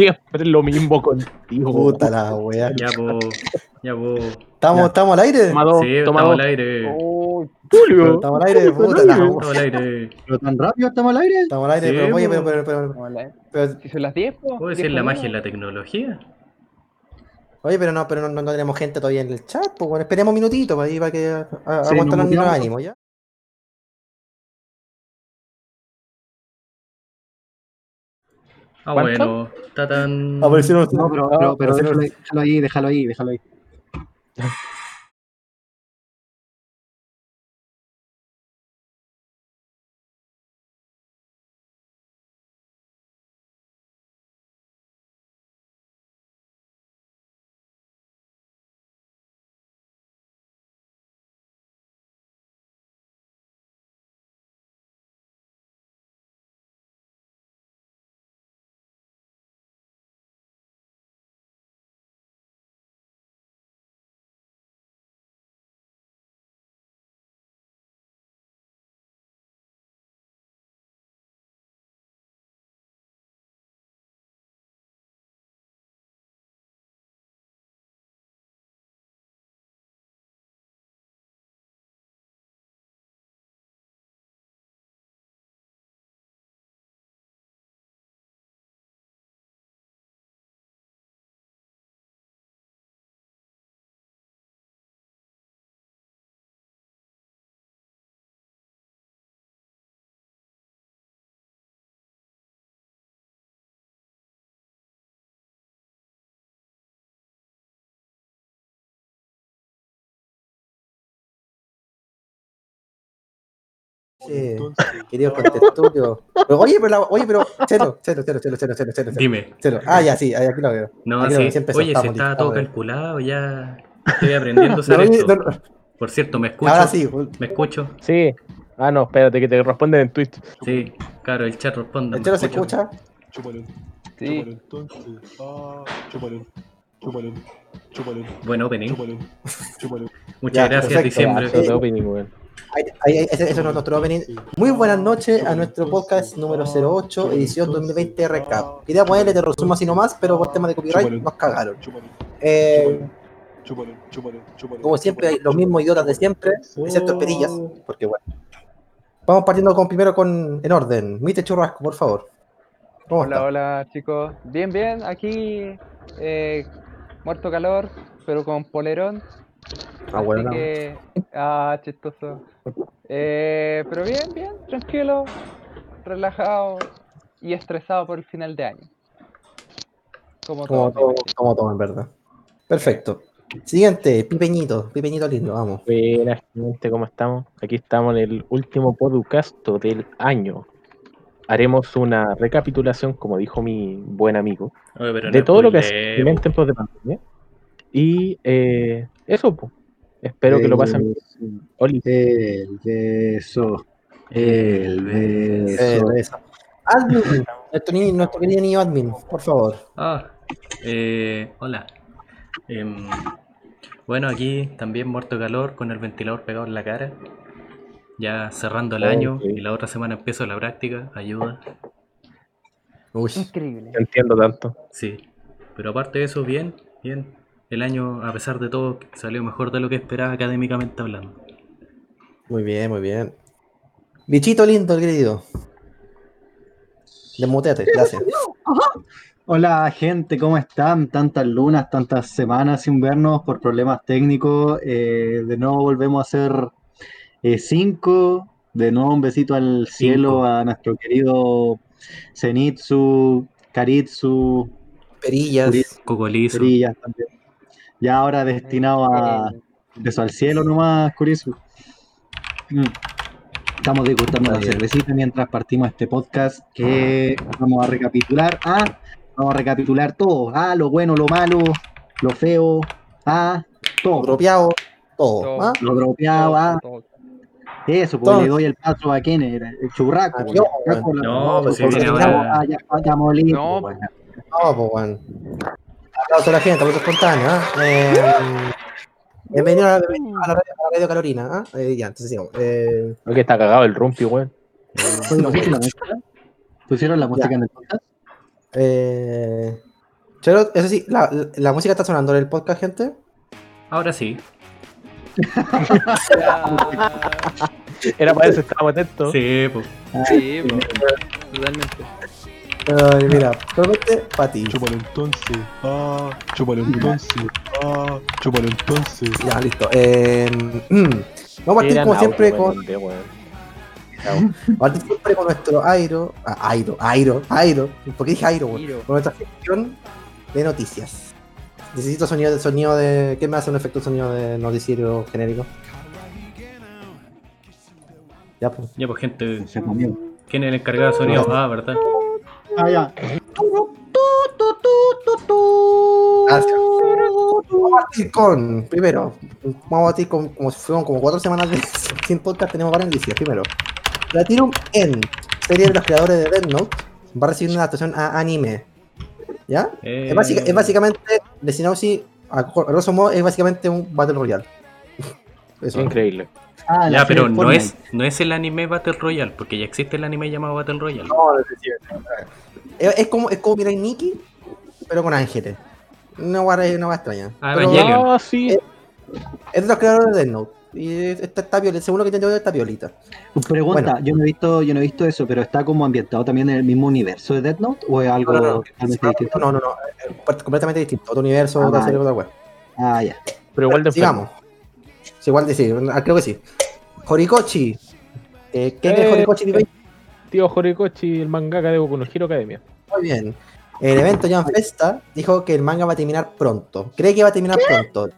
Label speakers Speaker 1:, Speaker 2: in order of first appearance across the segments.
Speaker 1: Siempre lo mismo contigo.
Speaker 2: Puta la wea.
Speaker 3: Ya, po. Ya, po.
Speaker 2: ¿Estamos, ¿Estamos al aire?
Speaker 1: Toma dos,
Speaker 3: Sí,
Speaker 1: toma
Speaker 3: estamos
Speaker 1: dos.
Speaker 3: al aire.
Speaker 1: Oh, Julio.
Speaker 2: ¿Estamos al aire? Puta la wea.
Speaker 3: Estamos al aire.
Speaker 4: ¿Pero tan rápido estamos al aire?
Speaker 2: Estamos al aire,
Speaker 3: Sí,
Speaker 2: pero oye, pero, pero, pero, pero-
Speaker 5: Si son las 10, po.
Speaker 3: ¿Puedo
Speaker 5: 10
Speaker 3: decir la magia en la tecnología?
Speaker 2: oye, pero no, pero no, no tenemos gente todavía en el chat, pues bueno, esperemos un minutito para, ahí, para que a- a-
Speaker 4: Sí,
Speaker 2: aguanten
Speaker 4: nos
Speaker 2: los
Speaker 4: muteamos.
Speaker 2: ánimos, ¿ya?
Speaker 3: Ah,
Speaker 1: ¿Cuánto?
Speaker 3: bueno. Está tan.
Speaker 2: Aparecieron
Speaker 4: No, pero, pero, pero
Speaker 2: aparecieron-
Speaker 4: déjalo, déjalo ahí, déjalo ahí, déjalo ahí.
Speaker 2: Sí, queridos contestudios. Pero, oye, pero, la- oye, pero, cero, cero, cero, cero, cero, cero, cero,
Speaker 3: Dime.
Speaker 2: cero. Ah, ya, sí, ahí, aquí lo veo.
Speaker 3: No,
Speaker 2: Aquí lo
Speaker 3: sí.
Speaker 2: veo, empezó,
Speaker 3: Oye, si
Speaker 2: estamos
Speaker 3: estaba
Speaker 2: listos,
Speaker 3: todo calculado, ya estoy aprendiendo a hacer
Speaker 2: No,
Speaker 3: esto.
Speaker 2: no, no,
Speaker 3: Por cierto, ¿me escucho?
Speaker 2: ahora sí,
Speaker 3: ¿Me escucho?
Speaker 1: Sí. Ah, no, espérate, que te responden en Twitch.
Speaker 3: Sí, claro, el chat responde.
Speaker 2: ¿el
Speaker 3: ¿me
Speaker 2: chero se escucha?
Speaker 6: Chúpalo,
Speaker 5: Sí.
Speaker 6: chúpalo entonces. Ah, chúpalo, chúpalo, chúpalo,
Speaker 3: Buen opening.
Speaker 6: chúpalo, chúpalo.
Speaker 3: Muchas
Speaker 2: Ya,
Speaker 3: gracias,
Speaker 2: perfecto.
Speaker 3: diciembre.
Speaker 2: Ahí- ahí- ahí- ese, ese es nuestro opening. Muy buenas noches a nuestro podcast número 08, edición 2020 recap. Quería ponerle de resumo así nomás, pero por tema de copyright nos cagaron. Eh, como siempre, hay los mismos idiotas de siempre, excepto
Speaker 3: Oh.
Speaker 2: Perillas, porque bueno. Vamos partiendo con primero con en orden. Mite Churrasco, por favor. ¿Cómo
Speaker 5: Hola,
Speaker 2: está?
Speaker 5: hola chicos. Bien, bien. Aquí, eh, muerto calor, pero con polerón.
Speaker 2: Ah, bueno.
Speaker 5: que, ah, chistoso. Eh, pero bien, bien, tranquilo, relajado y estresado por el final de año. Como
Speaker 2: Como
Speaker 5: todo.
Speaker 2: todo, como todo, en verdad. Perfecto. Siguiente, Pipeñito, Pipeñito lindo, vamos.
Speaker 1: Buenas, gente, ¿cómo estamos? Aquí estamos en el último podcast del año. Haremos una recapitulación, como dijo mi buen amigo,
Speaker 3: Oye,
Speaker 1: de
Speaker 3: no
Speaker 1: todo lo que ha
Speaker 3: spoilee,
Speaker 1: sido en tiempos de pandemia. Y eh, eso, pues. Espero que lo pasen bien. Oli,
Speaker 4: El beso. El beso.
Speaker 2: Eh, eso. Admin, nuestro, niño- nuestro querido niño admin, por favor.
Speaker 3: Ah, eh, hola. Em, bueno, aquí también muerto de calor con el ventilador pegado en la cara. Ya cerrando el
Speaker 1: Oh,
Speaker 3: año y la otra semana empiezo la práctica. Ayuda.
Speaker 2: Uy,
Speaker 5: Increíble.
Speaker 1: no entiendo tanto.
Speaker 3: Sí. Pero aparte de eso, bien, bien. El año, a pesar de todo, salió mejor de lo que esperaba académicamente hablando.
Speaker 2: muy bien, muy bien. Bichito lindo, el querido. Desmuteate, gracias.
Speaker 4: Hola gente, ¿cómo están? Tantas lunas, tantas semanas sin vernos por problemas técnicos. Eh, de nuevo volvemos a hacer eh, cinco. De nuevo un besito al cielo a nuestro querido Zenitsu, Karitsu,
Speaker 2: Perillas.
Speaker 3: Cocolizo.
Speaker 4: Perillas también. Ya ahora destinado a
Speaker 5: Eh,
Speaker 4: beso al cielo nomás. Mm. Estamos disfrutando la cervecita mientras partimos este podcast que vamos a recapitular. Ah, vamos a recapitular todo. Ah, lo bueno, lo malo, lo feo. Ah, todo.
Speaker 2: Dropeado, todo.
Speaker 5: Todo.
Speaker 2: ¿ah?
Speaker 4: Lo dropeado, ah.
Speaker 5: todo.
Speaker 4: Eso, pues le doy el paso a quién era, el churraco.
Speaker 2: Ah,
Speaker 4: pues,
Speaker 2: yo,
Speaker 3: No, pues si
Speaker 4: porque
Speaker 3: viene
Speaker 4: ya-
Speaker 3: ahora-
Speaker 4: ah, ya, ya molí,
Speaker 5: No,
Speaker 4: pues, bueno.
Speaker 2: Pues. Aplauso a la gente, aplauso espontáneo. ¿ah? Eh, bienvenido a la, a la radio, a la radio Carolina. ¿ah? Eh, ya, entonces sigamos. Eh,
Speaker 1: Creo que está cagado el rumpi, weón.
Speaker 4: ¿pusieron la música? ¿Pusieron la música en el podcast?
Speaker 2: eh, Chelo, eso sí, la, la música está sonando en el podcast, gente.
Speaker 3: Ahora sí.
Speaker 1: Era para eso, estábamos atentos.
Speaker 3: Sí, pues.
Speaker 5: Sí, po, totalmente.
Speaker 2: Ay, mira, solamente para ti.
Speaker 6: Chúpalo entonces. Ah, chúpalo entonces. Ah, chúpalo entonces.
Speaker 2: Ya, listo. Eh, vamos a partir como siempre con. Vamos a partir siempre con nuestro Airo. Ah, Airo, Airo, Airo. ¿Por qué dije Airo?
Speaker 5: Airo.
Speaker 2: Con nuestra sección de noticias. Necesito sonido de sonido de. ¿Qué me hace un efecto de sonido de noticiero genérico? Ya, pues.
Speaker 3: Ya, pues, gente. ¿Quién es el encargado de sonido? Ah, ¿verdad?
Speaker 4: Ah, ya.
Speaker 2: Gracias. Vamos a partir con, primero, vamos a partir con, como si fueron como cuatro semanas de sin podcast, tenemos varias noticias. Primero, Platinum End, serie de los creadores de Death Note, va a recibir una adaptación a anime. ¿Ya?
Speaker 3: Eh,
Speaker 2: Es, básica- es básicamente, de Sinopsis, a a grosso modo, es básicamente un Battle Royale. Eso.
Speaker 1: Increíble.
Speaker 4: Ah,
Speaker 3: Ya, pero no
Speaker 4: Fortnite.
Speaker 3: es, no es el anime Battle Royale, porque ya existe el anime llamado Battle Royale.
Speaker 2: No, es decir, es, es como, es como Mirai Nikki, pero con ángeles. No va no extraña.
Speaker 3: Ah,
Speaker 2: Pero-.
Speaker 1: Ah, sí.
Speaker 2: Es de los creadores de Death Note. Y esta está violeta, según lo que entiendo, está violita.
Speaker 4: Pregunta,
Speaker 2: Bueno.
Speaker 4: yo no he visto, yo no he visto eso, pero está como ambientado también en el mismo universo de Death Note o es algo
Speaker 2: No, no, no.
Speaker 4: totalmente distinto.
Speaker 2: No, no, no. es completamente distinto. Otro universo,
Speaker 4: Ah,
Speaker 2: otra serie, otra web.
Speaker 4: Ah, ya.
Speaker 1: Pero igual de
Speaker 2: Sigamos. Sí, igual de sí, ah, creo que sí. Horikoshi. Eh, ¿Qué
Speaker 1: Eh,
Speaker 2: es Horikoshi? Diva?
Speaker 1: Tío Horikoshi, el mangaka de Boku no Hero Academia.
Speaker 2: Muy bien. El evento Jan Festa dijo que el manga va a terminar pronto. Cree que va a terminar pronto.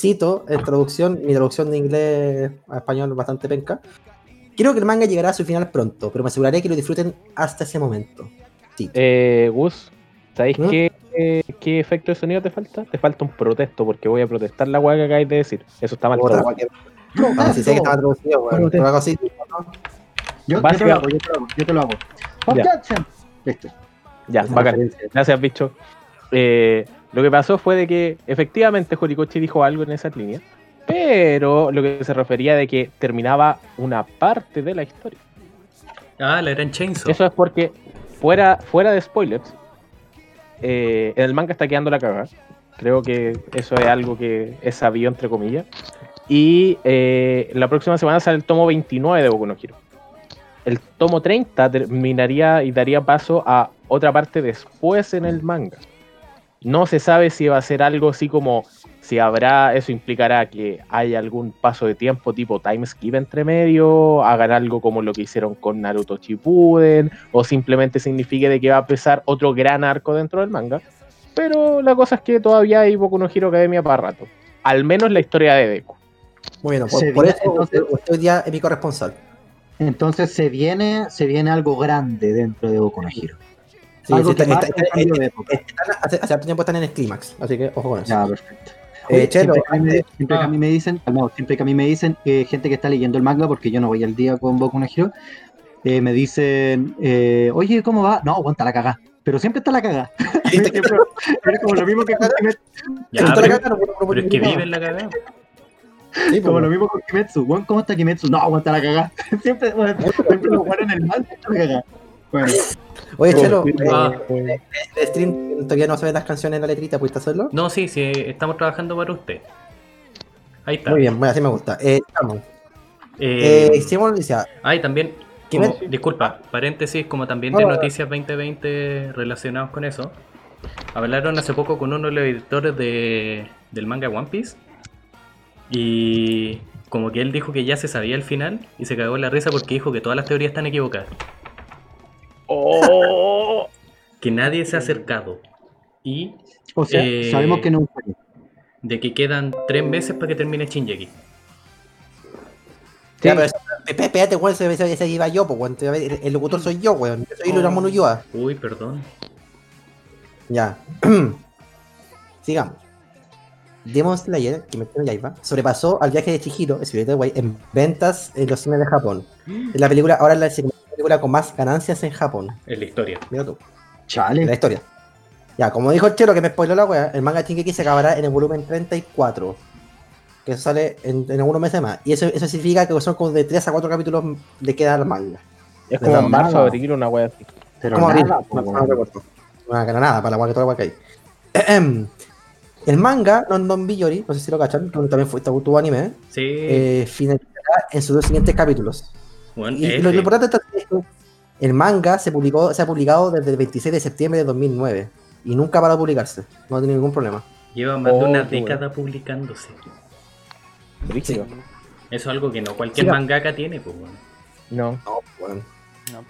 Speaker 2: Cito en traducción, mi traducción de inglés a español bastante penca. Creo que el manga llegará a su final pronto, pero me aseguraré que lo disfruten hasta ese momento. Sí.
Speaker 1: Eh, Gus, ¿sabéis
Speaker 2: ¿Mm?
Speaker 1: Qué, qué efecto de sonido te falta? Te falta un protesto, porque voy a protestar la weá que acabáis de decir. Eso está mal.
Speaker 2: Otra sí sé que estaba traducido, bueno,
Speaker 4: Protesto.
Speaker 2: pero algo así. ¿no?
Speaker 4: Yo, yo te lo hago, yo te lo hago, yo te lo hago.
Speaker 1: Ya.
Speaker 4: Objection. Listo.
Speaker 1: Ya,
Speaker 2: Esa
Speaker 1: bacán. Gracias, bicho. Eh, lo que pasó fue de que efectivamente Horikoshi dijo algo en esa línea, pero lo que se refería de que terminaba una parte de la historia.
Speaker 3: Ah, la gran Chainsaw.
Speaker 1: Eso es porque, fuera, fuera de spoilers, eh, en el manga está quedando la cagada. Creo que eso es algo que es sabido, entre comillas. Y eh, la próxima semana sale el tomo 29 de Boku no Hero. El tomo 30 terminaría y daría paso a otra parte después en el manga. No se sabe si va a ser algo así como si habrá, eso implicará que haya algún paso de tiempo tipo time skip entre medio, hagan algo como lo que hicieron con Naruto Shippuden, o simplemente signifique de que va a empezar otro gran arco dentro del manga. Pero la cosa es que todavía hay Boku no Hero Academia para rato. Al menos la historia de Deku.
Speaker 2: Muy bien, por, por
Speaker 4: viene,
Speaker 2: eso
Speaker 4: entonces-
Speaker 2: usted, hoy día es mi corresponsal.
Speaker 4: Entonces se viene, se viene algo grande dentro de Boku no Hero.
Speaker 2: Sí,
Speaker 4: algo
Speaker 2: sí,
Speaker 4: que
Speaker 2: está- está- está- hace, hace tiempo están en el clímax, así que ojo con eso.
Speaker 4: Ya, perfecto.
Speaker 2: Eh,
Speaker 4: Oye,
Speaker 2: Chelo,
Speaker 4: siempre, que a mí me,
Speaker 2: antes-
Speaker 4: siempre que a mí me dicen, calmado, siempre que a mí me dicen eh, gente que está leyendo el manga, porque yo no voy al día con Boku no Hero, eh, me dicen, eh, oye, ¿cómo va? No, aguanta la cagá. Pero siempre está la cagá. Siempre- es como lo mismo que con Kimetsu,
Speaker 3: Ya, pero,
Speaker 2: la cagada, no no puedo
Speaker 3: pero es que
Speaker 2: publicar.
Speaker 3: vive en la cagada.
Speaker 2: Sí,
Speaker 4: como
Speaker 2: pues,
Speaker 4: lo mismo con Kimetsu. Weón, ¿cómo está Kimetsu? No, aguanta la cagá. Siempre, bueno, siempre lo juegan en el mal, está la cagá. Bueno,
Speaker 2: Oye, Chelo,
Speaker 3: Ah.
Speaker 2: eh, el stream todavía no se ven las canciones en la letrita, ¿pudiste hacerlo?
Speaker 3: No, sí, sí, estamos trabajando para usted. Ahí está.
Speaker 2: Muy bien, bueno, así me gusta. Eh, vamos.
Speaker 3: Eh,
Speaker 2: Eh, hicimos noticia.
Speaker 3: ah, y también,
Speaker 2: ¿Qué
Speaker 3: como-
Speaker 2: me-
Speaker 3: disculpa, paréntesis, como también de
Speaker 2: Ah.
Speaker 3: noticias 2020 relacionados con eso. Hablaron hace poco con uno de los editores de, del manga One Piece. Y como que él dijo que ya se sabía el final y se cagó en la risa porque dijo que todas las teorías están equivocadas.
Speaker 1: ¡Oh!
Speaker 3: Que nadie se ha acercado. Y
Speaker 4: o sea,
Speaker 3: Eh,
Speaker 4: sabemos que no
Speaker 3: de que quedan tres meses para que termine Shinjeki.
Speaker 2: Ya, pero eso- esp- espérate, weón, ese, iba yo, pues, El, el locutor soy yo, weón. Yo soy Luis Ulloa.
Speaker 3: Uy, perdón.
Speaker 2: Ya. Sigamos. Demon Slayer, que me Yaiba, sobrepasó al viaje de Chihiro, Spirit Away, en ventas en los cines de Japón. La película, ahora es la segunda película con más ganancias en Japón.
Speaker 3: Es la historia.
Speaker 2: Mira tú,
Speaker 4: Chale.
Speaker 2: la historia. Ya, como dijo el chelo que me spoiló la wea, el manga Shingeki se acabará en el volumen 34. Que eso sale en, en algunos meses más. Y eso, eso significa que son como de 3 a 4 capítulos de queda el manga.
Speaker 1: Es como en marzo, abril, una wea así.
Speaker 4: Pero
Speaker 2: Como
Speaker 4: nada,
Speaker 2: no, recuerdo. Una granada para la wea que toda la wea que hay. El manga, Non Non Biyori, no sé si lo cachan, que también fue, tuvo anime,
Speaker 3: Sí.
Speaker 2: eh, finalizará en sus dos siguientes capítulos. Y lo, importante es que el manga se, publicó, se ha publicado desde el 26 de septiembre de 2009 y nunca para publicarse, no ha tenido ningún problema.
Speaker 3: Lleva más de una
Speaker 1: oh,
Speaker 3: década publicándose. Eso es algo que no cualquier
Speaker 2: sí,
Speaker 3: mangaka tiene, pues bueno.
Speaker 1: Pues,
Speaker 2: no.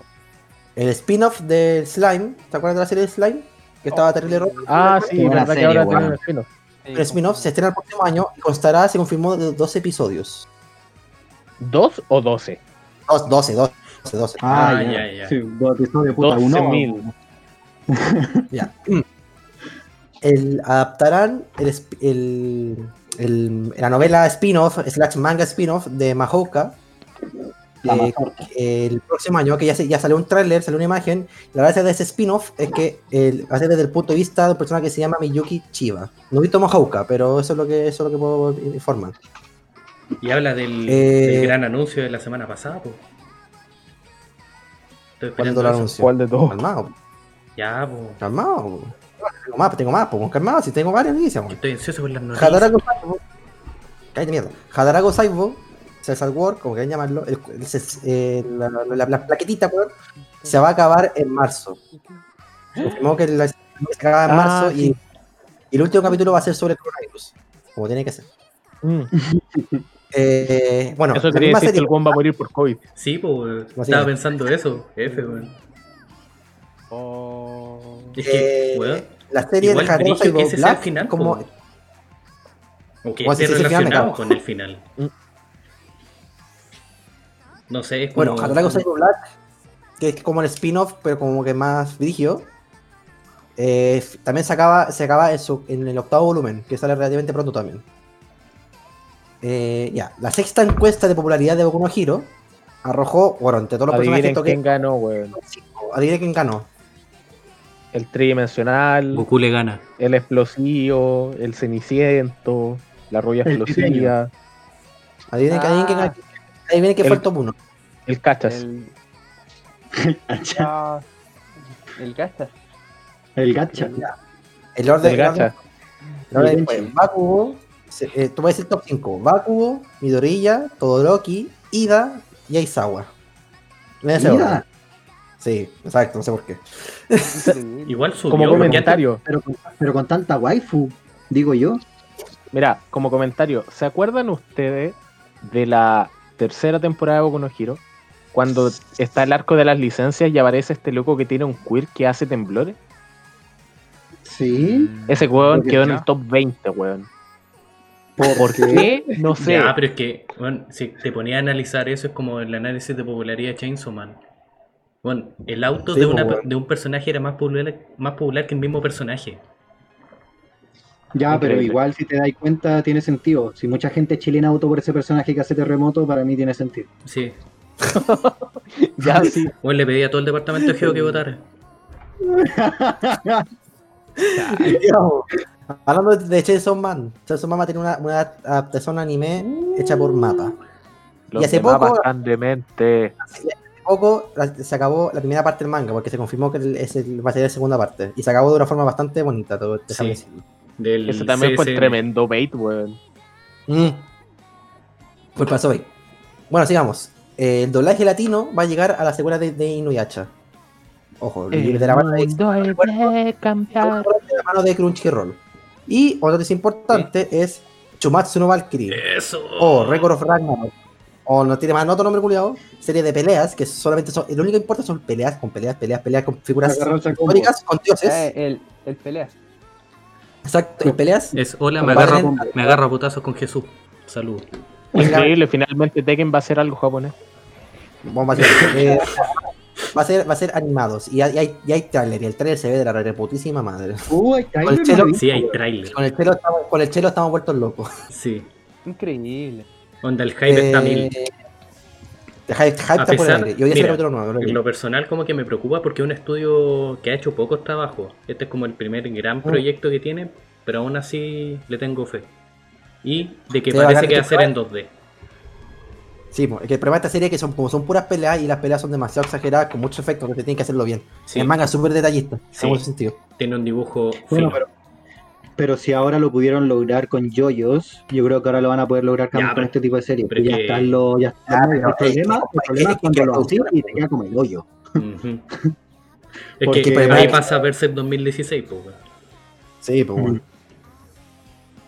Speaker 2: El spin-off de Slime, ¿te acuerdas de la serie de Slime? Que oh, estaba terrible rojo.
Speaker 1: Ah, sí,
Speaker 4: la
Speaker 1: verdad que ahora tiene un spin-off.
Speaker 2: El spin-off se estrena el próximo año y constará, se confirmó, de 12 episodios.
Speaker 1: ¿Dos o
Speaker 2: 12? 12, 12, 12.
Speaker 4: Ah,
Speaker 3: Ah,
Speaker 4: ya,
Speaker 3: ya.
Speaker 4: Sí, uno.
Speaker 1: 12.000.
Speaker 2: Ya. El, adaptarán el, el- el- la novela spin-off, slash manga spin-off de Mahouka
Speaker 4: La
Speaker 2: eh, el próximo año, que ya, se- ya salió un tráiler, salió una imagen. La gracia de ese spin-off es que el, va a ser desde el punto de vista de un personaje que se llama Miyuki Chiba. No he visto Mahouka, pero eso es lo que, eso es lo que puedo informar.
Speaker 3: Y habla del,
Speaker 2: Eh,
Speaker 3: del gran anuncio de la semana pasada, pues. Estoy
Speaker 2: ¿Cuándo
Speaker 3: esperando
Speaker 2: lo
Speaker 3: eso.
Speaker 2: anuncio?
Speaker 1: ¿Cuál de todos?
Speaker 2: Calmado,
Speaker 3: Ya, pues.
Speaker 2: calmado. Tengo más, tengo más, pues calmado, si tengo varias noticias. pues.
Speaker 3: Estoy ansioso por las noticias.
Speaker 2: Hadarago Saibo. Cállate mierda. Hadarago Saibo, Cesar War, como quieran llamarlo, el- el- eh, la, la- la plaquetita, weón, se va a acabar en marzo. Confirmó que la- se acaba en
Speaker 1: Ah,
Speaker 2: marzo y el último capítulo va a ser sobre el coronavirus, como tiene que ser.
Speaker 1: Mm.
Speaker 2: Eh, bueno,
Speaker 1: Eso
Speaker 2: misma
Speaker 1: decir que el weón va a morir por COVID.
Speaker 3: Sí, pues. Estaba pensando eso. F, weón.
Speaker 5: Oh.
Speaker 3: Es que,
Speaker 2: eh,
Speaker 3: weón.
Speaker 2: la serie
Speaker 3: Igual
Speaker 2: de Saibo
Speaker 3: ese sea el
Speaker 2: Black,
Speaker 3: final,
Speaker 2: como.
Speaker 3: O que
Speaker 2: Bueno, si
Speaker 3: esté relacionado con el final.
Speaker 1: Mm.
Speaker 3: No sé, es como.
Speaker 2: bueno, Hadarago Saibo Black, que es como el spin-off, pero como que más dirigio. Eh, también se acaba, se acaba en, su- en el octavo volumen, que sale relativamente pronto también. Eh, ya, la sexta encuesta de popularidad de Boku no Hero arrojó, bueno, entre todos los
Speaker 1: Adivinen
Speaker 2: personajes
Speaker 1: quién ganó, weón.
Speaker 2: adivinen quién ganó.
Speaker 1: El tridimensional,
Speaker 3: Goku le gana.
Speaker 1: el explosivo, el ceniciento, la rubia
Speaker 4: El
Speaker 1: explosiva,
Speaker 2: Adivinen,
Speaker 5: Ah.
Speaker 2: adivinen quién ganó. Adivinen quién
Speaker 1: El-
Speaker 2: fue el top 1.
Speaker 1: el cachas.
Speaker 5: El,
Speaker 4: Gacha.
Speaker 5: ah, el gacha.
Speaker 4: El gacha.
Speaker 2: El orden,
Speaker 1: El
Speaker 2: el orden-
Speaker 1: gacha.
Speaker 2: el orden
Speaker 4: El.
Speaker 2: Bakugo, se- eh, tú puedes decir top 5. Bakugo, Midoriya, Todoroki, Ida y Aizawa. En ese
Speaker 4: Ida.
Speaker 2: orden. Sí, exacto, no sé por qué.
Speaker 3: Igual subió.
Speaker 1: Como comentario,
Speaker 4: Pero, con- pero con tanta waifu, digo yo.
Speaker 1: mira, como comentario, ¿se acuerdan ustedes de la tercera temporada de Boku no Hero? Cuando está el arco de las licencias y aparece este loco que tiene un queer que hace temblores.
Speaker 4: Sí.
Speaker 1: Ese weón quedó en el top 20, weón. ¿Por qué? No sé.
Speaker 3: Ya, pero es que, bueno, si te ponía a analizar eso, es como el análisis de popularidad de Chainsaw Man. Bueno, el auto
Speaker 2: Sí,
Speaker 3: de,
Speaker 2: pues,
Speaker 3: una,
Speaker 2: bueno.
Speaker 3: de un personaje era más popular, más popular que el mismo personaje.
Speaker 4: Ya, pero igual si te das cuenta tiene sentido. Si mucha gente chilena auto por ese personaje que hace terremoto, para mí tiene sentido.
Speaker 3: Sí.
Speaker 1: Ya, sí.
Speaker 3: Bueno, le pedí a todo el departamento de Geo que votara.
Speaker 2: Hablando de Chainsaw Man, Chainsaw Man va a tener una, una adaptación anime hecha por mapa.
Speaker 1: Los
Speaker 2: hace poco-
Speaker 1: tan demente.
Speaker 2: Hace poco se acabó la primera parte del manga, porque se confirmó que el- es el- va a ser la segunda parte. Y se acabó de una forma bastante bonita, todo déjame
Speaker 3: Sí. Del
Speaker 1: Ese también fue
Speaker 3: CSM.
Speaker 1: tremendo bait, weón.
Speaker 2: Mm. Pues pasó ahí. Bueno, sigamos. Eh, el doblaje latino va a llegar a la secuela de, de Inuyasha. Ojo, de la mano de,
Speaker 1: de
Speaker 2: la mano de Crunchyroll. Y otra noticia importante es Chumatsu no Valkyrie.
Speaker 3: Eso.
Speaker 2: O Record of Ragnarok. O no tiene más otro nombre culiado. Serie de peleas que solamente son. Lo único que importa son peleas con peleas, peleas, peleas con figuras históricas, con dioses.
Speaker 5: Eh, el, el pelea.
Speaker 2: Exacto, y peleas.
Speaker 3: Es hola, me agarro, me agarro a putazos con Jesús. Salud.
Speaker 1: Increíble, finalmente Tekken va a ser algo japonés.
Speaker 2: Vamos a hacer, eh, va a ser, va a ser animados. Y hay, y hay, y hay trailer. Y el trailer se ve de la reputísima madre.
Speaker 4: Ahí
Speaker 2: Con el chelo-
Speaker 4: lo vi.
Speaker 3: Sí, hay trailer.
Speaker 2: Con el chelo estamos, con el chelo estamos vueltos locos.
Speaker 3: Sí.
Speaker 5: Increíble.
Speaker 3: Onda, el hype está mil.
Speaker 2: Eh, el hype, hype
Speaker 3: A
Speaker 2: está por el
Speaker 3: pesar-
Speaker 2: aire. Y hoy es el
Speaker 3: mira,
Speaker 2: capítulo nuevo. lo.
Speaker 3: En lo personal como que me preocupa porque es un estudio que ha hecho pocos trabajos. Este es como el primer gran proyecto que tiene, pero aún así le tengo fe. Y de que
Speaker 2: Sí,
Speaker 3: parece que va a ser en 2D.
Speaker 2: Sí, pues, es que el problema de esta serie es que son, como son puras peleas y las peleas son demasiado exageradas, con muchos efectos, que tienen que hacerlo bien.
Speaker 3: Sí,
Speaker 2: El manga es súper detallista,
Speaker 3: Sí.
Speaker 2: en mucho sentido.
Speaker 3: tiene un dibujo
Speaker 4: Bueno, pero Pero si ahora lo pudieron lograr con yoyos, yo creo que ahora lo van a poder lograr con,
Speaker 3: Ya,
Speaker 4: con
Speaker 3: pero-
Speaker 4: este tipo de series.
Speaker 3: pero
Speaker 4: ya
Speaker 3: que-
Speaker 4: están los. Ya están
Speaker 2: Ah,
Speaker 4: los-
Speaker 2: pero
Speaker 4: el problema,
Speaker 2: es
Speaker 4: el problema es
Speaker 2: es
Speaker 4: cuando lo hacen y te queda como el hoyo.
Speaker 3: Ujú. Es
Speaker 4: Porque-
Speaker 3: que ahí pasa Berserk 2016, pues.
Speaker 2: Sí, pues bueno.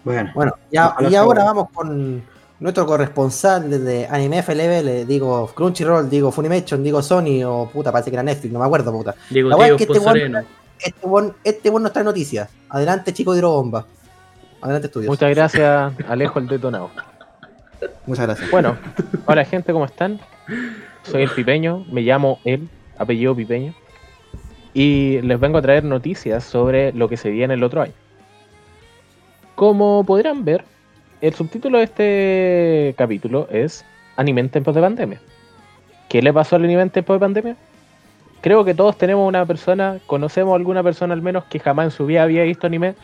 Speaker 4: Bueno,
Speaker 2: Bueno, y
Speaker 4: sea
Speaker 2: ahora vamos con nuestro corresponsal desde Anime FLB, le digo Crunchyroll, digo Funimation, digo Sony o puta, parece que era Netflix, no me acuerdo, puta.
Speaker 3: Digo,
Speaker 2: La es que este
Speaker 3: Pozoreno.
Speaker 2: Este buen, este buen nos trae noticias. Adelante, chico de Hidrobomba. Adelante, estudios.
Speaker 1: Muchas gracias, Alejo el detonado.
Speaker 2: Muchas gracias.
Speaker 1: Bueno, hola gente, ¿cómo están? Soy el Pipeño, me llamo el apellido Pipeño. Y les vengo a traer noticias sobre lo que se viene el otro año. Como podrán ver, el subtítulo de este capítulo es Anime en tiempos de pandemia. ¿Qué le pasó al anime en tiempos de pandemia? Creo que todos tenemos una persona, conocemos a alguna persona al menos que jamás en su vida había visto anime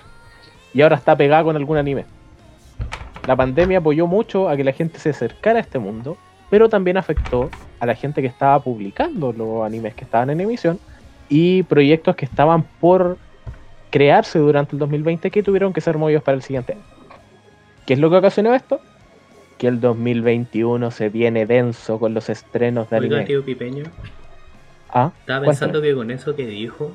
Speaker 1: y ahora está pegada con algún anime. La pandemia apoyó mucho a que la gente se acercara a este mundo, pero también afectó a la gente que estaba publicando los animes que estaban en emisión y proyectos que estaban por crearse durante el 2020 que tuvieron que ser movidos para el siguiente año. ¿Qué es lo que ocasionó esto? Que el 2021 se viene denso con los estrenos de
Speaker 3: Oiga,
Speaker 1: anime.
Speaker 3: tío Pipeño,
Speaker 1: Ah,
Speaker 3: estaba
Speaker 1: cuéntame.
Speaker 3: pensando que con eso que dijo,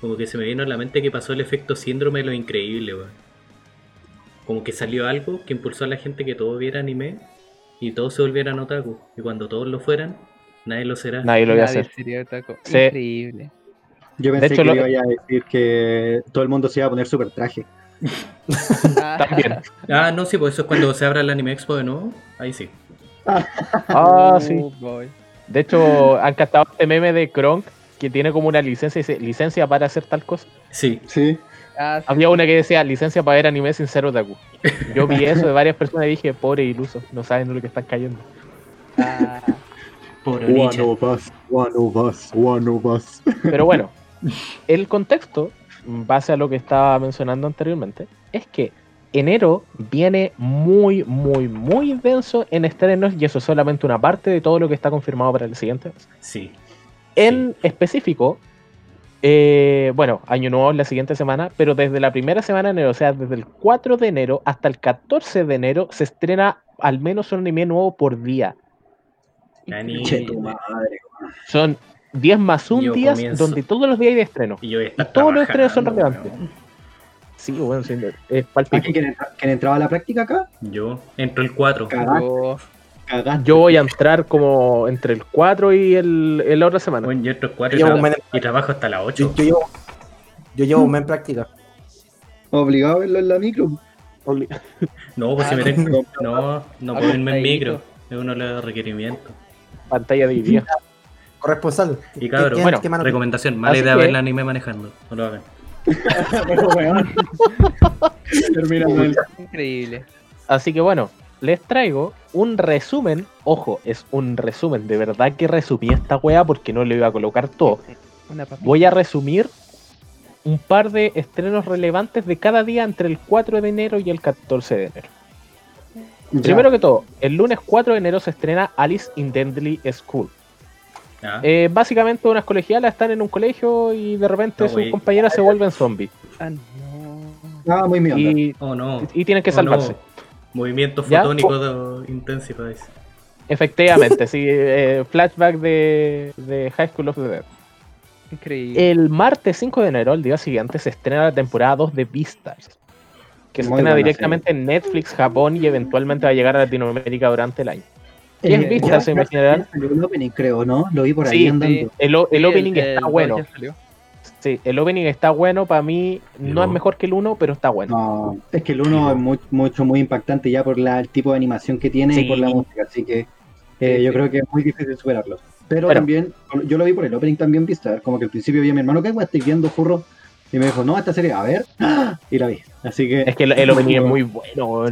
Speaker 3: como que se me vino a la mente que pasó el efecto síndrome de lo increíble, weón. Como que salió algo que impulsó a la gente que todo viera anime y todos se volvieran otaku. Y cuando todos lo fueran, nadie lo será.
Speaker 1: Nadie lo voy a
Speaker 5: Nadie
Speaker 1: hacer.
Speaker 5: sería otaku.
Speaker 1: Sí.
Speaker 5: Increíble.
Speaker 4: yo pensé
Speaker 1: hecho,
Speaker 4: que
Speaker 1: lo-
Speaker 4: iba a decir que todo el mundo se iba a poner super traje.
Speaker 5: Ah,
Speaker 1: También.
Speaker 3: Ah, no, sí, pues eso es cuando se abra el Anime Expo de nuevo. Ahí sí.
Speaker 1: Ah, sí.
Speaker 5: Oh, boy.
Speaker 1: De hecho, han captado este meme de Kronk que tiene como una licencia y dice licencia para hacer tal cosa.
Speaker 3: Sí.
Speaker 4: Sí.
Speaker 5: Ah, sí.
Speaker 1: Había una que decía licencia para ver anime sin ser otaku. Yo vi eso de varias personas y dije, pobre iluso, no saben de lo que están cayendo.
Speaker 5: Ah,
Speaker 3: Por
Speaker 4: One of us, one of us, one of us.
Speaker 1: Pero bueno, el contexto, base a lo que estaba mencionando anteriormente, es que enero viene muy, muy, muy denso en estrenos y eso es solamente una parte de todo lo que está confirmado para el siguiente mes.
Speaker 3: Sí.
Speaker 1: En específico, eh, bueno, Año Nuevo es la siguiente semana, pero desde la primera semana de enero, o sea, desde el 4 de enero hasta el 14 de enero, se estrena al menos un anime nuevo por día.
Speaker 3: Ani-
Speaker 4: Che, tu madre.
Speaker 1: Son 10 más un
Speaker 3: Yo
Speaker 1: días
Speaker 3: comienzo.
Speaker 1: donde todos los días hay de estreno.
Speaker 3: Y yo
Speaker 1: Y todos los estrenos son relevantes.
Speaker 3: weón.
Speaker 1: Sí, bueno, sí, es palpito.
Speaker 4: ¿Aquí quién, entra- quién entraba a la práctica acá?
Speaker 3: Yo entro el 4.
Speaker 4: Cagaste,
Speaker 5: yo-.
Speaker 1: Yo voy a entrar como entre el 4 y el, el la otra semana.
Speaker 3: Bueno, yo entro el 4 y, y trabajo hasta las 8.
Speaker 2: Yo, yo llevo, yo llevo un mes en práctica.
Speaker 4: Obligado a verlo en la micro.
Speaker 1: Obli-
Speaker 3: No, pues si
Speaker 5: Ah,
Speaker 3: me tengo. No, no puedo irme en micro. Es uno de los requerimientos.
Speaker 1: Pantalla dividida.
Speaker 2: Corresponsal.
Speaker 3: Y cabrón,
Speaker 2: ¿Qué-
Speaker 1: bueno,
Speaker 2: qué mano-
Speaker 3: Recomendación: mala idea
Speaker 1: que-
Speaker 3: ver el anime manejando. No lo hagan.
Speaker 5: Increíble.
Speaker 1: Así que bueno, les traigo un resumen. Ojo, es un resumen. De verdad que resumí esta wea porque no le iba a colocar todo. Voy a resumir un par de estrenos relevantes de cada día entre el 4 de enero y el 14 de enero.
Speaker 4: Ya.
Speaker 1: Primero que todo, el lunes 4 de enero se estrena Alice in Deadly School.
Speaker 3: Ah,
Speaker 1: Eh, básicamente unas colegialas están en un colegio y de repente
Speaker 3: No,
Speaker 1: sus compañeras se vuelven zombies
Speaker 5: Ah, no.
Speaker 4: Ah, muy
Speaker 1: y,
Speaker 3: oh no.
Speaker 1: y tienen que
Speaker 3: Oh,
Speaker 1: salvarse.
Speaker 3: no. Movimiento fotónico de Intensifies.
Speaker 1: Efectivamente, sí, eh, flashback de, de High School of the Dead.
Speaker 5: Increíble.
Speaker 1: El martes 5 de enero, el día siguiente, se estrena la temporada 2 de Beastars. Que se estrena directamente en Netflix, Japón y eventualmente va a llegar a Latinoamérica durante el año. ¿Qué es
Speaker 4: Eh,
Speaker 1: Beastars
Speaker 4: ya-
Speaker 1: en
Speaker 4: ya
Speaker 1: general?
Speaker 4: salió el opening, creo, ¿no? Lo vi por ahí
Speaker 1: Sí,
Speaker 4: andando.
Speaker 5: sí.
Speaker 1: El, opening
Speaker 5: el
Speaker 1: está bueno. Sí, el opening está bueno. Para mí no
Speaker 3: No.
Speaker 1: es mejor que el 1, pero está bueno.
Speaker 4: No, es que el uno es muy, mucho, muy impactante ya por la, el tipo de animación que tiene
Speaker 1: Sí.
Speaker 4: y por la música, así que eh,
Speaker 5: Sí,
Speaker 4: yo
Speaker 5: sí.
Speaker 4: creo que es muy difícil superarlo. Pero
Speaker 1: Bueno.
Speaker 4: también, yo lo vi por el opening también vista, como que al principio vi a mi hermano, ¿qué estoy viendo, furro? Y me dijo, no, esta serie, a ver, ¡Ah! y la vi. Así que...
Speaker 1: Es que el, el opening es muy bueno.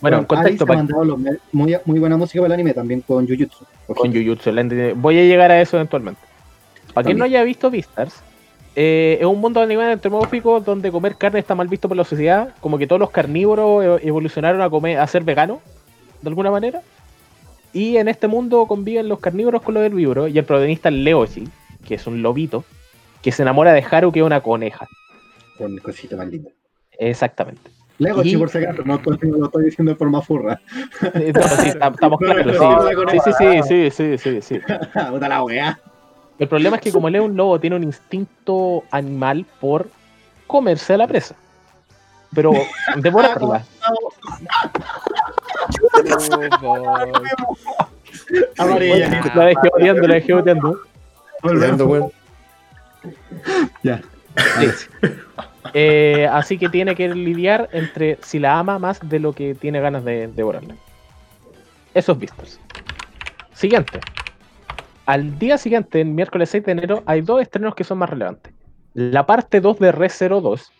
Speaker 1: Bueno, en
Speaker 4: Alice
Speaker 1: contexto,
Speaker 4: ha
Speaker 1: pa-
Speaker 4: mandado los me- muy, muy buena música para el anime, también con Jujutsu.
Speaker 1: con Jujutsu. Voy a llegar a eso eventualmente. Para quien no haya visto Beastars, eh, es un mundo animal antropomórfico donde comer carne está mal visto por la sociedad. Como que todos los carnívoros e- evolucionaron a comer, a ser veganos, de alguna manera. Y en este mundo conviven los carnívoros con los herbívoros. Y el protagonista Leoshi, que es un lobito, que se enamora de Haru, que es una coneja.
Speaker 4: Con cosita más linda.
Speaker 1: Exactamente.
Speaker 4: Legochi,
Speaker 1: Y-
Speaker 4: por si acaso, no estoy, lo estoy diciendo de forma furra.
Speaker 1: Eh, no, sí, tam- estamos claros, sí. Sí, sí, sí, sí, sí, sí, sí.
Speaker 4: Puta la wea.
Speaker 1: El problema es que como él es un lobo, tiene un instinto animal por comerse a la presa. Pero devorarla.
Speaker 4: Amarilla.
Speaker 1: La dejé boteando, la dejé
Speaker 2: weón.
Speaker 4: Ya.
Speaker 1: Eh, así que tiene que lidiar entre si la ama más de lo que tiene ganas de devorarla. Esos vistos. Siguiente. Al día siguiente, el miércoles 6 de enero, hay dos estrenos que son más relevantes. La parte 2 de Re 02,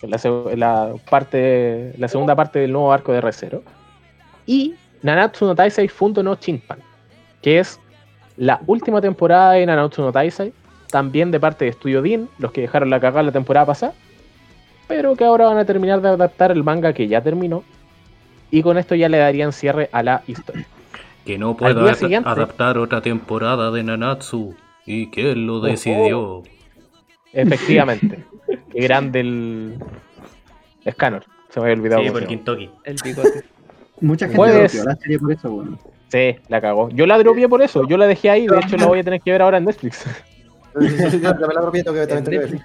Speaker 1: que es la, seg- la parte, la segunda parte del nuevo arco de Re 0, y Nanatsu no Taisei Fundo no Chinpan, que es la última temporada de Nanatsu no Taisei, también de parte de Studio Dean, los que dejaron la cagada la temporada pasada, pero que ahora van a terminar de adaptar el manga que ya terminó, y con esto ya le darían cierre a la historia.
Speaker 3: Que no pueda
Speaker 1: siguiente-
Speaker 3: adaptar otra temporada de Nanatsu. ¿Y quién lo decidió?
Speaker 1: Efectivamente. Qué grande el Scanner. Se me había olvidado.
Speaker 3: Sí, por. Kentucky.
Speaker 5: El bigote.
Speaker 4: Mucha gente dropeó la serie por eso, weón.
Speaker 1: Sí, la cagó. Yo la dropié por eso. Yo la dejé ahí. De hecho, la voy a tener que ver ahora en Netflix.
Speaker 2: Dame la propia, tengo que también tengo que decir.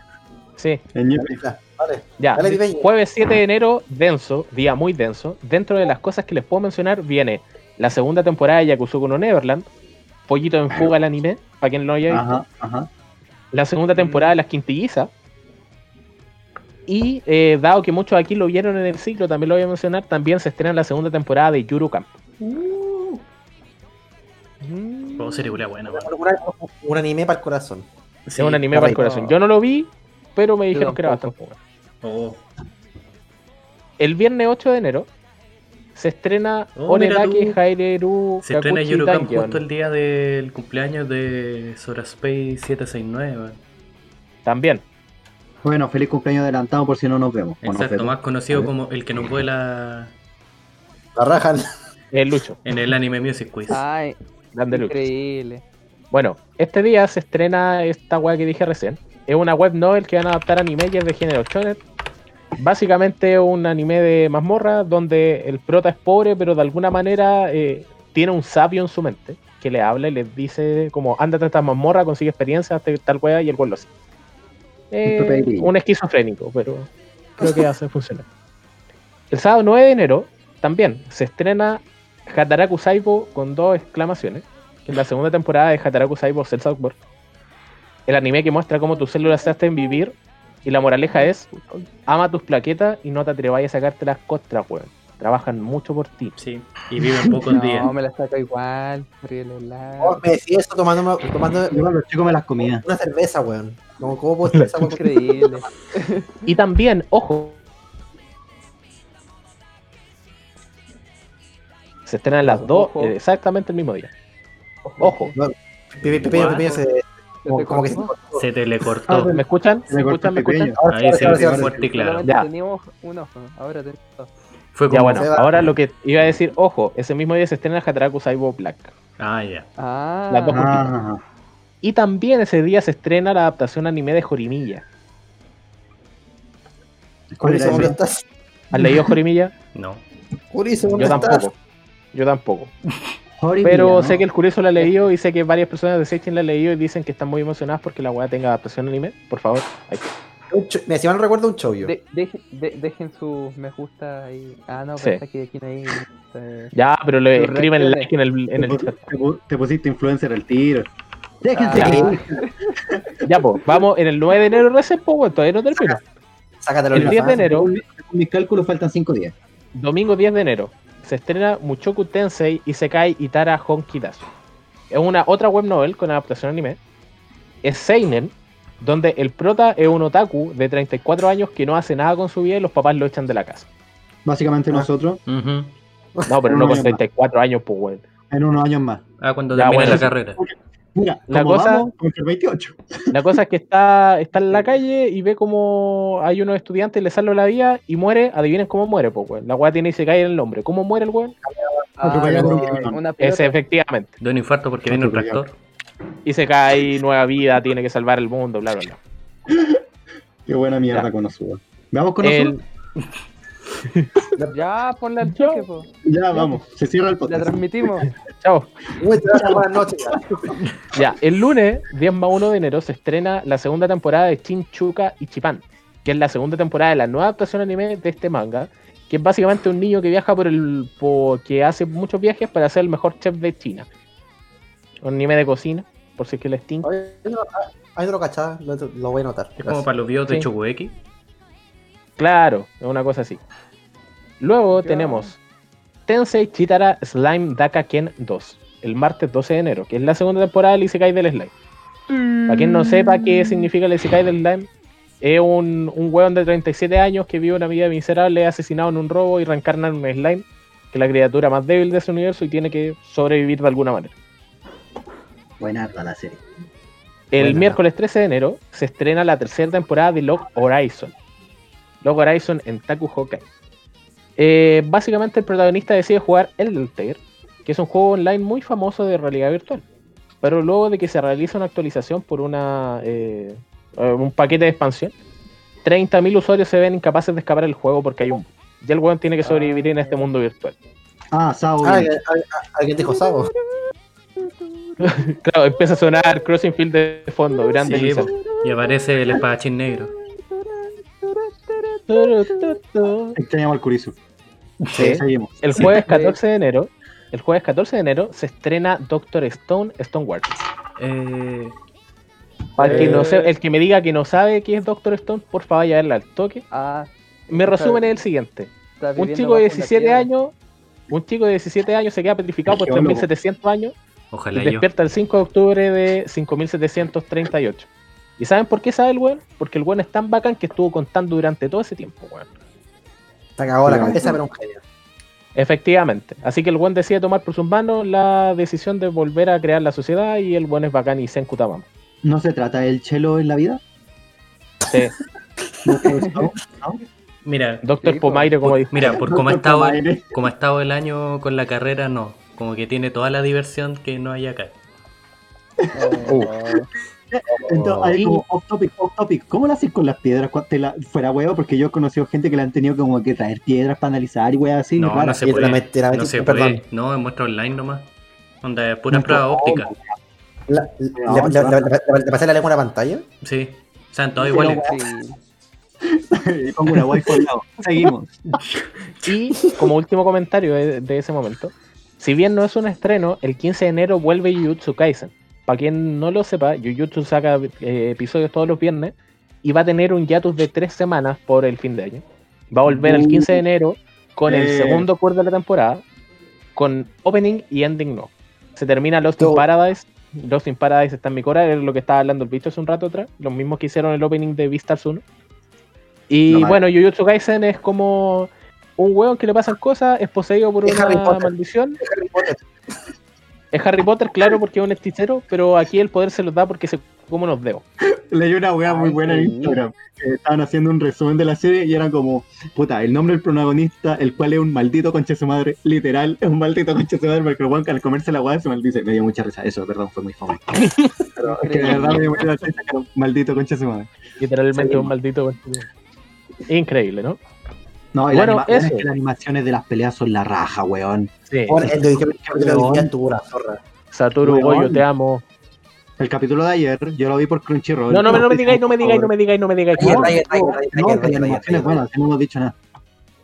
Speaker 1: Sí,
Speaker 4: En Netflix.
Speaker 2: Ya, Vale.
Speaker 1: ya.
Speaker 2: Dale, Pipeño.
Speaker 1: Jueves 7 de enero, denso, día muy denso. Dentro de las cosas que les puedo mencionar viene la segunda temporada de Yakusoku no Neverland. Pollito en fuga el anime, para quien no lo haya visto.
Speaker 4: Ajá, ajá.
Speaker 1: la segunda temporada de Las Quintillizas. Y eh, dado que muchos aquí lo vieron en el ciclo, también lo voy a mencionar, también se estrena la segunda temporada de Yuru Camp. Mm.
Speaker 3: Oh, serie buena, buena, weón.
Speaker 2: Un, un anime para el corazón.
Speaker 1: es un anime para el corazón. Yo no lo vi, pero me dijeron que era bastante bueno.
Speaker 3: Oh,
Speaker 1: El viernes 8 de enero se estrena
Speaker 3: Oh,
Speaker 1: Onedaki. Haireru
Speaker 3: se estrena
Speaker 1: Kakuchi Dungeon.
Speaker 3: justo el día del cumpleaños de Soraspay 769. weón.
Speaker 1: También.
Speaker 4: Bueno, feliz cumpleaños adelantado por si no nos vemos. Nos
Speaker 3: Exacto,
Speaker 4: vemos.
Speaker 3: más conocido como el que nos vuela
Speaker 2: La rajan.
Speaker 1: El Lucho.
Speaker 3: en el Anime Music Quiz.
Speaker 5: Ay,
Speaker 1: Grande Lucho.
Speaker 5: increíble.
Speaker 1: Bueno, este día se estrena esta web que dije recién. Es una web novel que van a adaptar anime y es de género shonen. Básicamente un anime de mazmorra donde el prota es pobre, pero de alguna manera eh, tiene un sabio en su mente que le habla y le dice como ándate a esta mazmorra, consigue experiencia, hazte tal wea y el weón lo hace. Eh,
Speaker 4: Un
Speaker 1: esquizofrénico, pero creo que hace funcionar. El sábado 9 de enero también se estrena Hataraku Saibo con dos exclamaciones es la segunda temporada de Hataraku Saibo Cell Software. El anime que muestra cómo tus células se hacen vivir y la moraleja es ama tus plaquetas y no te atrevas a sacarte las costras, weón. Trabajan mucho por ti.
Speaker 3: Sí, y viven pocos días.
Speaker 5: No, me la saco igual. el
Speaker 2: Oh, me decía eso tomando, tomando
Speaker 4: Yo los chicos me las comía.
Speaker 2: una cerveza, weón. Como, ¿Cómo puedo estar esa?
Speaker 5: Increíble.
Speaker 1: Y también, ojo, se estrenan las dos
Speaker 5: Ojo.
Speaker 1: exactamente el mismo día. Ojo,
Speaker 2: Pepe, Pepe, Pepe, se- como, como que se?
Speaker 3: Se te le cortó.
Speaker 1: ¿me escuchan? ¿Me escuchan? ¿Me escuchan?
Speaker 2: Ahora
Speaker 3: Ahí se ve fuerte y claro.
Speaker 1: Ya.
Speaker 5: teníamos un ojo. Ahora tenemos dos.
Speaker 3: Fue
Speaker 1: Ya
Speaker 3: como.
Speaker 1: bueno,
Speaker 2: se va.
Speaker 1: ahora lo que iba a decir, ojo, ese mismo día se estrena Hataraku Saibo Black.
Speaker 3: Ah, ya.
Speaker 5: Ah,
Speaker 1: Las dos
Speaker 4: Ah,
Speaker 1: Y también ese día se estrena la adaptación anime de Jorimilla.
Speaker 4: ¿Cuál
Speaker 2: Jurizo,
Speaker 4: era
Speaker 2: ¿dónde estás?
Speaker 1: ¿Has leído Jorimilla?
Speaker 3: No.
Speaker 2: Jurizo, ¿dónde
Speaker 1: Yo
Speaker 2: estás?
Speaker 1: tampoco. Yo tampoco.
Speaker 4: Horimiya,
Speaker 1: Pero
Speaker 4: ¿no?
Speaker 1: sé que el Curioso la ha leído y sé que varias personas de Seichen la han leído y dicen que están muy emocionadas porque la weá tenga adaptación anime. Por favor, ahí
Speaker 2: Mira, si mal no recuerdo, un chollo.
Speaker 5: de- dejen, de- dejen sus me gusta ahí. Ah, no,
Speaker 1: Sí.
Speaker 5: pero está aquí, aquí no hay. eh,
Speaker 1: Ya, pero le escriben
Speaker 5: reacciones.
Speaker 1: like en el, en
Speaker 4: Te,
Speaker 1: el chat.
Speaker 4: te te pusiste influencer al tiro. Déjense
Speaker 5: Ah.
Speaker 4: que-
Speaker 1: Ya, pues, vamos en el 9 de enero recién, pues, weón, todavía no termino.
Speaker 2: Sácatelo
Speaker 1: el
Speaker 2: en la
Speaker 1: 10 de enero.
Speaker 4: Con mis cálculos faltan 5 días.
Speaker 1: Domingo 10 de enero se estrena Muchoku Tensei Isekai Itara Honki Dasu. Es una otra web novel con adaptación anime. Es Seinen, donde el prota es un otaku de 34 años que no hace nada con su vida y los papás lo echan de la casa.
Speaker 4: Básicamente
Speaker 2: Ah.
Speaker 4: nosotros.
Speaker 1: No, pero no con
Speaker 4: año más.
Speaker 1: 34 años, pues, weón.
Speaker 4: en unos años más.
Speaker 3: Ah, cuando
Speaker 1: Ya,
Speaker 3: termine
Speaker 1: bueno,
Speaker 3: la carrera.
Speaker 4: Mira,
Speaker 1: La cosa-
Speaker 4: vamos, con el 28.
Speaker 1: La cosa es que está, está en la calle y ve como hay unos estudiantes, le salva la vida y muere. Adivinen cómo muere, pues, weón. La weá tiene Isekai en el nombre. ¿Cómo muere el weón?
Speaker 5: ah,
Speaker 4: un.
Speaker 1: Ese, efectivamente.
Speaker 3: De un infarto porque viene el
Speaker 4: Atropellado.
Speaker 3: tractor.
Speaker 1: Isekai, nueva vida, tiene que salvar el mundo, bla, bla, bla.
Speaker 4: Qué buena mierda
Speaker 1: Ya.
Speaker 4: con Osuba. Veamos con
Speaker 1: El,
Speaker 4: Osuba.
Speaker 5: Ya, ponle al choque, po.
Speaker 4: Ya, vamos, se cierra el
Speaker 5: La
Speaker 4: podcast.
Speaker 5: transmitimos.
Speaker 1: Chao.
Speaker 2: Muchas gracias, buenas noches. ya.
Speaker 1: El lunes 10 más 1 de enero se estrena la segunda temporada de Chinchuka Ichipan, que es la segunda temporada de la nueva adaptación anime de este manga, que es básicamente un niño que viaja por el. por- que hace muchos viajes para ser el mejor chef de China. Un anime de cocina, por si es que
Speaker 2: no, ah, Ahí no lo cachaba, lo, lo voy a notar.
Speaker 3: Es como para los videos de
Speaker 1: Sí.
Speaker 3: Chokueki.
Speaker 1: Claro, es una cosa así. Luego tenemos Tensei Chitara Slime Daka Ken 2, el martes 12 de enero, que es la segunda temporada del Isekai del Slime. Para quien no sepa qué significa el Isekai del Slime, es un, un hueón de 37 años que vive una vida miserable, es asesinado en un robo y reencarna en un slime, que es la criatura más débil de ese universo y tiene que sobrevivir de alguna manera.
Speaker 4: Buena la serie.
Speaker 1: El
Speaker 2: Buena.
Speaker 1: miércoles 13 de enero se estrena la tercera temporada de Log Horizon. Log Horizon en Taku Hokai. Eh, básicamente el protagonista decide jugar Elder que es un juego online muy famoso de realidad virtual. Pero luego de que se realiza una actualización por una eh, eh, un paquete de expansión, 30.000 usuarios se ven incapaces de escapar del juego porque hay un... Ya el juego tiene que sobrevivir en este mundo virtual.
Speaker 4: Ah, Sao.
Speaker 2: Ah, ¿alguien- alguien- ¿Alguien dijo Sabo?
Speaker 1: Claro, empieza a sonar Crossing Field de fondo, grande.
Speaker 3: Sí, y aparece el espadachín negro.
Speaker 4: Extrañamos al.
Speaker 2: Sí.
Speaker 4: Seguimos.
Speaker 1: El jueves 14 de enero, el jueves 14 de enero se estrena Doctor Stone Stoneward.
Speaker 3: Eh,
Speaker 1: Para el, que no
Speaker 5: Eh.
Speaker 1: se- el que me diga que no sabe qué es Doctor Stone, por favor vaya a verla al toque.
Speaker 5: Ah,
Speaker 1: Mi resumen es el siguiente. Un chico de
Speaker 5: bajo la
Speaker 1: 17
Speaker 5: tierra.
Speaker 1: años, un chico de 17 años se queda petrificado por
Speaker 4: Geólogo.
Speaker 1: 3700 años y
Speaker 3: ojalá yo.
Speaker 1: despierta el 5 de octubre de 5738. ¿Y saben por qué sabe el weón? Porque el weón es tan bacán que estuvo contando durante todo ese tiempo, weón.
Speaker 2: Te cagó la cabeza, pero un genio.
Speaker 1: Efectivamente. Así que el buen decide tomar por sus manos la decisión de volver a crear la sociedad y el buen es bacán y Senku Tamama.
Speaker 4: ¿No se trata del chelo en la vida?
Speaker 1: Sí.
Speaker 3: Mira,
Speaker 1: Doctor
Speaker 5: Sí, po.
Speaker 1: Pomaire, como dijo.
Speaker 3: mira, por cómo ha estado, como ha estado el año con la carrera, no. Como que tiene toda la diversión que no hay acá.
Speaker 1: Uh.
Speaker 4: Entonces, ahí
Speaker 1: Y-
Speaker 4: como off topic, off topic. ¿Cómo lo haces con las piedras? Te la- fuera huevo, porque yo he conocido gente que le han tenido como que traer piedras para analizar y weas así.
Speaker 3: No, no se puede. No
Speaker 2: metiste,
Speaker 3: se
Speaker 2: perdón.
Speaker 3: puede. No, es muestra online nomás. Onda, es pura
Speaker 4: No,
Speaker 3: prueba
Speaker 4: no,
Speaker 3: óptica.
Speaker 2: La- le, pasé la lengua a la pantalla.
Speaker 3: Sí. O sea, todos
Speaker 4: Sí,
Speaker 3: iguales.
Speaker 5: Sí.
Speaker 4: y pongo una wifi al lado. Seguimos.
Speaker 1: Y como último comentario de, de ese momento, si bien no es un estreno, el 15 de enero vuelve Jujutsu Kaisen. Para quien no lo sepa, Jujutsu saca eh, episodios todos los viernes y va a tener un hiatus de tres semanas por el fin de año. Va a volver el 15 de enero con el
Speaker 4: Eh.
Speaker 1: segundo curso de la temporada, con opening y ending no. Se termina Lost in. Paradise. Lost in Paradise está en mi cora, es lo que estaba hablando el visto hace un rato atrás. Los mismos que hicieron el opening de Beastars 1. Y
Speaker 4: No,
Speaker 1: bueno, Jujutsu Kaisen es como un hueón que le pasan cosas, es poseído por
Speaker 2: Es
Speaker 1: una maldición. Es Harry Potter, claro, porque es un hechicero, pero aquí el poder se los da porque se come unos dedos.
Speaker 4: Leí una wea muy
Speaker 5: Ay,
Speaker 4: buena en. Instagram. que estaban haciendo un resumen de la serie y era como, puta, el nombre del protagonista, el cual es un maldito concha de su madre, literal, es un maldito concha de su madre, porque que al comerse la weá se maldice. Me dio mucha risa. Eso, perdón, fue muy fome. Pero es que de verdad me dio mucha risa que era un maldito concha de su madre.
Speaker 1: Literalmente
Speaker 4: Sí.
Speaker 1: un maldito. Increíble, ¿no?
Speaker 4: No, y
Speaker 1: Bueno,
Speaker 4: la
Speaker 1: eso.
Speaker 4: es que las animaciones de las peleas son la raja, weón.
Speaker 1: Sí.
Speaker 2: El de zorra.
Speaker 1: Satoru. Goyo, te amo.
Speaker 4: El capítulo de ayer, yo lo vi por Crunchyroll.
Speaker 1: No, no, me- no me digáis, no me digáis, no me digáis, no me digáis. No.
Speaker 2: ayer, ayer,
Speaker 4: No, hemos dicho nada.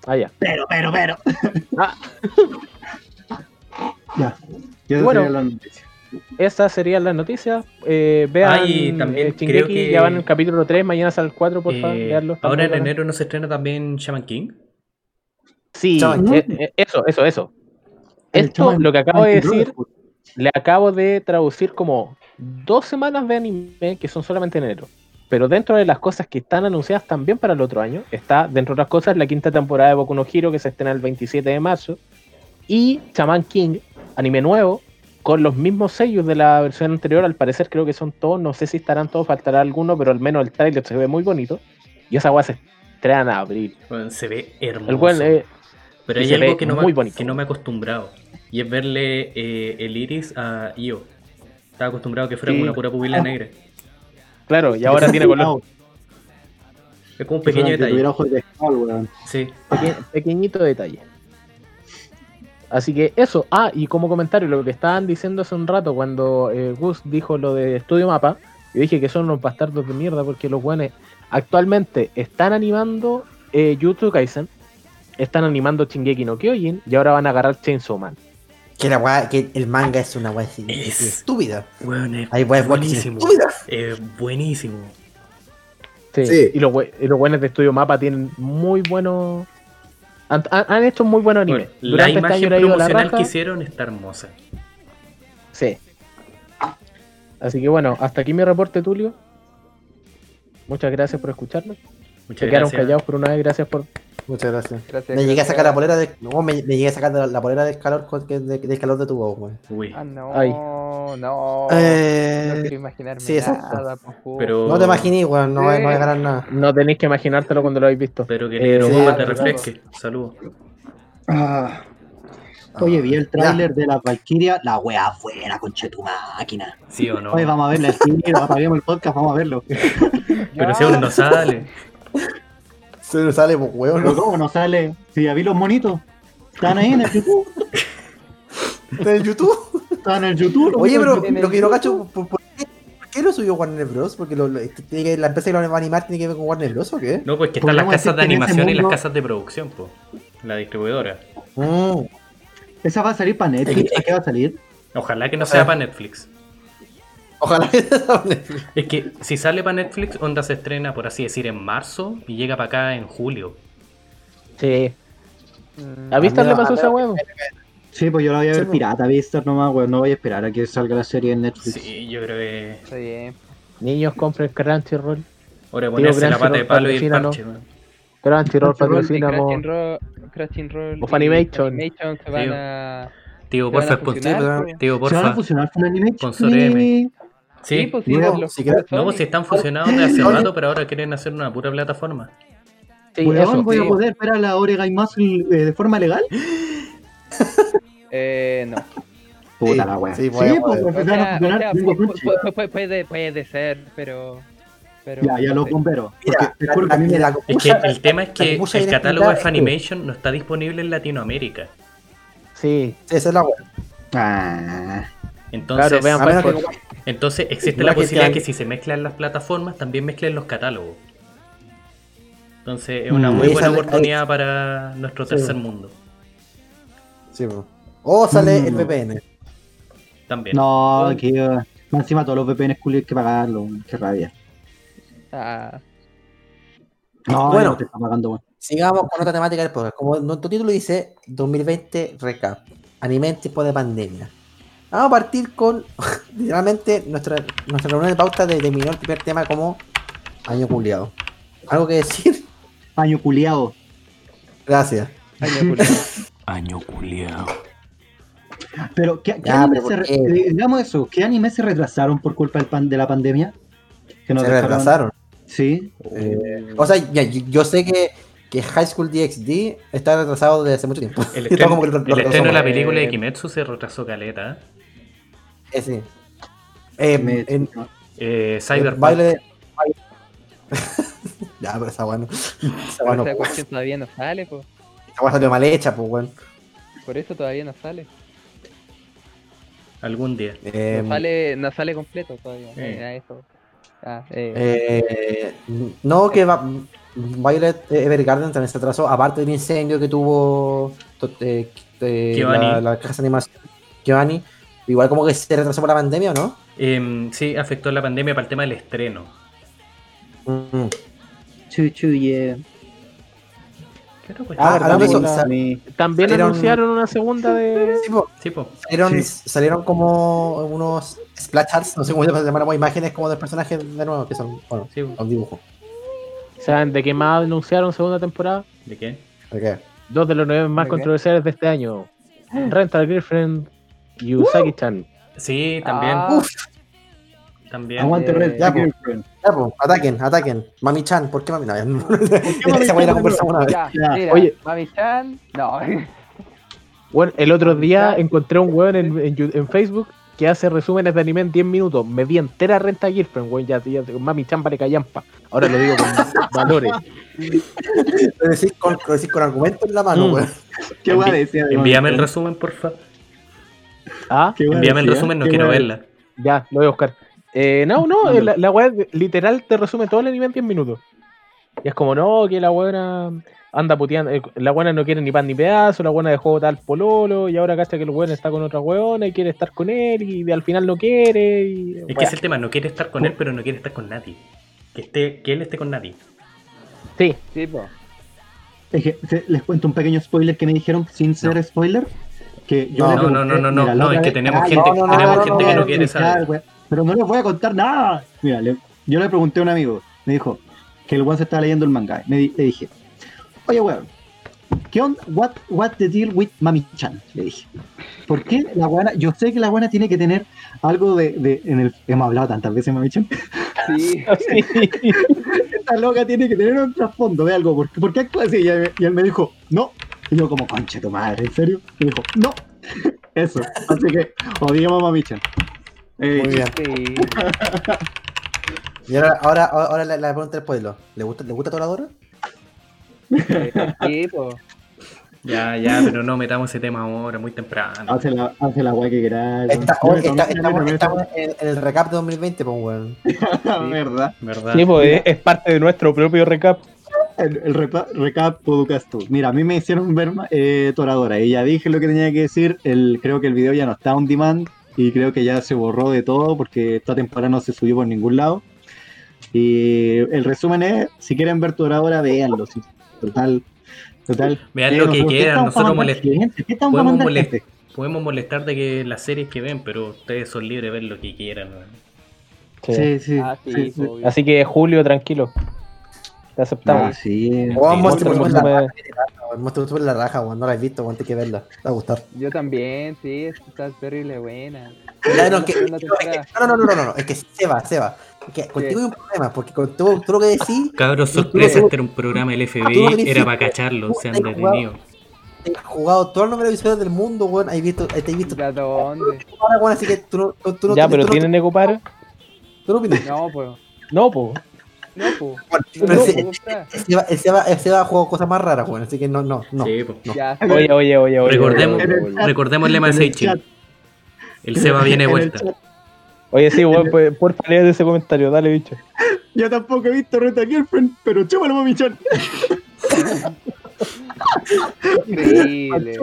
Speaker 1: Ah, ya.
Speaker 4: Pero, pero, pero.
Speaker 1: Ah.
Speaker 4: ya. Y esa
Speaker 1: Bueno.
Speaker 4: sería la noticia.
Speaker 1: Esas serían las noticias. Eh, vean
Speaker 3: Ah, y también
Speaker 1: eh,
Speaker 3: creo que-
Speaker 1: ya van en el capítulo 3, mañana sale el 4, por favor,
Speaker 3: Eh, ahora en enero no se estrena también Shaman King.
Speaker 1: Sí,
Speaker 2: Shaman
Speaker 1: eh, eh, eso, eso, eso.
Speaker 4: El
Speaker 1: Esto,
Speaker 4: Shaman-
Speaker 1: lo que acabo de decir, le acabo de traducir como dos semanas de anime que son solamente en enero. Pero dentro de las cosas que están anunciadas también para el otro año, está, dentro de las cosas, la quinta temporada de Boku no Hero que se estrena el 27 de marzo. Y Shaman King, anime nuevo, con los mismos sellos de la versión anterior. Al parecer creo que son todos, no sé si estarán todos, faltará alguno, pero al menos el trailer se ve muy bonito. Y esa weá se estrena en abril.
Speaker 3: Bueno, se ve hermoso.
Speaker 1: El buen, eh,
Speaker 3: Pero hay algo que no,
Speaker 1: muy
Speaker 3: me, que no me he acostumbrado. Y es verle eh, el iris a Io. Estaba acostumbrado a que fuera
Speaker 1: Sí.
Speaker 3: como una pura pupila negra.
Speaker 1: claro, y ahora tiene color.
Speaker 3: Es como un pequeño
Speaker 4: Que
Speaker 3: detalle.
Speaker 4: de-.
Speaker 3: Sí.
Speaker 1: Peque- pequeñito detalle. Así que eso. Ah, y como comentario, lo que estaban diciendo hace un rato cuando eh, Gus dijo lo de Estudio Mapa, yo dije que son unos bastardos de mierda porque los buenos actualmente están animando eh, Jutsu Kaisen, están animando Shingeki no Kyojin y ahora van a agarrar Chainsaw Man.
Speaker 2: Que, la weá- que el manga es una weá
Speaker 3: Es-
Speaker 2: estúpida.
Speaker 3: Es
Speaker 2: Hay weas
Speaker 3: buenísimo. Es buenísimo.
Speaker 1: Sí.
Speaker 2: Sí.
Speaker 1: Y los, y los buenos de Estudio Mapa tienen muy buenos. Han, han- hecho muy buenos animes.
Speaker 3: Bueno, la
Speaker 1: este año
Speaker 3: imagen
Speaker 1: la
Speaker 3: promocional
Speaker 1: raja.
Speaker 3: que hicieron está hermosa.
Speaker 1: Sí. Así que bueno, hasta aquí mi reporte, Tulio. Muchas gracias por escucharnos.
Speaker 3: Muchas
Speaker 1: Se quedaron
Speaker 3: gracias.
Speaker 1: callados por una vez, gracias por.
Speaker 2: Muchas gracias.
Speaker 5: Gracias,
Speaker 2: Me llegué a sacar la polera de. No, me, me llegué a sacar la, la polera del calor de- del calor de tu voz, weón.
Speaker 3: Uy.
Speaker 5: Ah, no,
Speaker 1: Ay.
Speaker 5: no. No
Speaker 2: Eh,
Speaker 5: quiero imaginarme
Speaker 2: sí, exacto.
Speaker 5: nada.
Speaker 3: Pero,
Speaker 2: No te imaginé, weón, no,
Speaker 5: Sí.
Speaker 2: no voy a ganar nada.
Speaker 1: No tenéis que imaginártelo cuando lo habéis visto.
Speaker 3: Pero que
Speaker 1: Eh,
Speaker 2: sí,
Speaker 3: te refresque. Saludos.
Speaker 4: Ah. Oye, vi el tráiler de la Valkyria. La wea buena, conche tu máquina.
Speaker 3: ¿Sí o no?
Speaker 4: Oye, vamos a verla apaguemos el podcast, vamos a verlo.
Speaker 3: Pero si aún no sale.
Speaker 2: Se me sale, pues, weón.
Speaker 4: Pero ¿cómo no sale? Si ya vi los monitos. Están ahí en el YouTube.
Speaker 2: ¿Está en YouTube?
Speaker 4: Están en el YouTube.
Speaker 2: Oye, pero
Speaker 4: YouTube.
Speaker 5: el
Speaker 2: lo que yo no
Speaker 5: YouTube.
Speaker 2: cacho, ¿por, por qué, por qué lo subió Warner Bros? Porque lo, lo- tiene que- la empresa que lo va a animar tiene que ver con Warner Bros. ¿o qué?
Speaker 3: No, pues que están las casas de animación y las casas de producción, pues. La distribuidora.
Speaker 2: Mm.
Speaker 4: Esa va a salir para Netflix. ¿Para qué va a salir?
Speaker 3: Ojalá que no
Speaker 2: O sea-
Speaker 3: sea para Netflix.
Speaker 2: Ojalá.
Speaker 3: Es que si sale para Netflix, Onda se estrena, por así decir, en marzo y llega para acá en julio.
Speaker 1: Sí.
Speaker 5: Mm,
Speaker 1: ¿A Vistar le pasó
Speaker 2: a
Speaker 1: esa huevo?
Speaker 4: Sí, pues yo la voy a ver
Speaker 2: Sí,
Speaker 4: pirata, Vistar nomás, weón. No voy a esperar a que salga la serie en Netflix.
Speaker 3: Sí, yo creo que.
Speaker 5: Está bien.
Speaker 1: Niños compren Crunchyroll.
Speaker 3: Ahora ponerse la
Speaker 1: Crunchyroll
Speaker 3: pata de palo y el parche, man.
Speaker 1: Crunchyroll patrocinamos.
Speaker 5: Crunchyroll, Crunchyroll
Speaker 1: O Funimation.
Speaker 5: Funimation se van a.
Speaker 3: Tío, porfa,
Speaker 5: a
Speaker 3: sponsor.
Speaker 5: fusionar,
Speaker 2: sí,
Speaker 5: po.
Speaker 3: Tío,
Speaker 4: ¿Se van a
Speaker 3: porfa.
Speaker 4: fusionar con?
Speaker 5: Sí,
Speaker 3: Sí.
Speaker 5: pues sí, los
Speaker 2: si
Speaker 5: de
Speaker 3: No, pues si están fusionados de hace rato, pero ahora quieren hacer una pura plataforma.
Speaker 1: Sí, eso.
Speaker 4: voy
Speaker 5: sí.
Speaker 4: a poder ver a la Oregon Muscle eh, de forma legal.
Speaker 5: Eh, no.
Speaker 4: Puta la wea.
Speaker 2: sí,
Speaker 4: Sí,
Speaker 2: voy a
Speaker 4: pues pues,
Speaker 5: puede, puede ser, pero. pero
Speaker 4: Ya, ya.
Speaker 2: Mira,
Speaker 4: te juro que a mí me
Speaker 2: la-
Speaker 4: da.
Speaker 3: Es que el tema es que el catálogo de Funimation no está disponible en Latinoamérica.
Speaker 1: Sí.
Speaker 2: Esa es la wea.
Speaker 4: Ah,
Speaker 3: Entonces,
Speaker 1: Claro, vean
Speaker 2: A menos que.
Speaker 3: Entonces existe
Speaker 2: No,
Speaker 3: la
Speaker 2: que
Speaker 3: posibilidad
Speaker 2: te-
Speaker 3: que si se mezclan las plataformas, también mezclen los catálogos. Entonces es una
Speaker 4: Mm.
Speaker 3: muy buena oportunidad para nuestro
Speaker 2: Sí.
Speaker 3: tercer mundo.
Speaker 2: Sí, po. O sale
Speaker 4: Mm.
Speaker 2: el VPN.
Speaker 3: También.
Speaker 4: no, que uh, más encima todos los VPN hay que pagarlo. Qué rabia.
Speaker 5: Ah,
Speaker 4: No,
Speaker 2: Bueno.
Speaker 4: no te está pagando, weón.
Speaker 2: Sigamos con otra temática del podcast. Como nuestro título dice, 2020 recap. Anime en tiempo de pandemia. Vamos a partir con, literalmente, nuestra, nuestra reunión de pauta de terminó el primer tema como año culiado. ¿Algo que decir?
Speaker 4: Año culiado.
Speaker 2: Gracias.
Speaker 5: año culiao.
Speaker 3: Año culiao.
Speaker 4: Pero, ¿qué, qué
Speaker 2: Ya,
Speaker 4: anime
Speaker 2: pero
Speaker 4: se
Speaker 2: ¿por
Speaker 4: re-
Speaker 2: qué?
Speaker 4: eh, digamos eso, ¿qué anime se retrasaron por culpa del pan, de la pandemia? Que nos
Speaker 2: Se
Speaker 4: dejaron-
Speaker 2: retrasaron.
Speaker 4: Sí.
Speaker 2: Eh, o sea, ya, yo, sé que, que High School DxD está retrasado desde hace mucho tiempo.
Speaker 3: El estreno,
Speaker 2: como que lo- lo
Speaker 3: el
Speaker 2: retrasó
Speaker 3: estreno de la película de Kimetsu se retrasó caleta. ¿Eh?
Speaker 2: Eh, sí. Eh,
Speaker 4: Me-
Speaker 2: en,
Speaker 3: Eh, Cyberpunk.
Speaker 2: baile de... ya, pero esa bueno. Esa
Speaker 5: Pero
Speaker 2: bueno,
Speaker 5: esa cuestión todavía no sale, po.
Speaker 2: esa weá salió mal hecha, pues, weón.
Speaker 5: Por eso todavía no sale.
Speaker 3: Algún día.
Speaker 2: Eh,
Speaker 5: No sale, no sale completo todavía.
Speaker 3: Eh.
Speaker 5: eh, a eso. Ah, eh,
Speaker 2: Eh, no, que va, Violet Evergarden también se atrasó, aparte del incendio que tuvo to- eh, eh, la, la casa de animación Giovanni, igual como que se retrasó por la pandemia, ¿o no?
Speaker 3: Em, sí, afectó la pandemia para el tema del estreno.
Speaker 2: Mm.
Speaker 4: Chuchu, yeah.
Speaker 3: ¿Qué otra
Speaker 2: Ah, de eso,
Speaker 1: También
Speaker 2: Salieron-
Speaker 1: anunciaron una segunda de.
Speaker 2: sí, po,
Speaker 3: Sí, po.
Speaker 2: salieron,
Speaker 4: Sí.
Speaker 2: salieron como unos splash arts, no sé cómo se llaman, imágenes como de personajes de nuevo, que son, bueno,
Speaker 3: Sí, po.
Speaker 2: un dibujo.
Speaker 1: ¿Saben de qué más anunciaron segunda temporada?
Speaker 3: ¿De qué?
Speaker 2: ¿De qué?
Speaker 1: Dos de los nueve más controversiales de este año. Rental Girlfriend y Usagi-chan.
Speaker 3: Sí, también.
Speaker 5: Ah,
Speaker 2: Uf,
Speaker 3: También.
Speaker 4: Aguante
Speaker 5: Eh,
Speaker 4: Red
Speaker 2: ya, po.
Speaker 4: Girlfriend.
Speaker 2: ya, po, ataquen, ataquen. Mami-chan, ¿por qué Mami? No, ya, no.
Speaker 4: Mami
Speaker 2: Esa
Speaker 4: Chan?
Speaker 2: conversamos una vez.
Speaker 5: Ya,
Speaker 4: Ya.
Speaker 5: mira,
Speaker 1: Oye.
Speaker 5: Mami-chan, no.
Speaker 1: Bueno, el otro día
Speaker 5: Ya.
Speaker 1: encontré un weón en, en Yu- en Facebook que hace resúmenes de anime en 10 minutos. Me vi entera renta Girlfriend, weón. Ya, ya, mami champa le callampa. Ahora lo digo con valores.
Speaker 2: Lo decís con, lo decís con argumento en la mano,
Speaker 1: Mm.
Speaker 2: weón.
Speaker 4: ¿Qué decía?
Speaker 3: Envíame el resumen, porfa.
Speaker 1: Ah,
Speaker 4: ¿Qué weá
Speaker 3: Envíame el resumen, no
Speaker 4: ¿Qué
Speaker 3: quiero verla.
Speaker 1: ya, lo voy a buscar. Eh, no, no, la, la weá literal te resume todo el anime en 10 minutos. Y es como, no, que la buena anda puteando, eh, la buena no quiere ni pan ni pedazo, la buena dejó tal pololo, y ahora cacha que el weón está con otra weona y quiere estar con él, y al final no quiere. Y,
Speaker 3: Es que es el tema, no quiere estar con él, pero no quiere estar con nadie. Que, esté, que él esté con nadie.
Speaker 1: Sí,
Speaker 5: Sí, po.
Speaker 4: Es que se- les cuento un pequeño spoiler que me dijeron sin ser spoiler. Que yo
Speaker 2: No,
Speaker 3: no, no, no, no, no, es que tenemos gente, tenemos gente que no quiere saber.
Speaker 4: Pero no les voy a contar nada. Mira, le- yo le pregunté a un amigo, me dijo que el weón se estaba leyendo el manga. Me di- le dije, oye weón, ¿qué onda? What, what the deal with Mami Chan? Le dije. ¿Por qué la buena? Yo sé que la buena tiene que tener algo de, de- en el, hemos hablado tantas veces Mami Chan.
Speaker 5: Sí.
Speaker 4: Esta loca tiene que tener un trasfondo de algo. ¿Por qué, ¿Por qué actúa así? Y él me dijo, no. Y yo como, conche tu madre, ¿en serio? Y me dijo, no. Eso. Así que, odiamos a Mami Chan. Eh,
Speaker 2: Muy bien.
Speaker 5: Sí.
Speaker 2: Y ahora, ahora, ahora la, la pregunta del pueblo. ¿Le gusta, ¿le gusta Toradora?
Speaker 5: Sí, po.
Speaker 3: Ya, ya, pero no metamos ese tema ahora, muy temprano.
Speaker 4: Hace la, hace la guay que queráis.
Speaker 2: Estamos en, el recap de 2020, pues, weón.
Speaker 4: ¿Verdad?
Speaker 3: ¿Verdad?
Speaker 1: Sí, pues, es, es parte de nuestro propio recap.
Speaker 4: El, el recap podcast tú. Mira, a mí me hicieron ver eh, Toradora y ya dije lo que tenía que decir. El, creo que el video ya no está on demand y creo que ya se borró de todo porque esta temporada no se subió por ningún lado. Y el resumen es, si quieren ver Toradora, véanlo. sí. Total, total.
Speaker 3: Vean lo que
Speaker 4: nosotros- ¿qué
Speaker 3: quieran, nosotros
Speaker 4: para mandar
Speaker 3: molest-
Speaker 4: gente? ¿Qué estamos para
Speaker 3: podemos
Speaker 4: mandar
Speaker 3: molest-
Speaker 4: gente?
Speaker 3: Podemos molestar de que las series que ven, pero ustedes son libres de ver lo que quieran. weón.
Speaker 1: Sí.
Speaker 4: Sí, sí.
Speaker 5: Ah, sí,
Speaker 4: sí.
Speaker 1: Así que Julio, tranquilo. Te
Speaker 4: Ah,
Speaker 1: aceptamos.
Speaker 4: sí.
Speaker 2: Weón,
Speaker 3: Sí,
Speaker 2: Monster Super la raja, la raja, weón. No la has visto, weón. Tienes que verla. Te va a gustar.
Speaker 5: Yo también, sí, está terrible buena.
Speaker 2: Ya, no, que- no, es que-
Speaker 5: temporada.
Speaker 2: no, no, no, no, no, no, es que se va, se va. Es que contigo hay un problema, porque con todo, todo lo que decís,
Speaker 3: Cabros, sorpresa, este era un programa del
Speaker 2: Ah,
Speaker 3: FBI, era para cacharlo,
Speaker 2: has jugado-
Speaker 3: detenidos.
Speaker 2: has jugado todos los números visuales del mundo, weón. Has visto, has visto
Speaker 5: ¿De dónde?
Speaker 2: ahora, weón, así que tú no, tú, tú no
Speaker 1: ya,
Speaker 2: tú
Speaker 1: pero ¿tienen Ecopar?
Speaker 2: tú no opinas.
Speaker 5: No, pues.
Speaker 1: No, pues.
Speaker 5: No, pues.
Speaker 2: Pero ese- va- a jugar cosas más raras, weón. Así que no, no, no.
Speaker 3: Sí.
Speaker 5: Ya,
Speaker 1: Oye, oye, oye, oye.
Speaker 3: Recordemos,
Speaker 1: oye,
Speaker 3: recordemos el lema de
Speaker 4: En el
Speaker 3: Seba viene vuelta.
Speaker 1: Oye, sí, weón, pues, porfa, léete ese comentario, dale, bicho.
Speaker 4: Yo tampoco he visto Reta Girlfriend, pero chúpalo, mami chan.
Speaker 5: increíble.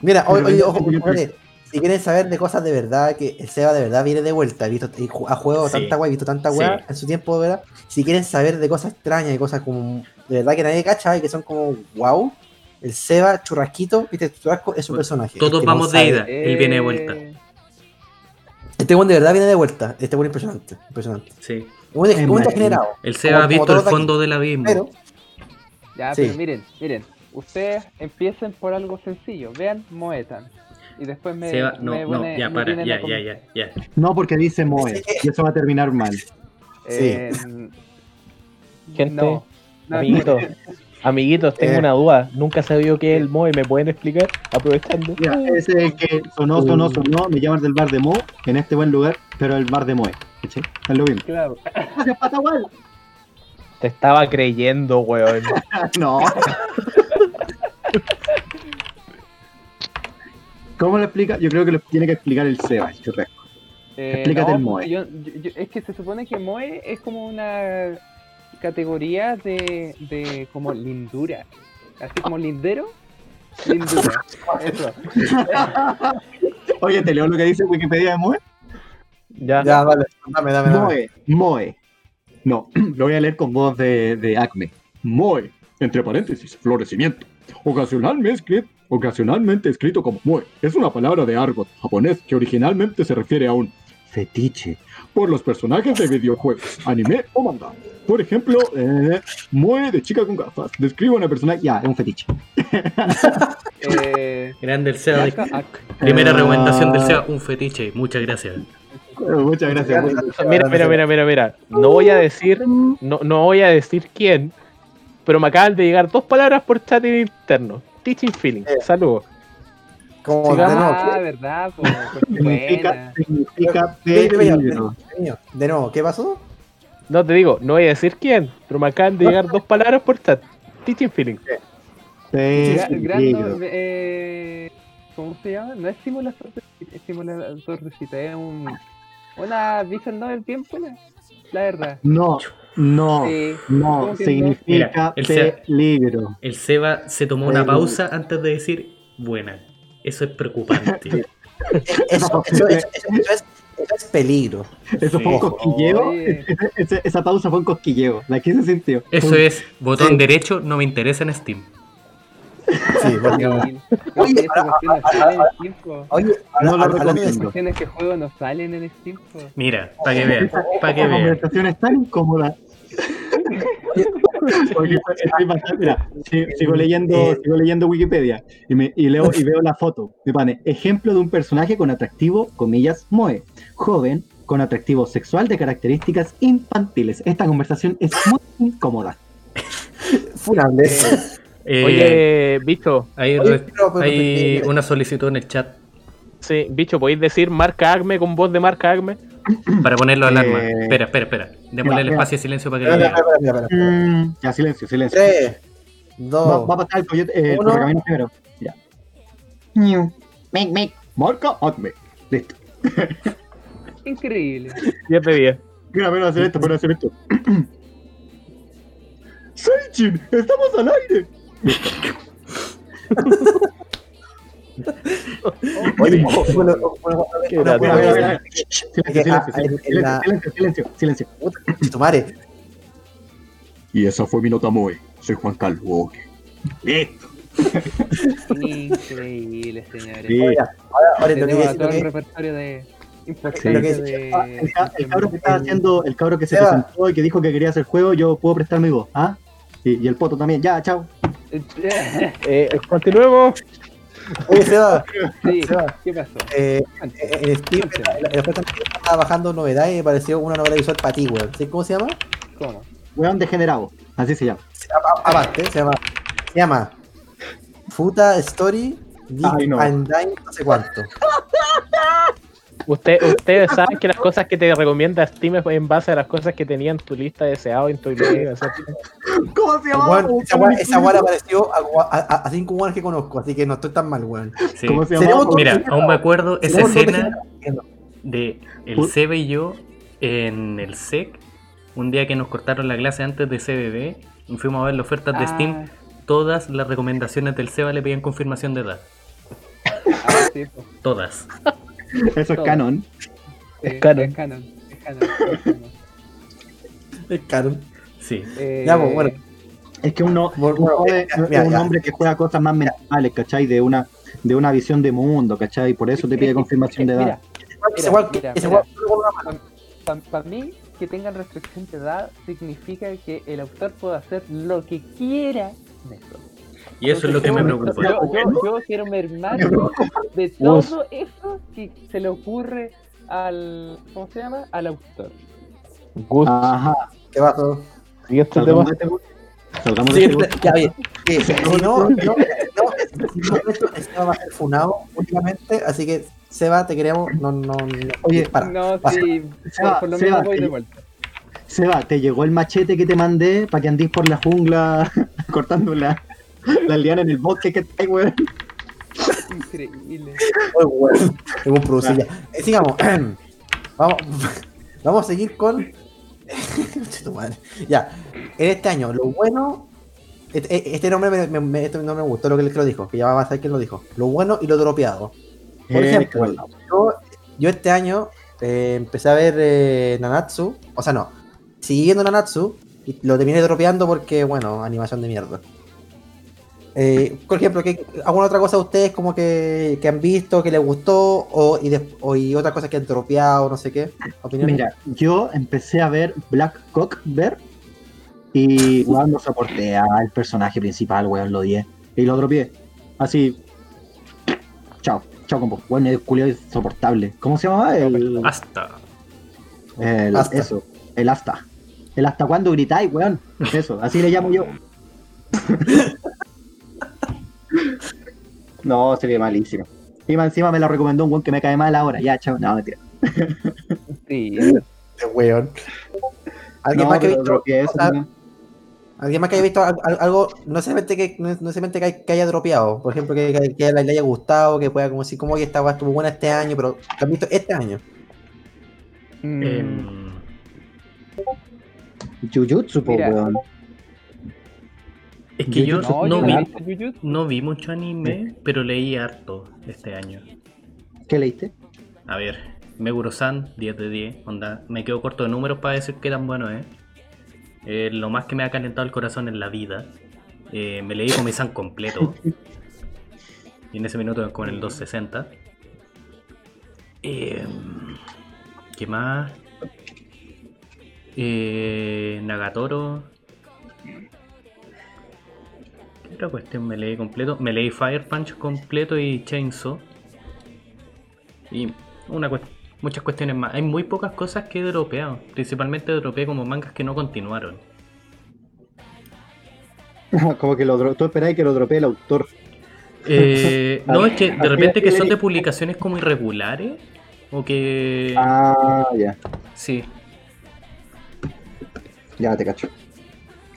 Speaker 2: Mira, oye, oye, ojo, oye, si quieren saber de cosas de verdad, que el Seba de verdad viene de vuelta, visto, ju- ha jugado
Speaker 3: Sí.
Speaker 2: tanta he visto tanta weá
Speaker 3: Sí.
Speaker 2: en su tiempo, de verdad. Si quieren saber de cosas extrañas y cosas como de verdad que nadie cacha y que son como wow, el Seba Churrasquito, viste, Churrasco es su personaje.
Speaker 3: Todos
Speaker 2: Este
Speaker 3: vamos de ida. Él viene de vuelta.
Speaker 5: Eh,
Speaker 2: Este weón de verdad viene de vuelta. Este weón impresionante, impresionante.
Speaker 3: Sí.
Speaker 2: Un degenerado.
Speaker 3: El Seba ha visto el fondo del abismo.
Speaker 2: Pero,
Speaker 5: Ya,
Speaker 2: Sí.
Speaker 5: pero miren, miren. Ustedes empiecen por algo sencillo. Vean Moetan. Y después me.
Speaker 3: Seba, no,
Speaker 5: me
Speaker 3: no,
Speaker 5: pone-
Speaker 3: ya, para, ya,
Speaker 5: com-
Speaker 3: ya, ya, ya.
Speaker 4: No, porque dice Moe. Y eso va a terminar mal.
Speaker 5: Eh,
Speaker 1: Gente,
Speaker 5: no, no,
Speaker 1: Amiguitos, amiguitos, tengo
Speaker 2: Eh.
Speaker 1: una duda. Nunca sabía qué es el MOE, ¿me pueden explicar? Aprovechando.
Speaker 4: Mira, ese es el que sonó, sonó, sonó. Me llaman del bar de Moe, en este buen lugar, pero el bar de Moe. ¿cachai? Es lo mismo.
Speaker 5: Claro.
Speaker 4: Gracias, Patagual.
Speaker 1: Te estaba creyendo, weón.
Speaker 4: No. ¿Cómo lo explica? Yo creo que lo tiene que explicar el Seba, el churrasco.
Speaker 5: Eh,
Speaker 4: Explícate
Speaker 5: no,
Speaker 4: el Moe.
Speaker 5: yo- yo- yo- es que se supone que Moe es como una categoría de, de como lindura. Así como lindero. Lindura. Eso.
Speaker 4: Oye, ¿te leo lo que dice Wikipedia de Moe?
Speaker 1: Ya.
Speaker 2: ya, dale, dame, dame, dame.
Speaker 4: Moe, Moe. No, lo voy a leer con voz de, de Acme. Moe, entre paréntesis, florecimiento. Ocasionalmente escrito, ocasionalmente escrito como Moe. Es una palabra de argot japonés que originalmente se refiere a un fetiche por los personajes de videojuegos, anime o manga. Por ejemplo, eh, Moe de chica con gafas. Describe a una persona, ya, es un fetiche.
Speaker 5: Eh,
Speaker 3: Grande el
Speaker 5: acá-
Speaker 3: Primera
Speaker 4: Ah.
Speaker 3: recomendación del Seba, un fetiche. Muchas gracias.
Speaker 4: Eh, Muchas gracias.
Speaker 1: Mira, mira, mira, mira, mira. No voy a decir, no, no voy a decir quién, pero me acaban de llegar dos palabras por chat interno. Teaching feeling.
Speaker 2: Eh.
Speaker 1: Saludos.
Speaker 2: Como de nuevo,
Speaker 5: Ah, verdad, po, porque
Speaker 4: Significa,
Speaker 2: ve, de nuevo, ¿qué pasó?
Speaker 1: No te digo, no voy a decir quién, pero me acaban de llegar dos palabras por chat. Teaching feeling.
Speaker 5: Gra- gran
Speaker 4: Peligro.
Speaker 5: no- eh, ¿Cómo se llama? No es simulador de cita, es simulador de cita, es un, una visual novel bien buena, la verdad.
Speaker 4: No, no,
Speaker 5: Sí,
Speaker 4: no, significa
Speaker 3: Mira, el
Speaker 4: peligro.
Speaker 3: El Seba se tomó una pausa antes de decir buena. Eso es preocupante.
Speaker 2: Eso, eso, eso, eso- eso es, eso es peligro.
Speaker 4: Eso
Speaker 3: Sí.
Speaker 4: fue un cosquilleo. Esa pausa fue un cosquilleo. La que se sintió.
Speaker 3: Eso es botón
Speaker 2: Sí.
Speaker 3: derecho, no me interesa en Steam.
Speaker 2: Sí, porque-
Speaker 5: Oye, no
Speaker 4: lo recomiendo.
Speaker 5: cuestiones que juego no salen en Steam.
Speaker 3: Mira, para que vean, para que
Speaker 4: La
Speaker 3: vean.
Speaker 4: conversación es tan incómoda. Porque estoy bastante- mira, si- sigo leyendo,
Speaker 2: Eh.
Speaker 4: sigo leyendo Wikipedia y, me, y leo y veo la foto. Me pone ejemplo de un personaje con atractivo, comillas, moe, joven, con atractivo sexual de características infantiles. Esta conversación es muy incómoda.
Speaker 2: funable.
Speaker 3: Eh,
Speaker 1: Oye, bicho,
Speaker 3: hay,
Speaker 2: Oye,
Speaker 3: re-
Speaker 2: pero- pero-
Speaker 3: hay
Speaker 2: pero-
Speaker 3: una solicitud en el chat
Speaker 1: sí, bicho, ¿podéis decir marca Acme con voz de marca Acme?
Speaker 3: para ponerlo alarma.
Speaker 4: Eh,
Speaker 3: Espera, espera, espera. Démosle el espacio de silencio para que
Speaker 2: Espera.
Speaker 4: Mm, ya, silencio, silencio.
Speaker 2: Tres,
Speaker 4: Va,
Speaker 2: dos,
Speaker 4: va a pasar el, proyecto, eh, el
Speaker 2: Uno.
Speaker 4: correcamino primero. Ya. Mic, mic. Marca, Acme. Listo.
Speaker 5: Increíble.
Speaker 1: 10 de 10.
Speaker 4: Mira, ven a hacer esto, ven a hacer esto. Seichin, estamos al aire.
Speaker 2: Oye.
Speaker 4: Silencio, silencio.
Speaker 6: Y esa fue mi nota Moe. Soy Juan Carlos. Ok.
Speaker 4: Listo.
Speaker 5: Increíble, señores.
Speaker 4: Sí.
Speaker 2: Ahora, ahora lo que
Speaker 5: Tenemos a
Speaker 2: lo
Speaker 5: todo el repertorio de.
Speaker 4: Ah, el, el cabro que estaba haciendo, el cabro que se presentó y que dijo que quería hacer juego, yo puedo prestar mi voz, ¿ah? Y, y el poto también, ya, chao.
Speaker 1: Eh, continuemos.
Speaker 2: Oye, Seba,
Speaker 5: sí,
Speaker 2: Seba.
Speaker 5: ¿qué pasó?
Speaker 2: eh, Steam,
Speaker 5: cuéntame.
Speaker 2: la- la oferta estaba bajando novedades y me pareció una novedad visual para ti, weón. ¿Sí? ¿Cómo se llama?
Speaker 5: ¿Cómo?
Speaker 4: Weón degenerado, así se llama.
Speaker 2: A- Aparte, se llama, se llama Futa Story
Speaker 4: Ay, no.
Speaker 2: and Dime, no sé cuánto.
Speaker 1: Usted, ustedes saben que las cosas que te recomienda Steam es en base a las cosas que tenía en tu lista deseado en tu o sea,
Speaker 4: ¿Cómo se
Speaker 2: esa weá- esa weá le apareció a, a, a- a cinco weones que conozco, así que no estoy tan mal, weón.
Speaker 3: Sí.
Speaker 4: ¿Cómo se
Speaker 2: Seremos
Speaker 4: llama?
Speaker 2: todos
Speaker 3: Mira, aún me acuerdo esa escena de el Seba y yo en el SEC, un día que nos cortaron la clase antes de CBB y fuimos a ver las ofertas de
Speaker 5: Ah,
Speaker 3: Steam. Todas las recomendaciones del Seba le pedían confirmación de edad.
Speaker 5: ah, sí, pues,
Speaker 3: Todas.
Speaker 4: Eso es
Speaker 5: todo.
Speaker 4: canon.
Speaker 5: sí,
Speaker 1: Es canon.
Speaker 5: Es canon. Es canon. es canon.
Speaker 3: Sí.
Speaker 5: Eh,
Speaker 2: Ya, pues, bueno.
Speaker 4: Es que uno,
Speaker 2: eh,
Speaker 4: es un
Speaker 2: ya.
Speaker 4: hombre que juega cosas más mentales, ¿cachai? De una, de una visión de mundo, ¿cachai? Por eso te pide confirmación de edad.
Speaker 2: Una mano.
Speaker 5: para mí, que tengan restricción de edad significa que el autor puede hacer lo que quiera de eso.
Speaker 3: Y eso es lo que me preocupa.
Speaker 5: Yo, yo- yo quiero mermarme de todo eso que se le ocurre al. ¿Cómo se llama? Al autor.
Speaker 1: Gus,
Speaker 4: Ajá.
Speaker 2: ¿Qué
Speaker 1: tema.
Speaker 4: Salgamos de este Salgamos de
Speaker 2: Sí,
Speaker 4: este
Speaker 2: ya, oye, que si no, no, no, no, va a ser funado únicamente, así que Seba, te queremos, no, no, no
Speaker 4: Oye,
Speaker 2: para.
Speaker 5: No, sí,
Speaker 4: Seba,
Speaker 5: por, lo
Speaker 4: Seba,
Speaker 5: menos voy de
Speaker 4: te-
Speaker 5: vuelta.
Speaker 4: Seba, ¿te llegó el machete que te mandé para que andís por la jungla cortando la, liana en el bosque que está ahí, weón?
Speaker 5: Increíble.
Speaker 2: Muy bueno. Tengo un producir ya. Eh, sigamos. vamos, vamos a seguir con. Conche tu madre. ya. En este año, lo bueno. Este, este nombre me, me- me- este nombre me gustó lo que, lo dijo, que ya vamos a saber quién lo dijo. Lo bueno y lo dropeado. Por
Speaker 4: Eh,
Speaker 2: ejemplo,
Speaker 4: bueno.
Speaker 2: yo, yo este año eh, empecé a ver eh, Nanatsu. O sea, no. Siguiendo Nanatsu. Y lo terminé dropeando porque, bueno, animación de mierda. Eh, por ejemplo, ¿qué, ¿alguna otra cosa de ustedes como que, que han visto, que les gustó? O, y, des- o y otras cosas que han dropeado, no sé qué? ¿Opiniones?
Speaker 4: Mira, yo empecé a ver Black Cock Bear y weón, no soporté al personaje principal, weón, lo odié. Y lo dropeé. Así. Chao, chao combo. Weón, el culiao es insoportable. ¿Cómo se llamaba? El,
Speaker 3: Hasta.
Speaker 4: el-
Speaker 2: Asta.
Speaker 4: Eso, el hasta. El hasta cuando gritáis, weón. Eso, así le llamo yo. No, sería malísimo. Y más encima me la recomendó un weón que me cae mal ahora. Ya, chao. No, mentira.
Speaker 5: Sí,
Speaker 2: Este weón. ¿Alguien
Speaker 4: No,
Speaker 2: más que visto
Speaker 4: eso.
Speaker 2: ¿Alguien más que haya visto al- al- algo, no necesariamente que, no necesariamente que, que haya dropeado? Por ejemplo, que, que- que le haya gustado, que pueda como decir, como oye, esta weá estuvo buena este año, pero que han visto este año.
Speaker 5: Mm,
Speaker 4: Jujutsu, po,
Speaker 5: Mira.
Speaker 4: weón.
Speaker 3: Es que yo
Speaker 5: no,
Speaker 3: vi,
Speaker 5: no
Speaker 3: vi mucho anime, pero leí harto este año.
Speaker 4: ¿Qué leíste?
Speaker 3: A ver, Meguro-san, 10 de 10. Onda, me quedo corto de números para decir qué tan bueno es. Eh, lo más que me ha calentado el corazón en la vida. Eh, me leí Komi-san completo. y en ese minuto como en el 260. Eh, ¿Qué más? Eh, Nagatoro. ¿Qué otra cuestión me leí completo? Me leí Fire Punch completo y Chainsaw. Y una cuest- muchas cuestiones más. Hay muy pocas cosas que he dropeado. Principalmente dropeé como mangas que no continuaron.
Speaker 4: Como que lo tú esperáis que lo dropee el autor.
Speaker 3: Eh, no, es que de repente que son de publicaciones como irregulares. O que...
Speaker 4: Ah, ya.
Speaker 3: Sí.
Speaker 4: Ya te cacho.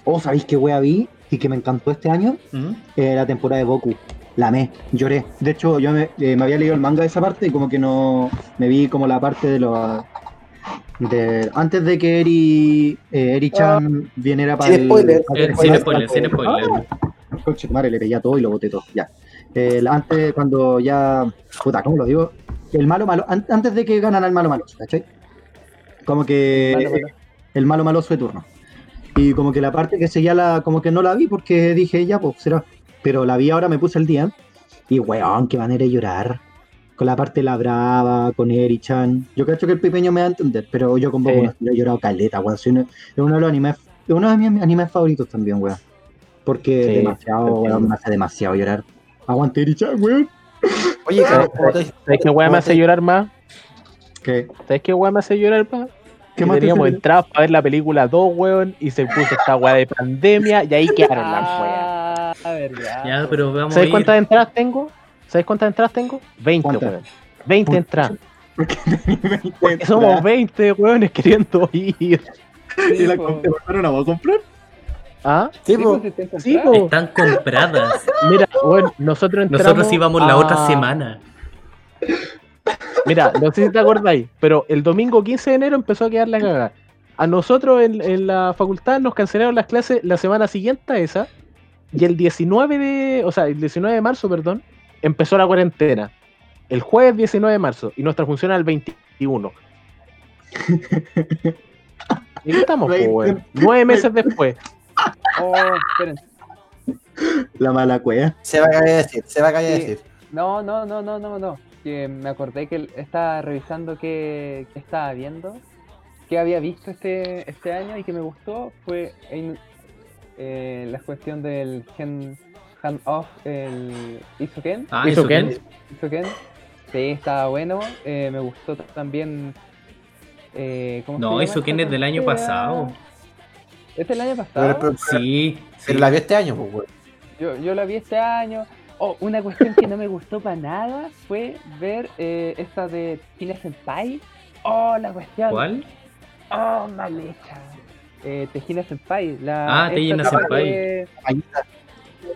Speaker 4: Oh, ¿sabéis qué wea vi? Y que me encantó este año. Eh, la temporada de Goku. La amé, lloré. De hecho, yo me, eh, me había leído el manga de esa parte y como que no. Me vi como la parte de los. De, antes de que Eri, eh, Eri-chan viniera para
Speaker 2: Sin
Speaker 4: el.
Speaker 2: spoiler.
Speaker 4: para el-
Speaker 3: sin spoiler, sin spoiler.
Speaker 4: Conche tu madre, le pegué a todo y lo boté todo. Ya. Antes, cuando ya. Puta, ¿cómo lo digo? El malo malo. an- antes de que ganara el malo malo, ¿cachai? Como que.
Speaker 5: Malo, malo.
Speaker 4: El malo malo fue turno. Y como que la parte que seguía la. Como que no la vi porque dije, ya, pues será. Pero la vi ahora, me puse el día. Y weón, qué manera de llorar. Con la parte de la brava, con Eri-chan. Yo cacho que el pipeño me va a entender, pero yo con Boku
Speaker 1: Sí.
Speaker 4: no he llorado caleta, weón. Soy uno- Es uno de los animes. Es uno de mis animes favoritos también, weón. Porque
Speaker 1: Sí,
Speaker 4: demasiado, weón, me hace demasiado llorar. Aguante Eri-chan, weón.
Speaker 2: Oye,
Speaker 1: ¿Sabes, qué weá me hace llorar más?
Speaker 4: ¿Qué?
Speaker 1: ¿Sabes qué weá me hace llorar más?
Speaker 4: ¿Qué más
Speaker 1: teníamos entradas para ver la película 2, weón, y se puso esta weá de pandemia y ahí quedaron las weas.
Speaker 5: Ah, verdad.
Speaker 3: Ya, pero vamos a
Speaker 1: ¿Sabes cuántas entradas tengo? ¿Sabes cuántas entradas tengo? 20,
Speaker 4: ¿Cuántas?
Speaker 1: weón. 20
Speaker 4: Por-
Speaker 1: entradas.
Speaker 4: Porque
Speaker 1: Porque somos 20 weones queriendo ir.
Speaker 4: ¿Y la
Speaker 5: po.
Speaker 4: te mandaron a vos a comprar?
Speaker 1: ¿Ah?
Speaker 2: Sí,
Speaker 5: Sí,
Speaker 2: po.
Speaker 5: pues,
Speaker 1: Sí, po.
Speaker 3: Están compradas.
Speaker 1: Mira, bueno, nosotros entramos
Speaker 3: Nosotros íbamos la otra semana.
Speaker 1: Mira, no sé si te acordáis, pero el domingo 15 de enero empezó a quedar la cagada. A nosotros en, en la facultad nos cancelaron las clases la semana siguiente a esa. Y el 19 de. O sea, el 19 de marzo, perdón, empezó la cuarentena. El jueves 19 de marzo. Y nuestra función era el 21. ¿Y qué estamos, weón? Nueve meses después.
Speaker 5: Oh, esperen.
Speaker 4: La mala cueva.
Speaker 2: se va a caer a decir, se va a caer a decir.
Speaker 5: No, no, no, no, no, no. Que me acordé que estaba revisando qué, qué estaba viendo, qué había visto este, este año y que me gustó fue en, eh, la cuestión del hand, hand off, el Isoken.
Speaker 3: Ah, que-
Speaker 5: Isoken. Sí, estaba bueno. eh, me gustó también. Eh, ¿cómo
Speaker 3: No, eso
Speaker 5: esta
Speaker 3: es del año pasado.
Speaker 5: ¿Es del año
Speaker 2: Pero,
Speaker 5: pasado?
Speaker 2: pero-
Speaker 3: Sí, sí.
Speaker 2: pero la vio este año, pues.
Speaker 5: Yo, yo la vi este año. Oh, una cuestión que no me gustó para nada fue ver eh, esta de Tina Senpai. Oh, la cuestión.
Speaker 3: ¿Cuál?
Speaker 5: Oh, mal hecha. Eh, Tejina Senpai. La,
Speaker 3: Ah, Tejina Senpai.
Speaker 5: de-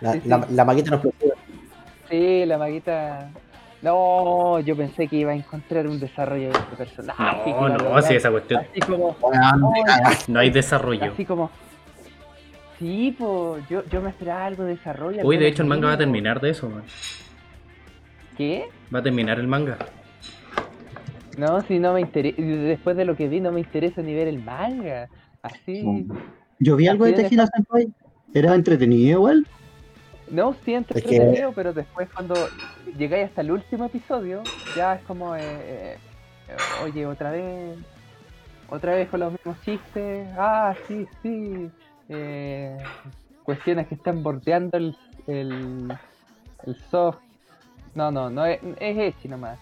Speaker 2: La,
Speaker 5: Sí, sí.
Speaker 2: la, la maqueta nos preocupa.
Speaker 5: Sí, la maguita. No, yo pensé que iba a encontrar un desarrollo de este personaje.
Speaker 3: No, no, sí, esa cuestión.
Speaker 5: Así como.
Speaker 3: No hay desarrollo.
Speaker 5: así como. Sí, pues yo, yo me esperaba algo de desarrollo.
Speaker 3: Uy, de hecho el manga va a terminar de eso, man.
Speaker 5: ¿Qué?
Speaker 3: Va a terminar el manga.
Speaker 5: No, si no me interesa. Después de lo que vi, no me interesa ni ver el manga. Así.
Speaker 4: Yo vi algo de Tejina Senpai. Era entretenido igual.
Speaker 5: No, sí,
Speaker 2: Es que-
Speaker 5: entretenido, pero después cuando llegáis hasta el último episodio, ya es como, eh, eh, oye, otra vez, otra vez con los mismos chistes, ah, sí, sí, eh, cuestiones que están bordeando el, el, el soft, no, no, no es, es Echi nomás.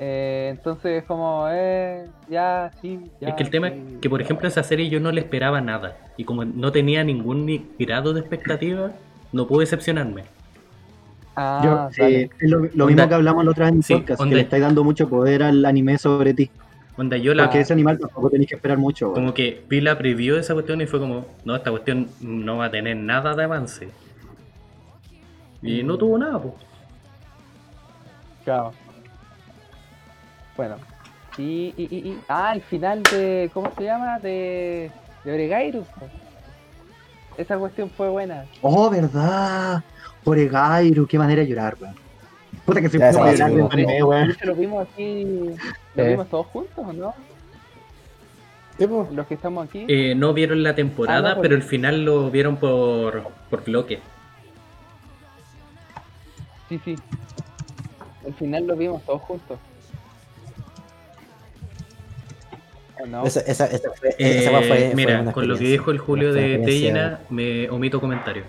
Speaker 5: Eh, entonces como, eh, ya, sí, ya.
Speaker 3: es que el tema
Speaker 5: sí,
Speaker 3: es que, por ejemplo, esa serie yo no le esperaba nada. Y como no tenía ningún ni grado de expectativa, no pude decepcionarme.
Speaker 5: Ah,
Speaker 4: Yo,
Speaker 5: dale.
Speaker 4: es lo, mismo que hablamos la otra vez en el
Speaker 3: Sí,
Speaker 4: podcast,
Speaker 3: onda-
Speaker 4: que le estáis dando mucho poder al anime sobre ti.
Speaker 3: Onda, yo la,
Speaker 4: Porque ese animal tampoco tenéis que esperar mucho.
Speaker 3: como que vi la preview de esa cuestión y fue como, no, esta cuestión no va a tener nada de avance. Y no tuvo nada, pues.
Speaker 5: Chao. Bueno. Y, y, y, y- Ah, el final de. ¿Cómo se llama? De. De Oregairus. po. Esa cuestión fue buena.
Speaker 4: Oh, verdad. Oregairu, qué manera de llorar, weón. Puta que se
Speaker 2: Ya,
Speaker 4: anime, weón.
Speaker 5: Lo vimos aquí. Lo
Speaker 1: Eh.
Speaker 5: vimos todos juntos, ¿o no? Los que estamos aquí.
Speaker 3: Eh, no vieron la temporada,
Speaker 5: Ah, no, pues-
Speaker 3: pero el final lo vieron por, por bloque.
Speaker 5: Sí, sí. Al final lo vimos todos juntos. ¿O no?
Speaker 2: Esa, esa, esa fue,
Speaker 3: Eh,
Speaker 2: esa fue- fue
Speaker 3: mira, con lo que dijo el Julio de Tellena, me omito comentario.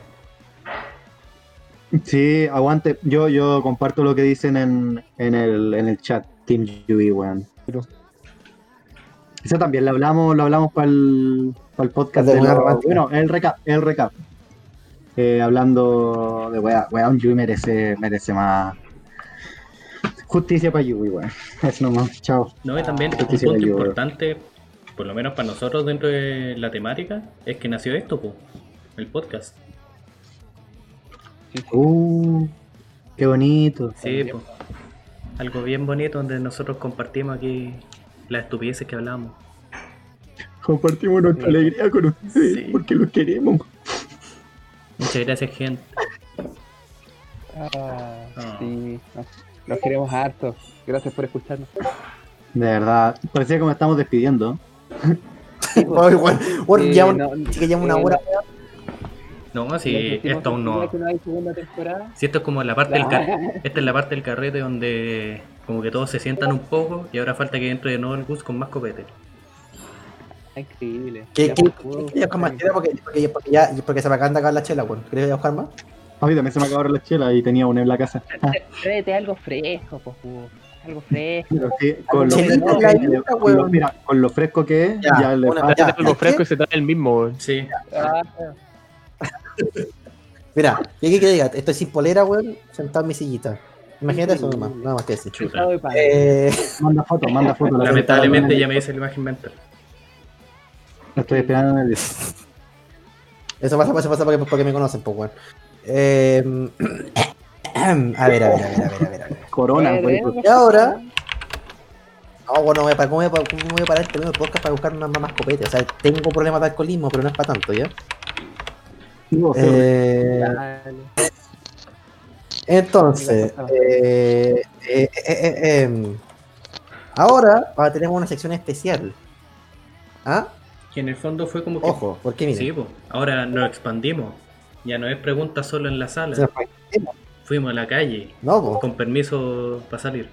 Speaker 4: Sí, aguante. Yo, yo comparto lo que dicen en, en, el, en el chat, Team Yui, weón. Eso también lo hablamos, lo hablamos para el, podcast
Speaker 2: De
Speaker 4: de
Speaker 2: una
Speaker 4: los-
Speaker 2: romántica.
Speaker 4: Bueno, el recap, el recap. Eh, hablando de weá, weón, Yui merece, merece más justicia para Yui, weón. Es nomás, chao.
Speaker 3: No, y también un
Speaker 4: Justicia
Speaker 3: punto
Speaker 4: de Yui.
Speaker 3: importante, por lo menos para nosotros dentro de la temática, es que nació esto, po, el podcast.
Speaker 5: Sí, sí.
Speaker 4: Uh, qué bonito.
Speaker 3: Sí, po. Algo bien bonito donde nosotros compartimos aquí las estupideces que hablamos.
Speaker 4: Compartimos nuestra alegría con ustedes
Speaker 3: Sí.
Speaker 4: porque los queremos.
Speaker 3: Muchas gracias, gente.
Speaker 5: Ah,
Speaker 3: Ah.
Speaker 5: sí. Nos, nos queremos harto. Gracias por escucharnos.
Speaker 4: De verdad, parecía que me estamos despidiendo.
Speaker 2: Oye, weón, weón,
Speaker 5: Eh,
Speaker 2: ya un-
Speaker 5: no,
Speaker 2: sí que lleva una
Speaker 5: eh,
Speaker 2: hora.
Speaker 3: No, si
Speaker 5: les decimos
Speaker 3: esto aún no.
Speaker 5: no.
Speaker 3: Si esto es como la parte del
Speaker 5: Ah.
Speaker 3: car- esta es la parte del carrete donde como que todos se sientan un poco y ahora falta que entre de nuevo el bus con más copete.
Speaker 5: Increíble.
Speaker 2: ¿Qué,
Speaker 5: Ya,
Speaker 2: qué, más chela? Porque, porque, porque, ya, porque se me acaba de acabar la chela, weón. ¿Querías buscar más?
Speaker 4: A mí también se me acabaron las chelas y tenía una en la casa.
Speaker 5: Tráete algo fresco, pues, algo fresco.
Speaker 4: sí, con, lo
Speaker 2: Chelita
Speaker 4: fresco que-
Speaker 2: vida,
Speaker 4: con lo- mira, con lo fresco que es,
Speaker 2: Ya,
Speaker 4: ya, le
Speaker 1: algo fresco y se trae el mismo, weón.
Speaker 3: Sí,
Speaker 5: Ah,
Speaker 2: Mira, ¿qué qué que diga? Estoy sin polera, weón, sentado en mi sillita. Imagínate eso nomás, nada más que decir. Eh,
Speaker 4: Manda foto, manda foto. la
Speaker 3: Lamentablemente ya me hice la imagen mental.
Speaker 4: la Estoy esperando en el
Speaker 2: eso pasa, pasa, pasa porque, porque me conocen, pues, weón. Eh, a ver, a ver, a ver, a ver, a ver, a ver.
Speaker 4: Corona, güey.
Speaker 5: eh,
Speaker 2: Y ahora. No, bueno, ¿cómo voy a, cómo voy a parar este podcast para buscar más, más copete? O sea, tengo problemas de alcoholismo, pero no es para tanto, ¿ya? Eh, entonces, eh, eh, ahora ahora tenemos una sección especial. ¿Ah?
Speaker 3: Que en el fondo fue como que...
Speaker 2: Ojo, porque miren.
Speaker 3: Sí, po. ahora nos expandimos. Ya no es pregunta solo en la sala. Fuimos a la calle.
Speaker 2: No, pues.
Speaker 3: Con permiso para salir.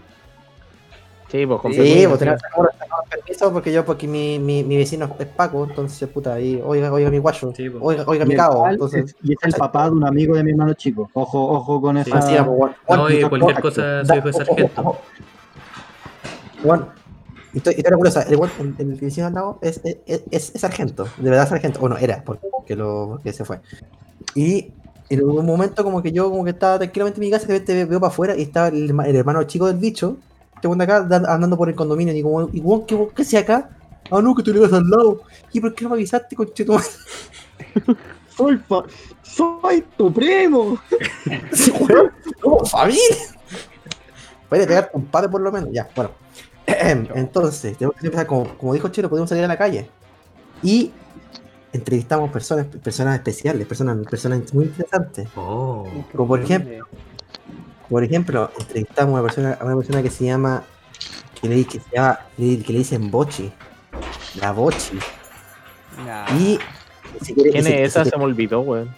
Speaker 1: Sí, pues con
Speaker 2: Sí,
Speaker 1: permiso,
Speaker 2: pues
Speaker 1: sí.
Speaker 2: sacamos permiso porque yo, porque mi, mi, mi vecino es Paco, entonces, puta, ahí, oiga, oiga mi guacho,
Speaker 3: Sí, pues.
Speaker 2: oiga, oiga mi cabo, entonces.
Speaker 4: es- y es el papá de un amigo de mi hermano chico. Ojo, ojo con
Speaker 3: Sí.
Speaker 4: esa.
Speaker 2: Bueno,
Speaker 3: No, y
Speaker 2: no,
Speaker 3: cualquier
Speaker 2: no,
Speaker 3: cosa su hijo es
Speaker 2: ojo,
Speaker 3: sargento.
Speaker 2: Bueno, historia curiosa, el, el, el vecino al lado es, es, es, es sargento, de verdad sargento, bueno, era, porque, lo, porque se fue. Y en un momento como que yo como que estaba tranquilamente en mi casa, de repente veo para afuera y estaba el hermano chico del bicho, este weón de acá, dan- andando por el condominio, y digo, y weón, ¿qué, qué hacía acá? Ah, no, que tú le ibas al lado. ¿Y por qué no me avisaste, conchetumadre?
Speaker 4: Soy, soy tu primo.
Speaker 2: Como familia. Puede pegar un padre por lo menos, ya, bueno. Entonces, tenemos que empezar, como, como dijo Chelo, podemos salir a la calle. Y entrevistamos personas, personas especiales, personas, personas muy interesantes.
Speaker 3: Oh.
Speaker 2: Como por ejemplo, por ejemplo, entrevistamos a una persona, a una persona que se llama, que le, que se llama, que le dicen Bochi. La Bochi.
Speaker 5: Nah.
Speaker 2: Y se quiere,
Speaker 1: ¿Quién
Speaker 2: se-
Speaker 1: es esa?
Speaker 2: se-
Speaker 1: Se me olvidó, weón.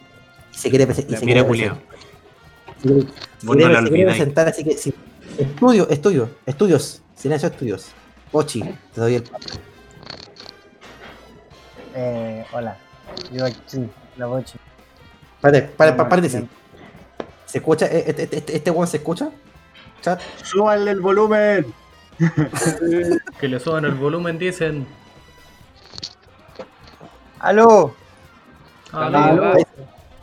Speaker 2: y se quiere, se
Speaker 3: mira,
Speaker 2: quiere
Speaker 3: Julio.
Speaker 2: Se quiere- se se presentar, así que sí. Estudio, estudio, estudios. Silencio, estudios. Bochi, te doy el
Speaker 7: Eh, hola, yo aquí, la boche.
Speaker 2: Párate, párate,
Speaker 7: Hola,
Speaker 2: párate, sí.
Speaker 7: bien.
Speaker 2: ¿Se escucha? ¿Este, este, este, este weón se escucha? Chat.
Speaker 4: Súbanle el volumen.
Speaker 3: Que le suban el volumen, dicen.
Speaker 7: ¡Aló!
Speaker 3: Ah,
Speaker 5: Aló.
Speaker 3: no.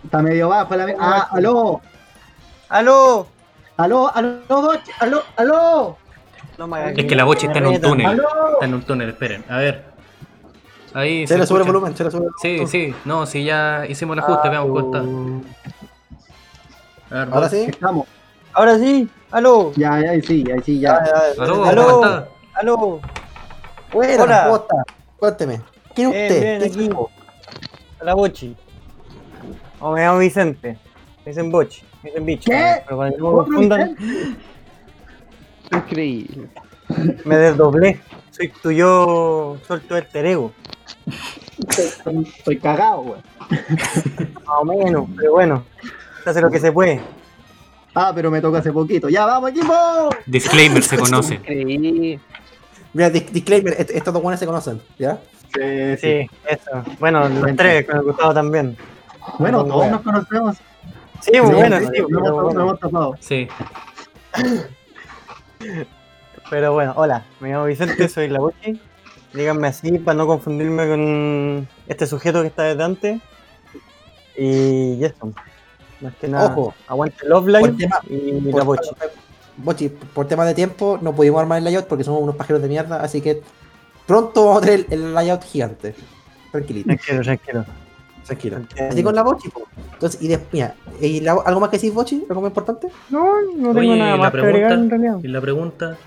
Speaker 4: Está medio bajo la. Ah, aló.
Speaker 7: ¡Aló!
Speaker 4: ¡Aló, aló! ¡Aló, aló!
Speaker 7: No me hagas
Speaker 3: Es que la bocha está en un túnel.
Speaker 4: ¡Aló!
Speaker 3: Está en un túnel, esperen. A ver. Ahí
Speaker 2: Se le sube el volumen, se le sube el
Speaker 3: Sí,
Speaker 2: volumen.
Speaker 3: sí. No, sí, ya hicimos el ajuste. Veamos cómo está. A ver,
Speaker 2: Ahora sí.
Speaker 4: Estamos.
Speaker 7: Ahora sí, aló,
Speaker 4: Ya, ya, ahí sí, ahí sí, ya.
Speaker 3: Aló,
Speaker 7: Aló.
Speaker 3: ¿cómo está?
Speaker 7: aló.
Speaker 2: Buena,
Speaker 7: Hola.
Speaker 2: Cuénteme. ¿Quién es usted?
Speaker 7: bien,
Speaker 2: ¿Qué equipo?
Speaker 7: La Bochi. O me llamo Vicente. Me dicen Bochi, me dicen bicho.
Speaker 4: ¿Qué?
Speaker 7: Pero para que no me
Speaker 4: ¿Otro
Speaker 7: confundan,
Speaker 5: Increíble.
Speaker 7: me desdoblé. Soy tu yo suelto el terego.
Speaker 4: Estoy cagado, weón.
Speaker 7: Más o menos, pero bueno. Se hace lo que se puede.
Speaker 4: Ah, pero me tocó hace poquito. ¡Ya, vamos, equipo!
Speaker 3: Disclaimer se conoce.
Speaker 5: Increíble.
Speaker 2: Mira, dis- disclaimer, est- estos dos buenos se conocen, ¿ya?
Speaker 4: Sí, sí.
Speaker 7: Sí, eso. Bueno, los tres, con el Gustavo también.
Speaker 4: Bueno,
Speaker 7: No,
Speaker 4: todos nos conocemos.
Speaker 7: Sí, muy
Speaker 2: Sí,
Speaker 7: bueno,
Speaker 2: sí,
Speaker 7: sí, pero bueno.
Speaker 4: hemos tapado.
Speaker 3: Sí.
Speaker 7: Pero bueno, hola, me llamo Vicente, soy la Bochi. Díganme así para no confundirme con este sujeto que está delante. Y eso. Más que nada,
Speaker 2: Ojo.
Speaker 7: aguante
Speaker 2: Por tema-
Speaker 7: y la
Speaker 2: Por,
Speaker 7: Bochi.
Speaker 2: Bochi, por tema de tiempo no pudimos armar el layout porque somos unos pajeros de mierda, así que pronto vamos a tener el, el layout gigante. Tranquilito,
Speaker 7: Tranquilo, tranquilo.
Speaker 2: tranquilo. Así con la Bochi, po. Entonces, y después, mira, ¿y la- ¿algo más que decir, Bochi? ¿Algo más importante?
Speaker 7: No, no tengo
Speaker 3: Oye,
Speaker 7: nada
Speaker 3: la
Speaker 7: más que agregar en
Speaker 3: pregunta.
Speaker 7: realidad.
Speaker 3: Y la pregunta.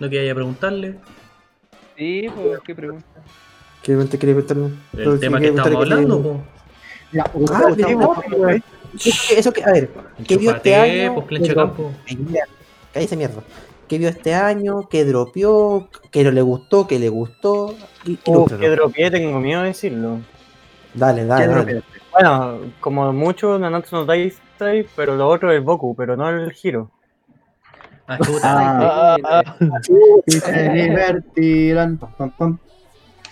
Speaker 3: No que haya a preguntarle.
Speaker 5: Sí, pues, ¿qué pregunta?
Speaker 2: ¿Qué te quería preguntarle?
Speaker 3: El tema que estamos hablando, po.
Speaker 4: Ya,
Speaker 2: Ah,
Speaker 4: están-
Speaker 2: Eso que, eso que, a ver, ¿qué vio este año?
Speaker 3: pues,
Speaker 2: ¿Qué
Speaker 3: campo.
Speaker 2: Ay, mira, Cállese mierda. ¿Qué vio este año? ¿Qué dropeó? ¿Qué no le gustó? ¿Qué le gustó? Y,
Speaker 7: Uh,
Speaker 2: ilústralo.
Speaker 7: que dropié, tengo miedo de decirlo.
Speaker 2: Dale, dale,
Speaker 7: ¿Qué
Speaker 2: dale.
Speaker 7: Bueno, como mucho, Nanatsu no Taisai, pero lo otro es Boku, pero no el giro.
Speaker 3: Ah.
Speaker 4: Ah,
Speaker 5: Ah,
Speaker 4: y se divertirán.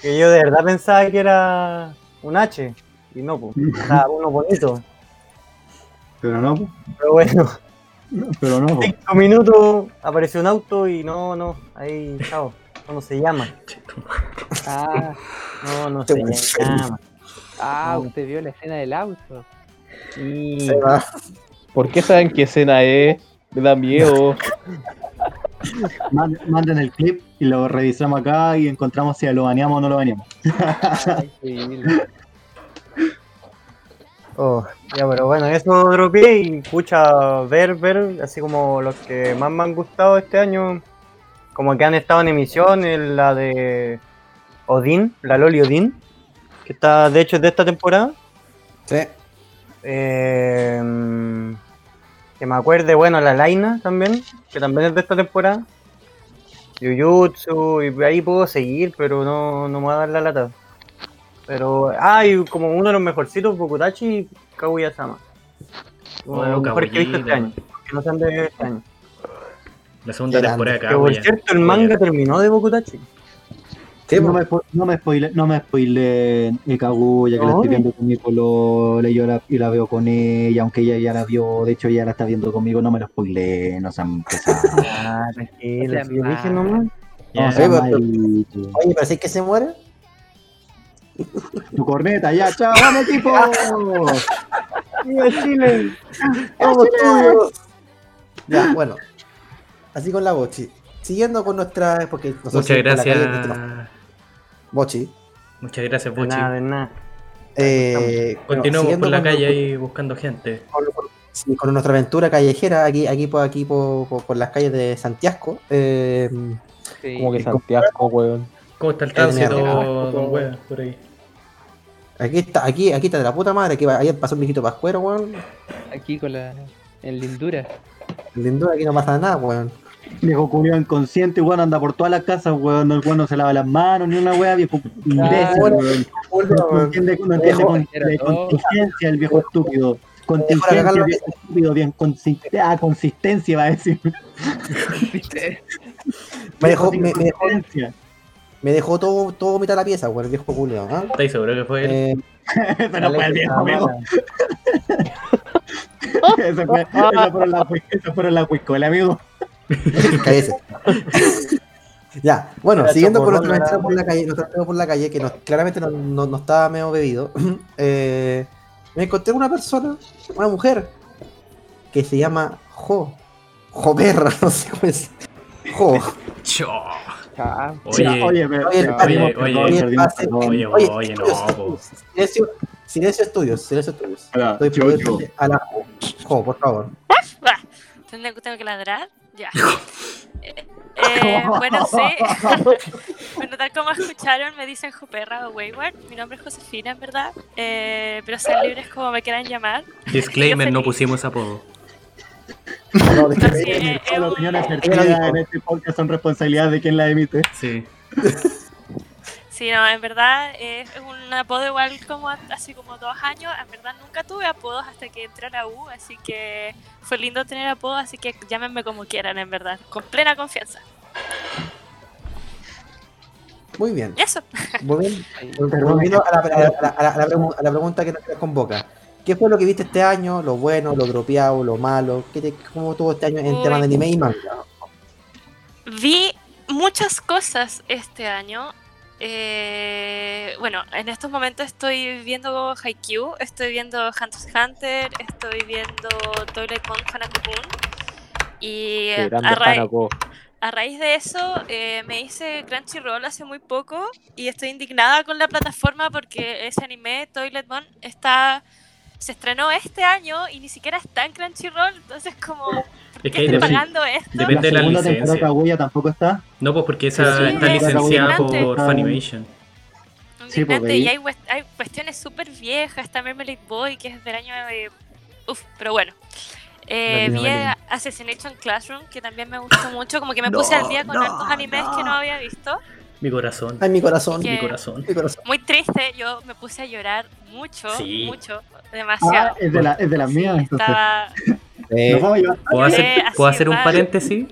Speaker 7: Que yo de verdad pensaba que era un H, y no, pues. Sea, uno bonito.
Speaker 4: Pero no.
Speaker 7: Pero bueno,
Speaker 4: pero no.
Speaker 7: cinco minutos apareció un auto y no, no, ahí, chao. ¿Cómo se llama?
Speaker 5: ah,
Speaker 7: No, no se llama.
Speaker 5: ah, usted vio la escena del auto.
Speaker 7: Y...
Speaker 2: Se va.
Speaker 1: ¿Por qué saben qué escena es? Me da miedo.
Speaker 4: Manden- el clip y lo revisamos acá y encontramos si lo baneamos o no lo baneamos.
Speaker 5: Increíble.
Speaker 7: Oh, ya, pero bueno, eso dropeé y pucha, ver, ver, así como los que más me han gustado este año, como que han estado en emisión, en la de Odin, la Loli Odin, que está, de hecho, es de esta temporada.
Speaker 2: Sí.
Speaker 7: Eh, que me acuerde, bueno, la Laina también, que también es de esta temporada. Jujutsu, y ahí puedo seguir, pero no, no me va a dar la lata. Pero, ah, y como uno de los mejorcitos, Bokutachi y Kaguya-sama. Uno de
Speaker 3: Oh,
Speaker 7: los mejores que he visto este año, que no sean de este año.
Speaker 3: La segunda
Speaker 2: Qué
Speaker 3: temporada
Speaker 7: Que
Speaker 3: acá,
Speaker 7: por
Speaker 3: ya.
Speaker 7: cierto, el manga terminó de Bokutachi.
Speaker 2: Sí,
Speaker 4: no,
Speaker 2: po.
Speaker 4: me, no me spoile, no me spoile el Kaguya, que la
Speaker 7: No.
Speaker 4: estoy viendo con mi y yo la, y la veo con ella, aunque ella ya la vio, de hecho ella la está viendo conmigo, no me lo spoile, no sean pesados.
Speaker 7: Ah, tranquilo,
Speaker 5: Sea
Speaker 7: si yo dije nomás.
Speaker 4: No
Speaker 2: pero-
Speaker 4: malitos.
Speaker 2: Oye, pero si es que se muere.
Speaker 4: Tu corneta, ya, chao, vamos equipo.
Speaker 7: ¡Viva Chile!
Speaker 2: ¡Vamos todos! Ya, bueno. Así con la Bochi. Siguiendo con nuestra. Porque nosotros
Speaker 3: Muchas gracias.
Speaker 2: Bochi.
Speaker 3: Muchas gracias,
Speaker 7: De
Speaker 3: Bochi.
Speaker 7: nada, de nada.
Speaker 2: Eh,
Speaker 3: Continuamos por la
Speaker 2: con-
Speaker 3: calle ahí buscando gente.
Speaker 2: con, con nuestra aventura callejera aquí, aquí, por, aquí por, por- por las calles de Santiago. Eh,
Speaker 5: Sí.
Speaker 1: Como que Santiago, weón.
Speaker 3: ¿Cómo está el tránsito, don Wea, por ahí?
Speaker 2: aquí está, aquí, aquí está de la puta madre. Aquí va- ayer pasó un viejito pascuero, weón.
Speaker 5: Aquí con la. En lindura.
Speaker 2: Lindo, aquí no pasa nada, weón.
Speaker 4: Viejo culiao inconsciente, weón, anda por todas las casas, weón, el weón no se lava las manos, ni una wea, viejo imbécil,
Speaker 2: bueno,
Speaker 4: weón. No entiende, no entiende con, de contingencia el viejo estúpido. Contingencia, viejo estúpido, bien consi- ah, consistencia va a decir.
Speaker 2: Me dejó, me, me dejó,
Speaker 4: consistencia.
Speaker 2: Me dejó todo, todo mitad de la pieza, weón, el viejo culiao, ¿ah?
Speaker 3: ¿Estáis seguro que fue él?
Speaker 2: Eh,
Speaker 4: Pero fue el viejo, amigo. Eso fue, eso fueron las eso fueron cuiscolas, amigo.
Speaker 2: cállese. ya, bueno,
Speaker 7: Era
Speaker 2: siguiendo con
Speaker 7: era-
Speaker 2: aventura por la calle, aventura por la calle, que nos- claramente no, no- no estaba medio bebido, eh, me encontré con una persona, una mujer, que se llama Jo. Jo perra, no sé cómo es. Jo.
Speaker 3: Cho.
Speaker 5: Ah,
Speaker 3: Oye,
Speaker 4: oye,
Speaker 2: Oye,
Speaker 3: oye, oye, no,
Speaker 2: silencio, silencio, estudios, silencio estudios.
Speaker 4: Yo- yo.
Speaker 2: a la Jo. Por favor.
Speaker 8: ¿Tengo, tengo que ladrar? Ya. Eh, eh, bueno, sí. bueno, tal como escucharon, me dicen Joperra o Wayward. Mi nombre es Josefina, en verdad. Eh, pero sean libres como me quieran llamar.
Speaker 3: Disclaimer, no pusimos apodo.
Speaker 2: No,
Speaker 8: Así,
Speaker 2: déjame-
Speaker 8: eh,
Speaker 4: Todas las
Speaker 8: eh,
Speaker 4: opiniones
Speaker 2: Ella
Speaker 4: vertidas en este podcast son responsabilidad de quien la emite.
Speaker 3: Sí.
Speaker 8: Sí, no, en verdad eh, es un apodo igual como a- hace como dos años. En verdad nunca tuve apodos hasta que entré a la U, así que fue lindo tener apodos, así que llámenme como quieran, en verdad, con plena confianza.
Speaker 2: Muy bien.
Speaker 8: Eso.
Speaker 2: Muy bien. Volviendo a la, a la- a la- a la- a la pregu- a la pregunta que nos convoca. ¿Qué fue lo que viste este año? ¿Lo bueno, lo dropeado, lo malo? ¿Qué te- ¿Cómo tuvo este año en
Speaker 8: Uy.
Speaker 2: temas de anime y manga?
Speaker 8: Vi muchas cosas este año. Eh, bueno, en estos momentos estoy viendo Haikyuu, estoy viendo Hunter x Hunter, estoy viendo Toilet Con Hanako-kun. Y
Speaker 1: Qué grande
Speaker 8: a, ra-
Speaker 1: Hanako.
Speaker 8: a raíz de eso eh, me hice Crunchyroll hace muy poco y estoy indignada con la plataforma porque ese anime, Toilet Mon, está se estrenó este año y ni siquiera está en Crunchyroll, entonces como ¿por
Speaker 3: Es que
Speaker 8: estoy pagando esto?
Speaker 3: Depende de la
Speaker 4: segunda temporada
Speaker 3: licencia.
Speaker 4: de Kaguya tampoco está.
Speaker 3: No, pues porque esa
Speaker 8: Sí,
Speaker 3: está
Speaker 8: sí,
Speaker 3: licenciada
Speaker 8: indignante.
Speaker 3: por Funimation.
Speaker 4: Sí, veí.
Speaker 8: y hay, hay cuestiones súper viejas, está Marmalade Boy, que es del año de... Uf, pero bueno. Eh, vi
Speaker 2: Latinoamérica.
Speaker 8: Assassination Classroom, que también me gustó mucho, como que me puse al día con hartos animes que no había visto.
Speaker 3: Mi corazón.
Speaker 2: Ay, mi corazón.
Speaker 3: Mi corazón.
Speaker 2: Mi corazón.
Speaker 8: Muy triste, yo me puse a llorar mucho,
Speaker 3: Sí.
Speaker 8: mucho,
Speaker 4: Ah,
Speaker 8: demasiado.
Speaker 4: es de, la, es de las
Speaker 8: Sí,
Speaker 4: mías, entonces.
Speaker 8: estaba,
Speaker 2: Eh.
Speaker 3: ¿Puedo hacer,
Speaker 8: Eh,
Speaker 3: ¿puedo hacer un paréntesis?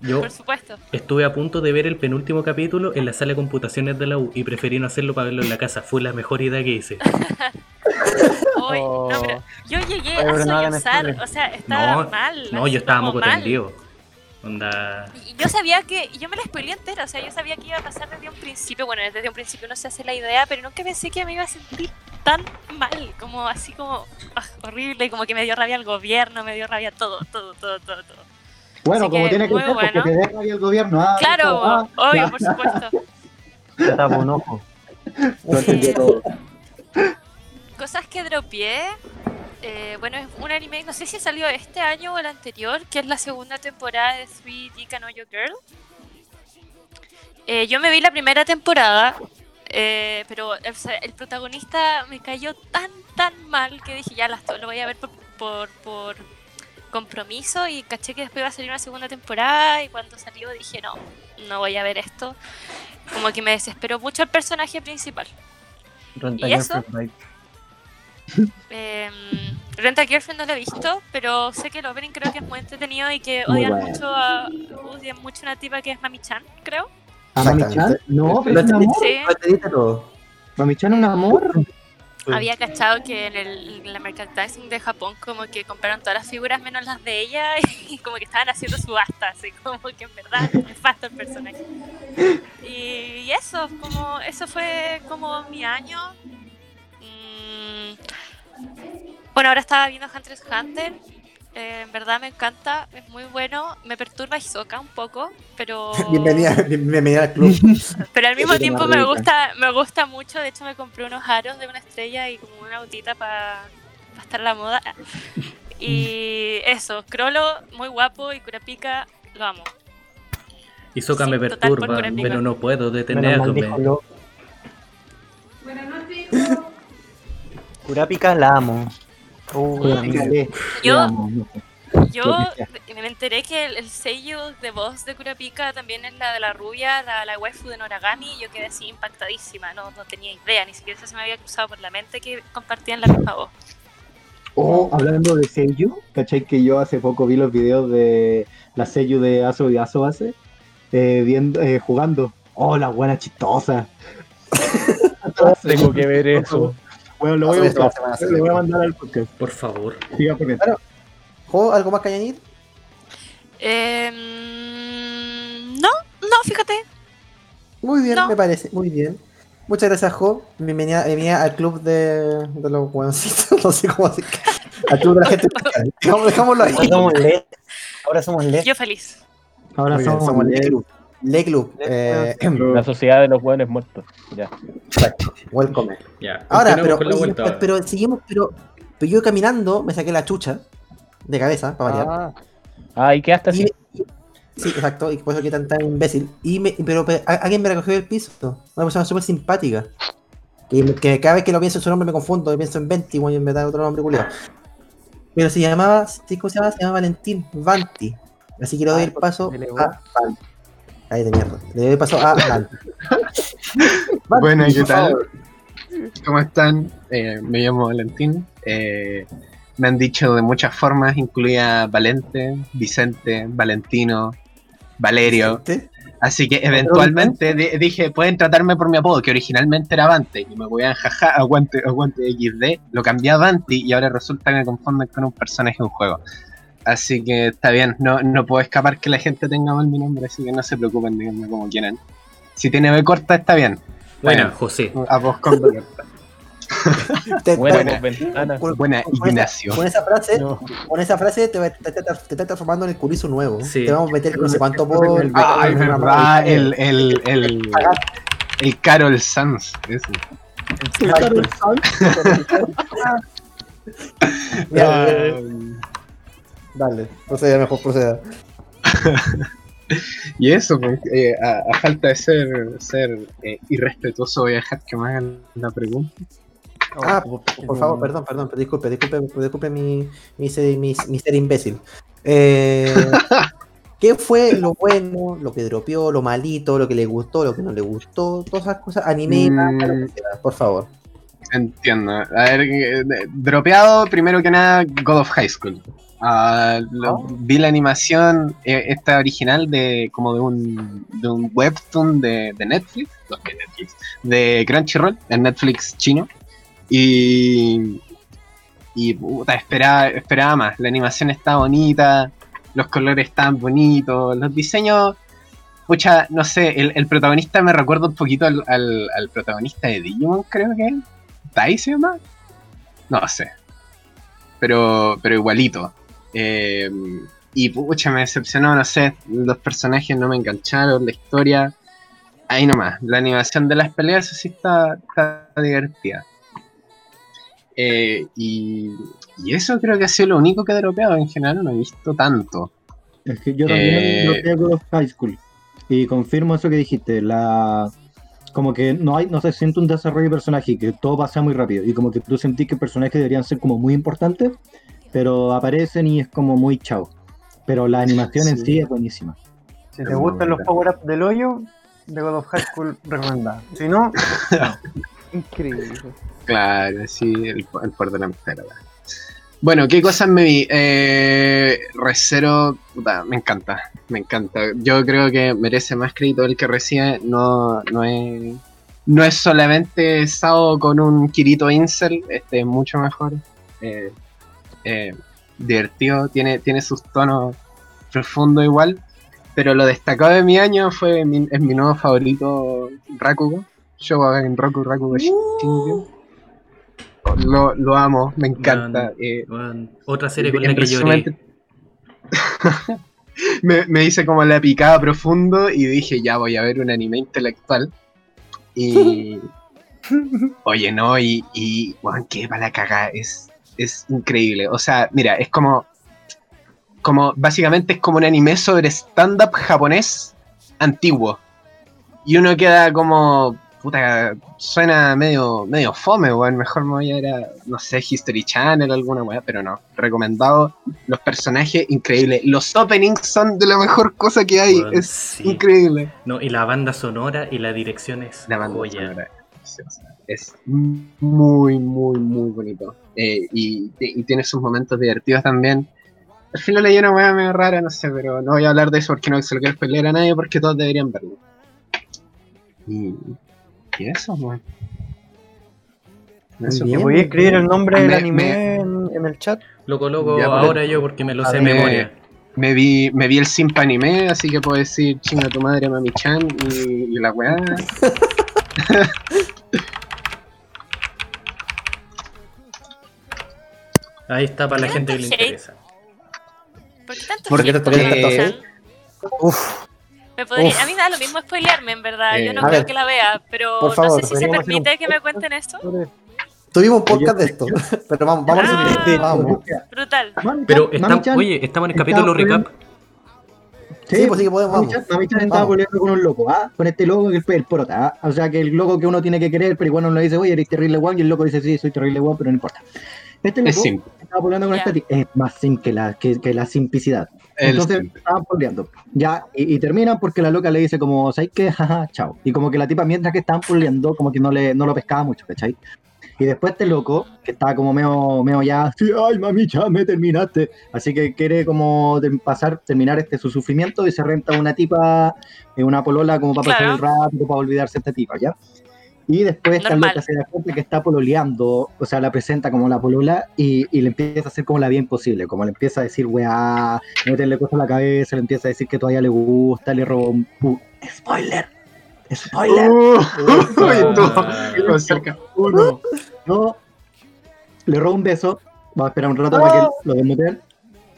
Speaker 3: Yo
Speaker 8: por supuesto.
Speaker 3: estuve a punto de ver el penúltimo capítulo en la sala de computaciones de la U y preferí no hacerlo para verlo en la casa. Fue la mejor idea que hice.
Speaker 8: Hoy,
Speaker 7: Oh.
Speaker 8: no, pero yo llegué
Speaker 7: Oye,
Speaker 8: a
Speaker 7: no
Speaker 8: sollozar, o sea, estaba
Speaker 3: No,
Speaker 8: mal.
Speaker 3: No, yo estaba moco
Speaker 8: mal.
Speaker 3: tendido. Onda.
Speaker 8: Y yo sabía que, yo me la spoileé entera, o sea, yo sabía que iba a pasar desde un principio, bueno, desde un principio no se hace la idea, pero nunca pensé que me iba a sentir tan mal, como así como ah, horrible, como que me dio rabia el gobierno, me dio rabia todo, todo, todo, todo, todo.
Speaker 4: Bueno,
Speaker 8: Así
Speaker 4: como
Speaker 8: que
Speaker 4: tiene que
Speaker 8: muy
Speaker 4: ser, porque
Speaker 8: bueno.
Speaker 4: te dé rabia el gobierno. Ah,
Speaker 8: Claro,
Speaker 4: ah,
Speaker 8: obvio, por supuesto.
Speaker 7: Te tapo un ojo.
Speaker 4: Todo.
Speaker 8: Cosas que dropeé. Eh, bueno, es un anime, no sé si salió este año o el anterior, que es la segunda temporada de 3D Kanojo Girl. Eh, yo me vi la primera temporada, eh, pero el protagonista me cayó tan, tan mal que dije, ya las lo voy a ver por, por, por compromiso y caché que después iba a salir una segunda temporada y cuando salió dije, no, no voy a ver esto. Como que me desesperó mucho el personaje principal. ¿Y eso? Eh, Renta Girlfriend no lo he visto, pero sé que el opening creo que es muy entretenido y que
Speaker 2: Muy
Speaker 8: odian
Speaker 2: bueno.
Speaker 8: mucho a odian mucho a una tipa que es Mami-chan, creo.
Speaker 4: ¿A Mami-chan?
Speaker 2: Exactamente.
Speaker 4: No, pero es un amor.
Speaker 8: Sí.
Speaker 2: Lo entendiste todo.
Speaker 4: Mami-chan es un amor.
Speaker 8: Había cachado que en, el, en la merchandising de Japón como que compraron todas las figuras menos las de ella y como que estaban haciendo subasta, así como que en verdad es nefasto el personaje. Y, eso, como eso fue como mi año. Mm, bueno, ahora estaba viendo Hunter x Hunter. eh, en verdad me encanta, es muy bueno. Me perturba Hisoka un poco, pero
Speaker 2: Bienvenida, bienvenida al club.
Speaker 8: pero al mismo tiempo me gusta, me gusta mucho. De hecho, me compré unos aros de una estrella y como una autita para estar a la moda. Y eso, Crollo, muy guapo y Kurapika, lo amo.
Speaker 3: Hisoka
Speaker 8: Sí,
Speaker 3: me perturba, pero no puedo detenerme.
Speaker 7: dijo lo- Kurapika la amo. Uh,
Speaker 8: Yo-. Yo me enteré que el, el sello de voz de Kurapika también es la de la rubia, la, la waifu de Noragami, y yo quedé así impactadísima, no, no tenía idea, ni siquiera se me había cruzado por la mente que compartían la misma voz.
Speaker 4: Oh, hablando de Seiyu, ¿cachai? Que yo hace poco vi los videos de la Seiyu de Aso y Aso Base eh, viendo, eh, jugando. Oh, la buena chistosa.
Speaker 1: Tengo que ver eso.
Speaker 4: Bueno, lo voy a
Speaker 2: Eso
Speaker 4: buscar.
Speaker 2: la semana
Speaker 4: Le voy a mandar al podcast.
Speaker 3: Por favor.
Speaker 4: Siga porque
Speaker 2: ¿Jo, ¿Algo más que añadir?
Speaker 8: Em, no, no, fíjate.
Speaker 2: Muy bien,
Speaker 8: No.
Speaker 2: me parece, muy bien. Muchas gracias, Jo. Bienvenida, bienvenida al club de, de los hueoncitos. No sé cómo se Al club de la gente. Dejamos- Dejámoslo ahí.
Speaker 7: Ahora somos LED. Ahora somos LED.
Speaker 8: Yo feliz.
Speaker 4: Ahora somos,
Speaker 2: somos Le
Speaker 4: LED.
Speaker 2: Club. Le Club. Eh,
Speaker 1: La sociedad de los hueones muertos. Ya.
Speaker 2: exacto. Welcome. Ahora, pero,
Speaker 3: con la
Speaker 2: oye,
Speaker 3: vuelta
Speaker 2: pero,
Speaker 3: ahora.
Speaker 2: pero seguimos, pero, pero yo caminando me saqué la chucha de cabeza, para variar.
Speaker 5: Ah,
Speaker 1: Ah, y quedaste así.
Speaker 2: Y- sí, exacto, y por eso que tan, tan imbécil. Y me, pero, pero alguien me recogió del piso. Una persona súper simpática. Que, que cada vez que lo pienso en su nombre me confundo, yo pienso en Venti, bueno, y me da otro nombre culiado. Pero se llamaba, ¿sí, ¿cómo se llama? Se llama Valentín, Vanti. Así que le doy el paso a Vanti. Ahí de mierda. Le paso a Vanti.
Speaker 9: Bueno, ¿y qué tal? ¿Cómo están? Eh, me llamo Valentín. Eh, me han dicho de muchas formas, incluía Valente, Vicente, Valentino, Valerio.
Speaker 2: ¿Sí?
Speaker 9: Así que eventualmente di- dije, pueden tratarme por mi apodo, que originalmente era Avante, y me voy a jaja, aguante, aguante XD, lo cambié a Vanti y ahora resulta que me confunden con un personaje de un juego. Así que está bien, no, no puedo escapar que la gente tenga mal mi nombre, así que no se preocupen, díganme como quieran. Si tiene B corta, está bien.
Speaker 3: Buena,
Speaker 9: Bueno.
Speaker 3: José.
Speaker 9: A vos con B corta.
Speaker 1: Buena,
Speaker 2: con-
Speaker 9: Buena,
Speaker 2: con esa-
Speaker 9: Ignacio.
Speaker 2: Con esa frase,
Speaker 1: No.
Speaker 2: con esa frase te, te, te- te estás transformando en el curizo nuevo.
Speaker 3: Sí.
Speaker 2: Te vamos a meter no sé cuánto por.
Speaker 9: Ah, es verdad, el, el, el, el Carol Sanz. ese.
Speaker 2: Ya,
Speaker 9: Ah,
Speaker 2: Dale, proceda, mejor proceda.
Speaker 9: y eso, pues, eh, a, a falta de ser, ser eh, irrespetuoso, voy a dejar que me hagan la pregunta.
Speaker 2: Ah, por, por favor, perdón, perdón, pero disculpe, disculpe, disculpe mi, mi, ser, mi, mi ser imbécil. Eh, ¿Qué fue lo bueno, lo que dropeó, lo malito, lo que le gustó, lo que no le gustó? Todas esas cosas, anime,
Speaker 9: Mm.
Speaker 2: manga, lo que sea, por favor.
Speaker 9: Entiendo. A ver, eh, dropeado, primero que nada, God of High School. Ah, lo- Vi la animación, eh, esta original, de como de un, de un webtoon de, de Netflix, no, de Netflix, de Crunchyroll, el Netflix chino. Y, y puta, esperaba, esperaba más. La animación está bonita, los colores están bonitos, los diseños. Pucha, no sé, el, el protagonista me recuerda un poquito al, al, al protagonista de Digimon, creo que es. ¿Tai se llama? No sé. Pero, pero igualito. Eh, y pucha, me decepcionó, no sé. Los personajes no me engancharon, la historia. Ahí nomás. La animación de las peleas sí está, está divertida. Eh, y, y eso creo que ha sido lo único que he dropeado. En general no he visto tanto.
Speaker 4: Es que yo también
Speaker 9: Eh,
Speaker 4: hago High School. Y confirmo eso que dijiste, la como que no hay, no se siente un desarrollo de personaje, que todo pasa muy rápido. Y como que tú sentís que personajes deberían ser como muy importantes, pero aparecen y es como muy chao. Pero la animación en
Speaker 9: Sí.
Speaker 4: es buenísima.
Speaker 7: Si te gustan los power-ups del hoyo, de God of High School recomendada. Si no,
Speaker 5: increíble.
Speaker 9: Claro, sí, el, el poder de la amistad. Bueno, ¿qué cosas me vi? Eh, Recero, puta, me encanta, me encanta. Yo creo que merece más crédito el que recibe. No, no es, no es solamente Sao con un Kirito Incel, este es mucho mejor. Eh, eh, divertido, tiene, tiene sus tonos profundos igual. Pero lo destacado de mi año fue mi, es mi nuevo favorito, Rakugo. Yo en Roku Rakugo Shingyu. Lo, lo amo, me encanta. eh,
Speaker 3: Otra serie con
Speaker 9: en
Speaker 3: la que lloré.
Speaker 9: me, me hice como la picada profundo y dije, ya voy a ver un anime intelectual. Y. Oye, no, y. y weón, qué para la cagada, es, es increíble. O sea, mira, es como. Como, básicamente es como un anime sobre stand-up japonés antiguo. Y uno queda como. Puta, suena medio, medio fome, weón. Mejor me voy a ir a, no sé, History Channel o alguna weá, pero no. Recomendado. Los personajes, increíble. Los openings son de la mejor cosa que hay. Es
Speaker 3: sí.
Speaker 9: increíble.
Speaker 3: No, y la banda sonora y la dirección es
Speaker 9: La banda
Speaker 3: joya.
Speaker 9: sonora. Es muy, muy, muy bonito. Eh, y, y tiene sus momentos divertidos también. Al final leí una weá medio rara, no sé, pero no voy a hablar de eso porque no se lo quiero spoiler a nadie porque todos deberían verlo. Y, y eso, weón. Eso.
Speaker 2: bien.
Speaker 7: ¿me podía escribir el nombre del
Speaker 9: Me-
Speaker 7: anime
Speaker 9: me-
Speaker 7: en, en el chat?
Speaker 3: Loco, loco, ahora yo porque me lo sé
Speaker 9: A
Speaker 3: de memoria.
Speaker 9: Me vi, me vi el Simpa anime, así que puedo decir chinga tu madre, mami-chan y, y la weá.
Speaker 3: Ahí está para la
Speaker 8: ¿Qué
Speaker 3: gente que le
Speaker 8: tanto
Speaker 3: interesa.
Speaker 8: ¿Por qué tanto
Speaker 9: Porque-
Speaker 8: hate?
Speaker 9: porque-
Speaker 2: Uf.
Speaker 8: Me podría-
Speaker 2: Uf.
Speaker 8: a mí me da lo mismo spoilearme, en verdad.
Speaker 9: Eh,
Speaker 8: Yo no
Speaker 2: a
Speaker 8: creo
Speaker 2: ver,
Speaker 8: que la vea, pero
Speaker 2: por
Speaker 8: no
Speaker 2: favor,
Speaker 8: sé si se
Speaker 7: un
Speaker 8: permite que me cuenten esto.
Speaker 2: Tuvimos un podcast de esto, pero vamos, vamos a
Speaker 8: Ah.
Speaker 2: resumir. Vamos.
Speaker 8: Brutal.
Speaker 3: Pero estamos, oye, estamos en el capítulo
Speaker 4: por-
Speaker 3: recap.
Speaker 2: Sí, pues sí que podemos.
Speaker 4: Mami-chan Mami-chan estaba peleando con un loco, ¿ah? Con este loco que es el porota, ¿ah? O sea, que el loco que uno tiene que querer, pero igual uno le dice, oye, eres terrible guan, y el loco dice, sí, soy terrible guan, pero no importa. Este
Speaker 9: Es
Speaker 4: loco
Speaker 9: simple.
Speaker 4: estaba peleando con
Speaker 8: Ya.
Speaker 4: esta tía, es más sim que la, que, que la simplicidad.
Speaker 9: El
Speaker 4: Entonces
Speaker 9: simple.
Speaker 4: estaban peleando. Ya, y, y terminan porque la loca le dice como, ¿sabes qué? Jaja, chao. Y como que la tipa mientras que estaban peleando, como que no, le, no lo pescaba mucho, ¿cachai? Y después este loco, que estaba como medio, medio ya, sí, ay mami, ya me terminaste. Así que quiere como de- pasar, terminar este su sufrimiento y se renta una tipa, eh, una polola como para pasar
Speaker 8: Claro.
Speaker 4: el rato, para olvidarse de esta tipa, ¿ya? Y después esta loca se da cuenta que está pololeando, o sea, la presenta como la polola y, y le empieza a hacer como la vida imposible, como le empieza a decir, weá, meterle cosas a la cabeza, le empieza a decir que todavía le gusta, le roba un... pu- ¡Spoiler! ¡Spoiler!
Speaker 9: Uh, tú, cerca.
Speaker 4: Uno, dos, le roba un beso, va a esperar un rato para que lo desmuteen.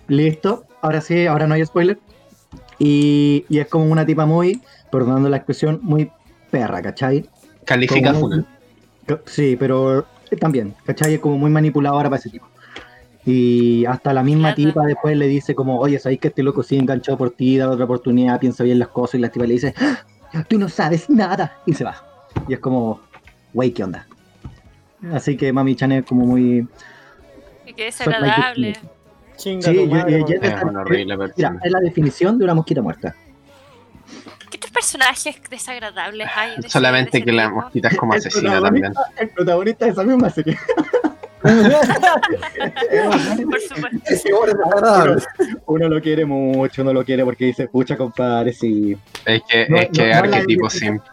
Speaker 4: Listo, ahora sí, ahora no hay spoiler. Y, y es como una tipa muy, perdonando la expresión, muy perra, ¿cachai?
Speaker 9: Califica.
Speaker 4: Sí, pero también, ¿cachai? Es como muy manipuladora para ese tipo. Y hasta la misma
Speaker 8: Claro.
Speaker 4: tipa después le dice como, oye, ¿sabéis que este loco sí enganchado por ti? Da otra oportunidad, piensa bien las cosas. Y la tipa le dice, "Ah, tú no sabes nada. Y se va. Y es como, wey, ¿qué onda? Así que Mami Chan es como muy...
Speaker 8: Y que es agradable.
Speaker 7: Chinga
Speaker 4: Sí, yo- yo- yo-.
Speaker 9: Es una horrible
Speaker 4: Mira, es la definición de una mosquita muerta.
Speaker 8: ¿Qué otros personajes desagradables hay? de ese-
Speaker 9: Solamente que la mosquita es como
Speaker 4: El
Speaker 9: asesina también.
Speaker 4: protagonista- El protagonista de esa misma serie.
Speaker 8: Por supuesto.
Speaker 4: Uno lo quiere mucho, uno lo quiere porque dice, pucha, compadre, sí.
Speaker 9: Es que,
Speaker 4: No,
Speaker 9: es que
Speaker 4: no, no
Speaker 9: arquetipo simple.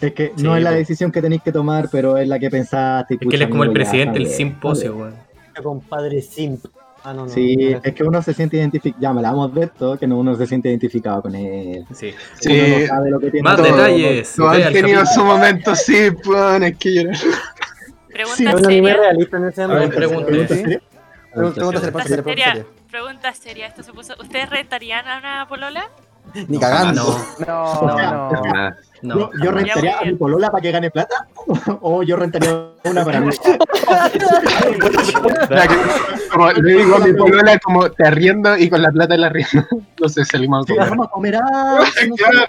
Speaker 4: Es que
Speaker 3: Sí,
Speaker 4: no es la decisión que tenéis que tomar, pero es la que pensaste. y
Speaker 3: Es que él es como el presidente, el simposio, weón.
Speaker 7: Compadre simp. Ah, no, no.
Speaker 4: Sí,
Speaker 7: no,
Speaker 4: es que uno se siente identificado. Ya me la hemos visto, que no- uno se siente identificado con él.
Speaker 3: Sí.
Speaker 9: Sí.
Speaker 4: Uno no sabe lo que tiene.
Speaker 3: Más
Speaker 4: todo.
Speaker 3: detalles. Ve
Speaker 9: han tenido su momento, sí, pues, es que llorar.
Speaker 8: Pregunta
Speaker 4: Sí,
Speaker 7: Es un anime
Speaker 8: seria.
Speaker 7: realista en ese ámbito.
Speaker 3: pregunta.
Speaker 4: ¿Pregunta seria?
Speaker 2: Pregunta seria,
Speaker 8: Pregunta
Speaker 2: pregunta seria, pregunta
Speaker 8: seria.
Speaker 2: seria.
Speaker 8: Pregunta seria. Esto se puso- ¿Ustedes rentarían a una polola?
Speaker 2: Ni cagando.
Speaker 3: No,
Speaker 5: No, no.
Speaker 4: Yo, rentaría a mi polola para que gane plata o yo rentaría una para mí.
Speaker 9: Como le digo a mi polola, como te arriendo y con la plata la arriendo. No sé, salimos a comer.
Speaker 4: Vamos a comer ah.
Speaker 9: Claro.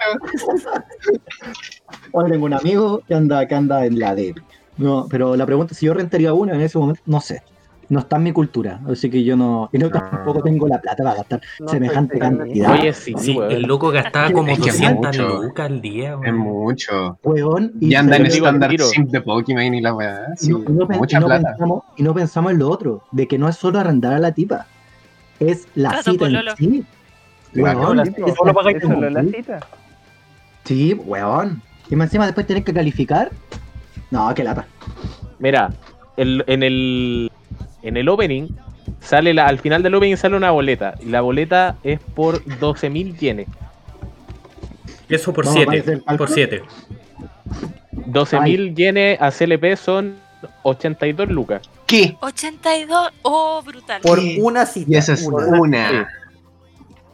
Speaker 4: Hoy tengo un amigo que anda, que anda en la de. No, pero la pregunta es si yo rentaría una en ese momento, no sé. No está en mi cultura, así que yo no. Y no tampoco tengo la plata para gastar
Speaker 7: No
Speaker 4: semejante cantidad.
Speaker 1: Oye, sí,
Speaker 3: Sí,
Speaker 1: weón.
Speaker 3: el loco gastaba como
Speaker 9: Es que es
Speaker 3: 200
Speaker 9: mucho.
Speaker 3: lucas al día,
Speaker 9: Es
Speaker 3: weón.
Speaker 9: mucho.
Speaker 4: Weón,
Speaker 9: Y anda en estándar simp de Pokémon y la weá.
Speaker 4: y
Speaker 9: Sí,
Speaker 4: no, y no pen- y
Speaker 9: mucha
Speaker 4: no
Speaker 9: plata.
Speaker 4: pensamos, y no pensamos en lo otro, de que no es solo arrendar a la tipa, es la
Speaker 8: Trato
Speaker 4: cita en sí. Weón, es- es
Speaker 7: solo pagáis
Speaker 5: Solo la cita.
Speaker 4: Sí, weón. Y más encima después tenés que calificar. No, qué lata.
Speaker 1: Mira, el- en el en el opening sale la, al final del opening sale una boleta y la boleta es por 12.000 yenes.
Speaker 3: Eso por
Speaker 4: Vamos,
Speaker 3: 7.
Speaker 4: parece el
Speaker 3: Por
Speaker 4: cálculo.
Speaker 3: 7.
Speaker 1: 12.000 yenes a CLP son 82 lucas.
Speaker 9: ¿Qué?
Speaker 8: 82. Oh, brutal.
Speaker 2: Por una cita.
Speaker 9: Y esa es
Speaker 2: una.
Speaker 9: una.
Speaker 1: Sí.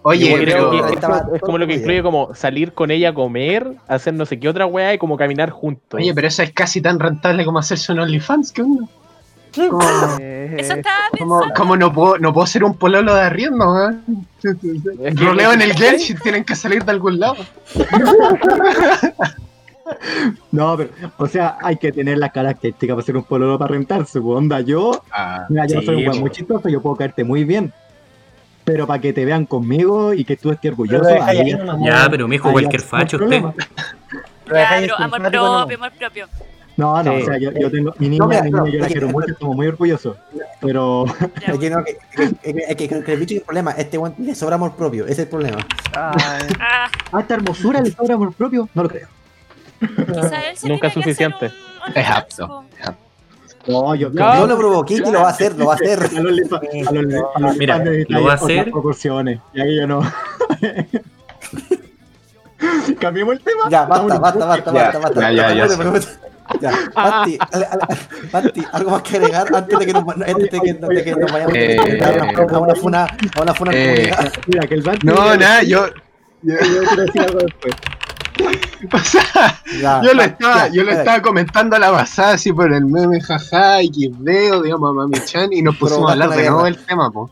Speaker 9: Oye,
Speaker 1: creo que es, es como lo que incluye como salir con ella a comer, hacer no sé qué otra weá y como caminar juntos.
Speaker 9: Oye, pero eso es casi tan rentable como hacerse un OnlyFans, ¿qué onda? Como,
Speaker 5: Eh,
Speaker 8: Eso estaba
Speaker 9: como,
Speaker 8: pensando.
Speaker 9: como no puedo, no puedo ser un pololo de arriendo.
Speaker 1: Es que-
Speaker 9: Roleo en el Genshin, tienen que salir de algún lado.
Speaker 4: No, pero, o sea, hay que tener las características para ser un pololo para rentarse, pues, onda. Yo,
Speaker 9: Ah,
Speaker 4: mira, yo
Speaker 3: Sí,
Speaker 4: soy un weón
Speaker 3: po.
Speaker 4: muy chistoso, yo puedo caerte muy bien. Pero para que te vean conmigo y que tú estés orgulloso,
Speaker 7: Pero deja
Speaker 4: ahí
Speaker 7: ya
Speaker 3: Ya, pero mijo,
Speaker 4: ahí
Speaker 3: cualquier facho usted.
Speaker 7: Pero
Speaker 8: Claro, amor propio, amor propio.
Speaker 4: No, no,
Speaker 1: Sí.
Speaker 4: o sea, yo, yo tengo, mi niña,
Speaker 2: No, mira,
Speaker 4: mi
Speaker 2: no,
Speaker 4: niña yo la
Speaker 2: es que-
Speaker 4: quiero mucho, estamos muy orgullosos. Pero,
Speaker 2: Es que, no, que, que, que- que- que- que el bicho tiene un problema. Este le sobra amor propio. Ese es el problema.
Speaker 8: Ah,
Speaker 4: a esta hermosura le sobra amor propio, no lo creo.
Speaker 8: quizá él se
Speaker 1: Nunca
Speaker 8: hacer
Speaker 1: suficiente.
Speaker 9: Es apto.
Speaker 4: No, yo,
Speaker 1: No,
Speaker 2: Yo lo provoqué y lo va a hacer, lo va a hacer.
Speaker 4: A los lipa- a los li- a los
Speaker 3: Mira, lo va a hacer.
Speaker 4: proporciones. Y ahí yo no. Cambiemos el tema.
Speaker 2: Ya, basta, basta, basta, basta, basta.
Speaker 9: ya, ya, Ya,
Speaker 2: Al- Panti, algo más que agregar antes de que nos, antes de que, de que nos vayamos
Speaker 9: Eh,
Speaker 2: a una funa, a una funa
Speaker 9: eh.
Speaker 4: Mira, que el
Speaker 9: No, nada, yo.
Speaker 4: Yo, yo quiero decir algo después.
Speaker 9: O sea,
Speaker 2: Ya,
Speaker 9: yo lo
Speaker 2: ya,
Speaker 9: estaba,
Speaker 2: ya,
Speaker 9: yo lo estaba comentando a la pasada así por el meme, jaja, XD, digamos, a Mami Chan, y nos pusimos a hablar de nuevo del tema, po.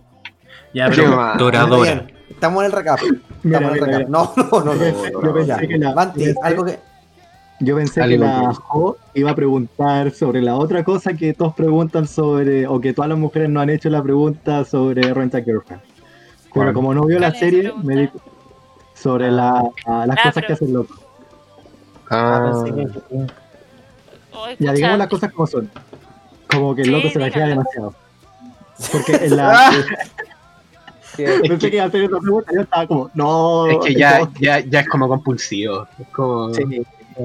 Speaker 3: Ya,
Speaker 9: Qué
Speaker 3: pero
Speaker 9: mal.
Speaker 3: Doradora.
Speaker 2: Estamos en el recap.
Speaker 4: Mira,
Speaker 2: Estamos en el recap.
Speaker 4: mira.
Speaker 2: No, no, no, no.
Speaker 4: Yo
Speaker 2: no,
Speaker 4: pensé
Speaker 2: ya.
Speaker 4: que la- pensé-
Speaker 2: algo que.
Speaker 4: Yo pensé que la Jo iba a preguntar sobre la otra cosa que todos preguntan sobre, o que todas las mujeres no han hecho la pregunta sobre Rent a Girlfriend. Pero como no vio la
Speaker 8: ¿Cuál es esa
Speaker 4: serie, me dijo sobre la, a las
Speaker 8: Ah,
Speaker 4: cosas
Speaker 8: pero-
Speaker 4: que hacen loco.
Speaker 9: Ah,
Speaker 8: Ay,
Speaker 4: Ya
Speaker 8: pucha,
Speaker 4: digamos las cosas como son. Como que el
Speaker 8: Sí,
Speaker 4: loco se la queda
Speaker 8: dígalo.
Speaker 4: demasiado. Porque en la. Pensé que iba a hacer esa pregunta, yo estaba como, no.
Speaker 9: es que ya, ya, ya es como compulsivo. Es como.
Speaker 4: sí.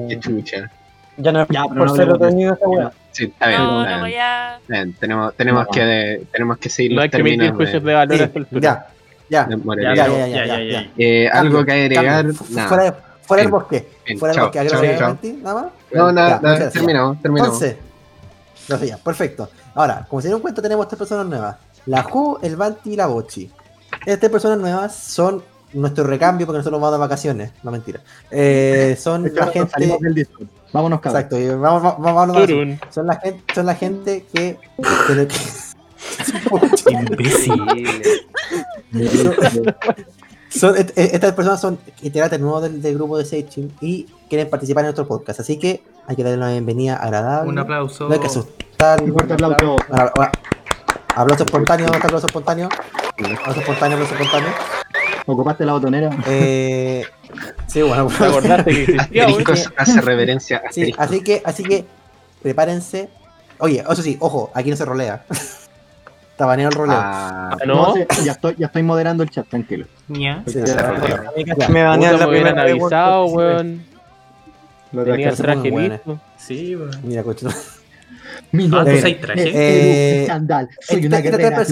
Speaker 9: Qué chucha.
Speaker 7: Ya no es
Speaker 4: Ya,
Speaker 7: por
Speaker 4: no
Speaker 7: ser
Speaker 4: hablemos de
Speaker 7: otro esa weá.
Speaker 9: Sí, está bien.
Speaker 8: No, no voy a.
Speaker 9: Bien, Tenemos, tenemos,
Speaker 4: No.
Speaker 9: que, tenemos que seguir
Speaker 1: No
Speaker 9: los
Speaker 1: hay que emitir juicios de
Speaker 9: de,
Speaker 1: valor a
Speaker 2: Sí,
Speaker 1: esta altura.
Speaker 2: ya, ya.
Speaker 3: Ya.
Speaker 2: Ya, ya,
Speaker 3: ya,
Speaker 2: ya,
Speaker 3: ya,
Speaker 2: ya.
Speaker 3: ya.
Speaker 9: Eh, algo que agregar.
Speaker 2: Fuera, fuera del bosque.
Speaker 9: Bien,
Speaker 2: Fuera del bosque. ¿Agregar? Nada más.
Speaker 9: No, nada, terminamos, terminamos.
Speaker 2: Entonces, ya, perfecto. Ahora, como se dieron cuenta, tenemos tres personas nuevas: la Ju, el Banti y la Bochi. Estas tres personas nuevas son nuestro recambio porque nosotros vamos de vacaciones. No mentira. Eh, son
Speaker 4: Es que
Speaker 2: la gente.
Speaker 4: salimos del Discord. Vámonos, cabrón.
Speaker 2: Exacto, y vamos, vamos, vamos.
Speaker 1: Turun.
Speaker 2: Son la gente, son la gente que. que-
Speaker 3: Imbécil.
Speaker 2: son, et- et- estas personas son integrantes nuevos del, del grupo de Seichin y quieren participar en nuestro podcast. Así que hay que darle una bienvenida agradable.
Speaker 3: Un aplauso.
Speaker 2: No hay que asustar.
Speaker 4: Un fuerte aplauso.
Speaker 2: Aplauso espontáneo, ¿dónde está aplauso espontáneo? Aplauso espontáneo, aplauso espontáneo.
Speaker 4: ¿Ocupaste la botonera?
Speaker 2: Eh, sí, bueno.
Speaker 1: ¿Te acordaste que existía,
Speaker 9: hace reverencia a
Speaker 2: Sí, así que, así que, prepárense. Oye, eso sí, ojo, aquí no se rolea. Está baneado el roleo.
Speaker 9: Ah,
Speaker 1: Ah, ¿No?
Speaker 4: sí, ya, estoy, ya estoy moderando el chat, tranquilo.
Speaker 2: Sí,
Speaker 9: se
Speaker 2: ya,
Speaker 7: casi me banean la primera
Speaker 1: avisado,
Speaker 7: weón.
Speaker 4: Lo
Speaker 1: Tenía el traje listo.
Speaker 3: Sí, weón.
Speaker 2: Mira, coche.
Speaker 4: Mi
Speaker 3: Ah,
Speaker 4: nombre
Speaker 3: ¿tú
Speaker 2: Eh,
Speaker 3: sabes traje?
Speaker 2: eh.
Speaker 4: Soy
Speaker 2: Esta-
Speaker 4: una guerrera.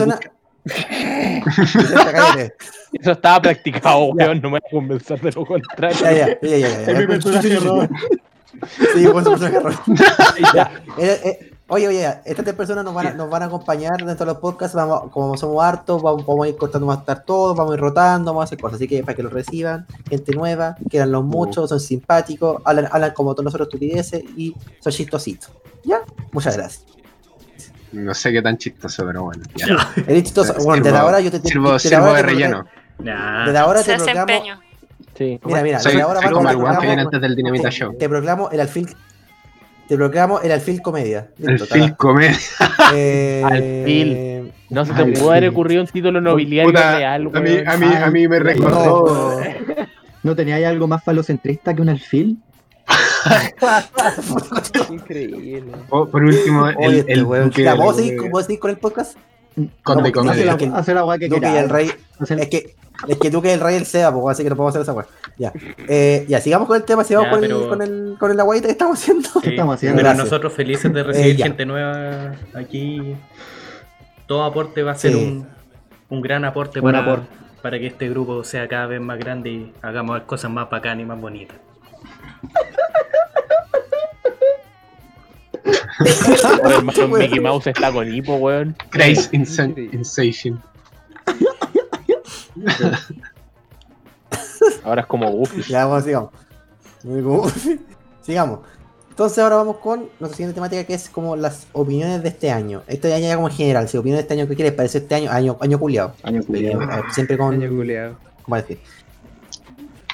Speaker 1: Eso estaba practicado, weón. No me voy a convencer de lo contrario.
Speaker 2: Ya, ya, ya, ya, ya,
Speaker 4: Es mi
Speaker 2: ya.
Speaker 4: personaje de rol.
Speaker 2: Sí, buen personaje error. Ya, eh, eh, Oye, oye, estas tres personas nos van, a, nos van a acompañar dentro de los podcasts. Vamos, como somos hartos, vamos, vamos a ir cortando más estar todos, vamos a ir rotando, vamos a hacer cosas. Así que para que los reciban, gente nueva, quieran los muchos, son simpáticos, hablan, hablan como todos nosotros estupideces y son chistositos. ¿Ya? Muchas gracias.
Speaker 9: No sé qué tan chistoso, pero bueno. ya.
Speaker 2: Eres chistoso. Bueno, desde ahora yo te, te-
Speaker 9: Sirvo, de relleno.
Speaker 3: Nah.
Speaker 2: Desde ahora
Speaker 8: Se
Speaker 2: te proclamo.
Speaker 1: Sí.
Speaker 2: Mira, mira,
Speaker 9: Soy,
Speaker 2: desde ahora
Speaker 9: como
Speaker 2: te
Speaker 9: el que viene antes del Dinamita Show.
Speaker 2: Te proclamo el alfil. Te proclamo el alfil comedia.
Speaker 9: El Phil Comer.
Speaker 2: Eh,
Speaker 1: Alfil. No se te pudo haber ocurrido un título nobiliario
Speaker 9: Puta,
Speaker 1: real,
Speaker 9: a mí, a mí, a mí me recordó.
Speaker 4: ¿No tenía algo más falocentrista que un alfil?
Speaker 5: Increíble.
Speaker 9: O, por último, el,
Speaker 2: Oye, este
Speaker 9: el
Speaker 2: weón.
Speaker 9: duque
Speaker 2: Ya,
Speaker 9: del-
Speaker 2: ¿vos seguís, vos seguís con el podcast?
Speaker 9: Conde
Speaker 2: No,
Speaker 4: Hace
Speaker 9: Comedia.
Speaker 4: la,
Speaker 2: que-
Speaker 4: hace la weá que
Speaker 2: el rey. Es que, es que Duque y el rey el SEA, pues, así que no podemos hacer esa weá. Ya. Eh, ya, sigamos con el tema, sigamos
Speaker 3: Ya,
Speaker 2: con, el, con, el, con el aguadita que estamos haciendo.
Speaker 3: Sí,
Speaker 4: estamos haciendo?
Speaker 3: Pero
Speaker 2: Gracias.
Speaker 3: nosotros felices de recibir
Speaker 2: Eh, ya.
Speaker 3: gente nueva aquí. Todo aporte va a ser
Speaker 2: Sí.
Speaker 3: un, un gran aporte
Speaker 4: Un
Speaker 3: para,
Speaker 4: aporte.
Speaker 3: para que este grupo sea cada vez más grande y hagamos cosas más bacanas y más bonitas.
Speaker 1: Hermano, Mickey Mouse está con hipo, weón.
Speaker 9: Grace Insation.
Speaker 1: Ahora es como Goofy.
Speaker 2: Ya, vamos, sigamos. Sigamos. Entonces ahora vamos con nuestra siguiente temática que es como las opiniones de este año. Este año ya como en general, si opiniones de este año, ¿qué les parece este año? Año, año culiado.
Speaker 4: Año culiao.
Speaker 2: siempre con...
Speaker 5: Año culiao.
Speaker 2: ¿Cómo decir?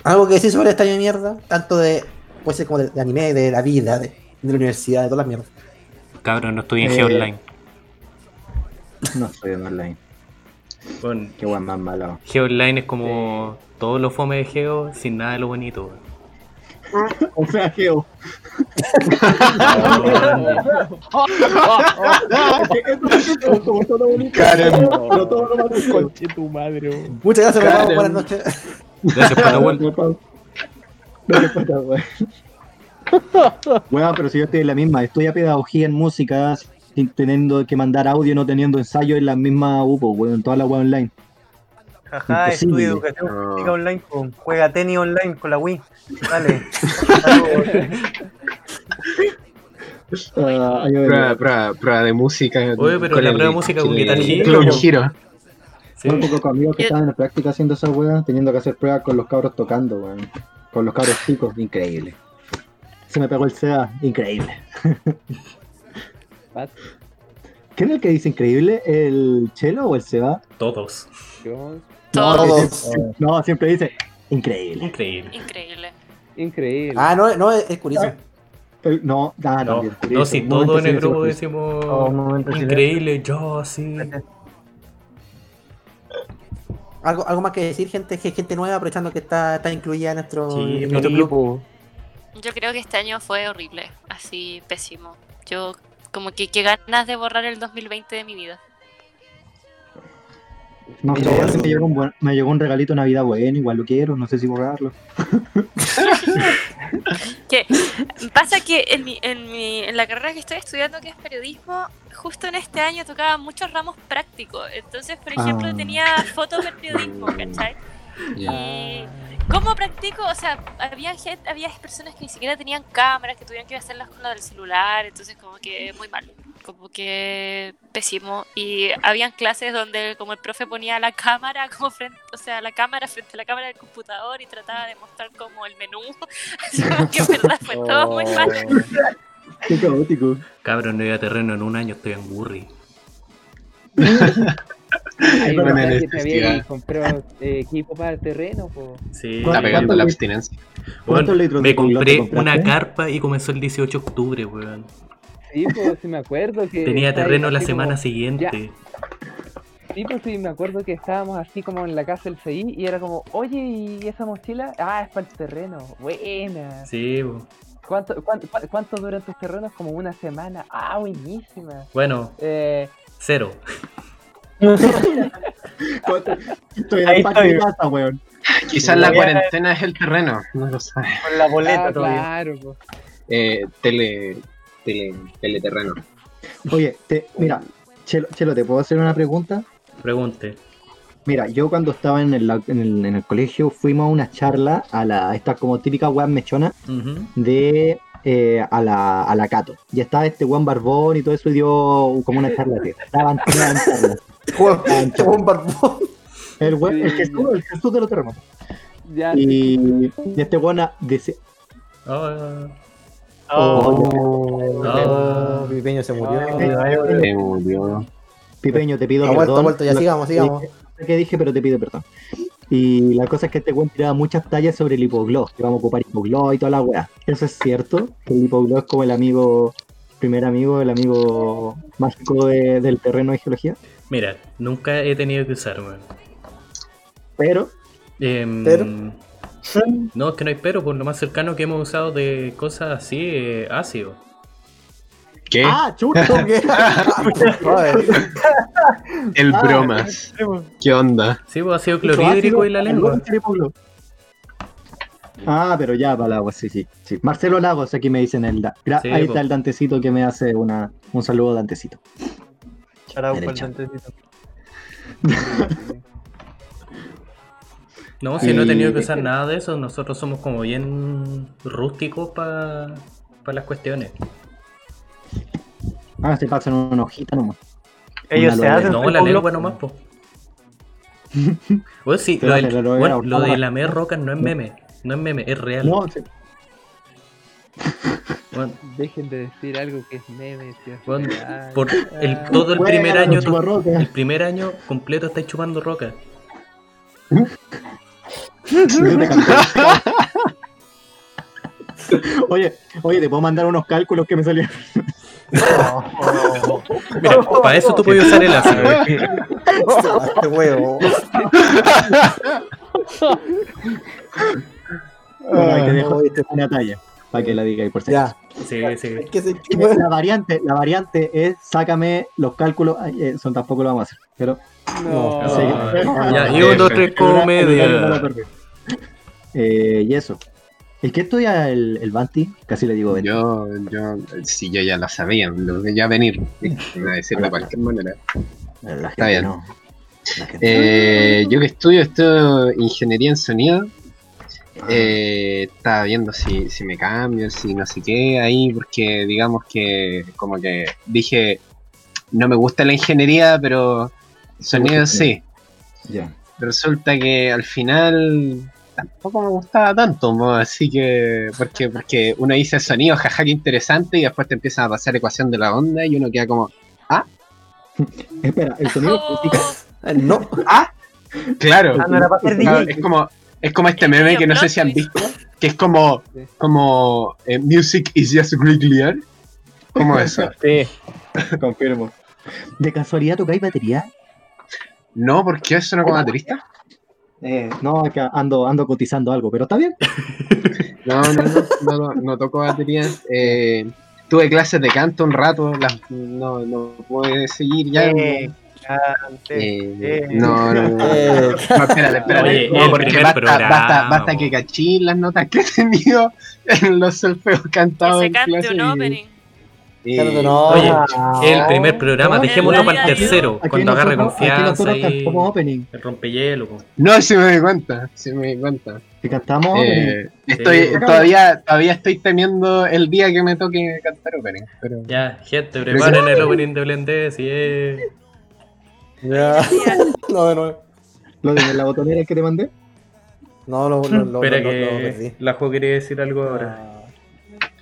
Speaker 2: Algo que decir sobre este año de mierda, tanto de, puede ser como de, de anime, de la vida, de, de la universidad, de todas las mierdas.
Speaker 3: Cabrón, no estoy en
Speaker 4: Eh,
Speaker 3: Geonline.
Speaker 4: No soy en online.
Speaker 3: Bueno,
Speaker 4: Qué weón más malo.
Speaker 3: Geonline es como todo lo fome de Geo sin nada de lo bonito.
Speaker 4: O sea, Geo.
Speaker 9: Karen.
Speaker 4: Pero todo lo malo.
Speaker 1: Conche tu madre.
Speaker 2: Muchas gracias, buenas noches.
Speaker 3: Gracias por la vuelta.
Speaker 4: No te pasa, weón. Weón, pero si yo estoy en la misma, estudia pedagogía en música sin teniendo que mandar audio, no teniendo ensayo en la misma UPO, weón, en toda la web online.
Speaker 7: Ajá, estudia educación
Speaker 9: No.
Speaker 7: online, con- juega tenis online con la Wii. Dale.
Speaker 4: Yo-
Speaker 9: Prueba, prueba, prueba de música.
Speaker 3: Oye, pero
Speaker 9: con
Speaker 3: la prueba de música con Hero,
Speaker 9: Clone
Speaker 3: po.
Speaker 9: Hero.
Speaker 3: Sí.
Speaker 4: Un poco con amigos que estaban en práctica haciendo esa weá, teniendo que hacer pruebas con los cabros tocando, weón. Con los cabros chicos, increíble. Se me pegó el SEA, increíble.
Speaker 5: Pat,
Speaker 4: ¿Quién es el que dice increíble? ¿El Chelo o el Seba?
Speaker 3: Todos.
Speaker 5: yo-
Speaker 8: Todos.
Speaker 4: No, siempre dice increíble.
Speaker 3: Increíble.
Speaker 8: Increíble.
Speaker 5: Increíble.
Speaker 2: Ah, no, no, es curioso.
Speaker 4: El- no,
Speaker 3: No,
Speaker 4: también.
Speaker 3: no, si todos en el grupo decimos
Speaker 7: Oh,
Speaker 3: increíble, yo así.
Speaker 2: Algo, algo más que decir, gente, gente nueva, aprovechando que está, está incluida en nuestro,
Speaker 3: Sí,
Speaker 2: en nuestro
Speaker 3: sí,
Speaker 2: club.
Speaker 8: Yo creo que este año fue horrible, así pésimo. Yo como que qué ganas de borrar el 2020 de mi vida.
Speaker 4: No sé, me llegó, un buen- me llegó un regalito de Navidad bueno, igual lo quiero, no sé si borrarlo.
Speaker 8: Que pasa que en, mi, en, mi, en la carrera que estoy estudiando, que es periodismo, justo en este año tocaba muchos ramos prácticos. Entonces, por ejemplo,
Speaker 4: Ah.
Speaker 8: tenía fotoperiodismo, ¿cachai? Y ¿cómo practico? O sea, había gente, había personas que ni siquiera tenían cámaras, que tuvieron que hacerlas con la del celular, entonces como que muy mal, como que pésimo. Y habían clases donde como el profe ponía la cámara como frente, o sea, la cámara frente a la cámara del computador y trataba de mostrar como el menú, así como que en verdad fue todo muy
Speaker 5: oh,
Speaker 8: mal.
Speaker 4: Qué caótico.
Speaker 3: Cabrón, no iba a terreno en un año, estoy en Burry.
Speaker 5: Verdad que te había eh, equipo para el terreno, po.
Speaker 3: Sí.
Speaker 4: ¿Cuánto-
Speaker 9: Está pegando la abstinencia.
Speaker 3: Bueno,
Speaker 4: ¿Cuántos litros
Speaker 3: me compré una carpa y comenzó el 18 de octubre, weón.
Speaker 5: Sí, pues sí me acuerdo que.
Speaker 3: Tenía terreno la
Speaker 5: como-
Speaker 3: semana siguiente.
Speaker 5: Sí, pues sí, me acuerdo que estábamos así como en la casa del CI y era como, oye, ¿y esa mochila? Ah, es para el terreno. Buena.
Speaker 3: Sí, po.
Speaker 5: ¿Cuánto, cuánto, cu- cuánto duran tus terrenos? Como una semana. Ah, buenísima.
Speaker 3: bueno,
Speaker 5: Eh,
Speaker 3: cero.
Speaker 7: Ahí estoy.
Speaker 4: casa, weón.
Speaker 9: Quizás la
Speaker 7: Ya.
Speaker 9: cuarentena es el terreno, no lo sabes.
Speaker 7: Con la boleta
Speaker 5: ah,
Speaker 7: todavía.
Speaker 5: claro, pues.
Speaker 9: Eh, tele, tele, teleterreno.
Speaker 4: Oye, te, mira, Chelo, Chelo, ¿te puedo hacer una pregunta?
Speaker 3: Pregunte.
Speaker 4: Mira, yo cuando estaba en el, en el, en el colegio fuimos a una charla a la, esta como típica weón mechona de eh, a la, a la Cato. Y estaba este weón barbón y todo eso y dio como una charla. tío. Estaban todas en charla.
Speaker 2: Juan, Juan Barbón.
Speaker 4: El, weón, el. Jesús, el Jesús de los terremotos.
Speaker 5: Ya, sí.
Speaker 4: Y, y este weón dice,
Speaker 3: Ah,
Speaker 4: oh,
Speaker 2: Oh, Pipeño se murió.
Speaker 5: Oh.
Speaker 9: Se murió.
Speaker 4: Pipeño, te pido
Speaker 2: Ha ha
Speaker 4: perdón.
Speaker 2: vuelto, ya sigamos, sigamos.
Speaker 4: No sé qué dije, pero te pido perdón. Y la cosa es que este weón tiraba muchas tallas sobre el hipogloss, que vamos a ocupar hipogloss y toda la weá. ¿Eso es cierto? Que el hipogloss es como el amigo, primer amigo, el amigo mágico de- del terreno de geología.
Speaker 3: Mira, nunca he tenido que usar, weón.
Speaker 4: Pero,
Speaker 3: Em,
Speaker 2: Pero.
Speaker 3: No, es que no hay pero, por lo más cercano que hemos usado de cosas así, eh, ácido.
Speaker 9: ¿Qué?
Speaker 4: ¡ah, chuto! ¿qué?
Speaker 2: Joder.
Speaker 9: el
Speaker 4: ah,
Speaker 9: bromas. ¿Qué onda?
Speaker 3: Sí, pues ácido clorhídrico y la lengua.
Speaker 4: Ah, pero ya, para el agua, sí, sí, sí. Marcelo Lagos, aquí me dicen el da- gra-
Speaker 3: Sí,
Speaker 4: Ahí
Speaker 3: po.
Speaker 4: está el Dantecito que me hace una, un saludo, Dantecito.
Speaker 7: Charao por el
Speaker 4: Derecha.
Speaker 3: No, si no he tenido que usar nada de eso, nosotros somos como bien rústicos para las cuestiones.
Speaker 4: Ah, se pasan una hojita nomás.
Speaker 7: Ellos
Speaker 4: Una
Speaker 7: se hacen.
Speaker 3: No, la lengua nomás, po. Pues sí, lo, del-
Speaker 4: la
Speaker 3: bueno, lo de lamer rocas no es meme, no es meme, es real.
Speaker 4: No, sí.
Speaker 3: Bueno,
Speaker 5: Dejen de decir algo que es meme, tío.
Speaker 3: bueno,
Speaker 5: Ah,
Speaker 3: por el,
Speaker 5: ah.
Speaker 3: todo el primer año, el primer año completo estáis chupando roca.
Speaker 4: Oye, oye, te puedo mandar unos cálculos que me salieron.
Speaker 3: Mira, para eso tú puedes usar el ácido.
Speaker 2: Este huevo.
Speaker 4: Bueno, ahí te dejo este, una talla para que la diga ahí por si.
Speaker 2: Ya.
Speaker 3: Sí, sí.
Speaker 2: Es que se
Speaker 4: La variante, la variante es sácame los cálculos. Eh, son tampoco lo vamos a hacer. Pero
Speaker 5: No.
Speaker 4: Sí.
Speaker 3: Ya, y un, dos, tres, comedia.
Speaker 4: Eh, y eso. ¿El que estudia el, el Banti? Casi le digo Banti.
Speaker 9: Yo, yo, sí, yo ya lo sabía, lo veía venir. A decir de cualquier manera.
Speaker 4: La
Speaker 9: está bien.
Speaker 4: no. La
Speaker 9: Eh, yo que estudio, estudio ingeniería en sonido. eh, estaba viendo si, si me cambio, si no sé qué ahí, porque digamos que como que dije, no me gusta la ingeniería, pero sonido sí.
Speaker 4: Ya.
Speaker 9: Resulta que al final tampoco me gustaba tanto, así que porque porque uno dice sonido, jaja, qué interesante, y después te empiezan a pasar ecuación de la onda y uno queda como,
Speaker 4: Espera, el sonido
Speaker 8: Oh,
Speaker 2: Eh, No,
Speaker 9: claro,
Speaker 7: Ah, no era para ser
Speaker 9: Claro,
Speaker 7: DJ.
Speaker 9: es como es como este meme que no sé si han visto, que es como como eh, music is just clear, como eso.
Speaker 1: Sí.
Speaker 4: confirmo. ¿De casualidad tocáis batería?
Speaker 9: No, porque eso no como baterista.
Speaker 4: Eh, no, acá ando, ando cotizando algo, pero está bien.
Speaker 9: No, no, no, no, no, no toco batería. Eh, tuve clases de canto un rato, las, no, no pude seguir ya.
Speaker 7: Eh, cante.
Speaker 9: Eh,
Speaker 7: eh.
Speaker 9: no, no, no.
Speaker 2: Eh,
Speaker 9: No, espérate, espérate.
Speaker 3: Oye,
Speaker 9: No, porque basta,
Speaker 3: programa,
Speaker 9: basta, basta que cachín las notas que he tenido en los solfeos
Speaker 8: que
Speaker 9: cantados
Speaker 8: se
Speaker 9: en
Speaker 8: cante
Speaker 9: clase.
Speaker 8: un opening.
Speaker 9: y-
Speaker 2: No.
Speaker 3: Oye, el primer programa,
Speaker 4: no,
Speaker 3: dejémoslo
Speaker 8: no,
Speaker 3: para el tercero,
Speaker 4: Aquí
Speaker 3: cuando agarre confianza y
Speaker 4: opening.
Speaker 3: el rompehielo. po.
Speaker 9: No, sí me di cuenta, sí me di cuenta.
Speaker 4: Si cantamos.
Speaker 9: Eh, estoy,
Speaker 3: Sí.
Speaker 9: todavía, todavía estoy temiendo el día que me toque cantar opening. Pero...
Speaker 3: Ya, gente, preparen el opening de Blendés y eh.
Speaker 2: ya. No, de nuevo.
Speaker 4: Lo de la botonera que te mandé.
Speaker 2: No, lo, lo, lo,
Speaker 3: Espera
Speaker 2: lo- lo
Speaker 3: que
Speaker 2: perdí.
Speaker 3: la Jo quería decir algo ahora.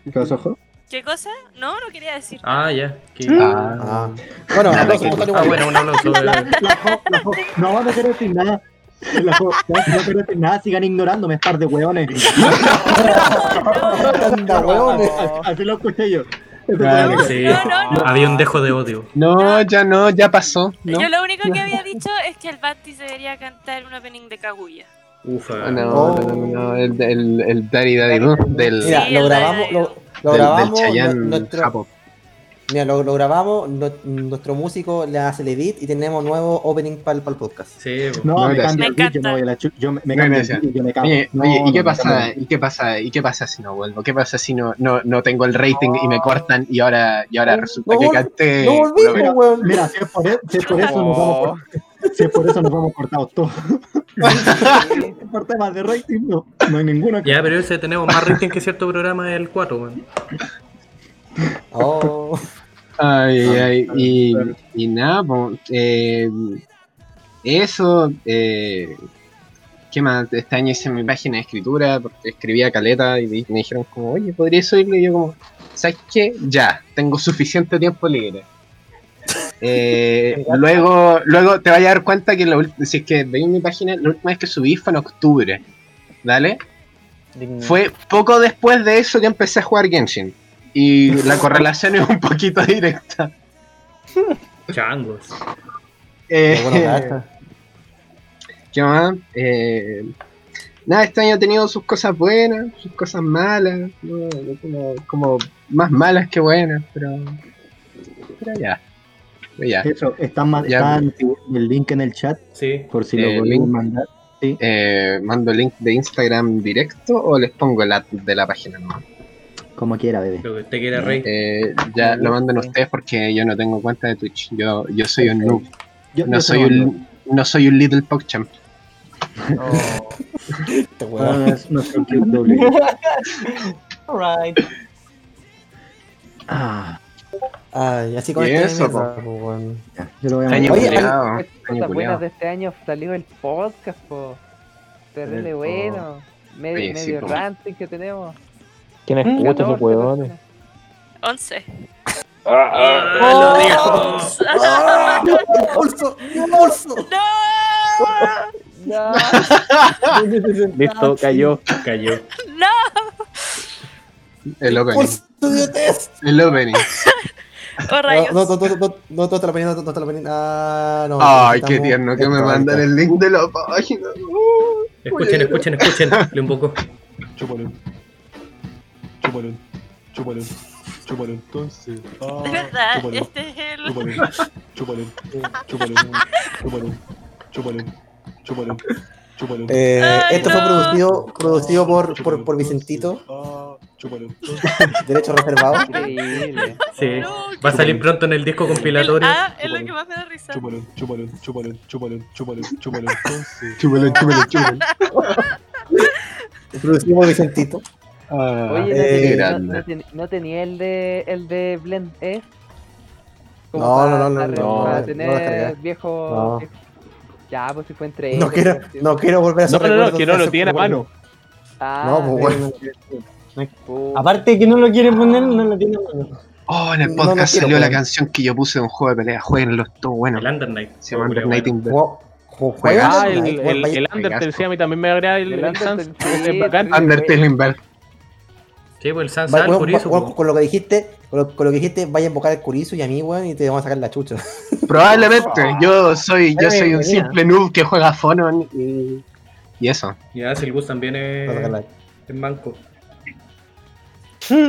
Speaker 4: ¿Qué pasó, Jo?
Speaker 8: ¿Qué cosa? No, no quería decir.
Speaker 3: Ah, ya. que-
Speaker 9: Ah,
Speaker 2: Ah. Bueno,
Speaker 3: Ah,
Speaker 2: igual.
Speaker 3: bueno, un aplauso.
Speaker 4: La, la Jo, la Jo, no, no quiero decir nada. La no, no quiero decir nada, sigan ignorándome, par de hueones. Así lo escuché yo.
Speaker 9: Ah,
Speaker 4: fue el-
Speaker 3: Sí,
Speaker 8: No, no, no.
Speaker 3: había un dejo de odio.
Speaker 9: No, ya no, ya pasó. No,
Speaker 8: Yo lo único que había dicho es que el Bantis debería cantar un opening de Kaguya.
Speaker 3: Ufa.
Speaker 9: no, no, no, no, el, el, el Daddy Daddy Boo del,
Speaker 2: Mira,
Speaker 8: Sí,
Speaker 2: lo grabamos, lo, lo
Speaker 9: del, del
Speaker 2: grabamos, nu- nuestro, mira, lo, lo grabamos, nu- nuestro músico le hace el edit y tenemos nuevo opening para el, podcast.
Speaker 3: Sí.
Speaker 4: No,
Speaker 9: No,
Speaker 4: me cambio el beat, yo
Speaker 8: encanta.
Speaker 4: me voy a la yo me, me
Speaker 9: No,
Speaker 4: cambio el beat, yo me cambio.
Speaker 9: Oye,
Speaker 4: No,
Speaker 9: oye, ¿y
Speaker 4: no,
Speaker 9: qué
Speaker 4: me
Speaker 9: pasa?
Speaker 4: cambio.
Speaker 9: ¿Y qué pasa? ¿Y qué pasa si no vuelvo? ¿Qué pasa si no, no, no tengo el rating y me cortan y ahora, y ahora
Speaker 2: No,
Speaker 9: resulta
Speaker 2: no
Speaker 9: que canté
Speaker 2: no volvimos, weón.
Speaker 4: Mira, si es por, e- si es por eso nos vamos por- si es por eso nos vamos cortados todos. por temas de rating no, no hay ninguno
Speaker 3: Ya, pero ese tenemos más rating que cierto programa el 4, weón.
Speaker 2: Oh.
Speaker 9: Ay, ay, y, y nada, eh, eso, eh, ¿qué más? Este año hice mi página de escritura, porque escribía caleta y me dijeron como, oye, ¿podrías subirlo? Y yo como, ¿sabes qué? Ya, tengo suficiente tiempo libre. Eh, luego, luego te vas a dar cuenta que la si es que veis mi página, la última vez que subí fue en octubre, ¿vale? Fue poco después de eso que empecé a jugar Genshin. Y la correlación es un poquito directa.
Speaker 3: Changos.
Speaker 9: Eh,
Speaker 2: Qué buena carta.
Speaker 9: ¿Qué más? Eh, nada, este año ha tenido sus cosas buenas, sus cosas malas, ¿no? como, como más malas que buenas, pero, pero ya. Ya.
Speaker 4: Eso, están, ma-
Speaker 9: Ya.
Speaker 4: están el link en el chat
Speaker 3: Sí.
Speaker 4: por si
Speaker 9: Eh,
Speaker 4: lo
Speaker 9: link.
Speaker 4: pueden mandar.
Speaker 9: Eh, ¿Mando link de Instagram directo o les pongo el ad de la página nomás?
Speaker 4: Como quiera, bebé.
Speaker 3: Lo que usted quiera, Rey.
Speaker 9: Eh, ya lo mandan ustedes porque yo no tengo cuenta de Twitch. Yo, yo soy un noob.
Speaker 4: Yo,
Speaker 9: No
Speaker 4: yo
Speaker 9: soy un, no soy un Little PogChamp.
Speaker 2: Weón.
Speaker 4: Ah, es cute doble.
Speaker 7: Alright.
Speaker 4: Ah,
Speaker 2: Ay, así con
Speaker 9: ¿Y
Speaker 2: este
Speaker 9: eso,
Speaker 2: mierda, po, weón.
Speaker 4: ya, yo lo voy a
Speaker 9: Año.
Speaker 2: Oye,
Speaker 5: cosas buenas de este año salió el podcast, po. Terrible bueno. Medio,
Speaker 9: Oye, sí,
Speaker 5: medio
Speaker 9: po.
Speaker 5: ranting que tenemos.
Speaker 1: ¿Quién escucha esos
Speaker 5: 14
Speaker 1: huevones?
Speaker 5: personas.
Speaker 8: 11.
Speaker 1: Ah,
Speaker 8: Ah, lo dijo.
Speaker 2: ¡Ah! ¡Mi bolso! ¡Mi bolso!
Speaker 5: No.
Speaker 1: Listo, cayó.
Speaker 3: Cayó.
Speaker 8: No.
Speaker 9: El.
Speaker 2: ¡Bolso de test!
Speaker 9: El opening.
Speaker 8: Oh,
Speaker 2: No,
Speaker 8: rayos.
Speaker 2: no, no, no, no, no, la no poniendo. Ah, no.
Speaker 9: Ay, qué tierno que me mandan el link de la página.
Speaker 3: Escuchen, escuchen, escuchen. Le un poco.
Speaker 6: Chúpalo. Chúpalo. Chúpalo. Chúpalo entonces. Ah,
Speaker 8: De verdad, este es el.
Speaker 6: Chúpalo. Chúpalo. Chúpalo. Chúpalo. Chúpalo. Chúpalo. Chúpalo.
Speaker 2: Eh, esto fue producido por, por, por Vicentito,
Speaker 6: Ah, chúpalo.
Speaker 2: derecho reservado.
Speaker 5: Increíble.
Speaker 3: Sí.
Speaker 8: No,
Speaker 3: Va a salir pronto en el disco
Speaker 8: el
Speaker 3: compilatorio.
Speaker 8: A es lo que más me da risa.
Speaker 6: Chúpalo. Chúpalo. Chúpalo. Chúpalo. Chúpalo. Chúpalo.
Speaker 9: Chúpalo, chúpalo, chúpalo.
Speaker 2: Producido por Vicentito.
Speaker 4: Ah,
Speaker 5: Oye, ¿no,
Speaker 2: eh,
Speaker 5: tenía, no, no ten- no tenía el de el de Blend S? Como
Speaker 2: No,
Speaker 5: para-
Speaker 2: no, no, no,
Speaker 5: para,
Speaker 1: no,
Speaker 5: para
Speaker 2: no
Speaker 5: tener
Speaker 2: lo descargué.
Speaker 5: viejo,
Speaker 2: No.
Speaker 5: viejo- Ya, pues si fue entre
Speaker 2: No quiero,
Speaker 5: pues,
Speaker 2: no quiero volver a
Speaker 1: No,
Speaker 2: esos
Speaker 1: no, no,
Speaker 2: recuerdos
Speaker 1: que no lo tiene a mano.
Speaker 5: Ah,
Speaker 2: No, pues bueno.
Speaker 7: Aparte de que no lo quiere poner, no lo tiene.
Speaker 9: Oh, en el podcast
Speaker 2: no
Speaker 9: salió la canción que yo puse de un juego de pelea. Jueguenlo, estuvo bueno.
Speaker 3: El Under Night.
Speaker 9: Se llama Under
Speaker 3: Bueno,
Speaker 9: Night in Bed.
Speaker 2: Ju- ju-
Speaker 9: Juega.
Speaker 1: Ah, el, el, el, Undertale, sí, a mí también me agrada el,
Speaker 5: El
Speaker 1: el.
Speaker 5: Undertale, sí.
Speaker 9: Undertale in Bed.
Speaker 3: Sí, pues el Sans Al,
Speaker 2: weón,
Speaker 3: pues.
Speaker 2: con lo que dijiste, con lo, con lo que dijiste, vaya a invocar el Kurisu y a mí, weón, y te vamos a sacar la chucha.
Speaker 9: Probablemente. Yo soy, yo soy un simple noob que juega Phonon y, y eso.
Speaker 3: Y ahora el Gus también es, es manco.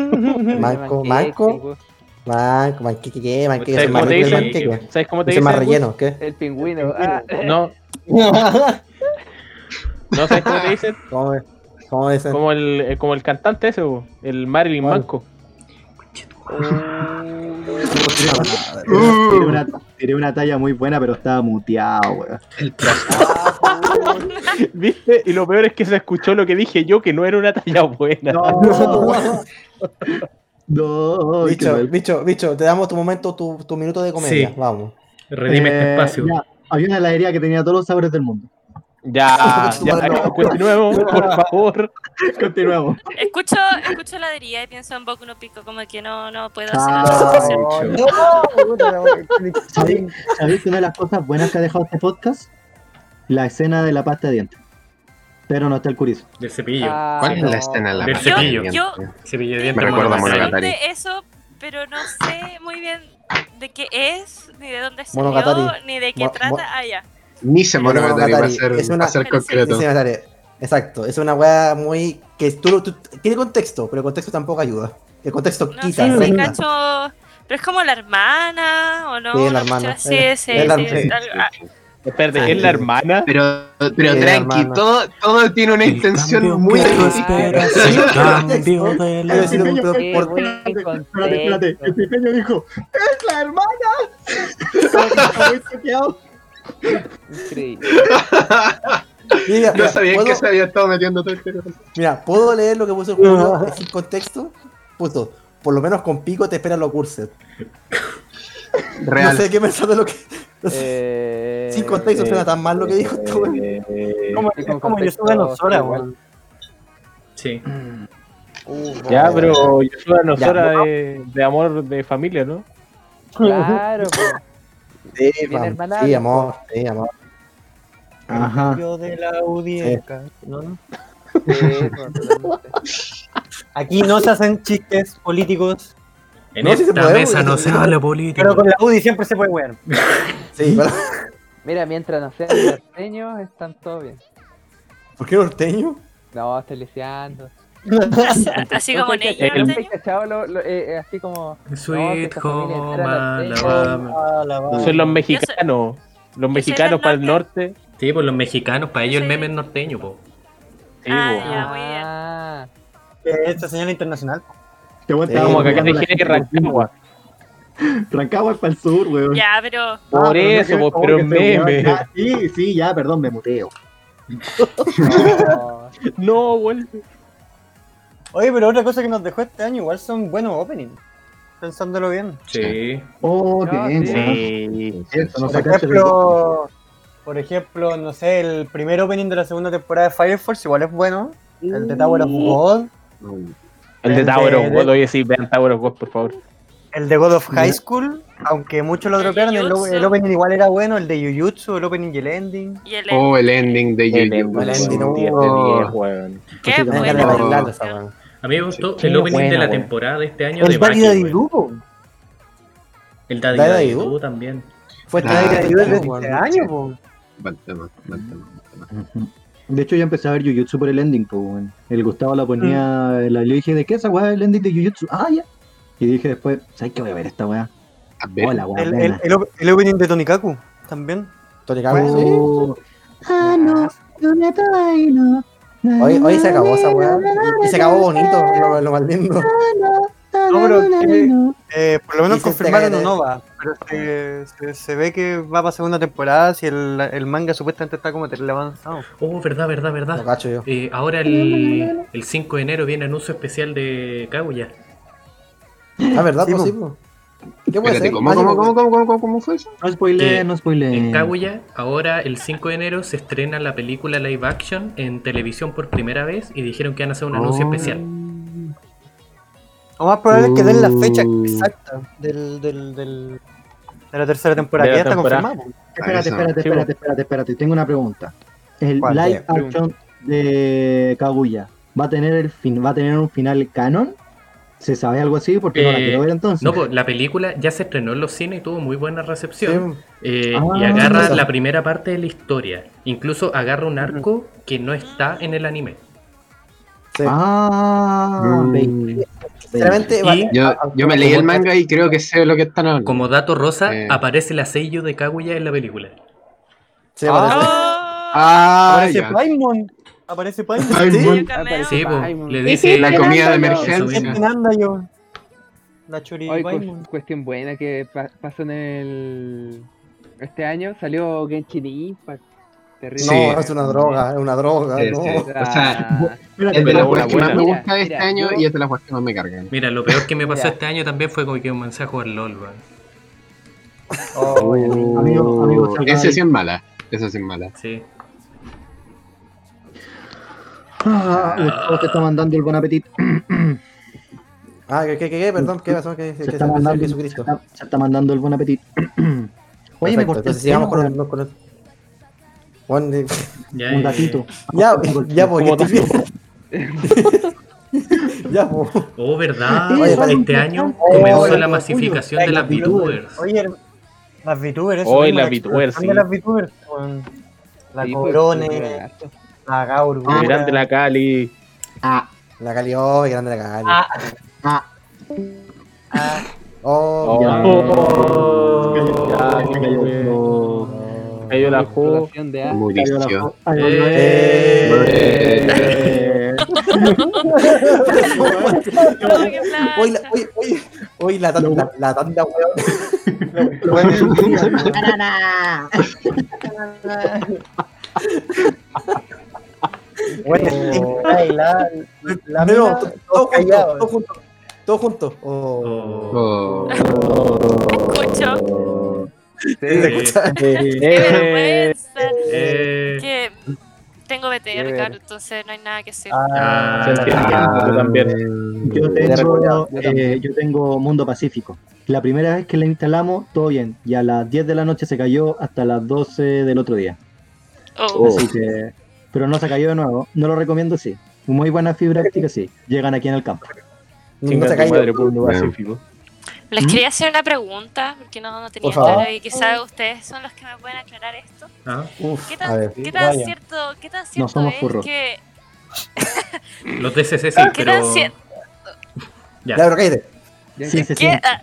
Speaker 2: Manco, manco, manco, manqueque, ¿qué? Manqueque,
Speaker 1: ¿Sabes cómo te
Speaker 2: manqueque.
Speaker 1: ¿Sabes cómo te
Speaker 2: Ese
Speaker 1: dicen?
Speaker 2: más relleno, ¿qué?
Speaker 5: El pingüino. Ah,
Speaker 1: No, no, ¿sabes cómo te dicen?
Speaker 2: ¿Cómo, cómo dicen?
Speaker 1: Como el, eh, como el cantante ese, el Marilyn
Speaker 2: ¿Cuál?
Speaker 1: Manco.
Speaker 4: Tiré, una, tiré una talla muy buena, pero estaba muteado, weón.
Speaker 9: El.
Speaker 1: ¿Viste? Y lo peor es que se escuchó lo que dije yo, que no era una talla buena.
Speaker 4: No, no, qué
Speaker 2: Bicho, bicho, bicho, te damos tu momento, tu, tu minuto de comedia.
Speaker 3: Sí.
Speaker 2: Vamos.
Speaker 3: Redime este
Speaker 4: Eh,
Speaker 3: espacio.
Speaker 4: ya, había una heladería que tenía todos los sabores del mundo.
Speaker 1: Ya, ya, continuemos, por favor.
Speaker 4: Continuamos.
Speaker 8: Escucho, escucho heladería y pienso en Boku no Pico, como que no, no puedo hacer
Speaker 4: ¿Sabéis una de las cosas buenas que ha dejado este podcast? La escena de la pasta de dientes. Pero no está el curizo.
Speaker 3: Del cepillo.
Speaker 5: ah,
Speaker 9: ¿Cuál es
Speaker 5: no.
Speaker 9: la escena de la
Speaker 3: Del
Speaker 9: pasta de
Speaker 3: cepillo.
Speaker 9: dientes?
Speaker 8: Yo-
Speaker 3: Cepillo de
Speaker 8: Me
Speaker 3: dientes.
Speaker 9: Me recuerda a
Speaker 3: monogatari.
Speaker 8: De eso, pero no sé muy bien de qué es, ni de dónde salió, ni de qué
Speaker 2: Mo- mo-
Speaker 8: trata. Ah, ya.
Speaker 9: Ni se monogatari para
Speaker 2: Monogatari.
Speaker 9: ser,
Speaker 2: Es una-
Speaker 9: para ser
Speaker 8: Pero sí.
Speaker 9: concreto.
Speaker 2: Sí, Exacto, es una weá muy. que tú, tú- tiene contexto, pero el contexto tampoco ayuda. El contexto
Speaker 8: No
Speaker 2: quita,
Speaker 8: si
Speaker 2: resta.
Speaker 8: cacho. Pero es como la hermana, ¿o no?
Speaker 2: Sí, la hermana.
Speaker 8: así,
Speaker 2: Es-
Speaker 8: sí,
Speaker 2: es la-
Speaker 8: sí,
Speaker 2: sí,
Speaker 8: algo- ah,
Speaker 1: Espérate, ¿es la hermana?
Speaker 9: Pero, pero
Speaker 2: Sí,
Speaker 9: tranqui,
Speaker 2: hermano.
Speaker 9: todo, todo tiene una intención muy
Speaker 2: esperas,
Speaker 9: Sí,
Speaker 2: el
Speaker 6: cambio de la
Speaker 2: por-
Speaker 5: buen
Speaker 4: Espérate, espérate. El pipeño dijo: ¡Es la hermana!
Speaker 5: Increíble.
Speaker 2: Mira,
Speaker 9: No sabía
Speaker 2: ¿puedo,
Speaker 9: que se había estado metiendo todo este
Speaker 2: mira, ¿puedo leer lo que puso el juego sin contexto? Puso, por lo menos con pico te esperan los cursos.
Speaker 9: Real.
Speaker 2: No sé qué pensar de lo que. no sé,
Speaker 5: Eh,
Speaker 2: sin contexto suena tan mal lo que dijo este weón.
Speaker 7: Como, es como yo
Speaker 5: contexto,
Speaker 7: sube Nosora, weón.
Speaker 3: Sí.
Speaker 5: Uh,
Speaker 1: Ya,
Speaker 5: no.
Speaker 1: pero yo soy una
Speaker 2: Ya,
Speaker 1: nosora de, de amor de familia, ¿no?
Speaker 5: Claro, po.
Speaker 2: Sí, sí, amor, sí, amor.
Speaker 4: Ajá.
Speaker 7: Yo de la audiencia. ¿no? no?
Speaker 5: Sí.
Speaker 7: Aquí no se hacen chistes políticos,
Speaker 3: En
Speaker 2: No, sí
Speaker 3: esta
Speaker 2: puede,
Speaker 3: mesa no se habla política.
Speaker 7: pero con la UDI siempre se puede wear.
Speaker 2: Sí,
Speaker 5: Mira, mientras no sean norteños, están todo bien.
Speaker 2: ¿Por qué norteño?
Speaker 5: No, estoy leseando.
Speaker 8: Así, así como
Speaker 5: ¿Nunca
Speaker 8: Neymar,
Speaker 5: cachado-
Speaker 8: ¿no?
Speaker 5: nunca cachado lo- lo- eh, eh, así como... no,
Speaker 3: Sweet
Speaker 5: familia
Speaker 3: home. Alabama.
Speaker 7: Ah.
Speaker 1: Son los mexicanos. Los mexicanos para el
Speaker 8: norte.
Speaker 3: Sí, pues los mexicanos, para ellos el meme es norteño, po.
Speaker 1: Sí,
Speaker 8: Ah, ya, muy bien.
Speaker 5: Ah,
Speaker 7: Esta señal internacional.
Speaker 4: Estaba
Speaker 1: Como que acá
Speaker 4: la
Speaker 1: dijera que. Rancagua.
Speaker 4: Rancagua es para el sur, weón.
Speaker 8: Ya, pero
Speaker 4: Ah,
Speaker 1: Por
Speaker 4: no
Speaker 1: eso,
Speaker 4: como
Speaker 1: pero
Speaker 4: se
Speaker 1: meme.
Speaker 4: Sí, sí, ya, perdón, me muteo.
Speaker 5: no.
Speaker 1: No, vuelve.
Speaker 7: Oye, pero otra cosa que nos dejó este año, igual son buenos openings. Pensándolo bien.
Speaker 3: Sí.
Speaker 4: Oh,
Speaker 5: No,
Speaker 4: bien.
Speaker 5: sí.
Speaker 7: Por
Speaker 4: el-
Speaker 7: ejemplo, por ejemplo, no sé, el primer opening de la segunda temporada de Fire Force igual es bueno. El de Tower of God.
Speaker 1: El de Tower of God, oye, sí, vean Tower of God, por favor.
Speaker 7: El de God of High School, aunque muchos lo dropearon, el,
Speaker 8: Jujutsu.
Speaker 7: el opening igual era bueno. El de Jujutsu, el opening y el ending.
Speaker 8: y el
Speaker 9: Oh, el ending de
Speaker 1: El
Speaker 9: Yu-Gi-Oh!
Speaker 2: el ending, no.
Speaker 1: 10 de 10, weón.
Speaker 8: qué bueno.
Speaker 3: A mí me gustó
Speaker 1: Sí,
Speaker 3: el opening de la temporada de este año de
Speaker 7: El Daddy
Speaker 3: Baki,
Speaker 7: Daddy. Doo, po.
Speaker 3: El Daddy
Speaker 2: Daddy
Speaker 3: Daddy
Speaker 2: Daddy
Speaker 3: Doo también.
Speaker 2: Fue
Speaker 9: Ah,
Speaker 7: Daddy
Speaker 2: este
Speaker 7: Daddy Doo es de
Speaker 2: weón.
Speaker 7: este año, po.
Speaker 9: Tema, tema, tema.
Speaker 4: De hecho, ya empecé a ver Jujutsu por el ending, pues. El Gustavo la ponía,
Speaker 2: Mm.
Speaker 4: la, le dije, ¿de qué es esa weá el ending de Jujutsu? Ah, ya. Y dije después, ¿sabes qué voy a ver esta weá? Hola, weá.
Speaker 7: El, el, opening de Tonikaku también.
Speaker 2: Tony Cago, sí.
Speaker 4: Oh. Ah, no, no me trae, no.
Speaker 2: Hoy, hoy se acabó esa weá. Y se acabó bonito, lo, lo más lindo.
Speaker 7: No, pero eh, eh, por lo menos
Speaker 2: Y se te
Speaker 7: confirmaron
Speaker 2: cae de-
Speaker 7: Nova, pero se, se, se ve que va para segunda temporada si el, el manga supuestamente está como terrible avanzado.
Speaker 3: Oh, verdad, verdad, verdad.
Speaker 2: cacho yo.
Speaker 3: Eh, ahora el, el 5 de enero viene anuncio especial de Kaguya.
Speaker 2: Ah, ¿verdad?
Speaker 7: Sí,
Speaker 2: Pues
Speaker 7: po.
Speaker 2: sí, po. ¿Qué puede
Speaker 9: Espérate,
Speaker 2: ser?
Speaker 9: ¿cómo, cómo,
Speaker 2: yo-
Speaker 9: cómo, cómo, cómo, cómo, cómo fue eso?
Speaker 4: No spoileen,
Speaker 3: Que
Speaker 4: no spoileen.
Speaker 3: En Kaguya, ahora el 5 de enero se estrena la película live action en televisión por primera vez y dijeron que van a hacer un anuncio
Speaker 9: Oh.
Speaker 3: especial.
Speaker 7: Lo más probable es que den la fecha
Speaker 9: Uh.
Speaker 7: exacta del, del, del, de la tercera temporada,
Speaker 1: la
Speaker 7: ya está confirmado.
Speaker 4: Espérate, espérate, espérate, espérate, espérate. Tengo una pregunta. El live action de Kaguya va a tener el fin, va a tener un final canon. ¿Se sabe algo así? Porque no la
Speaker 3: Eh,
Speaker 4: quiero ver entonces.
Speaker 3: No, pues la película ya se estrenó en los cines y tuvo muy buena recepción. Eh,
Speaker 4: Ah,
Speaker 3: y agarra la primera parte de la historia. Incluso agarra un arco que no está en el anime.
Speaker 2: Sí.
Speaker 4: Ah,
Speaker 9: Mm.
Speaker 2: Sinceramente,
Speaker 9: Yo, yo me leí el manga y creo que sé lo que están hablando.
Speaker 3: Como dato rosa,
Speaker 9: Eh.
Speaker 3: aparece la sello de Kaguya en la película.
Speaker 2: Sí, parece.
Speaker 8: ¡Oh!
Speaker 9: Ah,
Speaker 7: Aparece. Paimon. Aparece Paimon.
Speaker 2: Sí.
Speaker 3: Sí, po, le dice
Speaker 9: La comida de emergencia.
Speaker 3: mismo.
Speaker 7: ¿Quién anda yo? La
Speaker 5: Hoy
Speaker 7: Paimon.
Speaker 5: cuestión buena que pa- pasó en el este año salió Genshin Impact. Terrible.
Speaker 9: Sí.
Speaker 2: No, es una droga, es una droga.
Speaker 9: Sí,
Speaker 2: no.
Speaker 9: sí. O sea,
Speaker 5: Ah,
Speaker 4: Espérate,
Speaker 9: Es de las cosas que más
Speaker 1: buena.
Speaker 9: me
Speaker 5: Mira,
Speaker 9: gusta de este
Speaker 5: mira,
Speaker 9: año
Speaker 5: yo-
Speaker 9: y es de las cosas que más me cargan.
Speaker 3: Mira, lo peor que me pasó
Speaker 5: Mira.
Speaker 3: este año también fue como que comencé a jugar LOL, weón.
Speaker 7: Oh, ya.
Speaker 4: Amigo, amigo, ahí.
Speaker 9: sí es mala. Ese sí es mala.
Speaker 3: Sí.
Speaker 4: Ah, Gustavo te está mandando el buen apetito.
Speaker 2: Ah, ¿qué, qué, qué, qué? Perdón, ¿qué pasó? ¿Qué, qué,
Speaker 4: Se
Speaker 2: qué,
Speaker 4: está mandando, se
Speaker 2: Jesucristo?
Speaker 4: está, se está mandando el buen apetito. Oye, me
Speaker 2: Perfecto,
Speaker 4: corté el
Speaker 2: entonces sigamos con el... con el... Juan, eh,
Speaker 3: Ya,
Speaker 4: un gatito.
Speaker 2: Ya, ya, porque
Speaker 1: ¿Cómo
Speaker 2: estoy bien. Ya, po.
Speaker 3: Oh, verdad.
Speaker 2: Oye,
Speaker 3: este año
Speaker 2: oh,
Speaker 3: comenzó
Speaker 2: oye,
Speaker 3: la
Speaker 2: oye,
Speaker 3: masificación de las VTubers.
Speaker 7: Oye, las VTubers.
Speaker 1: Hoy las
Speaker 7: la
Speaker 1: VTubers, sí.
Speaker 7: las VTubers. weón. La
Speaker 5: sí, pues,
Speaker 7: La Gaur.
Speaker 9: Ah,
Speaker 1: Grande la Cali.
Speaker 4: Ah,
Speaker 2: La Cali, oh, grande la Cali.
Speaker 7: Ah,
Speaker 4: ah.
Speaker 7: ah.
Speaker 2: Oh,
Speaker 1: Oh,
Speaker 4: Ya.
Speaker 1: ya,
Speaker 4: Se cayó el flow.
Speaker 1: Cayó la
Speaker 5: A.
Speaker 4: Fo- Ay,
Speaker 3: Eh.
Speaker 4: eh.
Speaker 8: Oh,
Speaker 2: Hoy, hoy, hoy, hoy la, tan- la, la tanda, weón.
Speaker 4: Bueno
Speaker 7: ay, la, la
Speaker 2: No,
Speaker 7: mina,
Speaker 2: to-
Speaker 7: todos
Speaker 2: todos juntos,
Speaker 7: callados.
Speaker 2: todos juntos. Todos juntos. Oh.
Speaker 8: Escucho. Qué
Speaker 1: Eh,
Speaker 8: vergüenza.
Speaker 3: Eh,
Speaker 8: Que tengo BTR, claro, entonces no hay nada que hacer.
Speaker 3: ah,
Speaker 1: entiende, yo también.
Speaker 4: Yo
Speaker 2: Te
Speaker 4: tengo, eh, yo tengo Mundo Pacífico. La primera vez que la instalamos, todo bien. Y a las 10 de la noche se cayó hasta las 12 del otro día.
Speaker 8: Oh.
Speaker 4: Así que, pero no se cayó de nuevo. No lo recomiendo, sí. Muy buena fibra óptica, sí. Llegan aquí en el campo.
Speaker 2: No se cayó.
Speaker 1: madre. Pacífico.
Speaker 8: Les
Speaker 4: ¿Mm?
Speaker 8: quería hacer una pregunta, porque no, no tenía claro y quizás ustedes son los que me pueden aclarar esto.
Speaker 3: ah,
Speaker 2: Uf,
Speaker 8: ¿Qué tan,
Speaker 2: ver.
Speaker 8: ¿qué tan
Speaker 7: vaya.
Speaker 8: cierto, qué tan cierto
Speaker 4: somos
Speaker 8: es
Speaker 4: furros.
Speaker 8: que...
Speaker 3: Los DCC sí,
Speaker 8: ¿Qué tan
Speaker 3: pero.
Speaker 8: cierto?
Speaker 3: Ya.
Speaker 2: Ya, pero cállate.
Speaker 4: Sí, sí, sí.
Speaker 8: ¿Qué, ah,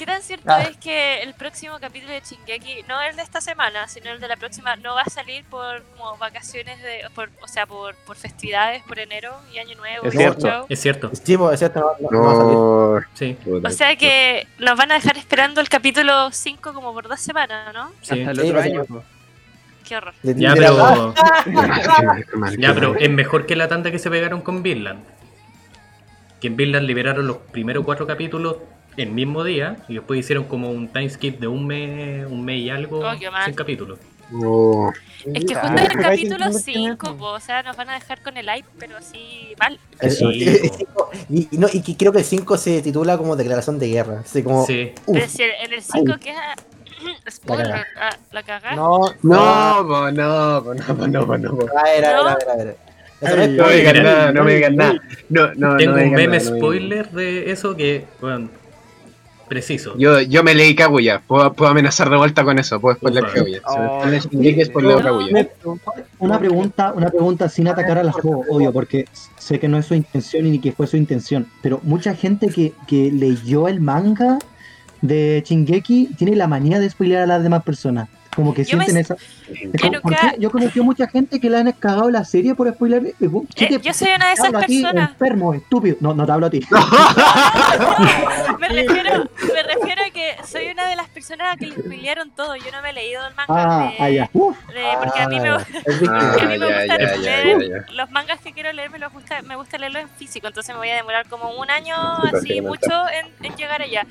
Speaker 8: ¿Qué tan cierto
Speaker 7: Ah.
Speaker 8: es que el próximo capítulo de Shingeki, no el de esta semana, sino el de la próxima, no va a salir por como vacaciones de, por, o sea, por, por festividades, por enero y año nuevo?
Speaker 1: Es
Speaker 8: y
Speaker 1: cierto.
Speaker 3: Es cierto,
Speaker 2: Sí, es cierto, no, no- no va a salir.
Speaker 3: Sí.
Speaker 8: O sea que nos van a dejar esperando el capítulo 5 como por dos semanas, ¿no?
Speaker 3: sí.
Speaker 5: Hasta el otro
Speaker 2: sí.
Speaker 5: año. po.
Speaker 8: Qué horror.
Speaker 3: Ya, pero. Ya, pero es mejor que la tanda que se pegaron con Vinland. Que en Vinland liberaron los primeros cuatro capítulos el mismo día y después hicieron como un time skip de un mes, un mes y algo
Speaker 8: Oh,
Speaker 3: sin capítulos.
Speaker 9: No.
Speaker 8: Es que
Speaker 7: Ah,
Speaker 8: justo en el capítulo
Speaker 7: que
Speaker 8: 5, o sea, nos van a dejar con el hype, pero así mal.
Speaker 2: el-
Speaker 3: Sí, po.
Speaker 2: cinco- y, no, y que creo que el 5 se titula como declaración de guerra. Así como.
Speaker 3: Sí.
Speaker 2: uf,
Speaker 8: Pero si en el 5 queda. Spoiler, ah, la cagá.
Speaker 2: no,
Speaker 9: No, no, no, no, no. po.
Speaker 2: A ver, a ver, a ver, a ver. Eso no
Speaker 9: No me digan nada, no me digan nada. No, no,
Speaker 3: Tengo
Speaker 9: no me
Speaker 3: un meme
Speaker 9: nada, no me digan
Speaker 3: spoiler de eso que, bueno, preciso.
Speaker 9: Yo, yo me leí Kaguya, puedo, puedo amenazar de vuelta con eso, puedo spoiler. Kaguya. Si me
Speaker 5: Oh,
Speaker 8: no.
Speaker 9: Kaguya.
Speaker 4: Una pregunta, una pregunta sin atacar a la juego, obvio, porque sé que no es su intención y ni que fue su intención, pero mucha gente que, que leyó el manga de Shingeki tiene la manía de spoilear a las demás personas. Como que
Speaker 8: Yo me-
Speaker 4: sienten esa. Es
Speaker 8: Yo
Speaker 4: como, ¿por
Speaker 8: nunca-
Speaker 4: qué? Yo conozco mucha gente que le han cagado la serie por spoiler. ¿Qué
Speaker 8: Eh,
Speaker 4: te-
Speaker 8: yo soy una de esas
Speaker 4: a
Speaker 8: personas.
Speaker 4: enfermo, estúpido. No, no te hablo a ti.
Speaker 8: Me refiero, me refiero a que soy una de las personas a que le spoilearon todo. Yo no me he leído el manga.
Speaker 4: Ah,
Speaker 8: de-
Speaker 4: ah, ya. Uf.
Speaker 8: de- porque a mí me,
Speaker 2: Ah.
Speaker 9: Ah,
Speaker 8: a mí me
Speaker 9: ya,
Speaker 8: gusta leer
Speaker 9: ya, ya.
Speaker 8: los mangas que quiero leer, me, los gusta, me gusta leerlos en físico. Entonces me voy a demorar como un año,
Speaker 9: Sí,
Speaker 8: así mucho, en, en llegar allá.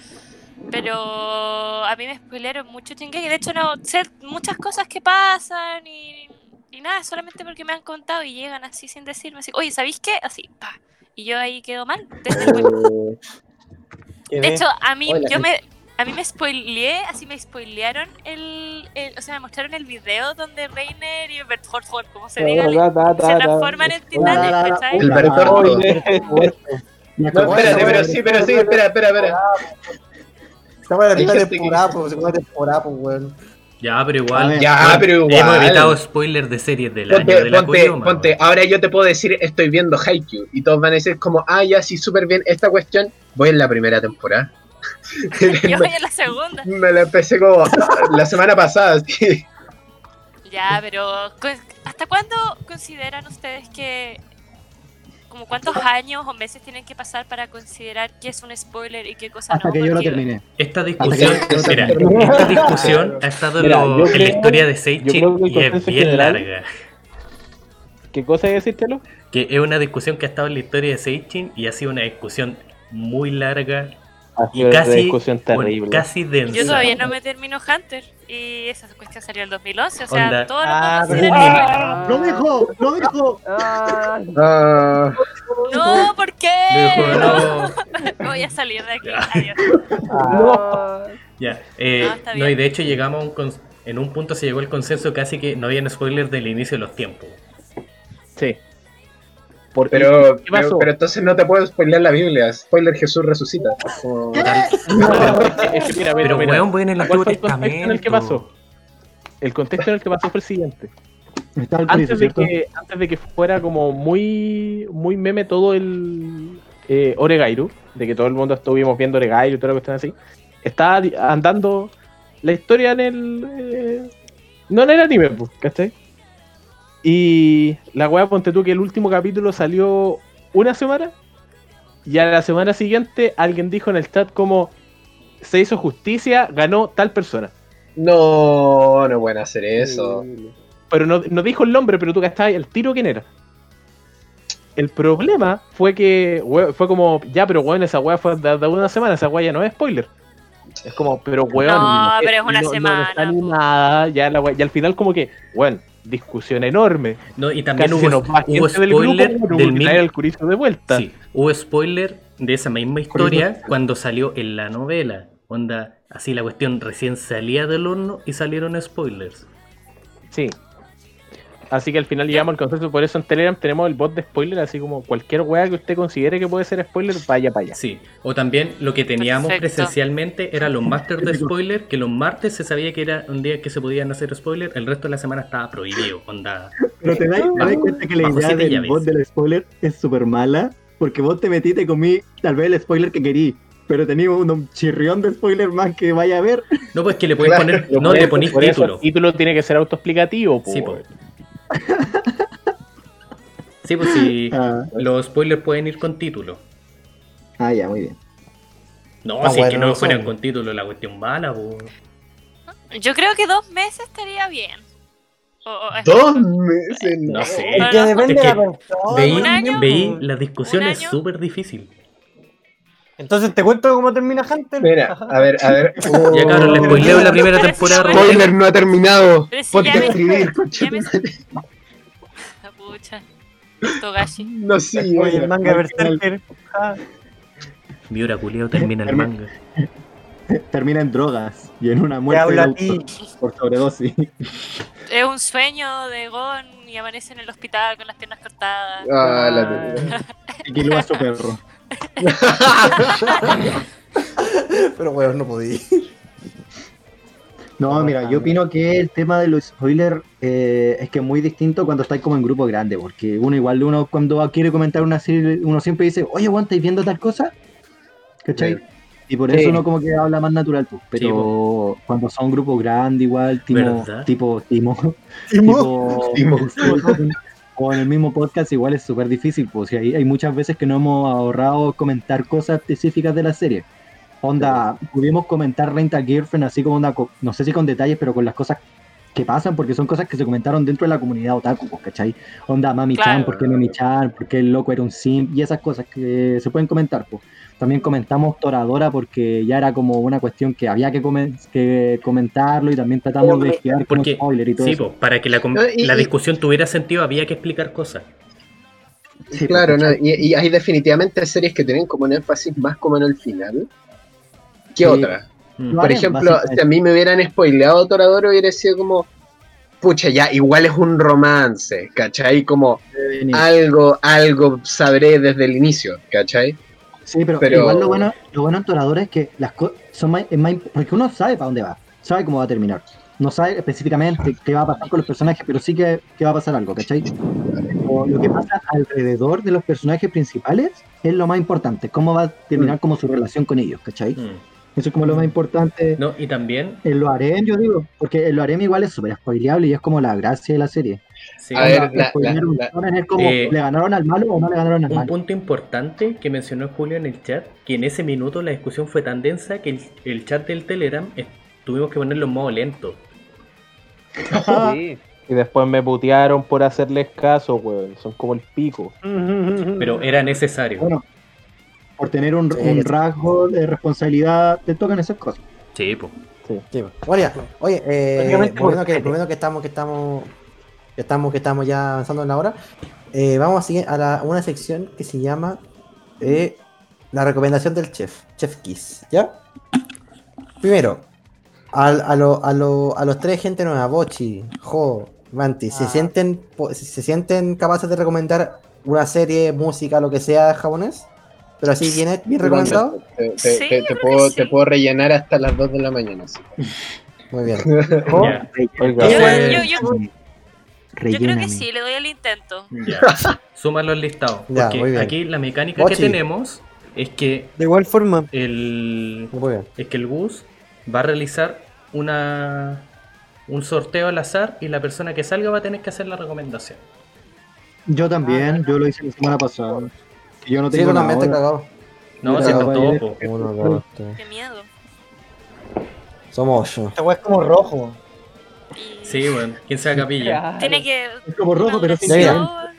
Speaker 8: Pero a mí me spoilearon mucho Shingeki. De hecho, no sé muchas cosas que pasan y, y nada, solamente porque me han contado y llegan así sin decirme así, oye, ¿sabéis qué? Así, pa. Y yo ahí quedo mal. Desde el
Speaker 2: Eh,
Speaker 7: ¿Qué
Speaker 8: De hecho, a mí,
Speaker 2: Hola,
Speaker 8: yo me, a mí me spoileé, así me spoilearon el, el- o sea, me mostraron el video donde Reiner y Berthold, como se diga, se transforman en titanes.
Speaker 9: El No, espérate, pero sí, pero sí, espera, espera, espera.
Speaker 2: Estamos en la
Speaker 9: que-
Speaker 2: temporada, pues, segunda temporada, pues, weón.
Speaker 3: Ya, pero igual.
Speaker 4: ver.
Speaker 9: Ya, pero igual.
Speaker 3: Hemos evitado spoilers de series del año
Speaker 9: Ponte,
Speaker 3: de la
Speaker 9: ponte,
Speaker 3: Koyoma,
Speaker 9: ponte, ahora yo te puedo decir, estoy viendo Haikyuu, y todos van a decir como, ah, ya, sí, súper bien, esta cuestión, voy en la primera temporada.
Speaker 8: Yo voy en la segunda.
Speaker 9: Me la empecé como la semana pasada, sí.
Speaker 8: Ya, pero ¿hasta cuándo consideran ustedes que, como cuántos años o meses tienen que pasar para considerar qué es un spoiler y qué cosa
Speaker 4: Hasta
Speaker 8: no?
Speaker 4: que yo lo terminé.
Speaker 3: Esta discusión, mira, esta discusión ha estado en,
Speaker 1: Mira,
Speaker 3: lo-
Speaker 1: yo
Speaker 3: en la historia de
Speaker 1: el
Speaker 3: y es bien
Speaker 1: general-
Speaker 3: larga.
Speaker 1: ¿Qué cosa hay que decírtelo?
Speaker 3: Que es una discusión que ha estado en la historia de Seichin y ha sido una discusión muy larga y casi,
Speaker 1: discusión
Speaker 3: bueno,
Speaker 1: terrible.
Speaker 3: casi densa.
Speaker 8: Yo todavía no me termino Hunter y esa cuestión salió en el 2011, o sea,
Speaker 3: Onda.
Speaker 8: todos los
Speaker 7: Ah,
Speaker 8: eran
Speaker 7: Ah.
Speaker 4: ¡Lo dijo! ¡Lo dijo!
Speaker 5: Ah,
Speaker 9: Ah,
Speaker 8: No, ¿por qué?
Speaker 3: No.
Speaker 8: Voy a salir de aquí.
Speaker 3: Ya.
Speaker 8: Adiós.
Speaker 3: Ya, eh,
Speaker 8: No, está
Speaker 3: no,
Speaker 8: bien.
Speaker 3: y de hecho llegamos a un cons- en un punto se llegó el consenso casi que no habían spoilers del inicio de los tiempos.
Speaker 1: Sí. Porque,
Speaker 9: pero,
Speaker 1: ¿Qué pasó?
Speaker 9: pero, pero entonces no te puedo spoilear la Biblia. Spoiler Jesús resucita. Como-
Speaker 1: es que mira, mira,
Speaker 3: Pero
Speaker 1: mira.
Speaker 3: weón, voy en el
Speaker 1: ¿Cuál
Speaker 3: Antiguo
Speaker 1: fue el contexto en el que pasó? El contexto en el que pasó fue el siguiente. Antes de, que, antes de que fuera como muy, muy meme todo el eh, Oregairu, de que todo el mundo estuvimos viendo Oregairu y toda la cuestión así, estaba andando la historia en el... eh, no en el anime, pues, ¿cachai? Y la weá, ponte tú que el último capítulo salió una semana y a la semana siguiente alguien dijo en el chat como se hizo justicia, ganó tal persona.
Speaker 9: No, no pueden hacer eso.
Speaker 1: Pero no, no dijo el nombre, pero tú gastabas el tiro quién era. El problema fue que we- fue como, ya, pero weón, esa weá fue de, de una semana, esa weá ya no es spoiler. Es como, pero weón.
Speaker 8: No, pero es una
Speaker 1: no- no
Speaker 8: semana,
Speaker 1: está ni
Speaker 8: po.
Speaker 1: nada, ya la y al final como que, weón, discusión enorme.
Speaker 3: No, y también
Speaker 1: Casi
Speaker 3: hubo, hubo
Speaker 1: gente del
Speaker 3: spoiler
Speaker 1: grupo,
Speaker 3: del mismo.
Speaker 1: trae el curizo de vuelta.
Speaker 3: Sí, hubo spoiler de esa misma historia cuando salió en la novela. Onda, así la cuestión recién salía del horno y salieron spoilers.
Speaker 1: Sí. Así que al final llegamos al consenso, por eso en Telegram tenemos el bot de spoiler, así como cualquier weá que usted considere que puede ser spoiler, vaya para allá.
Speaker 3: Sí, o también lo que teníamos
Speaker 8: Perfecto.
Speaker 3: presencialmente eran los masters de spoiler, que los martes se sabía que era un día que se podían hacer spoiler, el resto de la semana estaba prohibido. Onda,
Speaker 4: Pero te das, cuenta que la
Speaker 3: Bajo
Speaker 4: idea del
Speaker 3: llaves.
Speaker 4: bot del spoiler es súper mala. Porque vos te metiste con mí, tal vez el spoiler que querí. Pero teníamos un chirrión de spoiler más que vaya a ver.
Speaker 3: no, pues que le puedes
Speaker 9: Claro,
Speaker 3: poner, no le ponís título.
Speaker 1: El título tiene que ser autoexplicativo, po,
Speaker 3: Sí, po. Sí, pues sí,
Speaker 4: Ah,
Speaker 3: los spoilers pueden ir con título.
Speaker 4: ah, ya, muy bien.
Speaker 3: No,
Speaker 2: Ah,
Speaker 3: si es que no fueran con título la cuestión mala, po.
Speaker 8: Yo creo que dos meses estaría bien. O- o- es-
Speaker 9: Dos meses, no.
Speaker 3: No sé.
Speaker 7: Es que depende
Speaker 3: Es
Speaker 7: de
Speaker 3: que
Speaker 7: la persona.
Speaker 3: Veí,
Speaker 8: ¿Un año?
Speaker 3: veí la discusión
Speaker 8: ¿Un
Speaker 3: es súper difícil.
Speaker 7: Entonces te cuento cómo termina Hunter.
Speaker 9: Mira, a ver, a ver.
Speaker 3: Ya cabrón, le spoileo la primera temporada.
Speaker 9: Spoiler no ha terminado.
Speaker 8: Si
Speaker 9: Ponte a escribir,
Speaker 8: ya
Speaker 9: concha
Speaker 8: me-. La pucha. Togashi.
Speaker 9: No, sí,
Speaker 7: Oye, el manga Berserker. Ah,
Speaker 3: Miura culiao termina el manga.
Speaker 4: Termina en drogas y en una
Speaker 7: Te
Speaker 4: muerte
Speaker 7: habla
Speaker 4: de
Speaker 7: a ti.
Speaker 4: auto por sobredosis.
Speaker 8: Es un sueño de Gon y amanece en el hospital con las piernas cortadas.
Speaker 9: Ah, la
Speaker 4: Y que a su perro.
Speaker 2: Pero weón, no podía.
Speaker 4: No, mira, yo opino que el tema de los spoilers eh, es que es muy distinto cuando estáis como en grupo grande, porque uno igual uno cuando quiere comentar una serie, uno siempre dice, oye, Juan, ¿estáis viendo tal cosa? ¿Cachai?
Speaker 9: Sí.
Speaker 4: Y por
Speaker 1: Sí.
Speaker 4: eso uno como que habla más natural, pues. Pero cuando son grupos grandes igual, tipo, tipo Timo,
Speaker 2: Timo.
Speaker 4: tipo,
Speaker 9: Timo.
Speaker 4: O en el mismo podcast igual es súper difícil, pues hay, hay muchas veces que no hemos ahorrado comentar cosas específicas de la serie. Onda, pudimos comentar Renta Girlfriend así como co- no sé si con detalles, pero con las cosas que pasan, porque son cosas que se comentaron dentro de la comunidad otaku, pues, ¿cachai? Onda, Mami-chan,
Speaker 8: Claro.
Speaker 4: ¿por qué Mami-chan? ¿Por qué el loco era un simp? Y esas cosas que se pueden comentar, pues. También comentamos Toradora porque ya era como una cuestión que había que, comen- que comentarlo y también tratamos de como
Speaker 3: Porque,
Speaker 4: spoiler y todo
Speaker 3: sí,
Speaker 4: eso.
Speaker 3: po, para que la, com-
Speaker 9: No, y-
Speaker 3: la
Speaker 9: y-
Speaker 3: discusión tuviera sentido había que explicar cosas.
Speaker 4: Sí,
Speaker 9: Claro,
Speaker 4: pues,
Speaker 9: no,
Speaker 4: ¿cachai?
Speaker 9: y, y hay definitivamente series que tienen como un énfasis más como en el final que
Speaker 4: Sí.
Speaker 9: otras.
Speaker 3: Mm.
Speaker 9: Por ejemplo, si a mí me hubieran spoileado Toradora hubiera sido como, pucha, ya, igual es un romance, ¿cachai? Como algo, algo sabré desde el inicio, ¿cachai?
Speaker 4: Sí, pero,
Speaker 9: Pero-
Speaker 4: igual lo bueno, lo bueno en Toradora es que las cosas son más, es más porque uno sabe para dónde va, sabe cómo va a terminar. No sabe específicamente qué va a pasar con los personajes, pero sí que, que va a pasar algo, ¿cachai? O lo que pasa alrededor de los personajes principales es lo más importante, cómo va a terminar como su relación con ellos, ¿cachai?
Speaker 3: Mm.
Speaker 4: Eso es como lo más importante.
Speaker 3: No, y también,
Speaker 4: En lo harem, yo digo, porque en lo harem igual es súper spoileable y es como la gracia de la serie.
Speaker 3: sí,
Speaker 9: A ver, la-
Speaker 4: un es como,
Speaker 3: Eh,
Speaker 4: ¿le ganaron al malo o no le ganaron al
Speaker 3: un
Speaker 4: malo?
Speaker 3: punto importante que mencionó Julio en el chat, que en ese minuto la discusión fue tan densa que el, el chat del Telegram eh, tuvimos que ponerlo en modo lento.
Speaker 5: Sí.
Speaker 1: Y después me putearon por hacerles caso, weón. Son como el pico.
Speaker 3: Pero era necesario.
Speaker 4: Bueno, por tener un,
Speaker 2: Sí,
Speaker 4: un rasgo de responsabilidad, te tocan esas cosas.
Speaker 3: Sí, po.
Speaker 2: Sí, bueno, ya. Oye, eh, volviendo,
Speaker 7: por
Speaker 2: que, volviendo que estamos, que estamos, que estamos, que estamos ya avanzando en la hora, eh, vamos a seguir a la- una sección que se llama eh, la recomendación del chef, Chef Kiss, ¿ya? Primero, al- a, lo- a, lo- a los tres gente nueva, Bochi, Jo, Manti, ¿se
Speaker 7: Ah.
Speaker 2: sienten, se sienten capaces de recomendar una serie, música, lo que sea japonés? Pero así bien, bien recomendado.
Speaker 9: Te, te-
Speaker 8: Sí,
Speaker 9: te- puedo,
Speaker 8: sí.
Speaker 9: te puedo rellenar hasta las 2 de la mañana. sí.
Speaker 2: Muy bien.
Speaker 4: O
Speaker 3: Ya.
Speaker 1: Oiga,
Speaker 8: Yo- yo- yo- Yo creo que sí, le doy el intento.
Speaker 3: Ya. Suma los listados.
Speaker 2: Ya,
Speaker 3: Porque
Speaker 2: muy bien.
Speaker 3: aquí la mecánica
Speaker 2: Ochi.
Speaker 3: que tenemos es que
Speaker 7: De igual forma,
Speaker 3: el,
Speaker 2: Muy bien.
Speaker 3: es que el Gus va a realizar una un sorteo al azar y la persona que salga va a tener que hacer la recomendación.
Speaker 4: Yo también, yo lo hice la semana pasada. Yo no
Speaker 2: Sí,
Speaker 4: tengo
Speaker 2: tú
Speaker 4: nada
Speaker 2: cagado.
Speaker 3: No, si todo, po.
Speaker 2: Uno, dos, tres.
Speaker 8: Qué miedo.
Speaker 2: Somos ocho.
Speaker 7: esta weá es como rojo.
Speaker 3: Sí, bueno, quién sabe capilla.
Speaker 8: Tiene que.
Speaker 4: Es como rojo, pero sin
Speaker 2: Ya, mira.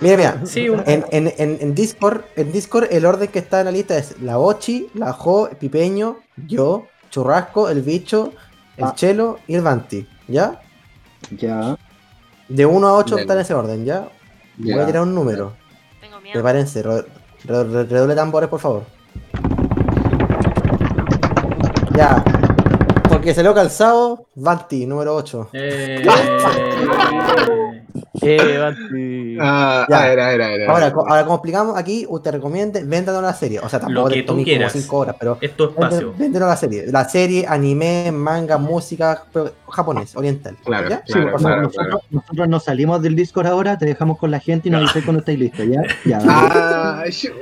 Speaker 2: Mira.
Speaker 3: Sí,
Speaker 2: En, en, en, Discord, en Discord el orden que está en la lista es la Ochi, la Jo, el Pipeño, yo, Churrasco, el Bicho, el
Speaker 4: Ah.
Speaker 2: Chelo y el Banti. ¿Ya?
Speaker 4: Ya.
Speaker 2: De 1 a 8
Speaker 9: Bien.
Speaker 2: está en ese orden, ¿ya? Voy a
Speaker 9: Ya.
Speaker 2: tirar un número. Prepárense, re- re- re- redoble tambores, por favor. Ya. Porque salió calzado, Banti, número 8.
Speaker 3: Eh,
Speaker 1: Eh, Banti.
Speaker 9: Ah,
Speaker 2: Ya.
Speaker 9: a ver, a ver, a ver. a ver.
Speaker 2: Ahora, co- ahora, como explicamos aquí, usted recomiende, véndanos la serie. O sea, tampoco
Speaker 3: que
Speaker 2: te
Speaker 3: tú
Speaker 2: tomes como
Speaker 3: quieras.
Speaker 2: 5 horas, pero
Speaker 3: es tu espacio.
Speaker 2: Véndenos la serie. La serie, anime, manga, música, pero japonés, oriental.
Speaker 9: Claro,
Speaker 2: ¿ya?
Speaker 4: Sí,
Speaker 9: claro,
Speaker 4: por favor,
Speaker 9: claro,
Speaker 4: nosotros,
Speaker 9: claro.
Speaker 4: nosotros nos salimos del Discord ahora, te dejamos con la gente y nos avisáis cuando estáis listos, ¿ya? Ya.
Speaker 9: Ah, sh-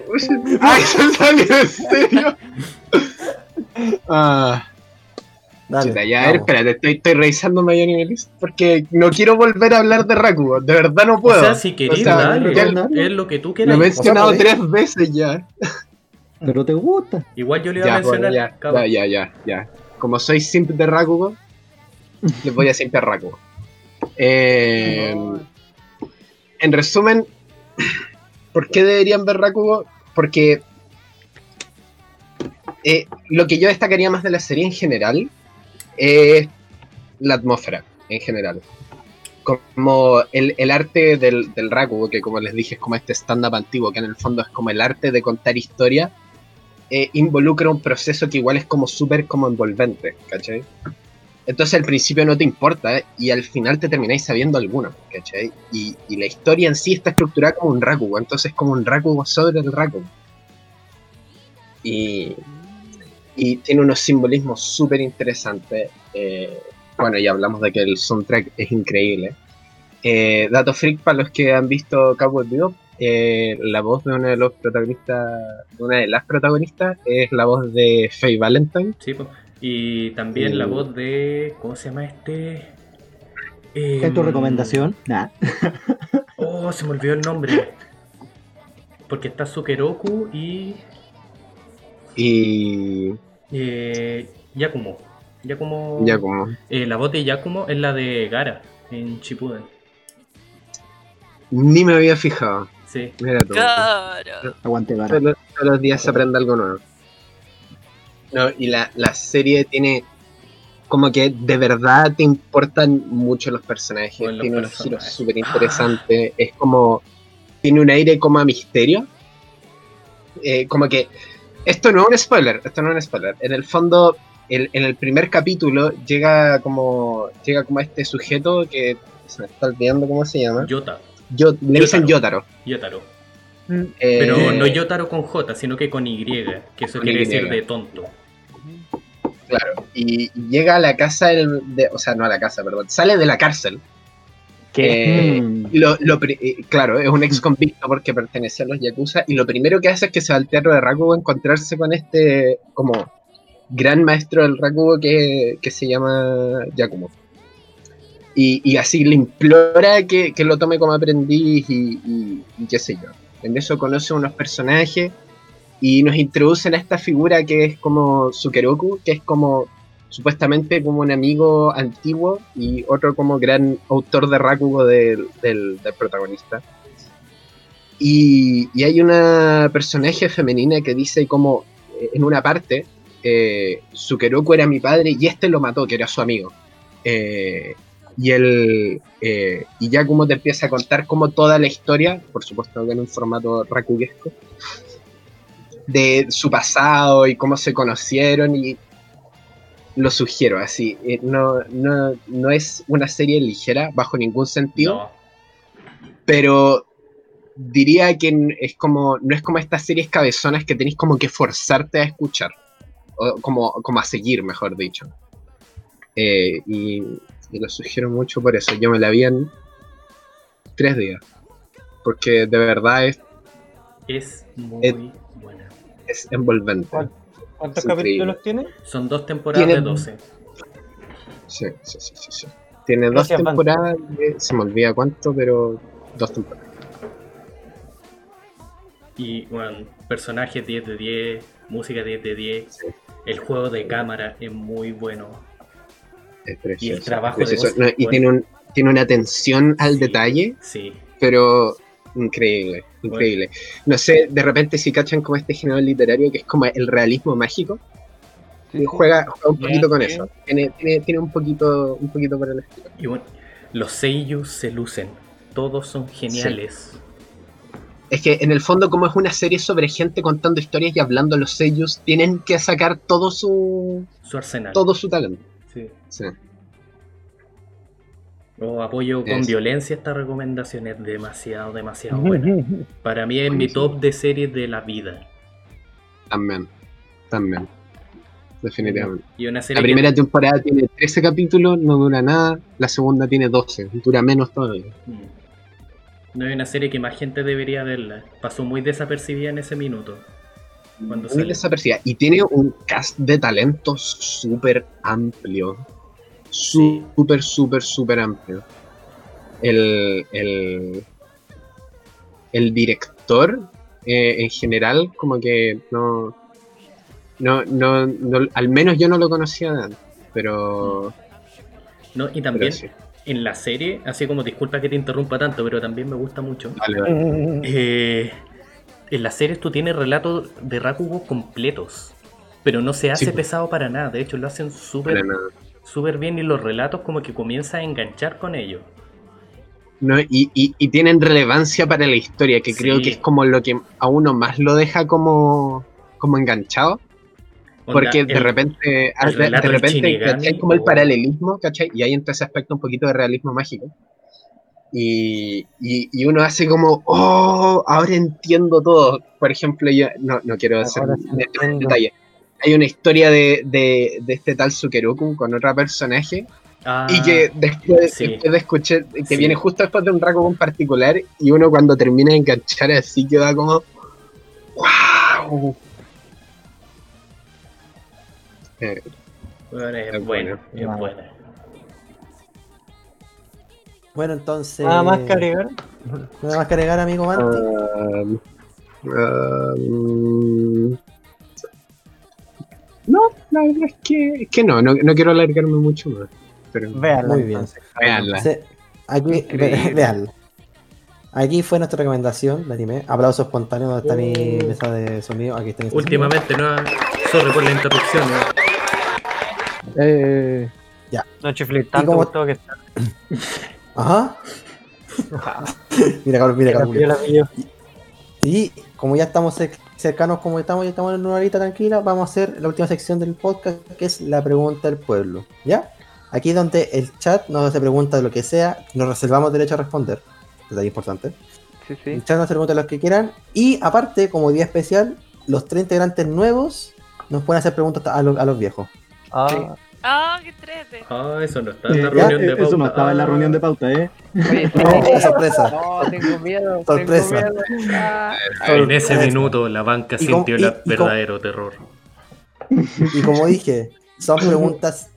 Speaker 9: ¡Ay, se salió en serio! Ah,
Speaker 2: Dale,
Speaker 9: chuta, ya, a ver, espérate, estoy, estoy revisando My Anime List porque no quiero volver a hablar de Rakugo, de verdad no
Speaker 3: O
Speaker 9: puedo.
Speaker 3: sea, si querés,
Speaker 9: O sea,
Speaker 3: dale.
Speaker 9: ya
Speaker 3: Es lo que tú
Speaker 9: Lo he
Speaker 3: quieras.
Speaker 9: mencionado
Speaker 2: O sea,
Speaker 9: tres veces ya.
Speaker 4: Pero te gusta.
Speaker 3: Igual yo le iba
Speaker 9: Ya,
Speaker 3: a mencionar.
Speaker 9: bueno, ya, ya, ya, ya. Como soy simp de Rakugo, les voy a simpear Rakugo. Eh, en resumen, ¿por qué deberían ver Rakugo? Porque eh, lo que yo destacaría más de la serie en general es la atmósfera en general. Como el, el arte del, del Rakugo, que como les dije es como este stand-up antiguo, que en el fondo es como el arte de contar historia, eh, involucra un proceso que igual es como súper como envolvente, ¿cachai? Entonces al principio no te importa ¿eh? y al final te termináis sabiendo alguno, ¿cachai? Y, y la historia en sí está estructurada como un Rakugo, entonces es como un Rakugo sobre el Rakugo. Y, y tiene unos simbolismos súper interesantes. eh, bueno, ya hablamos de que el soundtrack es increíble. Eh, dato freak para los que han visto Cowboy Bebop, eh, la voz de uno de los protagonistas, de una de las protagonistas, es la voz de Faye Valentine.
Speaker 3: Sí, po. Y también la voz de. ¿Cómo se llama este?
Speaker 4: ¿Es tu
Speaker 3: Em,
Speaker 4: recomendación? Nah.
Speaker 3: Oh, se me olvidó el nombre. Porque está Sukeroku y.
Speaker 9: Y
Speaker 3: Eh, Yakumo. Yakumo. Eh, la voz de Yakumo es la de Gara en Shippuden.
Speaker 9: Ni me había fijado.
Speaker 3: Sí.
Speaker 9: Mira tú.
Speaker 8: Claro.
Speaker 4: Aguante, Gara.
Speaker 9: Todos los, todos los días se aprende algo nuevo. No, y la, la serie tiene como que de verdad te importan mucho los personajes.
Speaker 3: Los
Speaker 9: tiene unos giros súper interesantes. Es como. Tiene un aire como a misterio. Eh, como que. Esto no es un spoiler. Esto no es un spoiler. En el fondo, el- en el primer capítulo llega como. Llega como este sujeto que. Se me está olvidando cómo se llama.
Speaker 3: Yota.
Speaker 9: Yo, le dicen
Speaker 3: Yotaro.
Speaker 9: Yotaro.
Speaker 3: Yotaro.
Speaker 9: Eh,
Speaker 3: Pero no Yotaro con J, sino que con Y. Que eso quiere
Speaker 9: Y.
Speaker 3: decir de tonto.
Speaker 9: Claro, y y llega a la casa, del- de, o sea, no a la casa, perdón, sale de la cárcel. Eh,
Speaker 4: Mm.
Speaker 9: y lo, eh, claro, es un ex convicto porque pertenece a los Yakuza. Y lo primero que hace es que se va al teatro de Rakugo a encontrarse con este, como, gran maestro del Rakugo que, que se llama Yakumo. Y, y así le implora que, que lo tome como aprendiz y, y- y qué sé yo. En eso conoce unos personajes y nos introducen a esta figura que es como Sukeroku, que es como supuestamente como un amigo antiguo y otro como gran autor de Rakugo del, del- del protagonista. Y, y hay una personaje femenina que dice como eh, en una parte, eh, Sukeroku era mi padre y este lo mató, que era su amigo. Eh, y él, eh, y ya como te empieza a contar como toda la historia, por supuesto que en un formato rakuguesco, de su pasado y cómo se conocieron y lo sugiero así. eh, No, no, no es una serie ligera bajo ningún sentido,
Speaker 3: No.
Speaker 9: pero diría que es como, no es como estas series cabezonas que tenéis como que forzarte a escuchar, o como, como a seguir, mejor dicho. Eh, y, y lo sugiero mucho por eso. Yo me la vi en tres días, porque de verdad es,
Speaker 3: Es muy buena.
Speaker 9: es envolvente.
Speaker 7: ¿Cuál? ¿Cuántos capítulos tiene?
Speaker 3: Son dos temporadas
Speaker 9: Tiene-
Speaker 3: de 12.
Speaker 9: Sí, sí, sí, sí, sí. Tiene dos
Speaker 7: Gracias, Fan.
Speaker 9: temporadas, de- se me olvida cuánto, pero dos temporadas.
Speaker 3: Y bueno, personajes 10 de 10, música 10 de 10.
Speaker 9: Sí.
Speaker 3: El juego de cámara es muy bueno.
Speaker 9: Es precioso.
Speaker 3: trabajo
Speaker 9: es
Speaker 3: de
Speaker 9: precioso.
Speaker 3: voz,
Speaker 9: No, y
Speaker 3: bueno.
Speaker 9: tiene, un, tiene una atención al
Speaker 3: Sí.
Speaker 9: detalle,
Speaker 3: Sí.
Speaker 9: pero increíble, increíble. No sé, de repente si cachan como este género literario que es como el realismo mágico,
Speaker 5: Sí,
Speaker 9: juega, juega un poquito con eso. Tiene, tiene, tiene un poquito, un poquito por el estilo.
Speaker 3: Y bueno, los seiyus se lucen. Todos son geniales.
Speaker 9: Es que en el fondo, como es una serie sobre gente contando historias y hablando, los sellos tienen que sacar todo su
Speaker 3: Su arsenal.
Speaker 9: todo su talento.
Speaker 3: Sí.
Speaker 9: Sí.
Speaker 3: O apoyo con
Speaker 9: Es-
Speaker 3: violencia esta recomendación. Es demasiado, demasiado buena. Para mí es mi top de series de la vida.
Speaker 9: También, también. Definitivamente.
Speaker 3: Y una serie
Speaker 9: La
Speaker 3: que-
Speaker 9: primera temporada tiene 13 capítulos, no dura nada. La segunda tiene 12, dura menos todavía.
Speaker 3: Mm. No hay una serie que más gente debería verla. Pasó muy desapercibida en ese minuto. Cuando
Speaker 9: Muy desapercibida. Y tiene un cast de talentos súper amplio. Súper, súper, súper amplio. El, el, el director, eh, en general, como que no, no, no, no- Al menos yo no lo conocía de antes. Pero.
Speaker 3: No, y también
Speaker 9: sí.
Speaker 3: en la serie, así como disculpa que te interrumpa tanto, pero también me gusta mucho.
Speaker 9: Vale, vale.
Speaker 3: Eh, en las series tú tienes relatos de Rakugo completos, pero no se hace
Speaker 9: Sí.
Speaker 3: pesado para nada. De hecho, lo hacen súper. Súper bien y los relatos como que comienza a enganchar con ellos.
Speaker 9: No, y, y- y tienen relevancia para la historia, que creo que es como lo que a uno más lo deja como, como enganchado.
Speaker 3: Onda,
Speaker 9: Porque de
Speaker 3: el-
Speaker 9: repente, ah,
Speaker 3: el
Speaker 9: de,
Speaker 3: relato
Speaker 9: de repente ¿cachai? como el paralelismo, ¿cachai? Y ahí entra ese aspecto un poquito de realismo mágico. Y, y- y uno hace como, oh, ahora entiendo todo. Por ejemplo, yo no, no quiero hacer
Speaker 7: sí
Speaker 9: detalle. Hay una historia de, de- de este tal Sukeroku con otra personaje
Speaker 3: Ah,
Speaker 9: Y que después,
Speaker 3: sí.
Speaker 9: después de escuchar, que
Speaker 3: Sí.
Speaker 9: viene justo después de un Rakugou particular, y uno cuando termina de enganchar así queda como. ¡Wow! Eh,
Speaker 3: Bueno, es
Speaker 9: Es
Speaker 3: bueno,
Speaker 9: bueno.
Speaker 3: es bueno.
Speaker 2: Bueno, entonces.
Speaker 7: Nada más que agregar.
Speaker 2: Nada más que agregar, amigo Manti.
Speaker 9: um, um, no, la verdad es que, es que no, no, no quiero alargarme mucho más. Pero
Speaker 7: Véanla.
Speaker 2: Muy bien.
Speaker 7: entonces.
Speaker 9: veanla.
Speaker 2: Se- Aquí,
Speaker 3: Increíble.
Speaker 2: veanlo. Aquí fue nuestra recomendación, la anime. Aplauso espontáneo donde está mi
Speaker 3: Uh.
Speaker 2: mesa de sonido. Aquí está mi de
Speaker 3: Últimamente, no. Sorry por la interrupción. ¿no?
Speaker 1: Eh,
Speaker 7: No chiflé tanto,
Speaker 2: cómo-
Speaker 7: gustó que está.
Speaker 2: sonido. Ajá. mira, cabrón, mira, cabrón.
Speaker 7: Pillo.
Speaker 2: Y como ya estamos cer- cercanos, como estamos, ya estamos en una horita tranquila, vamos a hacer la última sección del podcast, que es la pregunta del pueblo. ¿Ya? Aquí es donde el chat nos hace preguntas de lo que sea, nos reservamos derecho a responder. Detalle importante.
Speaker 5: Sí, sí.
Speaker 2: El chat nos hace preguntas de lo que quieran. Y aparte, como día especial, los tres integrantes nuevos nos pueden hacer preguntas a, los- a los viejos.
Speaker 7: Ah,
Speaker 8: Oh, qué trete.
Speaker 3: Ah, eso no está en la
Speaker 4: Eh,
Speaker 3: reunión de
Speaker 4: eh,
Speaker 3: pauta.
Speaker 4: eso no estaba en la
Speaker 3: Ah.
Speaker 4: reunión de pauta, ¿eh?
Speaker 2: Oh, sorpresa.
Speaker 5: No, tengo miedo.
Speaker 2: Sorpresa.
Speaker 5: Tengo miedo. Ah,
Speaker 3: En ese minuto la banca
Speaker 2: Y
Speaker 3: sintió
Speaker 2: y-
Speaker 3: el
Speaker 2: y como-
Speaker 3: verdadero terror.
Speaker 2: Y como dije, son preguntas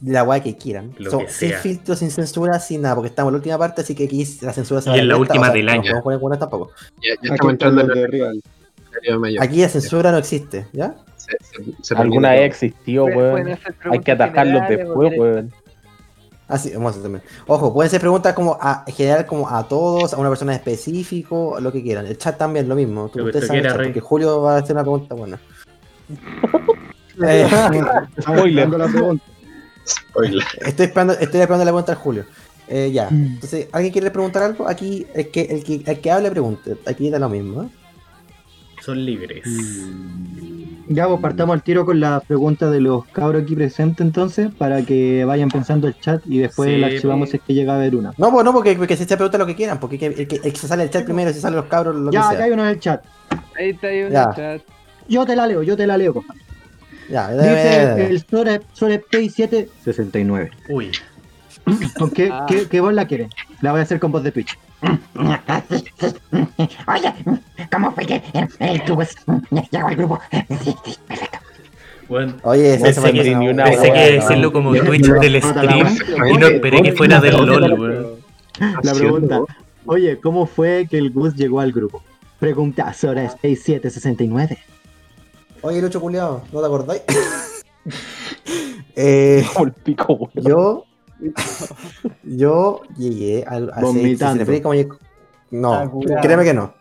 Speaker 2: de la weá que quieran.
Speaker 3: Lo
Speaker 2: Son
Speaker 3: que
Speaker 2: sin filtro, sin censura, sin nada, porque estamos en la última parte, así que aquí la censura se
Speaker 3: Y
Speaker 2: va a
Speaker 3: en la última
Speaker 2: o sea,
Speaker 3: del
Speaker 2: no
Speaker 3: año.
Speaker 2: podemos poner tampoco.
Speaker 9: Ya, ya estamos entrando en el
Speaker 6: de Rival.
Speaker 9: Mayor.
Speaker 2: Aquí la censura no existe, ¿ya?
Speaker 9: Se- se- se
Speaker 1: alguna vez existió, weón. Hay que atajarlos después, weón.
Speaker 2: Ah, sí, vamos a hacer también. Ojo, pueden ser preguntas como a en general como a todos, a una persona específico, lo que quieran. El chat también lo mismo. Tú, ustedes saben porque Julio va a hacer una pregunta buena. Eh,
Speaker 1: Spoiler.
Speaker 6: Dando la pregunta.
Speaker 9: Spoiler.
Speaker 2: estoy esperando, estoy esperando la pregunta de Julio. Eh, ya. Entonces, ¿alguien quiere preguntar algo? Aquí el que, el que, el que hable pregunte. Aquí da lo mismo, ¿eh?
Speaker 3: Son libres.
Speaker 4: Ya, pues partamos al tiro con las preguntas de los cabros aquí presentes entonces, para que vayan pensando el chat y después
Speaker 3: Sí,
Speaker 4: la archivamos
Speaker 3: pues.
Speaker 4: si es que llega a haber una.
Speaker 2: No, pues no, porque, porque se pregunta lo que quieran, porque el que, el el se sale del chat primero, si salen los cabros, lo
Speaker 4: Ya,
Speaker 2: que
Speaker 4: acá hay una en el chat.
Speaker 5: Ahí está ahí en
Speaker 2: Ya.
Speaker 5: el chat.
Speaker 4: Yo te la leo, yo te la leo, compadre.
Speaker 2: Ya,
Speaker 4: Dice el Sore, Sore Pay 769.
Speaker 3: Uy,
Speaker 4: ¿Con qué,
Speaker 5: Ah.
Speaker 4: qué, qué voz la quieren? La voy a hacer con voz de Twitch.
Speaker 10: Oye, ¿cómo fue que el club es- llegó el grupo? Sí, sí, perfecto.
Speaker 3: bueno.
Speaker 2: Oye, ese
Speaker 3: Pensé que,
Speaker 1: ni una
Speaker 3: pensé
Speaker 1: wea,
Speaker 3: que
Speaker 1: no.
Speaker 3: decirlo como Twitch del stream y no esperé que fuera del LOL, weón.
Speaker 4: La pregunta, oye, ¿cómo fue que el Gus llegó al grupo? Pregunta Sora Space 769.
Speaker 2: Oye, Lucho Culeado, ¿no te acordáis? eh,
Speaker 1: el
Speaker 2: yo. Yo llegué al. a-
Speaker 4: Vomitando.
Speaker 2: se como lleg- No,
Speaker 7: Ah,
Speaker 2: créeme que no.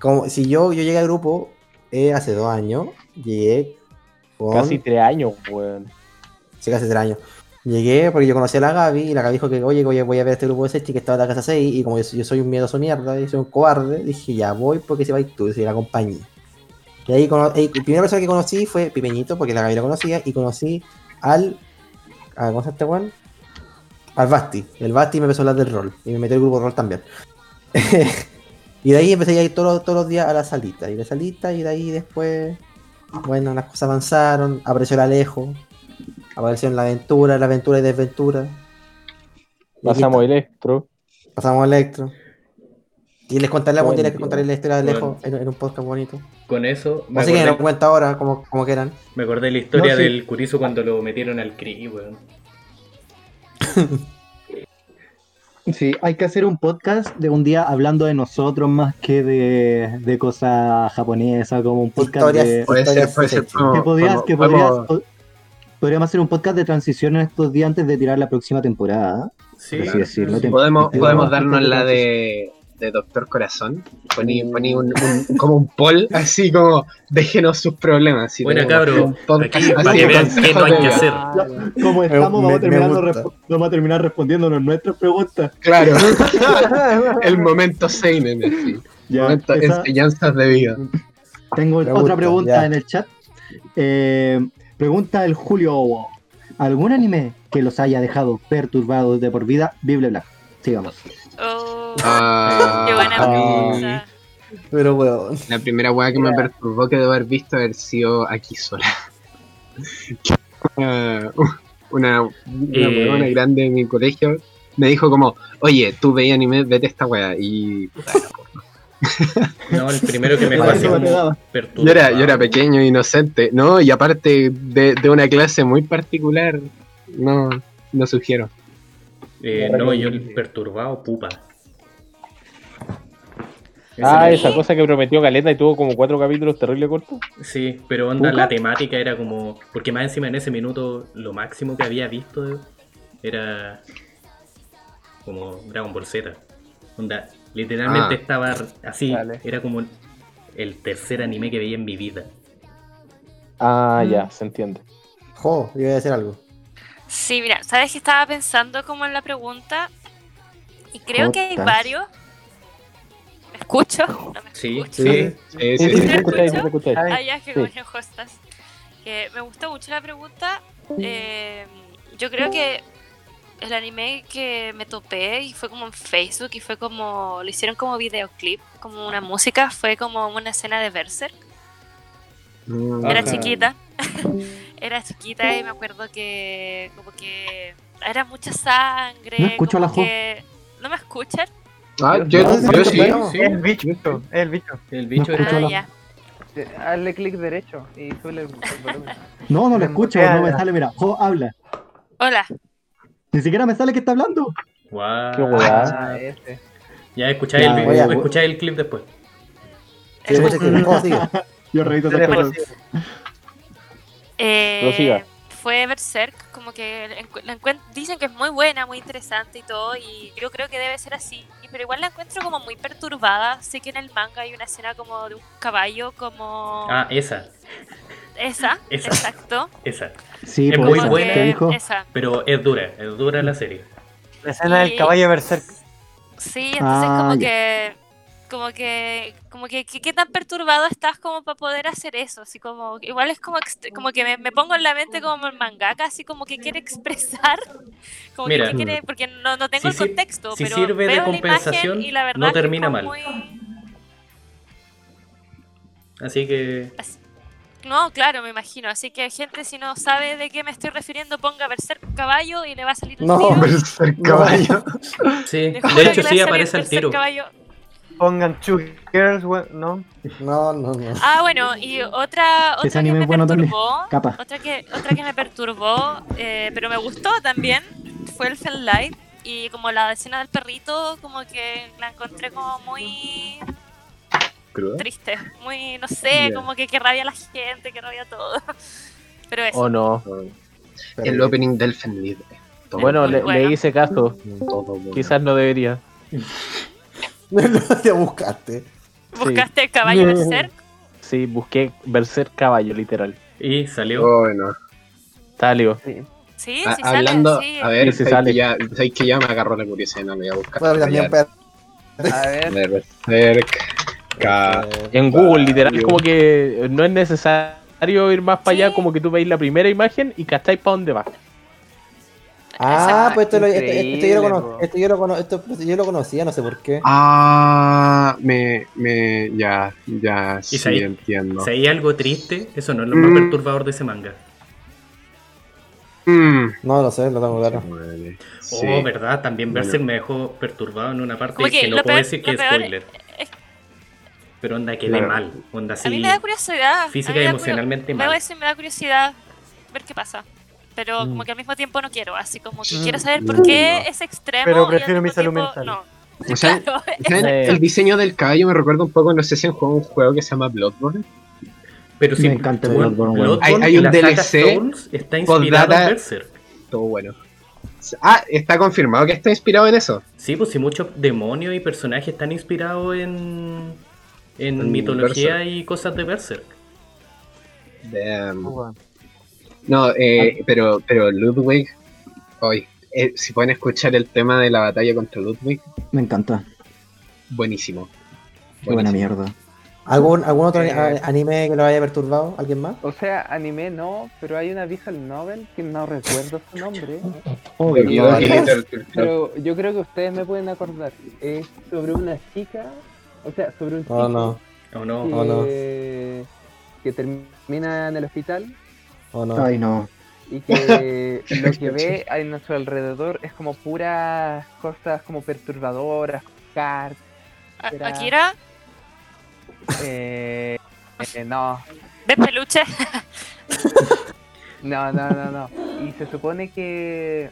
Speaker 2: Como si yo, yo llegué al grupo eh, hace dos años, llegué con.
Speaker 1: Casi tres años, weón.
Speaker 2: Sí, casi tres años. Llegué porque yo conocí a la Gaby y la Gaby dijo que, oye, voy a ver este grupo de Sechi que estaba en la casa 6 y como yo, yo soy un miedoso mierda y soy un cobarde, dije, ya voy porque si vais tú, y la compañía. Y ahí, ahí, la primera persona que conocí fue Pipeñito porque la Gaby lo conocía y conocí al... a- ¿Cómo se llama este weón? Al Basti. El Basti me empezó a hablar del rol y me metió el grupo de rol también. y de ahí empecé a ir todos, todos los días a la salita y de salita y de ahí después, bueno, las cosas avanzaron, apareció el Alejo, apareció en la aventura, la aventura y desventura.
Speaker 1: Pasamos. Electro.
Speaker 2: Pasamos a Electro. Y les contaré algún día
Speaker 1: Buenísimo.
Speaker 2: contaré la historia de Alejo
Speaker 3: Bueno.
Speaker 2: en, en un podcast bonito.
Speaker 3: Con eso me
Speaker 2: Así que no
Speaker 3: acordé,
Speaker 2: cuenta ahora como, como quieran.
Speaker 3: me acordé de la historia
Speaker 4: No, sí.
Speaker 3: del Curizo cuando lo metieron al CRI, weón.
Speaker 4: Sí, hay que hacer un podcast de un día hablando de nosotros más que de, de cosas japonesas, como un podcast
Speaker 2: Historias.
Speaker 4: de...
Speaker 9: Puede ser,
Speaker 2: Historias
Speaker 9: puede ser.
Speaker 2: Sechi.
Speaker 9: podemos-
Speaker 4: que podrías, que podrías- po- podríamos hacer un podcast de transición en estos días antes de tirar la próxima temporada.
Speaker 3: Sí.
Speaker 9: Podemos, podemos darnos la de, de Doctor Corazón. Poní, poní un, un- como un poll, así como déjenos sus problemas. un podcast
Speaker 3: Aquí,
Speaker 9: así
Speaker 3: para que vean qué no hay que hacer.
Speaker 4: Como estamos,
Speaker 2: me-
Speaker 4: vamos, a
Speaker 2: me
Speaker 4: terminando vamos a terminar respondiéndonos nuestras preguntas.
Speaker 9: Claro. El momento Seinen, así.
Speaker 4: Ya,
Speaker 9: Momento
Speaker 4: esa-
Speaker 9: enseñanzas de vida.
Speaker 4: tengo
Speaker 2: Me
Speaker 4: otra
Speaker 2: gusta,
Speaker 4: pregunta
Speaker 2: ya.
Speaker 4: en el chat. Eh, pregunta el Julio. ¿Algún anime que los haya dejado perturbados de por vida? Bible Black. Sigamos.
Speaker 8: Oh,
Speaker 9: Ah,
Speaker 8: qué buena
Speaker 9: a mí,
Speaker 8: pregunta.
Speaker 2: Pero weón.
Speaker 9: La primera weá que me perturbó que debo haber visto haber sido aquí sola. Una, una
Speaker 3: Eh.
Speaker 9: huevona grande en mi colegio, me dijo como, oye, tú veías anime, vete esta weá. Y puta,
Speaker 3: No, el primero que me perturbado.
Speaker 9: yo era, yo era pequeño, inocente, ¿no? Y aparte de, de una clase muy particular, no, no sugiero.
Speaker 3: Eh, no, yo el perturbado, pupa.
Speaker 1: Ah, esa cosa que prometió Caleta y tuvo como cuatro capítulos terrible cortos.
Speaker 3: Sí, pero onda,
Speaker 1: ¿Pupa?
Speaker 3: la temática era como. Porque más encima en ese minuto, lo máximo que había visto era. Como Dragon Ball Z. Onda, literalmente
Speaker 9: Ah.
Speaker 3: estaba así.
Speaker 5: Dale.
Speaker 3: Era como el tercer anime que veía en mi vida.
Speaker 1: Ah, ya, se entiende.
Speaker 2: Jo, yo iba a decir algo.
Speaker 8: Sí, mira, sabes que estaba pensando como en la pregunta y creo que hay varios. ¿Me escucho? No me
Speaker 3: Sí,
Speaker 8: escucho.
Speaker 3: sí.
Speaker 8: Ah, ya, que
Speaker 1: Sí.
Speaker 8: coño hostas. Que me gustó mucho la pregunta. Eh, yo creo que el anime que me topé y fue como en Facebook y fue como. Lo hicieron como videoclip, como una música, fue como una escena de Berserk.
Speaker 9: Mm,
Speaker 8: Era
Speaker 5: Ajá.
Speaker 8: chiquita. Era chiquita y me acuerdo que como que era mucha sangre.
Speaker 4: No escucho a la
Speaker 8: como
Speaker 4: Jo.
Speaker 8: que... ¿No me escuchan?
Speaker 9: Ah, yo,
Speaker 2: sí,
Speaker 9: yo
Speaker 2: sí,
Speaker 9: sí.
Speaker 7: El bicho, el bicho.
Speaker 3: El bicho
Speaker 4: No
Speaker 8: Ah,
Speaker 4: la-
Speaker 8: ya.
Speaker 5: Hazle clic derecho y sube el, volumen.
Speaker 4: No, no lo escucho, no me
Speaker 7: la-
Speaker 4: sale, mira, Jo habla.
Speaker 8: Hola.
Speaker 4: Ni siquiera me sale que está hablando.
Speaker 3: Guau.
Speaker 1: Qué.
Speaker 5: Ah, ese.
Speaker 3: Ya escucháis el,
Speaker 2: a-
Speaker 3: el clip después.
Speaker 2: Sí, sí, sí.
Speaker 4: Yo reviso esas cosas.
Speaker 8: Eh, fue Berserk, como que la dicen que es muy buena, muy interesante y todo, y yo creo que debe ser así, pero igual la encuentro como muy perturbada. Sé que en el manga hay una escena como de un caballo, como
Speaker 3: Ah, esa.
Speaker 8: esa,
Speaker 3: esa.
Speaker 8: exacto.
Speaker 3: Esa.
Speaker 4: Sí,
Speaker 3: Es
Speaker 4: por
Speaker 3: muy buena.
Speaker 8: que
Speaker 4: dijo.
Speaker 8: Esa.
Speaker 3: Pero es dura, es dura la serie.
Speaker 7: La escena del caballo berserk.
Speaker 8: Sí, entonces
Speaker 4: Ah,
Speaker 8: como
Speaker 4: ya.
Speaker 8: que como que como que, que- qué tan perturbado estás como para poder hacer eso así como igual es como como que me, me pongo en la mente como el mangaka así como que quiere expresar como
Speaker 3: Mira.
Speaker 8: que qué quiere porque no, no tengo
Speaker 3: Si
Speaker 8: el contexto
Speaker 3: si
Speaker 8: pero
Speaker 3: sirve de
Speaker 8: veo
Speaker 3: compensación,
Speaker 8: la imagen y la verdad
Speaker 3: no
Speaker 8: que es
Speaker 3: termina mal.
Speaker 8: muy-
Speaker 3: Así que.
Speaker 8: no claro me imagino así que gente si no sabe de qué me estoy refiriendo ponga Berserk caballo y le va a salir el
Speaker 2: No,
Speaker 8: tiro
Speaker 9: Berserk caballo.
Speaker 3: Sí, de hecho sí aparece el tiro.
Speaker 8: caballo.
Speaker 7: Pongan two girls, ¿no?
Speaker 2: No, no, no.
Speaker 8: Ah, bueno, y otra, otra que me
Speaker 4: bueno
Speaker 8: perturbó,
Speaker 4: Capa.
Speaker 8: otra que, otra que me perturbó, eh, pero me gustó también, fue el Fell Light. Y como la escena del perrito, como que la encontré como muy
Speaker 9: ¿Cruda?
Speaker 8: triste, muy, no sé, como que que rabia la gente, que rabia todo. Pero eso,
Speaker 1: O no.
Speaker 9: El opening del Fenlid.
Speaker 1: Bueno, le,
Speaker 8: bueno.
Speaker 1: le hice caso.
Speaker 9: todo bueno.
Speaker 1: Quizás no debería.
Speaker 2: Lo te buscaste.
Speaker 8: ¿buscaste el caballo. Berserk?
Speaker 1: Sí, busqué Berserk caballo, literal.
Speaker 3: Y salió.
Speaker 9: Bueno,
Speaker 1: Salió.
Speaker 5: Sí.
Speaker 8: Sí,
Speaker 9: a-
Speaker 8: sí sale,
Speaker 9: hablando,
Speaker 8: sí.
Speaker 9: a ver,
Speaker 1: Sí, sí
Speaker 9: sabes
Speaker 1: sale.
Speaker 9: que ya, sabes que ya me agarró la curiosidad, no me voy a buscar.
Speaker 2: Bueno, también,
Speaker 5: A ver,
Speaker 9: Berserk.
Speaker 1: En Google, literal,
Speaker 9: Caballo.
Speaker 1: como que no es necesario ir más para allá,
Speaker 8: Sí.
Speaker 1: como que tú veis la primera imagen y cacháis para dónde va.
Speaker 2: Ah, pues esto, lo- esto- esto yo lo cono-
Speaker 5: po.
Speaker 2: esto yo lo cono- esto yo lo conocía, no sé por qué.
Speaker 9: Ah, me, me, ya, ya, sí entiendo.
Speaker 3: Si hay algo triste, eso no es lo
Speaker 9: Mm.
Speaker 3: más perturbador de ese manga.
Speaker 9: Mm.
Speaker 2: No lo sé, lo tengo claro.
Speaker 9: Sí.
Speaker 3: Oh, verdad, también
Speaker 9: Bueno.
Speaker 3: Berserk me dejó perturbado en una parte que,
Speaker 8: que
Speaker 3: no puedo
Speaker 8: peor-
Speaker 3: decir que es spoiler.
Speaker 8: es-
Speaker 3: Pero onda quedé
Speaker 9: Claro.
Speaker 3: mal. Onda así.
Speaker 8: A mí me da curiosidad.
Speaker 3: física y emocionalmente mal.
Speaker 8: Me da curiosidad ver qué pasa. Pero
Speaker 1: Mm.
Speaker 8: como que al mismo tiempo no quiero. Así como que
Speaker 2: Mm.
Speaker 8: quiero saber por qué es extremo.
Speaker 7: Pero
Speaker 8: y
Speaker 7: prefiero mi salud
Speaker 8: tiempo
Speaker 7: mental.
Speaker 8: No.
Speaker 9: O sea, el diseño del caballo me recuerda un poco, no sé si han jugado un juego que se llama Bloodborne.
Speaker 3: Pero sí,
Speaker 4: Me encanta Bloodborne,
Speaker 9: Hay- un DLC
Speaker 3: está inspirado en Berserk.
Speaker 9: Todo bueno. Ah, está confirmado que está inspirado en eso.
Speaker 3: Sí, pues sí, muchos demonios y personajes están inspirados en, en
Speaker 9: En
Speaker 3: mitología
Speaker 9: Berserk.
Speaker 3: y cosas de Berserk.
Speaker 9: Damn.
Speaker 7: Bueno.
Speaker 9: No, eh, pero, pero Ludwig, hoy, eh, si pueden escuchar el tema de la batalla contra Ludwig,
Speaker 4: Me encanta.
Speaker 9: buenísimo.
Speaker 4: Qué buena mierda.
Speaker 2: ¿Algún, algún otro
Speaker 5: Eh.
Speaker 2: anime que lo haya perturbado? ¿Alguien más?
Speaker 5: o sea, anime no, pero hay una visual novel que no recuerdo su nombre.
Speaker 4: Obvio.
Speaker 9: Club-
Speaker 5: Pero yo creo que ustedes me pueden acordar. Es sobre una chica, o sea, sobre un chico
Speaker 2: Oh, no.
Speaker 3: ¿O no?
Speaker 5: que,
Speaker 2: Oh, no.
Speaker 5: que termina en el hospital
Speaker 2: ¿O no?
Speaker 4: Ay, no.
Speaker 5: y que lo que ve a nuestro alrededor es como puras cosas como perturbadoras, cartas.
Speaker 8: Akira,
Speaker 5: Eh, eh, no,
Speaker 8: ¿ves peluche?
Speaker 5: no, no, no, no. Y se supone que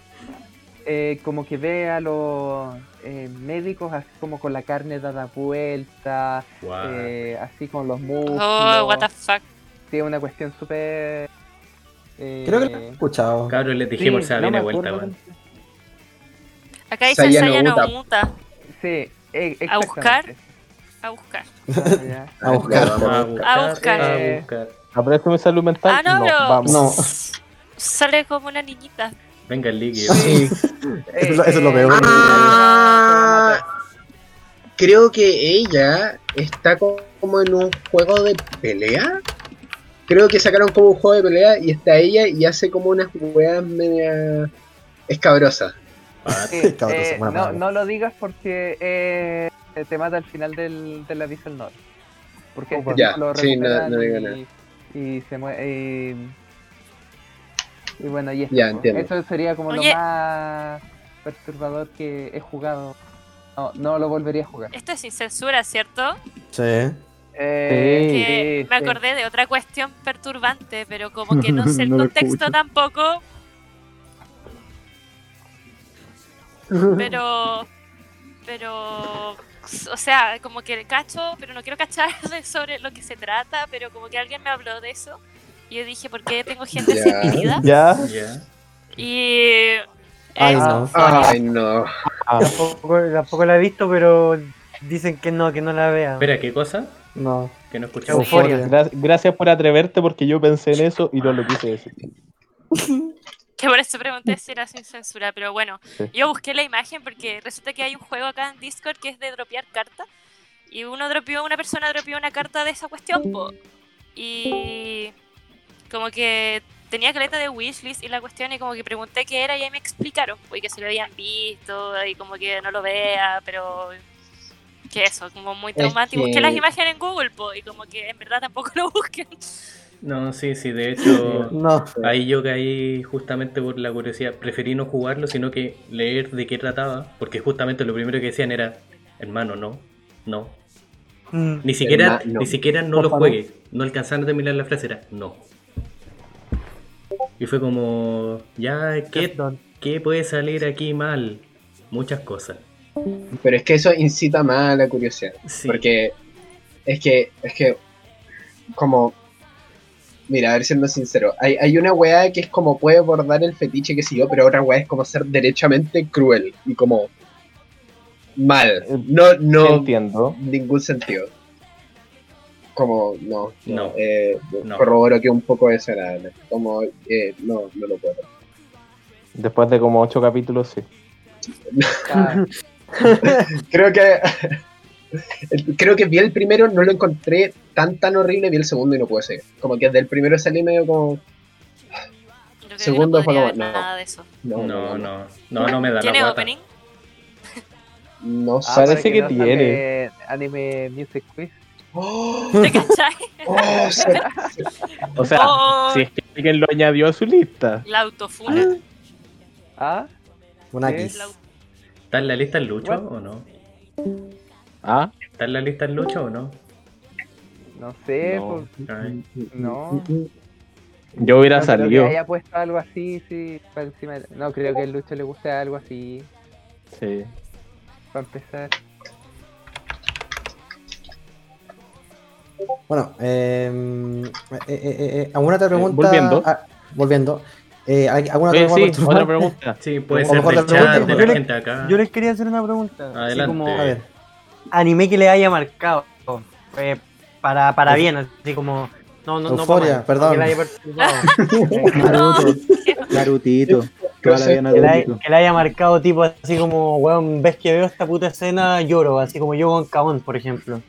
Speaker 5: eh, como que ve a los eh, médicos así como con la carne dada vuelta, eh, así con los músculos.
Speaker 8: Oh, what the fuck.
Speaker 5: Sí, una cuestión súper... eh,
Speaker 2: Creo que lo he escuchado.
Speaker 3: Cabros, les dijimos,
Speaker 5: sí,
Speaker 3: se va
Speaker 5: no
Speaker 3: bien
Speaker 5: me
Speaker 3: de vuelta, weón.
Speaker 8: Acá dice
Speaker 9: Sayano
Speaker 8: Sayano
Speaker 9: Uta.
Speaker 8: Muta.
Speaker 5: Sí, e-
Speaker 8: A buscar. A buscar.
Speaker 5: Ah.
Speaker 2: A buscar.
Speaker 3: A buscar.
Speaker 8: A buscar.
Speaker 3: A buscar.
Speaker 1: ¿Aprecio mi salud mental?
Speaker 8: Ah, no, pero-
Speaker 1: vamos.
Speaker 2: No.
Speaker 8: Sale como una niñita.
Speaker 3: Venga el líquido.
Speaker 9: Sí.
Speaker 2: Eso es lo- eso es lo peor.
Speaker 9: Ah, creo que ella está co- como en un juego de pelea. Creo que sacaron como un juego de pelea y está ella y hace como unas weas media escabrosas.
Speaker 5: Sí, eh, no, no lo digas porque eh, te mata al final del, del aviso al norte. Porque este
Speaker 9: Ya,
Speaker 5: lo
Speaker 9: sí, no-
Speaker 5: recuperan
Speaker 9: no digo
Speaker 5: y,
Speaker 9: nada.
Speaker 5: y se mueve. Y, y bueno, y
Speaker 9: Ya, entiendo.
Speaker 5: Eso sería como
Speaker 8: Oye.
Speaker 5: lo más perturbador que he jugado. No, no lo volvería a jugar.
Speaker 8: Esto es sin censura, ¿cierto?
Speaker 2: Sí.
Speaker 5: Eh,
Speaker 8: Que
Speaker 5: sí,
Speaker 8: me
Speaker 5: sí.
Speaker 8: acordé de otra cuestión perturbante, pero como que no sé el
Speaker 4: No
Speaker 8: contexto tampoco. Pero. Pero. O sea, como que cacho, pero no quiero cachar sobre lo que se trata, pero como que alguien me habló de eso. Y yo dije, ¿por qué tengo gente en mi vida?
Speaker 1: ¿Ya?
Speaker 3: Ya.
Speaker 8: Y.
Speaker 2: Ay, no.
Speaker 9: Ay, no.
Speaker 7: Tampoco, tampoco la he visto, pero dicen que no, que no la vea.
Speaker 3: Espera, ¿qué cosa?
Speaker 2: No.
Speaker 3: Que no escuchamos.
Speaker 7: Euforia.
Speaker 1: Gra- gracias por atreverte porque yo pensé en eso y no lo quise decir.
Speaker 8: Que por eso pregunté si era sin censura, pero bueno,
Speaker 1: Sí.
Speaker 8: yo busqué la imagen porque resulta que hay un juego acá en Discord que es de dropear cartas y uno dropeó, una persona dropeó una carta de esa cuestión, po. Y como que tenía caleta de wishlist y la cuestión y como que pregunté qué era y ahí me explicaron, po, y que se lo habían visto y como que no lo vea, pero que eso, como muy
Speaker 9: Es
Speaker 8: traumático. Busqué
Speaker 9: que-
Speaker 8: las imágenes en Google, po, y como que en verdad tampoco lo busquen.
Speaker 3: No, sí, sí, de hecho.
Speaker 2: No.
Speaker 3: Ahí yo caí justamente por la curiosidad. Preferí no jugarlo, sino que leer de qué trataba. Porque justamente lo primero que decían era, hermano, no, no.
Speaker 7: Mm.
Speaker 3: Ni siquiera,
Speaker 9: Hermano.
Speaker 3: ni siquiera no lo
Speaker 2: Porfa, no.
Speaker 3: juegues. No alcanzaron a terminar la frase, era no. Y fue como, ya, ¿qué, ¿qué puede salir aquí mal? Muchas cosas.
Speaker 9: Pero es que eso incita más a la curiosidad.
Speaker 3: Sí.
Speaker 9: Porque es que, es que, como, mira, a ver siendo sincero, hay, hay una weá que es como puede abordar el fetiche que yo, pero otra weá es como ser derechamente cruel y como mal. No, no,
Speaker 1: Entiendo.
Speaker 9: ningún sentido. Como, no, no, eh,
Speaker 3: No.
Speaker 9: corroboro que un poco desagradable. Como, eh, no, no lo puedo.
Speaker 1: Después de como ocho capítulos, sí.
Speaker 5: Ah,
Speaker 9: Creo que creo que vi el primero, no lo encontré tan tan horrible, vi el segundo y no pude seguir. Como que desde el primero salí medio como Segundo
Speaker 8: que no
Speaker 9: fue como, no.
Speaker 8: nada de eso.
Speaker 9: no,
Speaker 3: No, no, no, no me da la
Speaker 8: ¿Tiene opening?
Speaker 9: No
Speaker 5: ah,
Speaker 9: sé.
Speaker 1: Parece que
Speaker 5: no
Speaker 1: tiene.
Speaker 5: Anime Music Quiz.
Speaker 9: ¡Oh!
Speaker 8: ¿Te cachai?
Speaker 9: ¡Oh! Se-
Speaker 1: O sea,
Speaker 8: Oh.
Speaker 1: si es que alguien lo añadió a su lista.
Speaker 8: La autofuna.
Speaker 5: Ah,
Speaker 2: Una
Speaker 5: ¿Qué?
Speaker 3: ¿Está en la lista el Lucho
Speaker 5: What?
Speaker 3: o no?
Speaker 1: ¿Ah?
Speaker 3: ¿Está en la lista el Lucho o no?
Speaker 5: no sé,
Speaker 1: No.
Speaker 5: pues, no.
Speaker 1: Yo hubiera
Speaker 5: No creo que
Speaker 1: salido.
Speaker 5: haya puesto algo así, sí, para encima de- No creo que al Lucho le guste algo así,
Speaker 1: Sí.
Speaker 5: para empezar.
Speaker 2: Bueno, eh, eh, eh, eh, eh, ¿alguna otra pregunta?
Speaker 1: volviendo.
Speaker 2: Ah, volviendo. Eh, ¿hay- ¿Alguna
Speaker 1: Oye,
Speaker 2: otra
Speaker 1: sí,
Speaker 2: pregunta?
Speaker 1: otra pregunta.
Speaker 3: Sí, puede ser del chat, de
Speaker 7: yo
Speaker 3: la
Speaker 7: le-
Speaker 3: gente acá.
Speaker 7: Yo les quería hacer una pregunta. así
Speaker 3: Adelante.
Speaker 7: como
Speaker 2: A ver.
Speaker 7: anime que le haya marcado. eh, para, para bien, así como. No, no, no.
Speaker 2: Euforia,
Speaker 7: mal,
Speaker 2: perdón.
Speaker 7: Que le haya perturbado.
Speaker 6: Naruto. Narutito.
Speaker 7: Que, le haya, marcado, tipo, así como, weón, ves que veo esta puta escena, lloro. Así como yo con Cabón, por ejemplo.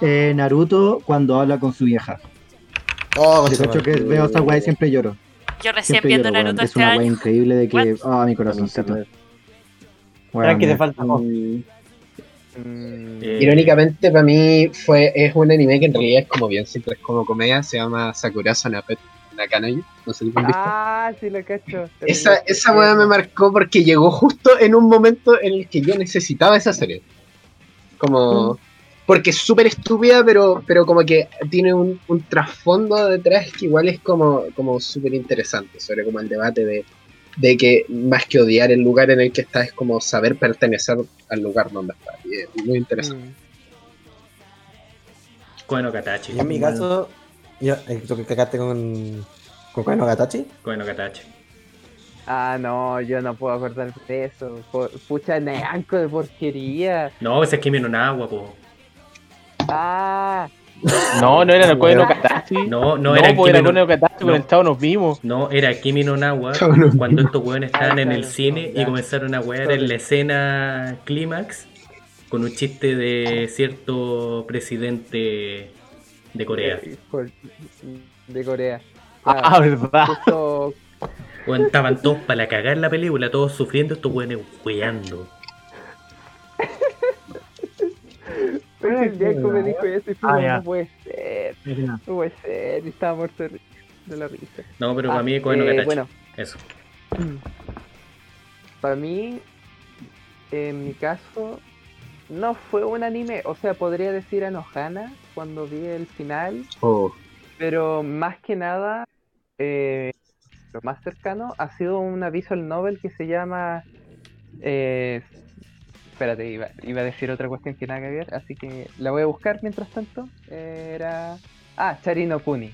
Speaker 6: Eh, Naruto cuando habla con su vieja.
Speaker 2: Oh,
Speaker 6: De hecho que veo esa weá y siempre lloro.
Speaker 8: Yo recién viendo
Speaker 6: lloro.
Speaker 8: Naruto
Speaker 6: Es
Speaker 8: este
Speaker 6: una weá
Speaker 8: año.
Speaker 6: increíble de que. Ah, mi corazoncito.
Speaker 7: Tranqui,
Speaker 6: Weón,
Speaker 7: te falta ojo.
Speaker 6: mm,
Speaker 3: Eh,
Speaker 9: Irónicamente para mí fue es un anime que en realidad es como bien simple, es como comedia, se llama Sakura Sonapet. Nakanoyo, no sé si lo han visto.
Speaker 5: Ah, sí, lo cacho.
Speaker 9: Esa, esa weá me marcó porque llegó justo en un momento en el que yo necesitaba esa serie. Como. Porque es súper estúpida, pero, pero como que tiene un, un trasfondo detrás que igual es como, como súper interesante. Sobre como el debate de, de que más que odiar el lugar en el que estás, es como saber pertenecer al lugar donde estás. Y es muy interesante.
Speaker 5: Mm.
Speaker 3: Koeno Katachi.
Speaker 2: En mi caso, yo, eh, ¿tú que cagaste con, con Koen no Gatachi?
Speaker 3: Koeno Katachi.
Speaker 5: Ah, no, yo no puedo acordar de eso. Pucha, neanco de porquería.
Speaker 3: No, ese es Kimi no Nawa, po.
Speaker 5: Ah,
Speaker 1: No, no era no Katachi.
Speaker 3: No, no,
Speaker 1: No,
Speaker 3: era Kimi no,
Speaker 1: con el chavo nos vimos.
Speaker 3: no, era Kimi no Nawa cuando estos weones estaban en el
Speaker 5: claro,
Speaker 3: cine y comenzaron a wear en la escena clímax con un chiste de cierto presidente de Corea.
Speaker 5: eh, de Corea.
Speaker 1: Ah, verdad.
Speaker 5: justo
Speaker 3: Weón, estaban todos para cagar la película, todos sufriendo, estos weones weando.
Speaker 5: Pero el Diego me dijo eso y fue
Speaker 7: Ah,
Speaker 5: no puede ser, no puede ser, y estaba muerto de, la risa.
Speaker 3: No, pero
Speaker 5: Ah,
Speaker 3: para mí es Koeno
Speaker 5: eh. Bueno,
Speaker 3: Eso.
Speaker 5: para mí, en mi caso, no fue un anime, o sea, podría decir Anohana cuando vi el final,
Speaker 9: Oh,
Speaker 5: pero más que nada, eh, lo más cercano ha sido una visual novel que se llama... eh, espérate, iba, iba a decir otra cuestión que nada que ver, así que la voy a buscar mientras tanto. Eh, era... Ah, Charino Kuni.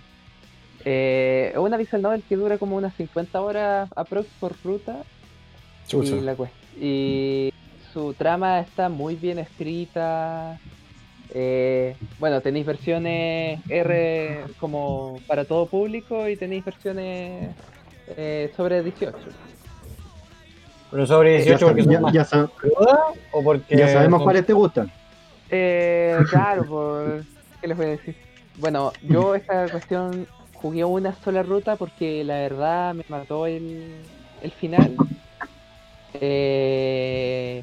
Speaker 5: Eh, una visual novel que dura como unas 50 horas aprox por ruta
Speaker 2: Chucha.
Speaker 5: y, la y su trama está muy bien escrita. Eh, bueno, tenéis versiones R como para todo público y tenéis versiones eh, sobre 18.
Speaker 7: Pero sobre 18
Speaker 4: Ya,
Speaker 7: porque son
Speaker 4: ya-
Speaker 7: más o porque.
Speaker 4: ya sabemos
Speaker 7: son-
Speaker 4: cuáles te gustan.
Speaker 5: Eh, claro, por... ¿qué les voy a decir? Bueno, yo esta cuestión jugué una sola ruta porque la verdad me mató el, el final. Eh,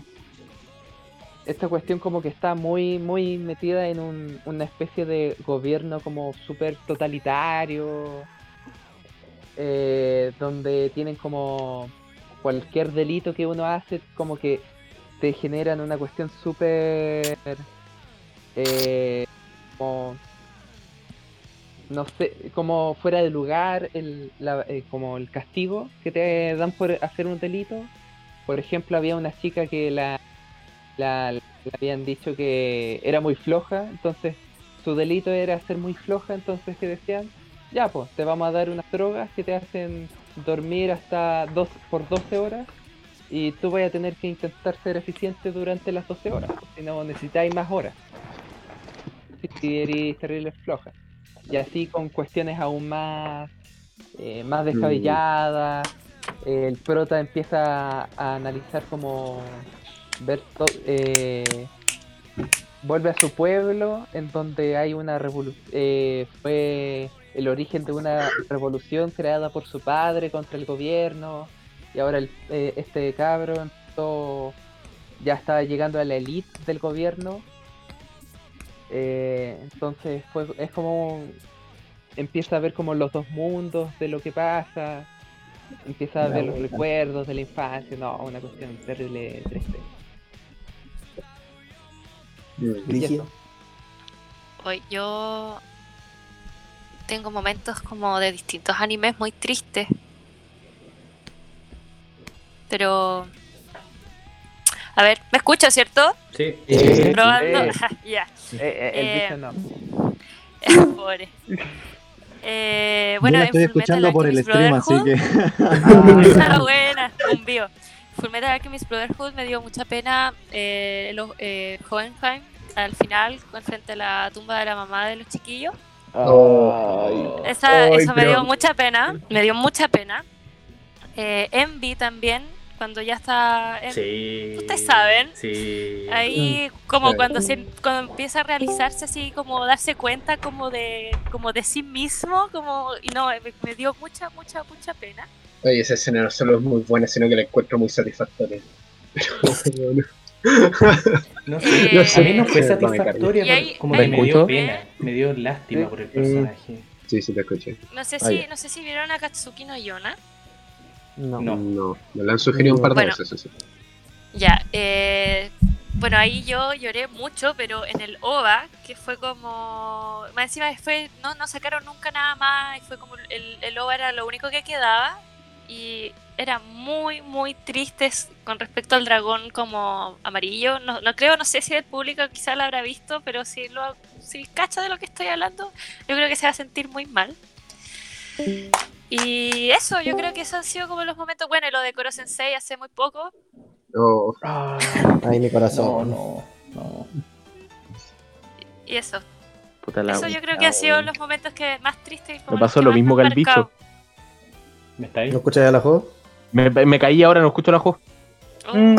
Speaker 5: esta cuestión como que está muy, muy metida en un- una especie de gobierno como súper totalitario, eh, donde tienen como cualquier delito que uno hace, como que te generan una cuestión súper eh, como no sé, como fuera de lugar el, la- eh, como el castigo que te dan por hacer un delito. Por ejemplo, había una chica que la, la, le habían dicho que era muy floja, entonces su delito era ser muy floja, entonces que decían, ya pues, te vamos a dar unas drogas que te hacen dormir hasta dos, por 12 horas y tú vas a tener que intentar ser eficiente durante las 12 horas, si no necesitáis más horas. Si eres terrible floja. Y así con cuestiones aún más, eh, más descabelladas. El prota empieza a analizar como ver eh, vuelve a su pueblo en donde hay una revolución fue el origen de una revolución creada por su padre contra el gobierno y ahora el- eh, este cabro empezó- ya estaba llegando a la elite del gobierno. Eh, entonces fue, es como empieza a ver como los dos mundos de lo que pasa empieza a ver los recuerdos de la infancia no una cuestión terrible triste.
Speaker 8: Hoy yo tengo momentos como de distintos animes muy tristes. Pero... A ver, ¿me escucho, cierto?
Speaker 3: Sí.
Speaker 2: Eh,
Speaker 8: Probando.
Speaker 5: Sí.
Speaker 8: ya.
Speaker 5: Eh, eh, el
Speaker 8: Eh,
Speaker 5: bicho no
Speaker 8: Pobre. Eh,
Speaker 4: Yo
Speaker 8: bueno,
Speaker 4: la
Speaker 8: en
Speaker 4: estoy escuchando por el stream, así
Speaker 8: Brotherhood-
Speaker 4: que.
Speaker 8: Ah, buena, un bio. Fullmetal Alchemist Brotherhood me dio mucha pena eh, los, eh, Hohenheim al final, frente a la tumba de la mamá de los chiquillos. Esa,
Speaker 3: Ay,
Speaker 8: eso me
Speaker 3: pero-
Speaker 8: dio mucha pena, me dio mucha pena. Eh, Envy también, cuando ya está... en-
Speaker 3: Sí.
Speaker 8: Ustedes saben.
Speaker 3: Sí.
Speaker 8: Ahí como
Speaker 9: Sí.
Speaker 8: cuando se cuando empieza a realizarse así como darse cuenta como de como de sí mismo como y no me, me dio mucha mucha mucha pena
Speaker 9: Oye, esa escena no solo es muy buena, sino que la encuentro muy satisfactoria.
Speaker 3: No
Speaker 8: Eh,
Speaker 3: sé, a mí no fue
Speaker 9: no
Speaker 3: satisfactoria,
Speaker 8: hay-
Speaker 3: como que me dio pena, me dio lástima por el personaje.
Speaker 9: Sí, sí, te escuché.
Speaker 8: No sé si, no sé si vieron a Katsuki no Yona.
Speaker 7: No.
Speaker 3: No.
Speaker 9: No, me lo han sugerido un par de
Speaker 8: Bueno.
Speaker 9: veces. eso sí.
Speaker 8: Ya, eh, bueno, ahí yo lloré mucho, pero en el OVA, que fue como. Más encima fue, no, no sacaron nunca nada más, y fue como el, el OVA era lo único que quedaba, y era muy, muy triste con respecto al dragón como amarillo. No, no creo, no sé si el público quizá lo habrá visto, pero si lo si cacha de lo que estoy hablando, yo creo que se va a sentir muy mal. Y eso, yo creo que esos han sido como los momentos, bueno, y lo de Koro Sensei hace muy poco,
Speaker 9: Oh,
Speaker 2: Ay, mi corazón.
Speaker 6: no, no.
Speaker 8: y eso.
Speaker 1: Puta la
Speaker 8: Eso yo creo que han sido los momentos que más tristes.
Speaker 1: Me pasó lo mismo que al bicho.
Speaker 3: ¿Me está ahí?
Speaker 2: ¿No escuchas el juego?
Speaker 1: Me, me caí ahora, no escucho la juego.
Speaker 8: Oh,
Speaker 7: Mm.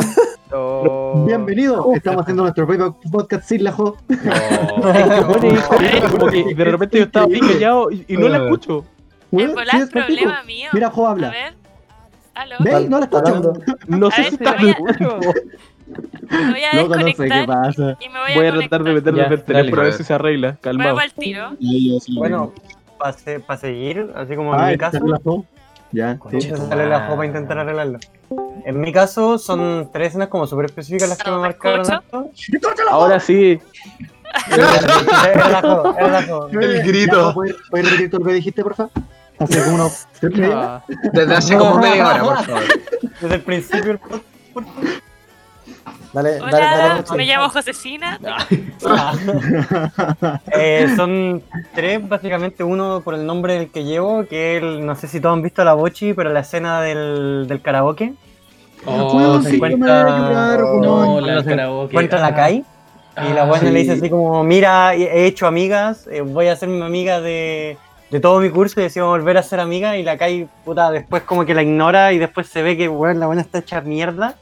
Speaker 5: Oh.
Speaker 4: Bienvenido. Estamos haciendo nuestro propio podcast sin la jo.
Speaker 3: No.
Speaker 1: Como que de repente yo estaba bien callado y, y no la escucho.
Speaker 8: el volar es
Speaker 4: es
Speaker 8: problema mío.
Speaker 4: Mira, Jo
Speaker 8: A
Speaker 4: habla.
Speaker 8: ver. Aló.
Speaker 4: ¿Ves? No la escucho.
Speaker 2: Hablando.
Speaker 1: No
Speaker 8: A
Speaker 1: sé
Speaker 8: ver,
Speaker 1: si está
Speaker 8: a-
Speaker 5: Mucho.
Speaker 8: Me voy a
Speaker 4: Loco, no sé qué
Speaker 8: desconectar
Speaker 4: pasa.
Speaker 8: y me voy a
Speaker 1: Voy a tratar de
Speaker 3: Ya,
Speaker 1: en el teléfono a ver si se arregla. Calmado.
Speaker 8: al tiro.
Speaker 7: Bueno, para seguir, así como en
Speaker 4: Ah,
Speaker 7: mi
Speaker 4: ¿te
Speaker 7: caso,
Speaker 4: la Jo? Ya. Sí.
Speaker 7: sale la
Speaker 3: madre.
Speaker 7: jopa a intentar arreglarlo. En mi caso, son tres escenas como súper específicas las que me
Speaker 8: No, ¿me
Speaker 7: marcaron.
Speaker 1: Ahora sí.
Speaker 7: Era la jo, era la jo.
Speaker 9: El grito.
Speaker 4: ¿Puedes repetir todo lo que dijiste, porfa? Hace como unos
Speaker 9: Desde hace como media hora, por favor.
Speaker 7: Desde el principio podcast.
Speaker 2: Dale, dale,
Speaker 8: Hola,
Speaker 2: dale.
Speaker 8: me llamo Josefina.
Speaker 7: Eh, son tres, básicamente uno por el nombre del que llevo, que es el, no sé si todos han visto la Bochi, pero la escena del, del karaoke.
Speaker 3: Oh,
Speaker 4: Weón,
Speaker 3: sí.
Speaker 4: sí, me voy a llorar,
Speaker 3: No, la
Speaker 7: se
Speaker 3: karaoke.
Speaker 7: Encuentra la Kai. Y la
Speaker 3: Ah,
Speaker 7: buena le dice así como, mira, he hecho amigas, eh, voy a ser mi amiga de, de todo mi curso y decimos volver a ser amiga y la Kai, puta, después como que la ignora y después se ve que, weón, la buena está hecha mierda.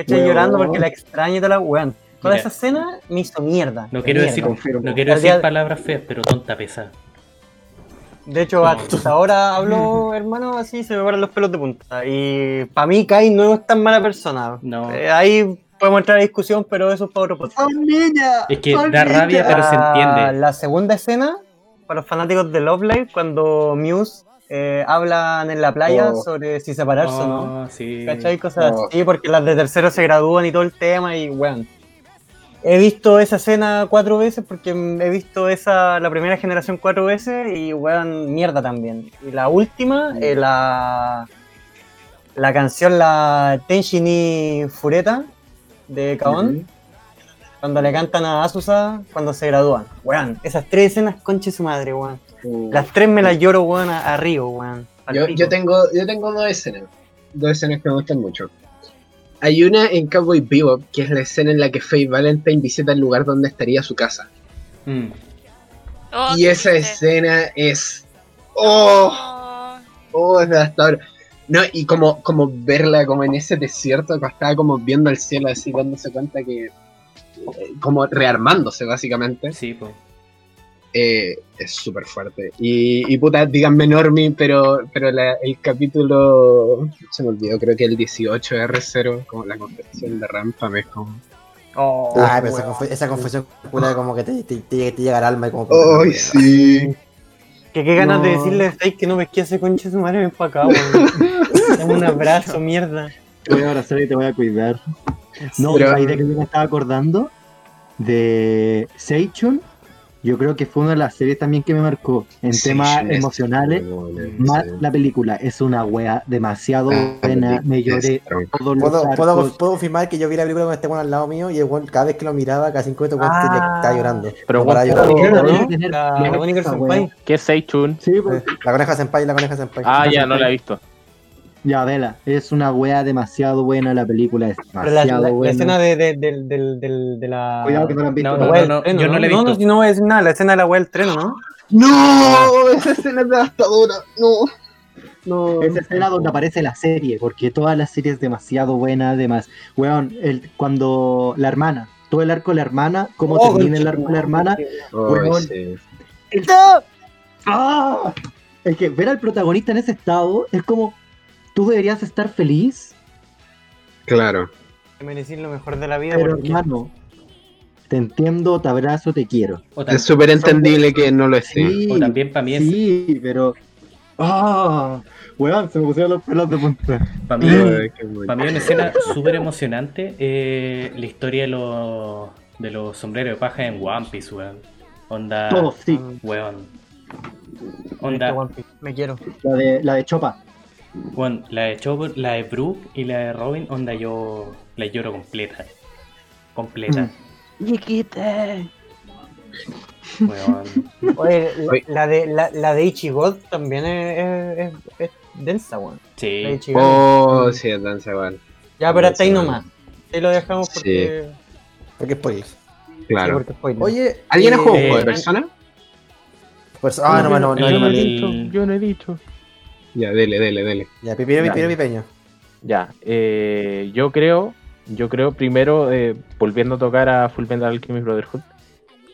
Speaker 7: Está
Speaker 4: Weón.
Speaker 7: llorando porque la extraña y toda la weón. Toda
Speaker 3: Mira.
Speaker 7: esa escena me hizo mierda.
Speaker 3: No quiero
Speaker 7: mierda.
Speaker 3: decir,
Speaker 4: confirmo.
Speaker 3: no quiero
Speaker 7: día-
Speaker 3: decir palabras feas, pero tonta pesada.
Speaker 7: De hecho,
Speaker 3: No.
Speaker 7: hasta ahora hablo, hermano, así se me paran los pelos de punta. Y para mí, Kai no es tan mala persona.
Speaker 3: No.
Speaker 7: Eh, ahí podemos entrar a discusión, pero eso es para otro podcast.
Speaker 3: Es que
Speaker 4: ¡Son
Speaker 3: da rabia, pero se
Speaker 7: La-
Speaker 3: entiende.
Speaker 7: La segunda escena, para los fanáticos de Love Live, cuando Muse eh, hablan en la playa
Speaker 9: Oh.
Speaker 7: sobre si separarse o no.
Speaker 3: Oh, sí.
Speaker 7: ¿Cachai? Cosas
Speaker 9: Oh.
Speaker 7: así, porque las de tercero se gradúan y todo el tema y weón. He visto esa escena cuatro veces porque he visto esa la primera generación cuatro veces y weón, mierda también. Y la última, eh, la, la canción La Tenshini Fureta de Kaon, cuando le cantan a Asusa cuando se gradúan. Weón, esas tres escenas, conche su madre, weón. Las tres me las lloro, weón, a, a Río, weón.
Speaker 9: Yo, yo tengo, yo tengo dos escenas. Dos escenas que me gustan mucho. Hay una en Cowboy Bebop, que es la escena en la que Faye Valentine visita el lugar donde estaría su casa.
Speaker 3: Mm.
Speaker 8: Oh,
Speaker 9: y esa
Speaker 8: triste.
Speaker 9: escena es. ¡Oh!
Speaker 8: Oh,
Speaker 9: ¡Oh! Es devastador. No, y como, como verla como en ese desierto, estaba como viendo el cielo así, dándose cuenta que. Como rearmándose, básicamente.
Speaker 3: Sí, pues.
Speaker 9: eh, es súper fuerte. Y, y puta, díganme Normie, pero, pero la- el capítulo, se me olvidó, creo que el 18 R0, como la confesión de Rampa, me es como...
Speaker 7: Oh,
Speaker 2: Ah, pero esa, confe- esa confesión culera como que te, te, te- te llega al alma y como...
Speaker 9: ¡Ay, sí!
Speaker 7: Que qué ganas de decirle a que no pesqué ese conche su madre, ven para acá, weón. Dame un abrazo, mierda.
Speaker 4: Te voy a abrazar y te voy a cuidar. No,
Speaker 9: Pero-
Speaker 4: ¿sabes de que yo me estaba acordando? De Seichun. Yo creo que fue una de las series también que me marcó. En
Speaker 9: Sí,
Speaker 4: temas
Speaker 9: es-
Speaker 4: emocionales, más
Speaker 9: sí.
Speaker 4: la película es una wea demasiado
Speaker 9: Ah,
Speaker 4: buena. Me lloré todos los
Speaker 2: ¿Puedo, puedo, puedo confirmar que yo vi la película con este weón al lado mío y el weón cada vez que lo miraba, cada cinco minutos, weón,
Speaker 7: Ah.
Speaker 2: estaba llorando.
Speaker 1: Pero
Speaker 2: paraba de
Speaker 1: weón,
Speaker 2: llorar.
Speaker 7: La Senpai.
Speaker 4: wea.
Speaker 1: ¿Qué es Seichun?
Speaker 4: Sí, pues,
Speaker 2: Eh, La coneja senpai, la coneja senpai.
Speaker 1: Ah, ya, no la he visto.
Speaker 4: Ya, vela. Es una wea demasiado buena. La película es
Speaker 7: la,
Speaker 4: demasiado
Speaker 7: la- la
Speaker 4: buena.
Speaker 7: escena de, de, la.
Speaker 4: Cuidado que no la han visto.
Speaker 3: No,
Speaker 7: la
Speaker 3: no, no, yo no la he
Speaker 7: No,
Speaker 3: visto.
Speaker 7: no, no voy a decir nada, la escena de la wea del tren, ¿no?
Speaker 9: ¡No! Esa escena es devastadora. No. No.
Speaker 4: Esa escena donde aparece la serie, porque toda la serie es demasiado buena, además. Weón, el, cuando la hermana, todo el arco de la hermana, cómo
Speaker 7: Oh,
Speaker 4: termina el arco de la hermana.
Speaker 9: Ay,
Speaker 4: weón.
Speaker 9: sí.
Speaker 4: el- ¡Ah! Es que ver al protagonista en ese estado es como, tú deberías estar feliz,
Speaker 9: Claro.
Speaker 7: Te merecí lo mejor de la vida.
Speaker 4: pero
Speaker 7: porque-
Speaker 4: hermano, te entiendo, te abrazo, te quiero.
Speaker 9: Es súper entendible que no lo esté.
Speaker 4: Sí,
Speaker 3: o también para mí es.
Speaker 4: sí, pero. ¡Ah! weón, se me pusieron los pelos de punta.
Speaker 3: Para mí,
Speaker 9: Ay, qué bueno.
Speaker 3: para mí una escena súper emocionante eh, la historia de los, de los sombreros de paja en One Piece, weón. Onda.
Speaker 4: Todos, sí.
Speaker 3: Weón. Onda.
Speaker 7: One Piece, Me quiero.
Speaker 4: La de, la de Chopa.
Speaker 3: Weón, la de Chopper, la de Brooke y la de Robin, onda yo la lloro completa. Completa. Weón.
Speaker 7: Oye, la-
Speaker 9: Oye.
Speaker 7: la de, la, la de Ichigo también es, es, es- es densa, weón. La de
Speaker 3: Sí.
Speaker 9: Oh, sí, es danza igual.
Speaker 7: ya, pero hasta ahí nomás. Ahí lo dejamos porque.
Speaker 2: Porque es spoiler.
Speaker 7: sí,
Speaker 9: Claro.
Speaker 7: porque spoiler.
Speaker 2: Oye.
Speaker 9: ¿Alguien ha
Speaker 2: eh,
Speaker 9: jugado un juego de
Speaker 3: eh,
Speaker 9: persona?
Speaker 2: pues- ah, no, no, no, no,
Speaker 1: no he
Speaker 2: no,
Speaker 1: dicho, yo no he dicho.
Speaker 9: Ya, dele, dele, dele.
Speaker 2: Ya, pipiro,
Speaker 1: Ya.
Speaker 2: pipiro, pipeño.
Speaker 1: Ya, eh, yo creo, yo creo primero, eh, volviendo a tocar a Full Metal Alchemist Brotherhood,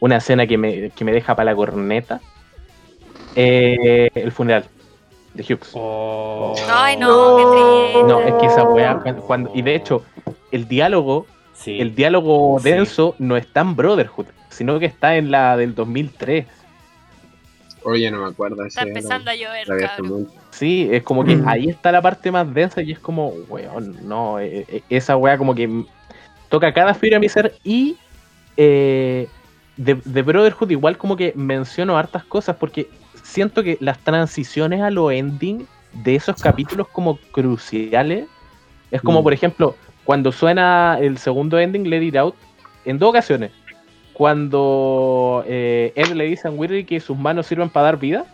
Speaker 1: una escena que me, que me deja para la corneta, eh, el funeral de Hughes.
Speaker 3: Oh.
Speaker 8: Ay, no, qué triste.
Speaker 1: No, es que esa weá, cuando, cuando- y de hecho, el diálogo,
Speaker 3: Sí.
Speaker 1: el diálogo
Speaker 3: Sí.
Speaker 1: denso no está en Brotherhood, sino que está en la del 2003.
Speaker 9: Oye, no me acuerdo.
Speaker 8: Está empezando a llover, cabrón.
Speaker 1: Sí, es como que ahí está la parte más densa y es como, weón, no, eh, eh, esa weá como que toca cada fibra de mi ser y eh, de, de Brotherhood igual como que menciono hartas cosas porque siento que las transiciones a lo ending de esos capítulos como cruciales es como
Speaker 4: Mm.
Speaker 1: por ejemplo cuando suena el segundo ending Let It Out en dos ocasiones cuando eh, Ed le dice a Weary que sus manos sirven para dar vida.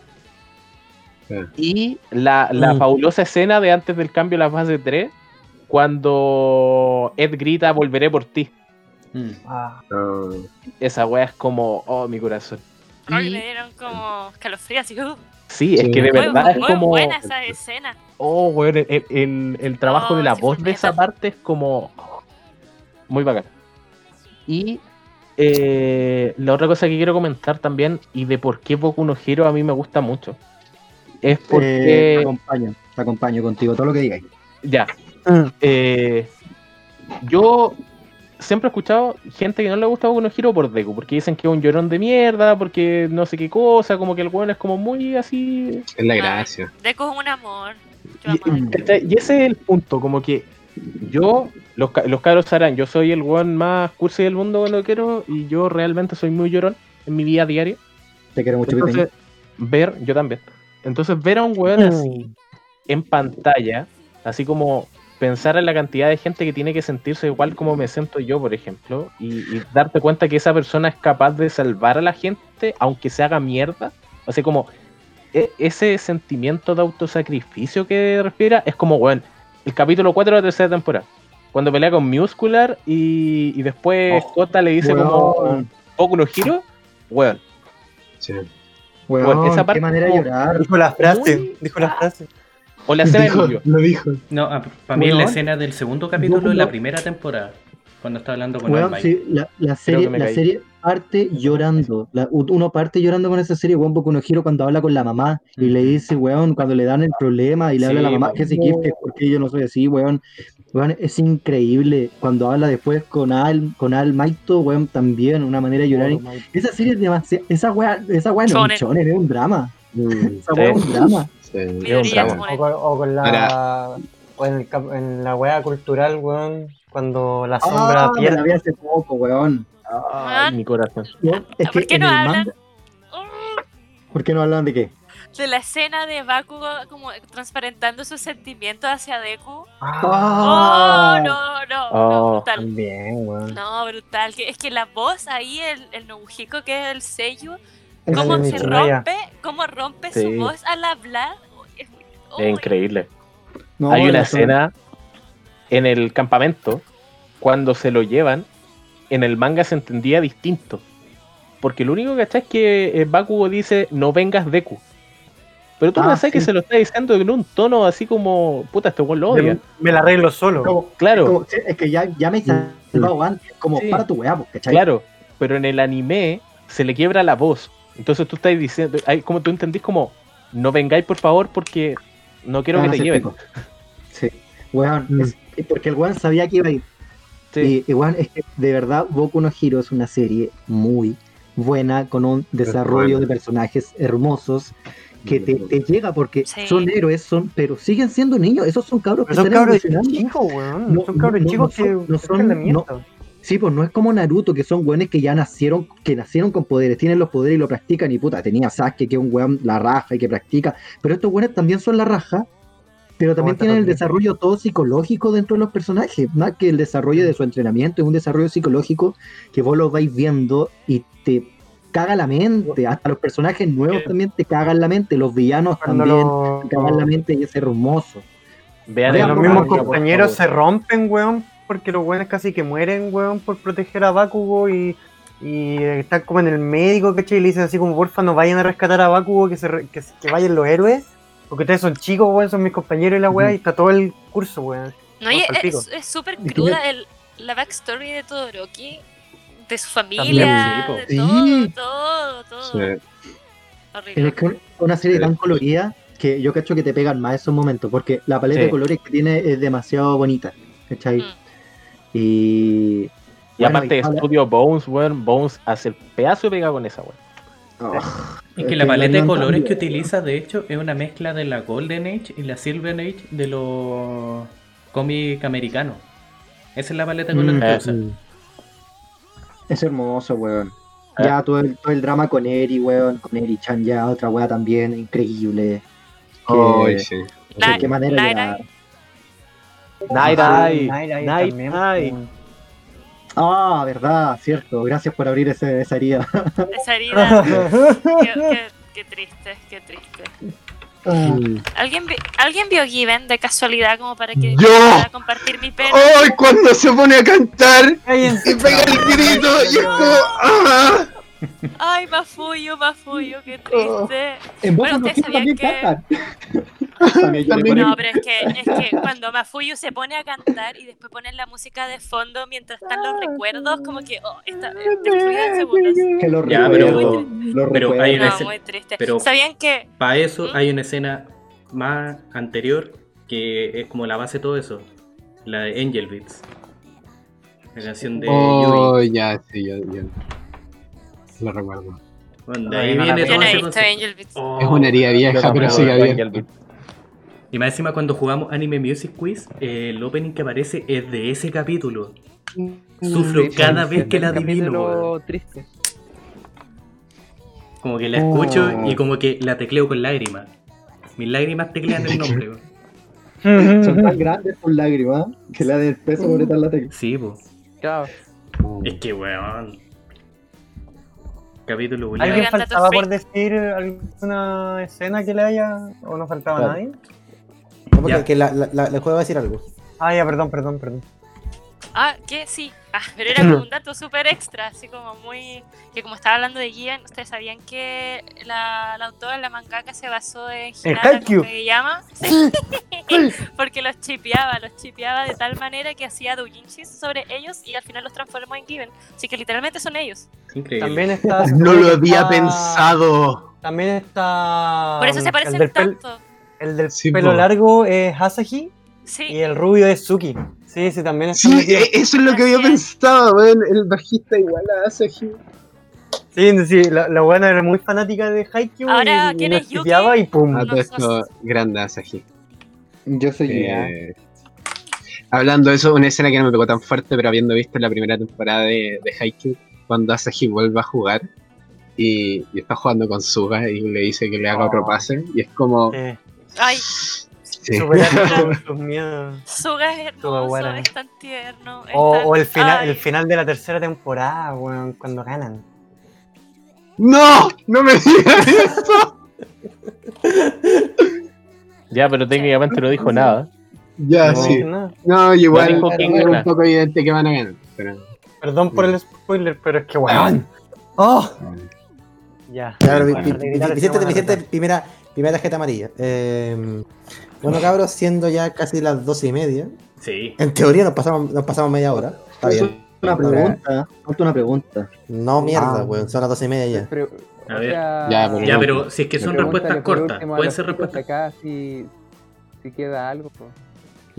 Speaker 1: Y la, la
Speaker 2: Mm.
Speaker 1: fabulosa escena de antes del cambio de la fase 3 cuando Ed grita volveré por ti
Speaker 3: Mm.
Speaker 7: Ah,
Speaker 9: No.
Speaker 1: esa wea es como oh mi corazón
Speaker 8: Ay,
Speaker 1: Y-
Speaker 8: me dieron como calofríos así. Uh,
Speaker 1: sí, es
Speaker 9: Sí.
Speaker 1: que de verdad
Speaker 8: muy,
Speaker 1: es
Speaker 8: muy
Speaker 1: como
Speaker 8: buena esa escena.
Speaker 1: Oh, weón, el, el- el trabajo
Speaker 8: Oh,
Speaker 1: de la
Speaker 8: sí,
Speaker 1: voz de esa parte es como muy bacán. Y eh, la otra cosa que quiero comentar también, y de por qué Boku no Hero a mí me gusta mucho, es
Speaker 4: Eh,
Speaker 1: porque.
Speaker 4: te acompaño, te acompaño contigo, todo lo que digáis.
Speaker 1: Ya. Eh, yo siempre he escuchado gente que no le gusta Boku no Hero por Deku, porque dicen que es un llorón de mierda, porque no sé qué cosa, como que el weón es como muy así.
Speaker 9: Es la gracia.
Speaker 8: Deku es un amor. Yo
Speaker 1: Y, ese es el punto, como que yo, los, los cabros sabrán, yo soy el weón más cursi del mundo cuando quiero, y yo realmente soy muy llorón en mi vida diaria.
Speaker 4: Te quiero mucho,
Speaker 1: Entonces, ver, yo también. Entonces, ver a un weón así en pantalla, así como pensar en la cantidad de gente que tiene que sentirse igual como me siento yo, por ejemplo, y, y darte cuenta que esa persona es capaz de salvar a la gente, aunque se haga mierda. O sea, como e- ese sentimiento de autosacrificio que respira es como, weón, el capítulo 4 de la tercera temporada. Cuando pelea con Muscular y, y después
Speaker 4: Oh,
Speaker 1: Jota le dice como. Poco no giro, weón.
Speaker 9: Sí.
Speaker 4: Weón,
Speaker 1: Bueno, esa parte
Speaker 4: qué manera de llorar.
Speaker 7: dijo la frase,
Speaker 1: Muy-
Speaker 7: dijo la frase.
Speaker 1: O la escena de Julio.
Speaker 4: lo dijo.
Speaker 3: No, para mí es la escena del segundo capítulo de la primera temporada. Cuando está hablando con
Speaker 4: sí, la, la serie, la
Speaker 1: caí.
Speaker 4: serie parte llorando. La- uno parte llorando con esa serie, weón, Boku no Hero cuando habla con la mamá y le dice, weón, cuando le dan el problema y le
Speaker 3: Sí,
Speaker 4: habla a la mamá que se equipe, que porque yo no soy así, weón. Weón, es increíble. Cuando habla después con Al, con Al Maito, weón, también, una manera de llorar. Esa serie es demasiado. Esa weá, esa weá no es un es un drama. Esa
Speaker 1: Sí.
Speaker 4: weá es un drama.
Speaker 9: Sí.
Speaker 8: Minoría
Speaker 1: drama.
Speaker 7: O con, o con la. O en, el, cap- en la wea cultural, weón. Cuando la sombra
Speaker 4: Ah, me
Speaker 7: pierde.
Speaker 4: la vi hace poco, weón.
Speaker 1: Ay, mi corazón.
Speaker 4: Es
Speaker 8: ¿Por
Speaker 4: que
Speaker 8: qué
Speaker 4: en
Speaker 8: no
Speaker 4: el
Speaker 8: hablan?
Speaker 4: manga- ¿Por qué no hablan de qué?
Speaker 8: De la escena de Bakugo como transparentando sus sentimientos hacia Deku.
Speaker 4: Ah.
Speaker 8: Oh, no, no,
Speaker 1: Oh.
Speaker 8: no, brutal.
Speaker 7: También, weón.
Speaker 8: No, brutal. Que, es que la voz ahí, el, el Nobuhiko, que es el sello, cómo se rompe, cómo rompe
Speaker 1: Sí.
Speaker 8: su voz al hablar. Es,
Speaker 1: Es increíble.
Speaker 4: No,
Speaker 1: Hay una escena en el campamento cuando se lo llevan. En el manga se entendía distinto. Porque lo único que está es que eh, Bakugo dice no vengas Deku. Pero tú
Speaker 4: Ah,
Speaker 1: pensás que
Speaker 4: sí.
Speaker 1: se lo está diciendo en un tono así como puta, este weón lo odia.
Speaker 7: Me la arreglo solo.
Speaker 4: como-
Speaker 1: Claro.
Speaker 4: Es, como- sí, es que ya, ya me he salvado antes, como
Speaker 1: Sí.
Speaker 4: para tu weá, pues, ¿cachai?
Speaker 1: Claro, pero en el anime se le quiebra la voz. Entonces tú estás diciendo, hay, como tú entendís como, no vengáis por favor porque no quiero
Speaker 4: Ah,
Speaker 1: que te
Speaker 4: sí,
Speaker 1: lleven.
Speaker 4: pico. Sí, weón,
Speaker 1: Mm.
Speaker 4: es- es porque el weón sabía que iba a ir.
Speaker 1: Sí.
Speaker 4: Y, y, weón, es que de verdad Boku no Hero es una serie muy buena, con un desarrollo de personajes hermosos que te, te llega porque
Speaker 8: Sí.
Speaker 4: son héroes, son, pero siguen siendo niños. Esos son cabros que
Speaker 7: son
Speaker 4: están
Speaker 7: cabros chicos, weón.
Speaker 4: No,
Speaker 7: son cabros
Speaker 4: no,
Speaker 7: chicos
Speaker 4: no son- no
Speaker 7: que.
Speaker 4: Sí, pues no es como Naruto, que son weones que ya nacieron, que nacieron con poderes, tienen los poderes y lo practican. Y puta, tenía Sasuke, que es un weón la raja y que practica. Pero estos weones también son la raja, pero también tienen el desarrollo todo psicológico dentro de los personajes. Más que el desarrollo de su entrenamiento, es un desarrollo psicológico que vos lo vais viendo y te caga la mente. Hasta los personajes nuevos también te cagan la mente, los villanos
Speaker 7: Cuando
Speaker 4: también te cagan la mente y es hermoso.
Speaker 1: Vean
Speaker 7: los mismos compañeros se rompen, weón, porque los weones casi que mueren, weón, por proteger a Bakugo y, y están como en el médico, ¿cachai? Y le dicen así como, porfa, no vayan a rescatar a Bakugo, que, se re- que, se- que vayan los héroes, porque ustedes son chicos, weón, son mis compañeros y la weá, y está todo el curso, weón.
Speaker 8: No, y es es súper cruda el, la backstory de Todoroki, de su familia,
Speaker 3: También,
Speaker 8: de todo,
Speaker 4: Sí.
Speaker 8: todo, todo.
Speaker 9: Sí.
Speaker 8: Horrible.
Speaker 4: Es que un- una serie tan colorida que yo cacho que te pegan más esos momentos, porque la paleta
Speaker 1: Sí.
Speaker 4: de colores que tiene es demasiado bonita, ¿cachai?
Speaker 8: Mm.
Speaker 4: Y...
Speaker 1: Y
Speaker 4: bueno,
Speaker 1: aparte de Studio Bones, weón, Bones hace el pedazo de pega con esa, weón.
Speaker 4: Oh,
Speaker 3: Es que la paleta de colores que utiliza, de hecho, es una mezcla de la Golden Age y la Silver Age de los cómics americanos. Esa es la paleta de colores
Speaker 4: Mm,
Speaker 3: que
Speaker 1: eh,
Speaker 3: usa.
Speaker 4: Es hermoso, weón.
Speaker 1: Ah.
Speaker 4: Ya todo el, todo el drama con Eri, weón, con Eri Chan ya, otra weá también, increíble.
Speaker 9: Ay,
Speaker 4: Que-
Speaker 9: sí.
Speaker 8: La-
Speaker 4: de qué manera llegar.
Speaker 1: Night Eye,
Speaker 7: Night Eye.
Speaker 4: Ah, verdad, cierto. Gracias por abrir ese, esa herida.
Speaker 8: Esa herida. qué, qué- qué triste, qué triste. ¿Alguien, vi- ¿Alguien vio Given de casualidad como para que
Speaker 9: ¡Yo!
Speaker 8: para compartir mi pena?
Speaker 9: ¡Ay, cuando se pone a cantar! Y pega el grito y es como. ¡Ah!
Speaker 8: Ay, Mafuyo, Mafuyo, qué triste.
Speaker 4: En
Speaker 8: Bueno, ustedes sabían.
Speaker 4: También pongo-
Speaker 8: No, pero es que, es que cuando Mafuyu se pone a cantar y después ponen la música de fondo mientras están los recuerdos, como que, oh, está destruida en segundos.
Speaker 4: Que lo
Speaker 3: Ya,
Speaker 4: recuerdo,
Speaker 3: pero-
Speaker 4: lo
Speaker 3: pero hay una
Speaker 8: No,
Speaker 3: escena-
Speaker 8: muy triste.
Speaker 3: pero-
Speaker 8: ¿Sabían que
Speaker 3: Para eso
Speaker 8: ¿Mm?
Speaker 3: hay una escena más anterior que es como la base de todo eso. La de Angel Beats. La canción de Yui.
Speaker 9: Oh, ya, sí, ya, ya. Lo recuerdo.
Speaker 3: Bueno, ahí
Speaker 7: no la
Speaker 3: viene todo ese.
Speaker 8: Angel Beats?
Speaker 3: Oh.
Speaker 9: Es una herida vieja, pero sigue abierta.
Speaker 1: Angel Beats.
Speaker 3: Y más encima cuando jugamos Anime Music Quiz, eh, el opening que aparece es de ese capítulo. Sufro
Speaker 5: Sí,
Speaker 3: cada
Speaker 5: sí,
Speaker 3: vez que la adivino,
Speaker 5: triste.
Speaker 3: Como que la escucho
Speaker 4: Oh.
Speaker 3: y como que la tecleo con lágrimas. Mis lágrimas teclean el nombre, weón.
Speaker 4: Son tan grandes sus lágrimas que le da el peso por la tecla.
Speaker 3: Sí, po.
Speaker 5: Claro.
Speaker 3: Es que, weón. Capítulo
Speaker 7: ¿Alguien faltaba por decir alguna escena que le haya o no faltaba
Speaker 1: Claro.
Speaker 7: nadie?
Speaker 2: No, porque la, la, la, el juego va a decir algo.
Speaker 7: Ah, ya, perdón, perdón, perdón.
Speaker 8: Ah, que sí. Ah, pero era como un dato súper extra, así como muy... Que como estaba hablando de Gian, ustedes sabían que la, la autora, la mangaka, se basó en Hinata. Sí. Porque los chipeaba, los chipeaba de tal manera que hacía doujinshis sobre ellos y al final los transformó en Given. Así que literalmente son ellos.
Speaker 3: Increíble.
Speaker 7: También está.
Speaker 9: No lo había
Speaker 7: está-
Speaker 9: pensado.
Speaker 7: También está.
Speaker 8: Por eso se
Speaker 7: el
Speaker 8: parecen
Speaker 7: del pel-
Speaker 8: tanto.
Speaker 7: El del
Speaker 9: Sí,
Speaker 7: pelo
Speaker 9: po.
Speaker 7: largo es Asahi y
Speaker 8: Sí.
Speaker 7: el rubio es Suki. Sí, sí, también está
Speaker 9: Sí,
Speaker 7: metido.
Speaker 9: e- eso es lo que había pensado, weón. El bajista igual a Asahi.
Speaker 7: Sí, sí, la, la buena era muy fanática de Haikyuu
Speaker 8: Ahora,
Speaker 7: y,
Speaker 8: ¿quién
Speaker 7: lo
Speaker 8: es Yuki?
Speaker 7: y pum.
Speaker 9: A todo esto,
Speaker 8: no
Speaker 9: grande Asahi.
Speaker 4: Yo soy
Speaker 9: Eh, hablando de eso, una escena que no me pegó tan fuerte, pero habiendo visto la primera temporada de, de Haikyuu, cuando Asahi vuelve a jugar y, y está jugando con Suga y le dice que le haga otro
Speaker 7: Oh.
Speaker 9: pase, y es como...
Speaker 7: Sí,
Speaker 8: Ay,
Speaker 9: sí.
Speaker 7: superar sus miedos.
Speaker 8: Suga es
Speaker 7: Suga
Speaker 8: hermoso, es tan tierno. es
Speaker 7: O,
Speaker 8: tan-
Speaker 7: o el final, el final de la tercera temporada, weón, cuando ganan.
Speaker 9: ¡No! ¡No me digas eso!
Speaker 1: Ya, pero técnicamente no dijo nada.
Speaker 9: Ya,
Speaker 7: No,
Speaker 9: sí.
Speaker 7: no.
Speaker 9: No, igual
Speaker 1: quién
Speaker 9: era un poco evidente que van a ganar. Pero...
Speaker 7: Perdón por el spoiler, pero es que weón. ¡Oh! Ya. Bueno, gritar
Speaker 2: Vicente, Vicente, primera, primera tarjeta amarilla. Eh, bueno, cabros, siendo ya casi las doce y media,
Speaker 3: Sí.
Speaker 2: en teoría nos pasamos, nos pasamos media hora. Está bien.
Speaker 4: Una pregunta, una pregunta.
Speaker 2: No, mierda,
Speaker 4: Ah.
Speaker 2: weón, son las doce y media ya.
Speaker 5: Pero,
Speaker 3: A ver.
Speaker 5: sea,
Speaker 9: Ya, pero
Speaker 3: Ya, pero si es que son respuestas cortas, pueden ser respuestas.
Speaker 5: acá si, si queda algo. po.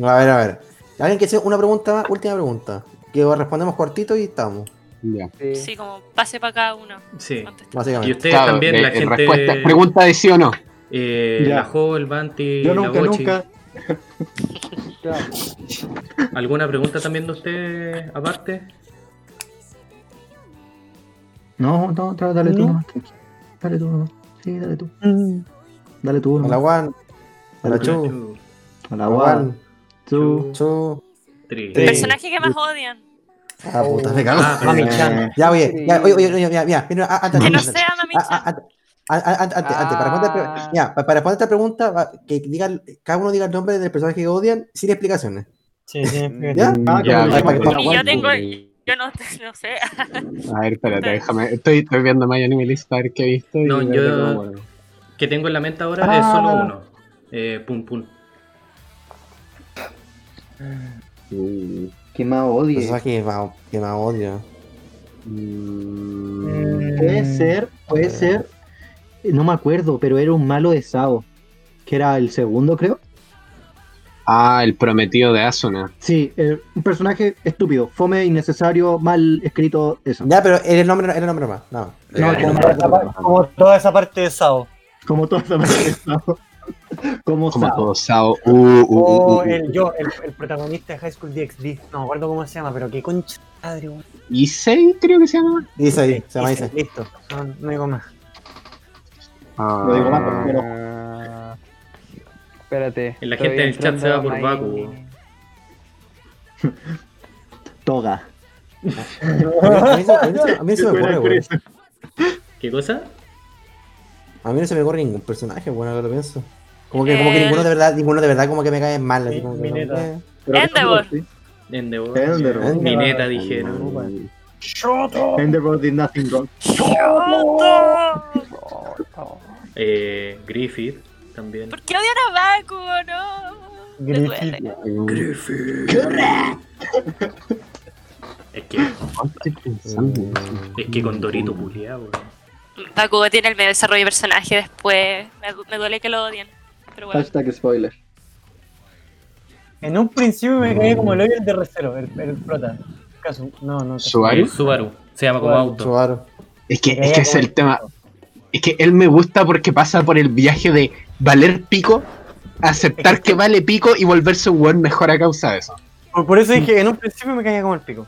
Speaker 2: A ver, a ver. ¿Alguien que hacer una pregunta más? Última pregunta. que respondemos cortito y estamos.
Speaker 9: Ya.
Speaker 5: Sí.
Speaker 8: Sí, como pase para cada uno.
Speaker 3: Sí.
Speaker 2: Básicamente.
Speaker 3: Y ustedes
Speaker 9: Claro,
Speaker 3: también,
Speaker 9: de-
Speaker 3: la gente.
Speaker 9: respuesta- pregunta de sí o no.
Speaker 3: Eh, la Banti,
Speaker 4: Yo
Speaker 3: la
Speaker 4: nunca,
Speaker 3: Bochi.
Speaker 4: nunca.
Speaker 3: ¿Alguna pregunta también de usted aparte?
Speaker 4: No, no, dale tú nomás. Dale tú nomás. Sí, dale tú. Dale tú
Speaker 2: Hola. Juan. Hola,
Speaker 3: Chu,
Speaker 2: Chu.
Speaker 4: Hola, Juan.
Speaker 2: Chu.
Speaker 3: tri.
Speaker 2: Sí.
Speaker 8: Personaje que más odian.
Speaker 2: Ah, puta, me cago.
Speaker 3: Ah.
Speaker 2: Ya, oye, ya, oye, oye, oye, ya,
Speaker 8: Que no sea Mami
Speaker 2: a- a-
Speaker 8: Chan.
Speaker 2: antes, a- a- antes, antes, antes, para responder,
Speaker 5: Ah.
Speaker 2: ya, pa- para responder esta pregunta, que diga, cada uno diga el nombre del personaje que odian sin explicaciones.
Speaker 7: Sí, sí.
Speaker 2: ¿Ya?
Speaker 4: Ah,
Speaker 9: Ya, ya,
Speaker 2: para que
Speaker 8: Y yo tengo. Yo no, no sé.
Speaker 9: A ver, espérate, déjame. Estoy, estoy viendo My Anime List a ver qué he visto. y
Speaker 3: No, yo- que tengo en la mente ahora es solo uno. Eh, pum pum.
Speaker 9: Mm,
Speaker 4: ¿Qué más odie?
Speaker 2: Personaje que más, más odio.
Speaker 9: mm,
Speaker 4: Puede ser, puede ser. No me acuerdo, pero era un malo de Sao. Que era el segundo, creo.
Speaker 9: Ah, el prometido de Asuna.
Speaker 4: Sí, eh, un personaje estúpido, fome, innecesario, mal escrito, eso.
Speaker 2: Ya, pero era el nombre, era el nombre más. No.
Speaker 4: Como-
Speaker 7: toda esa parte de Sao.
Speaker 4: Como toda esa parte de Sao. Como
Speaker 9: Como
Speaker 4: Sao.
Speaker 9: todo Sao. Uh, uh, uh,
Speaker 7: O
Speaker 9: uh.
Speaker 7: el yo, el, el protagonista de High School DxD. No me acuerdo cómo se llama, pero qué concha de madre, weón.
Speaker 9: Issei, creo que se llama.
Speaker 2: Ahí, se llama
Speaker 7: dice. Listo, no, no digo más.
Speaker 9: Ah,
Speaker 4: Lo digo más porque no.
Speaker 5: Ah, Espérate.
Speaker 3: La gente del chat se va por Baku.
Speaker 4: Toga.
Speaker 2: A mí, se- a mí se- a mí se me ocurre, güey.
Speaker 3: ¿Qué cosa?
Speaker 2: A mí no se me ocurre ningún personaje, bueno, ahora lo pienso. Como que, como que
Speaker 8: Eh.
Speaker 2: ninguno de verdad, ninguno de verdad como que me cae mal, así como que
Speaker 7: mi
Speaker 2: no- eh.
Speaker 8: Endeavor.
Speaker 3: Endeavor.
Speaker 4: Endeavor.
Speaker 3: Mineta dijeron.
Speaker 4: Endeavor did nothing wrong.
Speaker 3: Eh, Griffith también.
Speaker 8: ¿Por qué odian a Baku, no? Me duele.
Speaker 3: Es que, es que con Dorito puliado,
Speaker 8: Bakugo tiene el medio desarrollo de personaje después. Me, du- me duele que lo odien. Pero bueno.
Speaker 4: Hashtag spoiler.
Speaker 7: En un principio me caí como el hoyo de recero, el, el prota. Caso, no, no. caso.
Speaker 9: ¿Subaru?
Speaker 3: Subaru. Se llama como auto.
Speaker 2: Subaru.
Speaker 9: Es que, es que es el tema. Es que él me gusta porque pasa por el viaje de valer pico, aceptar que vale pico y volverse un buen mejor a causa de eso.
Speaker 7: Por, por eso dije, en un principio me caía como el pico.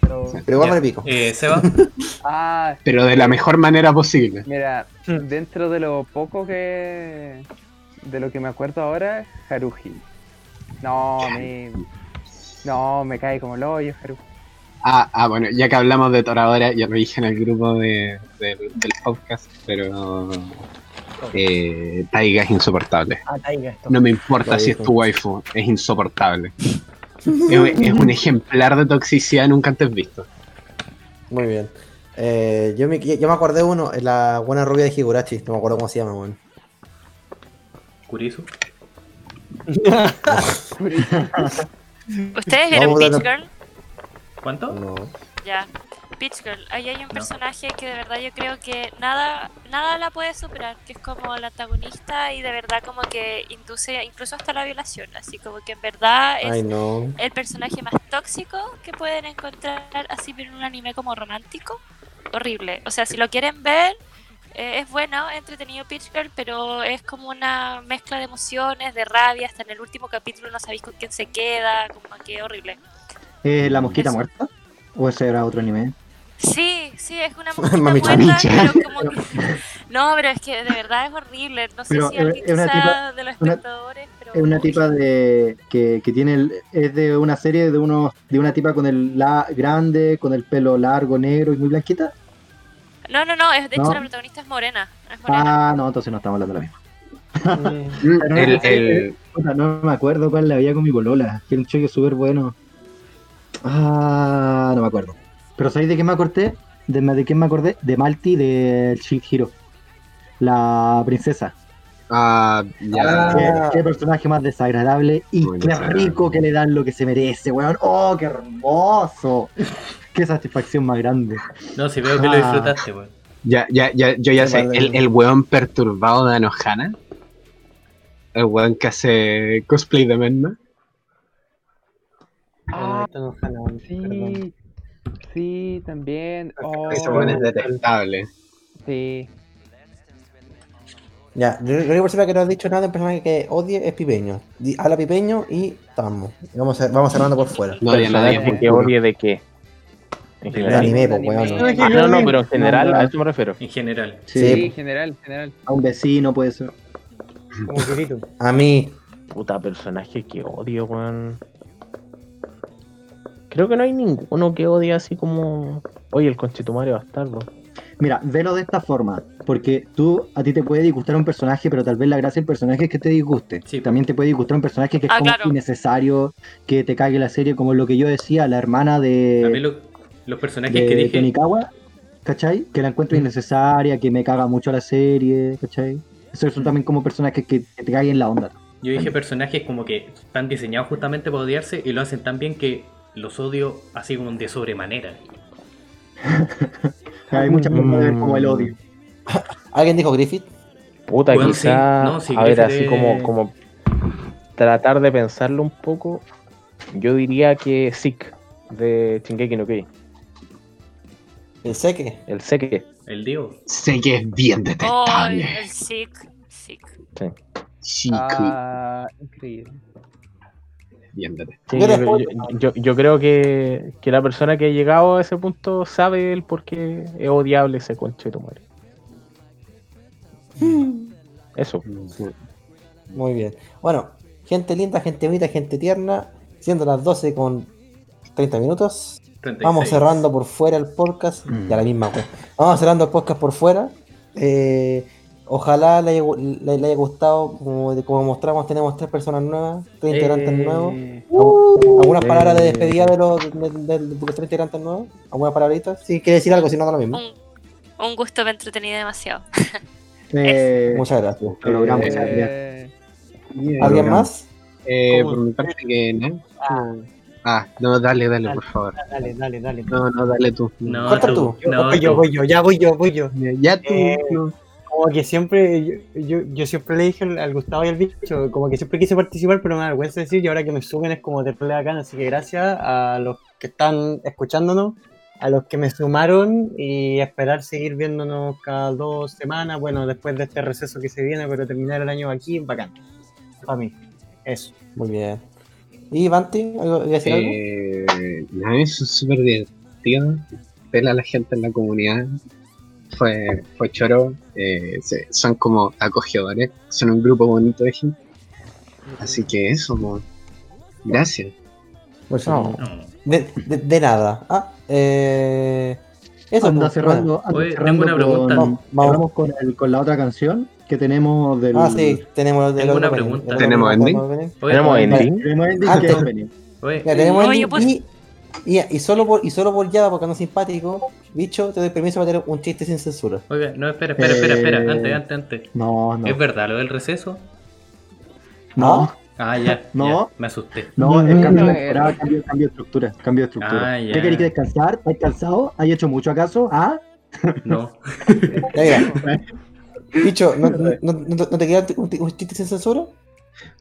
Speaker 7: Pero
Speaker 2: Pero igual
Speaker 3: Ya.
Speaker 2: me pico.
Speaker 3: Eh, Seba.
Speaker 5: Ah,
Speaker 9: Pero de la mejor manera posible.
Speaker 5: mira,
Speaker 7: Hmm.
Speaker 5: dentro de lo poco que. de lo que me acuerdo ahora, Haruhi. No, me. No, me cae como el hoyo, Haruhi.
Speaker 9: Ah, ah, bueno, ya que hablamos de Toradora, ya lo dije en el grupo de, del- del podcast, pero eh, Taiga es insoportable.
Speaker 7: Ah, Taiga esto.
Speaker 9: No me importa si es tu waifu, es insoportable. Es, es un ejemplar de toxicidad nunca antes visto.
Speaker 2: Muy bien. Eh, yo, me, yo me acordé de uno, la buena rubia de Higurashi, no me acuerdo cómo se llama, weón.
Speaker 3: Kurisu.
Speaker 8: ¿Ustedes vieron
Speaker 2: no.
Speaker 8: Girl?
Speaker 3: ¿Cuánto?
Speaker 2: No.
Speaker 8: Ya. Peach Girl. Ahí hay un personaje que de verdad yo creo que nada, nada la puede superar, que es como la antagonista y de verdad como que induce incluso hasta la violación. Así como que en verdad es
Speaker 2: Ay, no.
Speaker 8: el personaje más tóxico que pueden encontrar así en un anime como romántico. Horrible. O sea, si lo quieren ver, eh, es bueno, entretenido Peach Girl, pero es como una mezcla de emociones, de rabia. Hasta en el último capítulo no sabéis con quién se queda, como que horrible.
Speaker 4: Eh, ¿La mosquita
Speaker 8: Eso.
Speaker 4: muerta? ¿O ese era otro anime?
Speaker 8: Sí, sí, es una mosquita
Speaker 2: Mami
Speaker 8: muerta, pero como que... No, pero es que de verdad es horrible. No sé
Speaker 4: Pero
Speaker 8: si
Speaker 4: es-
Speaker 8: alguien
Speaker 4: es una
Speaker 8: quizá
Speaker 4: tipa-
Speaker 8: de los
Speaker 4: una-
Speaker 8: espectadores, pero...
Speaker 4: Es una tipa de que, que tiene el- es de una serie de unos de una tipa con el la grande, con el pelo largo, negro y muy blanquita.
Speaker 8: No, no, no, es, de hecho
Speaker 4: ¿No?
Speaker 8: la protagonista es morena. Es morena.
Speaker 4: Ah, no, entonces no estamos hablando de la misma.
Speaker 9: Mm, El, el-
Speaker 4: Puta, no me acuerdo cuál la veía con mi bolola, que era un choque súper bueno. Ah, no me acuerdo. Pero ¿sabéis de qué me acordé? ¿De, de quién me acordé? De Malti de Shield Hero. La princesa.
Speaker 9: ah, ya.
Speaker 4: Qué, qué personaje más desagradable y
Speaker 9: Muy
Speaker 4: qué
Speaker 9: desagradable.
Speaker 4: rico que le dan lo que se merece, weón. ¡Oh, qué hermoso! Qué satisfacción más grande.
Speaker 3: No, si veo que lo
Speaker 4: Ah.
Speaker 3: disfrutaste, weón.
Speaker 9: Ya, ya, ya, yo ya
Speaker 2: Qué
Speaker 9: sé, el, el weón perturbado de Anohana. El weón que hace cosplay de Menma.
Speaker 5: Ah, Ah,
Speaker 7: esto no Hannah, perdón.
Speaker 5: Sí, sí, también. Oh,
Speaker 9: Ese weón es detestable.
Speaker 5: sí.
Speaker 2: Ya, yo lo único por que no has dicho nada de un personaje que odie es Pipeño. Habla Pipeño y estamos. Vamos, a, vamos cerrando por fuera.
Speaker 9: No odia a nadie.
Speaker 1: ¿Personaje que odie de qué? En
Speaker 2: El
Speaker 1: general.
Speaker 2: anime, pues,
Speaker 5: Anime.
Speaker 2: weón.
Speaker 1: Ah, no, no, pero en general, a eso me refiero.
Speaker 3: En general.
Speaker 5: Sí,
Speaker 4: Sí,
Speaker 5: general, general.
Speaker 4: a un vecino puede ser.
Speaker 7: Como.
Speaker 2: A mí,
Speaker 1: Puta personaje que odio, weón. Creo que no hay ninguno que odie así como. Oye, el conchetumario bastardo.
Speaker 4: Mira, velo de esta forma, porque tú, a ti te puede disgustar un personaje, pero tal vez la gracia del personaje es que te disguste.
Speaker 3: Sí.
Speaker 4: También te puede disgustar un personaje que es
Speaker 8: Ah,
Speaker 4: como
Speaker 8: claro.
Speaker 4: innecesario, que te cague la serie, como lo que yo decía, la hermana de,
Speaker 3: lo- los personajes
Speaker 4: de
Speaker 3: que dije.
Speaker 4: Tonikawa, ¿cachai? Que la encuentro innecesaria, que me caga mucho la serie, ¿cachai? Esos son también como personajes que, que te caguen la onda.
Speaker 3: Yo dije personajes como que están diseñados justamente para odiarse y lo hacen tan bien que los odio así como de sobremanera.
Speaker 4: Hay muchas formas de ver como el odio.
Speaker 2: ¿alguien dijo Griffith?
Speaker 1: Puta,
Speaker 3: Bueno,
Speaker 1: quizá.
Speaker 3: sí, no, sí,
Speaker 1: a ver, así
Speaker 3: es-
Speaker 1: como, como. Tratar de pensarlo un poco. Yo diría que Sick de Shingeki no Kyojin.
Speaker 2: El Seque.
Speaker 1: El Seke.
Speaker 3: El Dio.
Speaker 9: Sé que es bien
Speaker 8: Oh,
Speaker 9: detestable.
Speaker 8: el sick. Sick.
Speaker 9: Chico,
Speaker 5: Ah, increíble.
Speaker 1: Sí,
Speaker 2: Yo
Speaker 1: yo, creo que, que la persona que ha llegado a ese punto sabe el por qué es odiable ese conchetumario. Eso.
Speaker 2: Muy bien. Bueno, gente linda, gente bonita, gente tierna. Siendo las 12 con 30 minutos.
Speaker 3: 36.
Speaker 2: Vamos cerrando por fuera el podcast.
Speaker 4: Mm.
Speaker 2: Ya la misma, güey. Vamos cerrando el podcast por fuera. Eh, ojalá le haya, gu- le, le haya gustado. Como, como mostramos, tenemos tres personas nuevas, tres integrantes
Speaker 5: Eh,
Speaker 2: nuevos. Algu- ¿Algunas
Speaker 4: Eh.
Speaker 2: palabras de despedida de los, de, de- de los tres integrantes nuevos? ¿Algunas palabritas? Sí, quiere decir algo, si no, da lo mismo.
Speaker 8: Un, un gusto, me entretení demasiado.
Speaker 4: Eh,
Speaker 2: Muchas gracias.
Speaker 4: lo logramos.
Speaker 5: eh,
Speaker 2: ¿Alguien más?
Speaker 9: Eh, por mi parte que no. Ah, no, dale, dale, por favor.
Speaker 7: Dale, dale, dale.
Speaker 9: No, no, dale tú.
Speaker 3: No,
Speaker 2: Corta
Speaker 3: tú.
Speaker 2: tú.
Speaker 7: Yo,
Speaker 3: No,
Speaker 7: voy yo, voy yo, ya voy yo, voy yo.
Speaker 9: Ya tú.
Speaker 7: Eh,
Speaker 9: no.
Speaker 7: Como que siempre, yo, yo, yo siempre le dije al- al Gustavo y al bicho, como que siempre quise participar, pero me da vergüenza decir, y ahora que me suben es como terrible bacán, así que gracias a los que están escuchándonos, a los que me sumaron y esperar seguir viéndonos cada dos semanas, bueno, después de este receso que se viene, pero terminar el año aquí, bacán. Para mí, eso.
Speaker 2: Muy bien. ¿Y Banti? ¿Algo, ¿Iba a decir algo?
Speaker 9: Eh, no, eso es súper divertido. Ver a la gente en la comunidad. Fue, fue choro. Eh, se- son como acogedores. Son un grupo bonito de gente. Así que eso, mo. gracias.
Speaker 2: Pues
Speaker 1: No.
Speaker 2: De, de, de nada. Ah, eh, eso
Speaker 4: anda
Speaker 2: pues,
Speaker 4: cerrando, anda
Speaker 3: Oye,
Speaker 4: cerrando
Speaker 3: tengo una
Speaker 4: con,
Speaker 3: pregunta.
Speaker 2: Vamos, vamos.
Speaker 4: con, el- con la otra canción que tenemos del...
Speaker 2: Ah, sí, tenemos el
Speaker 3: Tengo una
Speaker 2: opening,
Speaker 3: pregunta.
Speaker 9: ¿Tenemos ending?
Speaker 3: Oye,
Speaker 1: Tenemos ending.
Speaker 4: Tenemos ending
Speaker 2: Antes.
Speaker 4: que es opening.
Speaker 3: oye,
Speaker 2: Ya, tenemos ending
Speaker 8: pues-
Speaker 2: y, y, y solo por, y solo por ya, porque no es simpático, bicho, te doy permiso para tener un chiste sin censura.
Speaker 3: oiga, no, espera, espera, espera, espera.
Speaker 4: Eh,
Speaker 3: Antes, antes, antes.
Speaker 4: No, no.
Speaker 3: ¿Es verdad lo del receso?
Speaker 4: No,
Speaker 3: Ah, ya.
Speaker 4: No.
Speaker 3: ya, me asusté.
Speaker 4: no, el cambio de temporada, cambio, cambio de estructura, cambio de estructura.
Speaker 3: Ah, ya.
Speaker 4: ¿Qué queréis descansar? ¿Estás cansado? ¿Has hecho mucho acaso? ¿Ah?
Speaker 3: No.
Speaker 2: Bicho, ¿no, no, no, no te queda un, un chiste sin censura?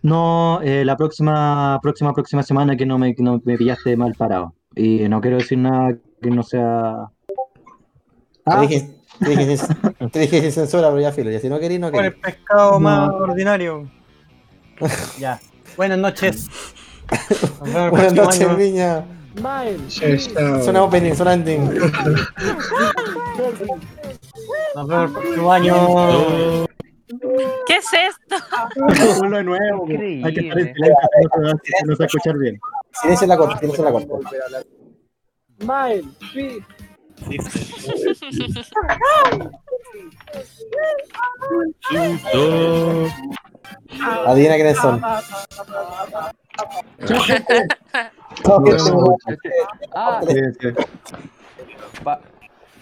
Speaker 4: No, eh, la próxima, próxima, próxima semana que no me, que no me pillaste mal parado. Y no quiero decir nada que no sea.
Speaker 2: Te
Speaker 4: Ah,
Speaker 2: dije, te, dije, sin- te dije sin censura, pero ya filo. Ya si no querís, no
Speaker 7: Con el pescado
Speaker 4: No.
Speaker 7: más ordinario. ya. Buenas noches.
Speaker 2: Buenas noches,
Speaker 7: año.
Speaker 2: niña. Suena opening, suena ending.
Speaker 7: Nos vemos el próximo año.
Speaker 8: ¿Qué es esto?
Speaker 4: Ponlo de nuevo.
Speaker 5: Increíble.
Speaker 4: Hay que estar en silencio, no se va- a escuchar bien.
Speaker 2: Silencio en la corte, silencio en la corte. Adivina quiénes son.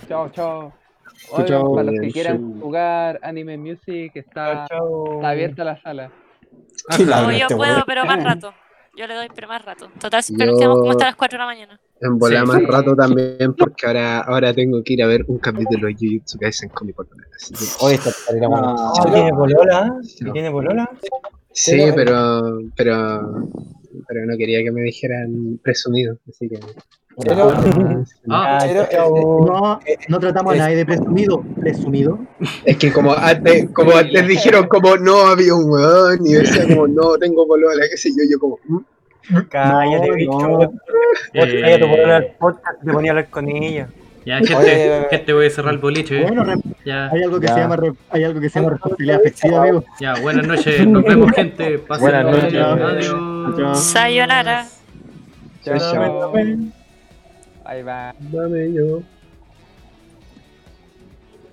Speaker 2: Chao,
Speaker 5: chao, Oigan, para los que quieran jugar Anime Music, está, abierta la sala.
Speaker 8: No, yo puedo, pero más rato. Yo le doy, pero más rato. Total, siempre
Speaker 9: Yo-
Speaker 8: quedamos como hasta las 4 de la mañana.
Speaker 9: En volar
Speaker 3: Sí.
Speaker 9: más rato también, porque ahora, ahora tengo que ir a ver un capítulo de Jujutsu Kaisen con mi polola.
Speaker 2: Hoy está.
Speaker 4: Ah,
Speaker 7: Ah, ¿Tiene polola? ¿Y tiene polola?
Speaker 9: Sí, pero, pero pero no quería que me dijeran presumido, así que.
Speaker 2: Pero-
Speaker 3: Ah,
Speaker 2: Pero, eh,
Speaker 4: No, no tratamos a nadie de presumido. Presumido.
Speaker 9: Es que como antes, como antes dijeron como no había un weón y decía como no tengo polola, qué sé yo, yo como "Mm".
Speaker 7: Cállate,
Speaker 4: No,
Speaker 7: bicho.
Speaker 4: no.
Speaker 7: Vos
Speaker 3: Eh,
Speaker 7: cállate, por hablar al podcast, te ponía a hablar con ella.
Speaker 3: Ya, gente,
Speaker 2: Oye,
Speaker 3: gente, voy a cerrar el boliche. ¿eh?
Speaker 4: Bueno,
Speaker 3: Ya,
Speaker 4: hay algo que
Speaker 1: Ya.
Speaker 4: se llama hay algo que se llama responsabilidad afectiva, amigo.
Speaker 3: ya, buenas noches, nos vemos, gente. Pásenla
Speaker 1: Buenas
Speaker 4: noches.
Speaker 3: Adiós.
Speaker 8: Sayonara.
Speaker 9: Chao, chao.
Speaker 5: Ahí va.
Speaker 9: Dame yo.